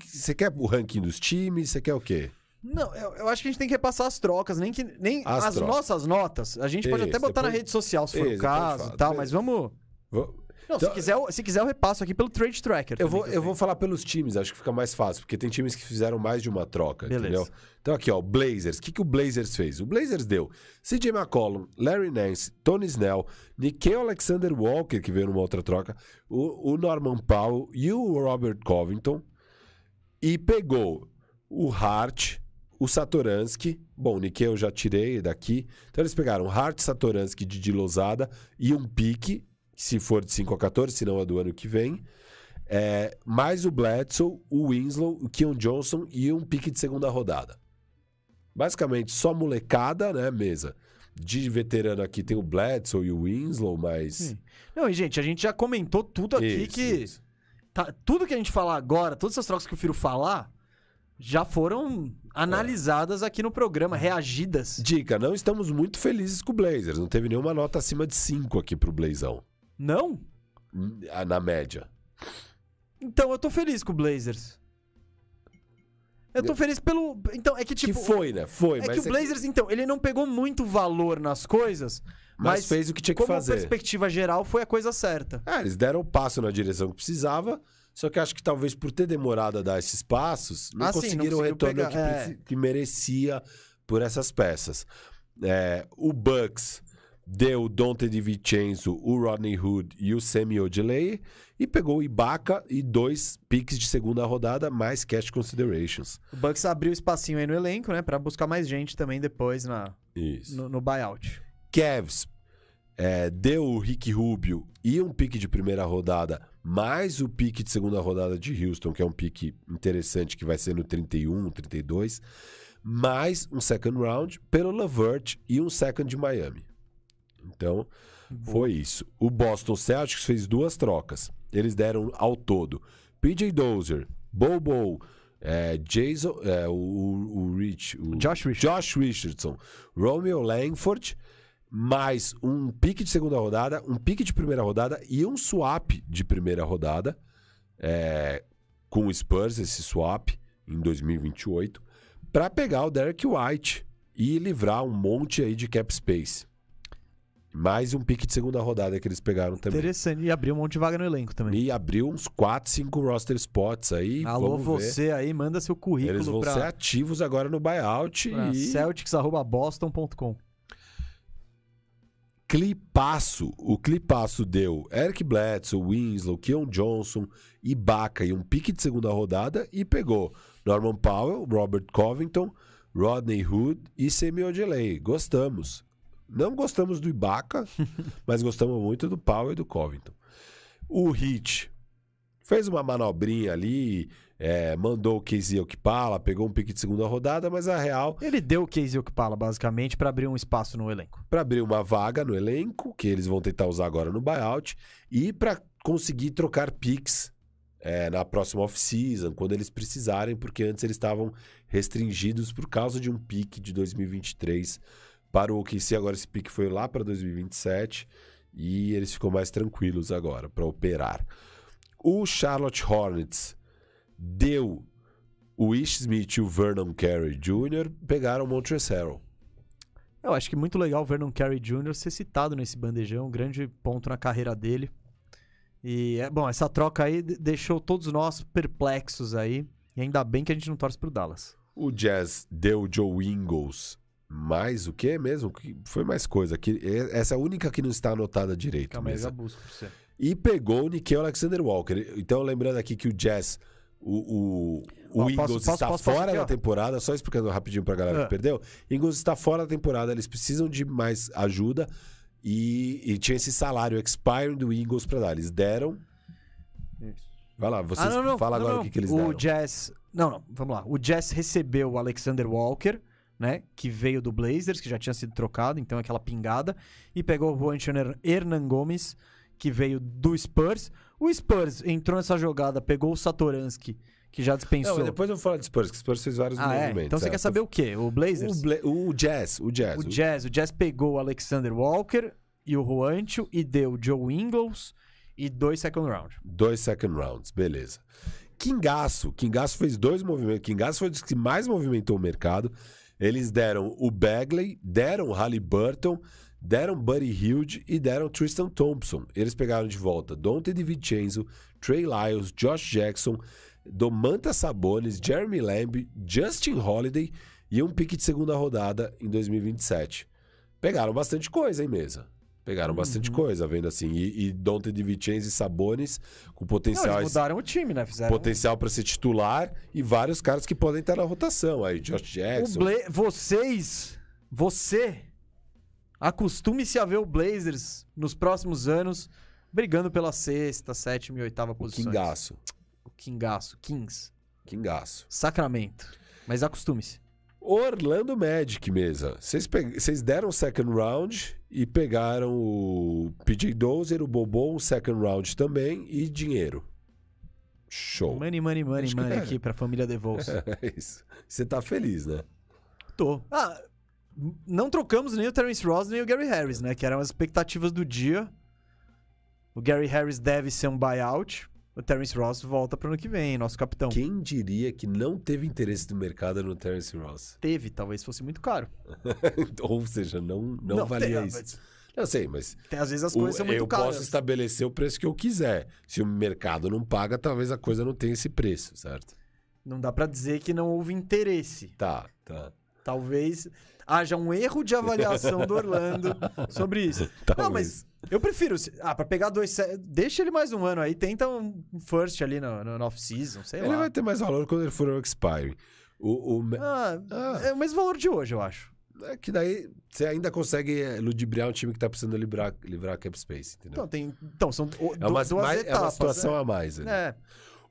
B: Você quer o ranking dos times? Você quer o quê?
A: Não, eu, eu acho que a gente tem que repassar as trocas, nem que nem
B: As
A: as, nossas notas. A gente pode até botar na
B: depois-
A: rede social se for
B: Isso,
A: o caso e tal, mas vamos.
B: Vou-
A: Não,
B: Então-
A: se, quiser, eu- se quiser, eu repasso aqui pelo Trade Tracker.
B: Eu vou, eu vou falar pelos times, acho que fica mais fácil, porque tem times que fizeram mais de uma troca,
A: Beleza.
B: entendeu? Então aqui, ó, o Blazers. O que, que o Blazers fez? O Blazers deu CJ McCollum, Larry Nance, Tony Snell, Nikhil Alexander Walker, que veio numa outra troca, o, o Norman Powell e o Robert Covington, e pegou o Hart, o Satoransky, bom, o Nikhil eu já tirei daqui, então eles pegaram Hart, Satoransky, Didi Lozada e um pique, se for de 5 a 14, se não é do ano que vem, é, mais o Bledsoe, o Winslow, o Keon Johnson e um pique de segunda rodada. Basicamente, só molecada, né, mesa. De veterano aqui tem o Bledsoe e o Winslow, mas...
A: Sim. Não, e gente, a gente já comentou tudo aqui
B: Isso,
A: que
B: isso.
A: tá- tudo que a gente falar agora, todas essas trocas que o Firo falar, já foram analisadas aqui no programa, reagidas.
B: Dica, não estamos muito felizes com o Blazers. Não teve nenhuma nota acima de 5 aqui pro Blazão.
A: Não?
B: Hum, Na média.
A: Então eu tô feliz com o Blazers. Eu tô feliz pelo. Então, é que tipo.
B: que foi, né? Foi,
A: É que o Blazers, então, ele não pegou muito valor nas coisas,
B: mas,
A: mas,
B: fez o que tinha que
A: como
B: fazer.
A: perspectiva geral foi a coisa certa.
B: É, eles deram o passo na direção que precisava, só que acho que talvez por ter demorado a dar esses passos, não
A: Ah, sim, não
B: conseguiram o retorno
A: pegar,
B: que,
A: é.
B: que merecia por essas peças. É, o Bucks deu o Dante DiVincenzo, o Rodney Hood e o Semi Ojeleye e pegou o Ibaka e dois picks de segunda rodada mais cash considerations.
A: O Bucks abriu espacinho aí no elenco, né, Pra buscar mais gente também depois na,
B: Isso.
A: no, no buyout.
B: Cavs é, deu o Rick Rubio e um pique de primeira rodada, mais o pique de segunda rodada de Houston, que é um pique interessante, que vai ser no 31, 32, mais um second round pelo Lavert e um second de Miami. Então, foi isso. O Boston Celtics fez duas trocas. Eles deram ao todo PJ Dozier, Bobo, é, Jason, é, o, o Rich, o
A: Josh Richardson.
B: Josh Richardson, Romeo Langford, mais um pique de segunda rodada, um pique de primeira rodada e um swap de primeira rodada é, com o Spurs, esse swap, em 2028, para pegar o Derek White e livrar um monte aí de cap space. Mais um pique de segunda rodada que eles pegaram também.
A: Interessante. E abriu um monte de vaga no elenco também.
B: E abriu uns 4, 5 roster spots aí.
A: Alô,
B: vamos ver.
A: você aí, manda seu
B: Eles
A: currículo
B: vão ser
A: pra,
B: ativos agora no buyout e
A: celtics.boston.com.
B: clipaço. O clipaço deu Eric Bledsoe, Winslow, Keon Johnson, Ibaka e um pique de segunda rodada e pegou Norman Powell, Robert Covington, Rodney Hood e Semi Ojeley. Gostamos. Não gostamos do Ibaka, mas gostamos muito do Powell e do Covington. O Heat fez uma manobrinha ali, é, mandou o Casey Okpala, pegou um pique de segunda rodada, mas a real
A: Ele deu o Casey Okpala, basicamente, pra abrir um espaço no elenco.
B: para abrir uma vaga no elenco, que eles vão tentar usar agora no buyout, e para conseguir trocar picks é, na próxima off-season, quando eles precisarem, porque antes eles estavam restringidos por causa de um pique de 2023 para o OKC. Agora esse pique foi lá para 2027 e eles ficam mais tranquilos agora para operar. O Charlotte Hornets deu o Ish Smith e o Vernon Carey Jr. pegaram o Montrezl.
A: Eu acho que muito legal o Vernon Carey Jr. ser citado nesse bandejão, um grande ponto na carreira dele. E, é, bom, essa troca aí de- deixou todos nós perplexos aí. E ainda bem que a gente não torce pro Dallas.
B: O Jazz deu o Joe Ingles mais o que mesmo? Que Foi mais coisa. Que, é- essa é a única que não está anotada direito.
A: Calma aí, eu busco pra você.
B: E pegou o Nickel Alexander Walker. Então, lembrando aqui que o Jazz, o, o, o Ingles
A: posso- posso-
B: está
A: posso- posso
B: fora
A: aqui,
B: da temporada, só explicando rapidinho pra galera
A: Ah.
B: que perdeu. Ingles está fora da temporada, eles precisam de mais ajuda e, e tinha esse salário expiring do Ingles pra dar. Eles deram. Vai lá, vocês
A: ah, não, não.
B: fala
A: não,
B: agora o que, que eles
A: o
B: deram.
A: Jazz. Não, não, vamos lá. O Jazz recebeu o Alexander Walker, né? Que veio do Blazers, que já tinha sido trocado, então aquela pingada. E pegou o Juan Hernan Gomes, que veio do Spurs. O Spurs entrou nessa jogada, pegou o Satoransky, que já dispensou.
B: Não, depois eu vou falar de Spurs, que Spurs fez vários
A: ah, é?
B: movimentos.
A: Então você
B: é.
A: quer saber o quê? O Blazers?
B: O, Bla- o Jazz, o Jazz.
A: O Jazz, o Jazz pegou o Alexander Walker e o Juancho e deu o Joe Ingles e dois second round.
B: Dois second rounds, beleza. Kingaço, Kingaço fez dois movimentos. Kingaço foi o que mais movimentou o mercado. Eles deram o Bagley, deram o Halliburton, deram Buddy Hilde e deram Tristan Thompson. Eles pegaram de volta Dante DiVincenzo, Trey Lyles, Josh Jackson, Domantas Sabonis, Jeremy Lamb, Justin Holiday e um pique de segunda rodada em 2027. Pegaram bastante coisa, hein, mesa? Pegaram bastante
A: Uhum.
B: coisa, vendo assim. E, e Dante DiVincenzo e Sabonis com
A: Não,
B: potencial,
A: eles mudaram o time, né? Fizeram
B: potencial para ser titular e vários caras que podem estar na rotação. Aí, Josh Jackson.
A: Bla vocês, você, acostume-se a ver o Blazers nos próximos anos brigando pela sexta, sétima e oitava posição.
B: Kingaço.
A: O Kingaço, Kings,
B: Kingaço.
A: Sacramento. Mas acostume-se.
B: Orlando Magic, mesa. Vocês pe- vocês deram o second round e pegaram o PJ Dozer, o Bobo, o second round também e dinheiro. Show.
A: Money, money, money,
B: Acho
A: money
B: é.
A: aqui pra família DeVos.
B: É isso. Você tá feliz, né?
A: Tô. Ah, não trocamos nem o Terence Ross nem o Gary Harris, né? Que eram as expectativas do dia. O Gary Harris deve ser um buyout. O Terence Ross volta pro ano que vem, nosso capitão.
B: Quem diria que não teve interesse do mercado no Terence Ross?
A: Teve, talvez fosse muito caro.
B: Ou seja, não, não, valia
A: tem-
B: isso.
A: mas
B: Eu sei, mas
A: tem- às vezes as
B: o-
A: coisas são muito
B: eu
A: caras.
B: posso estabelecer o preço que eu quiser. Se o mercado não paga, talvez a coisa não tenha esse preço, certo?
A: Não dá pra dizer que não houve interesse.
B: Tá, tá.
A: Talvez haja um erro de avaliação do Orlando sobre isso. Não,
B: Talvez.
A: mas eu prefiro. Ah, pra pegar dois. Deixa ele mais um ano aí. Tenta um first ali no, no, no off-season, sei
B: Ele
A: lá.
B: vai ter mais valor quando ele for ao expire. O, o,
A: Ah,
B: Ah.
A: É o mesmo valor de hoje, eu acho.
B: é que daí você ainda consegue é, ludibriar um time que tá precisando livrar, livrar cap space, entendeu?
A: Então, tem, então são o-
B: é, uma,
A: du- duas
B: mais- é
A: etapas.
B: uma situação
A: né?
B: a mais. ali.
A: É.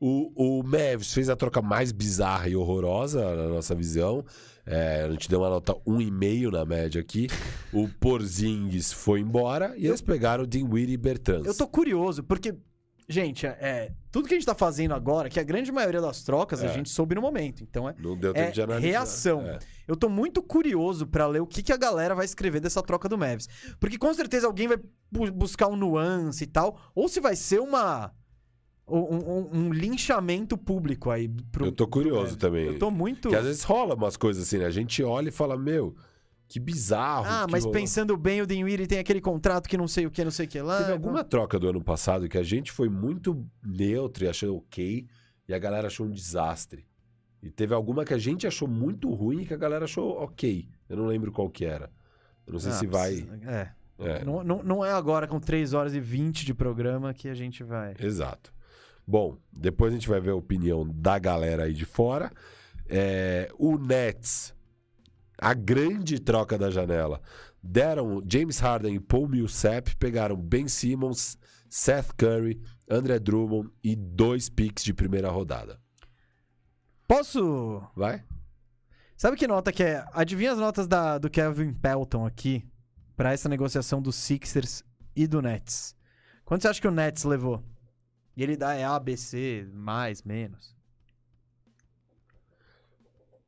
B: O, o Mavs fez a troca mais bizarra e horrorosa na nossa visão. É, a gente deu uma nota 1,5 na média aqui. O Porzingis foi embora e eles pegaram o Dinwiddie e Bertrand.
A: Eu tô curioso, porque, gente, é, é, tudo que a gente tá fazendo agora, que a grande maioria das trocas a
B: É.
A: gente soube no momento. Então é.
B: Não deu tempo
A: É
B: de analisar.
A: reação.
B: É.
A: Eu tô muito curioso pra ler o que, que a galera vai escrever dessa troca do Mavs. Porque com certeza alguém vai bu- buscar um nuance e tal. Ou se vai ser uma. Um, um- um linchamento público aí. Pro,
B: Eu tô curioso também.
A: Eu tô muito.
B: Que às vezes rola umas coisas assim, né? A gente olha e fala, meu, que bizarro.
A: Ah,
B: que
A: mas pensando bem, o Dinwiddie tem aquele contrato que não sei o que, não sei o que lá.
B: Teve alguma troca do ano passado que a gente foi muito neutro e achou ok, e a galera achou um desastre. E teve alguma que a gente achou muito ruim e que a galera achou ok. Eu não lembro qual que era. Eu não sei
A: Ah,
B: se vai.
A: É.
B: É,
A: Não, não, não é agora com 3 horas e 20 de programa que a gente vai.
B: exato. Bom, depois a gente vai ver a opinião da galera aí de fora. É, o Nets, a grande troca da janela. Deram James Harden e Paul Millsap, pegaram Ben Simmons, Seth Curry, André Drummond e dois picks de primeira rodada.
A: Posso.
B: Vai?
A: Sabe que nota que é? Adivinha as notas da, do Kevin Pelton aqui pra essa negociação dos Sixers e do Nets? Quanto você acha que o Nets levou? E ele dá é A, B, C, mais, menos.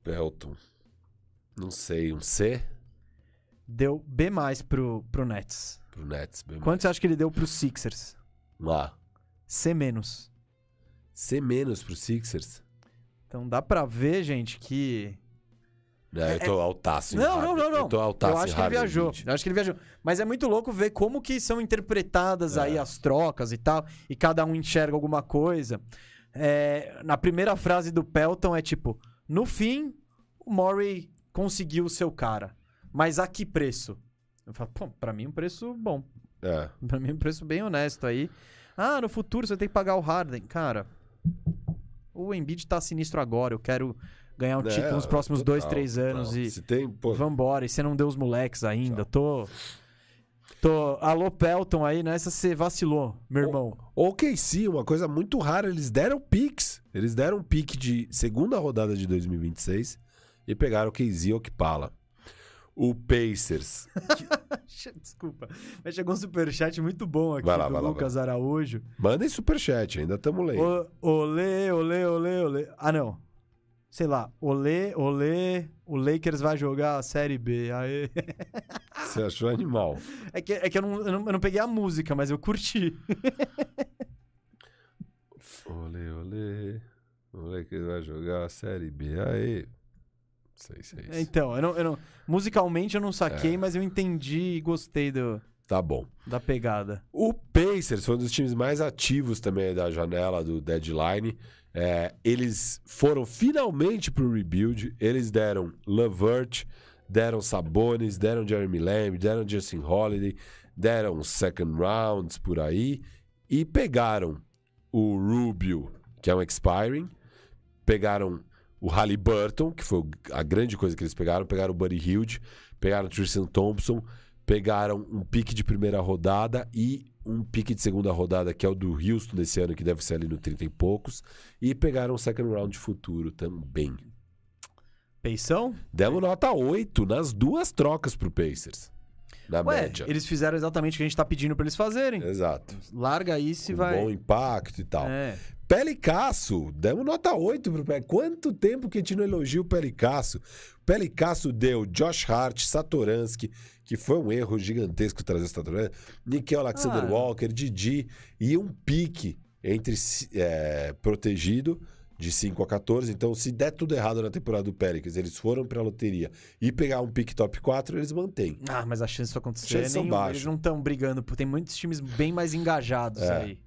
B: Pelton. Não sei, um C
A: Deu B mais pro, pro Nets.
B: pro Nets. bem
A: Quanto você acha que ele deu pros Sixers?
B: mais. Um A.
A: C menos.
B: C menos pro Sixers.
A: Então dá pra ver, gente, que.
B: É, eu tô altaço em
A: Não, não, não, não.
B: Eu tô altaço
A: Eu acho que ele viajou. Eu acho que ele viajou. Mas é muito louco ver como que são interpretadas
B: É.
A: aí as trocas e tal. E cada um enxerga alguma coisa. É, na primeira frase do Pelton é tipo: No fim, o Murray conseguiu o seu cara. Mas a que preço? Eu falo, pô, pra mim um preço bom.
B: É.
A: Pra mim um preço bem honesto aí. Ah, no futuro você tem que pagar o Harden. Cara, o Embiid tá sinistro agora. Eu quero ganhar um
B: É,
A: título nos próximos dois,
B: total,
A: três anos
B: total.
A: e...
B: Se tem, pô,
A: Vambora, e você não deu os moleques ainda. Tô. Tô. Alô, Pelton aí, nessa você vacilou, meu irmão.
B: O KC, uma coisa muito rara, eles deram picks. Eles deram um pick de segunda rodada de 2026 e pegaram o KZ Okpala. O Pacers.
A: Desculpa. Mas chegou um superchat muito bom aqui
B: Vai lá,
A: do
B: vai lá,
A: Lucas Araújo.
B: Mandem superchat, ainda estamos lendo.
A: Olê, olê, olê, olê. Ah, não. Sei lá. Olê, olê. O Lakers vai jogar a Série B. Aê.
B: Você achou animal.
A: É que, é que eu, não, eu, não, eu não peguei a música, mas eu curti.
B: Olê, olê. O Lakers vai jogar a Série B. Aê. Sei, sei. sei.
A: Então, eu não, eu não- musicalmente eu não saquei,
B: É.
A: mas eu entendi e gostei do,
B: Tá bom.
A: da pegada.
B: O Pacers foi um dos times mais ativos também da janela do deadline. É, eles foram finalmente pro rebuild. Eles deram Lavert, deram Sabonis, deram Jeremy Lamb, deram Justin Holiday, deram second rounds por aí e pegaram o Rubio, que é um expiring, pegaram o Halliburton, que foi a grande coisa que eles pegaram, pegaram o Buddy Hilde, pegaram o Tristan Thompson, pegaram um pique de primeira rodada e um pique de segunda rodada, que é o do Houston desse ano, que deve ser ali no 30 e poucos, e pegaram um second round de futuro também.
A: Peição?
B: Demos nota 8 nas duas trocas pro Pacers. na
A: Ué,
B: média.
A: eles fizeram exatamente o que a gente tá pedindo pra eles fazerem.
B: Exato.
A: Larga isso e
B: Com
A: vai.
B: bom impacto e tal.
A: É.
B: Pelicasso, demos nota 8 pro Pé. Quanto tempo que a gente não elogia o Pelicasso? Pelicasso deu Josh Hart, Satoransky, que foi um erro gigantesco trazer o Satoransky, Nickel Alexander
A: Ah.
B: Walker, Didi e um pique entre é, protegido de 5 a 14. Então, se der tudo errado na temporada do Pelicans, eles foram pra loteria e pegar um pique top 4, eles mantêm.
A: Ah, mas a chance disso acontecer
B: Chances são
A: nem-
B: baixas.
A: Eles não estão brigando, porque tem muitos times bem mais engajados
B: É.
A: aí.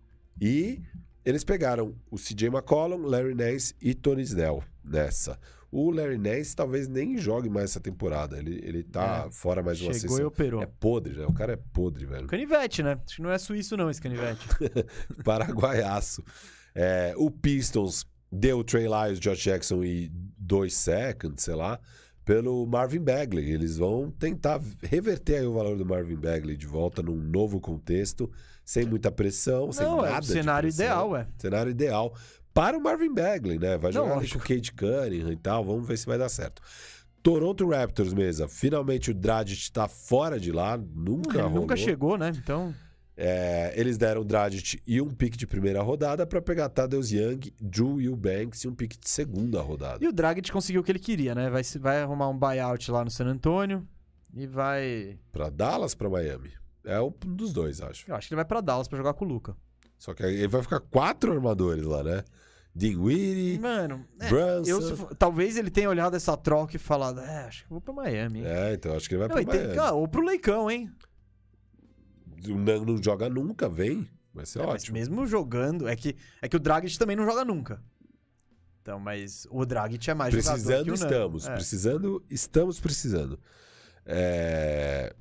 B: E eles pegaram o CJ McCollum, Larry Nance e Tony Snell nessa. O Larry Nance talvez nem jogue mais essa temporada. Ele, ele tá
A: É.
B: fora mais uma
A: Chegou e
B: sessão.
A: operou.
B: É podre, né? O cara é podre, velho.
A: Canivete, né? Acho que não é suíço, não, esse canivete.
B: Paraguaiaço. É, o Pistons deu o Trey Lyles, Josh Jackson e dois seconds, sei lá, pelo Marvin Bagley. Eles vão tentar reverter o valor do Marvin Bagley de volta num novo contexto, sem muita pressão, sem
A: não,
B: nada
A: é o cenário
B: pressão.
A: ideal, é.
B: Cenário ideal para o Marvin Bagley, né? Vai
A: Não,
B: jogar
A: lógico.
B: com o Kate Cunningham e tal. Vamos ver se vai dar certo. Toronto Raptors, mesa. Finalmente o Dragic tá fora de lá. Nunca
A: Ele
B: rolou.
A: nunca chegou, né? Então.
B: É, eles deram o Dragic e um pique de primeira rodada para pegar Tadeusz Young, Drew Eubanks e um pique de segunda rodada.
A: E o Dragic conseguiu o que ele queria, né? Vai, vai arrumar um buyout lá no San Antônio e vai.
B: Para Dallas, para Miami. É um dos dois, acho.
A: Eu acho que ele vai pra Dallas pra jogar com o Luca.
B: Só que aí ele vai ficar quatro armadores lá, né? Dinwiddie,
A: Mano, é,
B: Brunson.
A: eu, for- talvez ele tenha olhado essa troca e falado, é, acho que vou pra Miami. hein?"
B: É, então acho que ele vai
A: Não, tem-
B: Miami.
A: ah, ou pro Leicão, hein?
B: Não, não joga nunca, vem. Vai ser
A: É,
B: ótimo.
A: mesmo jogando, é que, é que o Dragic também não joga nunca. Então, mas o Dragic é mais jogador
B: Precisando
A: que o Nando.
B: estamos.
A: É.
B: Precisando, estamos precisando. É,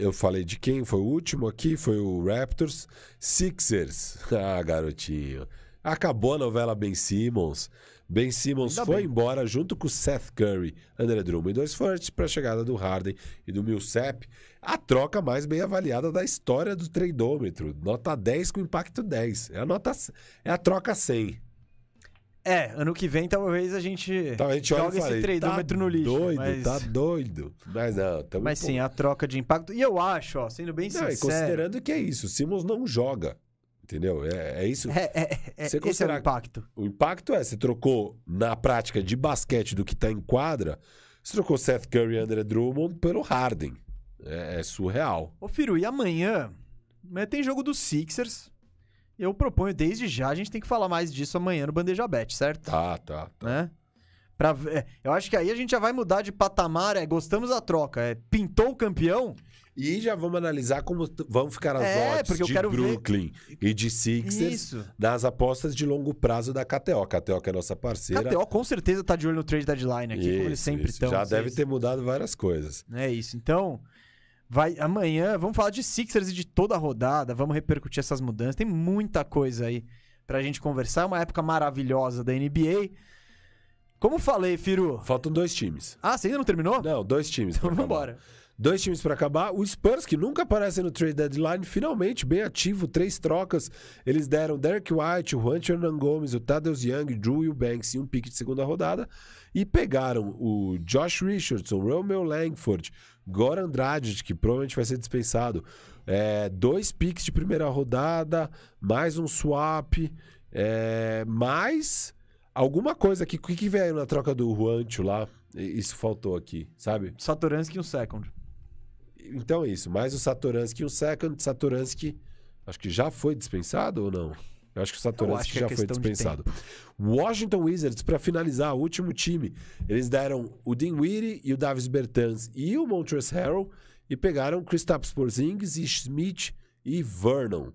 B: Eu falei de quem foi o último aqui, foi o Raptors. Sixers. Ah, garotinho. Acabou a novela Ben Simmons. Ben Simmons
A: Ainda
B: foi
A: bem.
B: embora junto com Seth Curry, André Drummond e dois fortes para a chegada do Harden e do Millsap. A troca mais bem avaliada da história do tradômetro. Nota 10 com impacto 10. É a, nota, é a troca 100.
A: É, ano que vem talvez a gente,
B: Então a gente
A: joga esse tradômetro
B: tá
A: no lixo.
B: doido,
A: mas,
B: tá doido. Mas não, tamo
A: mas
B: pô-
A: sim, a troca de impacto. E eu acho, ó, sendo bem
B: Não,
A: sincero...
B: considerando que é isso, o Simmons não joga. Entendeu? É, é isso.
A: É, é, é,
B: Você
A: esse é o impacto.
B: O impacto é, você trocou na prática de basquete do que tá em quadra, você trocou Seth Curry e André Drummond pelo Harden. É, é surreal.
A: Ô, Firu, e amanhã? Amanhã tem jogo dos Sixers. Eu proponho desde já, a gente tem que falar mais disso amanhã no Bandeja Bet, certo?
B: Tá, tá. tá.
A: Né? Pra, é, eu acho que aí a gente já vai mudar de patamar, é gostamos da troca, é pintou o campeão,
B: E já vamos analisar como vão ficar as
A: É,
B: odds
A: porque eu
B: de
A: quero ver-
B: Brooklyn e de Sixers
A: isso.
B: nas apostas de longo prazo da KTO. KTO que é a nossa parceira.
A: KTO com certeza tá de olho no trade deadline aqui, como eles
B: Isso,
A: sempre
B: isso.
A: estão.
B: Já deve ter mudado várias coisas.
A: É isso. Então, vai amanhã, vamos falar de Sixers e de toda a rodada, vamos repercutir essas mudanças. Tem muita coisa aí pra gente conversar. É uma época maravilhosa da NBA. Como falei, Firu.
B: Faltam dois times.
A: Ah, você ainda não terminou?
B: Não, dois times.
A: então
B: acabar.
A: vambora.
B: Dois times pra acabar. O Spurs, que nunca aparece no trade deadline, finalmente bem ativo, três trocas. Eles deram Derek White, o Juan Hernan Gomes, o Tadeusz Young, Drew Eubanks e um pique de segunda rodada. E pegaram o Josh Richardson, Romeo Langford, Goran Dragic, que provavelmente vai ser dispensado. É, dois piques de primeira rodada, mais um swap, é, mais alguma coisa aqui. O que, que veio na troca do Juancho lá? Isso faltou aqui, sabe?
A: Satoransky e um second.
B: Então é isso. Mais o Satoransky e o second. Satoransky, acho que já foi dispensado ou não? Eu acho que o Satoransky
A: é
B: já foi dispensado. Washington Wizards, para finalizar, o último time, eles deram o Dinwiddie e o Davis Bertans e o Montrezl Harrell e pegaram Kristaps Porzingis e Smith e Vernon.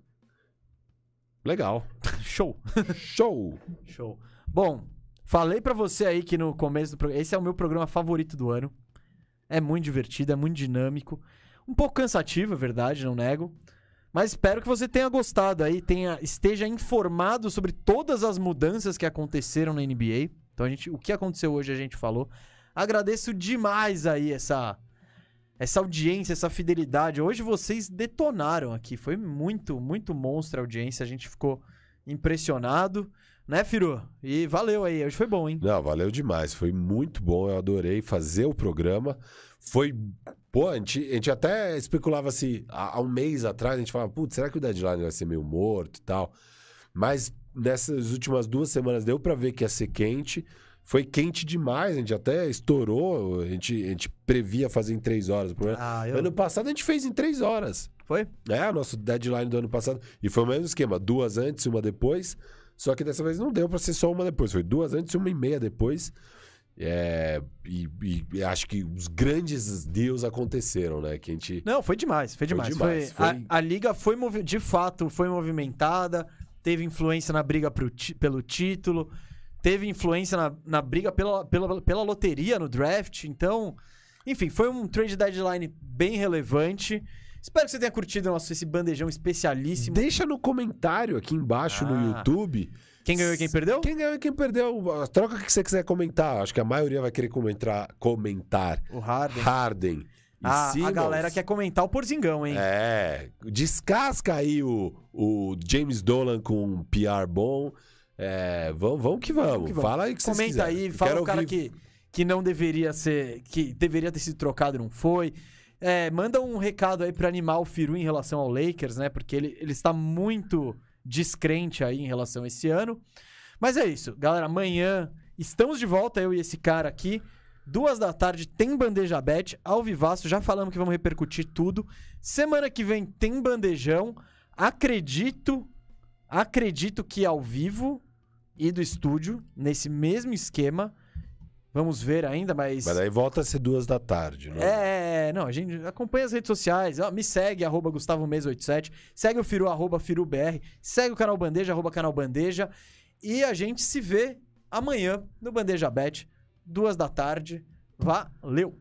B: Legal.
A: Show.
B: Show.
A: Show. Bom, falei pra você aí que no começo do programa. Esse é o meu programa favorito do ano. É muito divertido, é muito dinâmico. Um pouco cansativo, é verdade, não nego. Mas espero que você tenha gostado aí, tenha, esteja informado sobre todas as mudanças que aconteceram na NBA. Então, a gente, o que aconteceu hoje a gente falou. Agradeço demais aí essa, essa audiência, essa fidelidade. Hoje vocês detonaram aqui. Foi muito, muito monstro a audiência. A gente ficou impressionado. Né, Firu? E valeu aí. Hoje foi bom, hein?
B: Não, valeu demais. Foi muito bom. Eu adorei fazer o programa. Foi Pô, a gente, a gente até especulava se há, há um mês atrás a gente falava, putz, será que o deadline vai ser meio morto e tal? Mas nessas últimas duas semanas deu pra ver que ia ser quente. Foi quente demais, a gente até estourou, a gente, a gente previa fazer em três horas. O problema-
A: Ah, eu...
B: Ano passado a gente fez em três horas.
A: Foi?
B: É, o nosso deadline do ano passado. E foi o mesmo esquema: duas antes e uma depois. Só que dessa vez não deu pra ser só uma depois. Foi duas antes e uma e meia depois. É, e, e acho que os grandes deals aconteceram, né? Que a gente.
A: Não, foi demais, foi demais.
B: demais,
A: Foi-
B: foi-
A: A, a liga foi movi- de fato foi movimentada, teve influência na briga pro pelo título, teve influência na, na briga pela, pela, pela loteria no draft. Então, enfim, foi um trade deadline bem relevante. Espero que você tenha curtido nosso, esse bandejão especialíssimo.
B: Deixa no comentário aqui embaixo no
A: Ah.
B: YouTube.
A: Quem ganhou e quem perdeu?
B: Quem ganhou e quem perdeu. A troca que você quiser comentar. Acho que a maioria vai querer comentar, comentar
A: O Harden.
B: Harden.
A: A, a galera quer comentar o Porzingão, hein?
B: É, descasca aí o, o James Dolan com um PR bom. É, vamos, vamos que vamos.
A: que vamos.
B: Fala aí o que vocês
A: Comenta aí, fala
B: quero
A: o cara
B: ouvir-
A: que, que não deveria ser. que deveria ter sido trocado e não foi. É, manda um recado aí pra animar o Firu em relação ao Lakers, né? Porque ele, ele está muito descrente aí em relação a esse ano. Mas é isso, galera. Amanhã estamos de volta, eu e esse cara aqui. Duas da tarde tem bandeja bet ao vivaço. Já falamos que vamos repercutir tudo. Semana que vem tem bandejão. Acredito, acredito que ao vivo e do estúdio, nesse mesmo esquema. Vamos ver ainda, mas.
B: Mas aí volta a ser duas da tarde, né?
A: É, não, a gente acompanha as redes sociais. ó, me segue, arroba Gustavo Mesa 87 Segue o Firu, arroba FiruBR. Segue o canal Bandeja, arroba canal Bandeja. E a gente se vê amanhã no Bandeja Bet, duas da tarde. Valeu!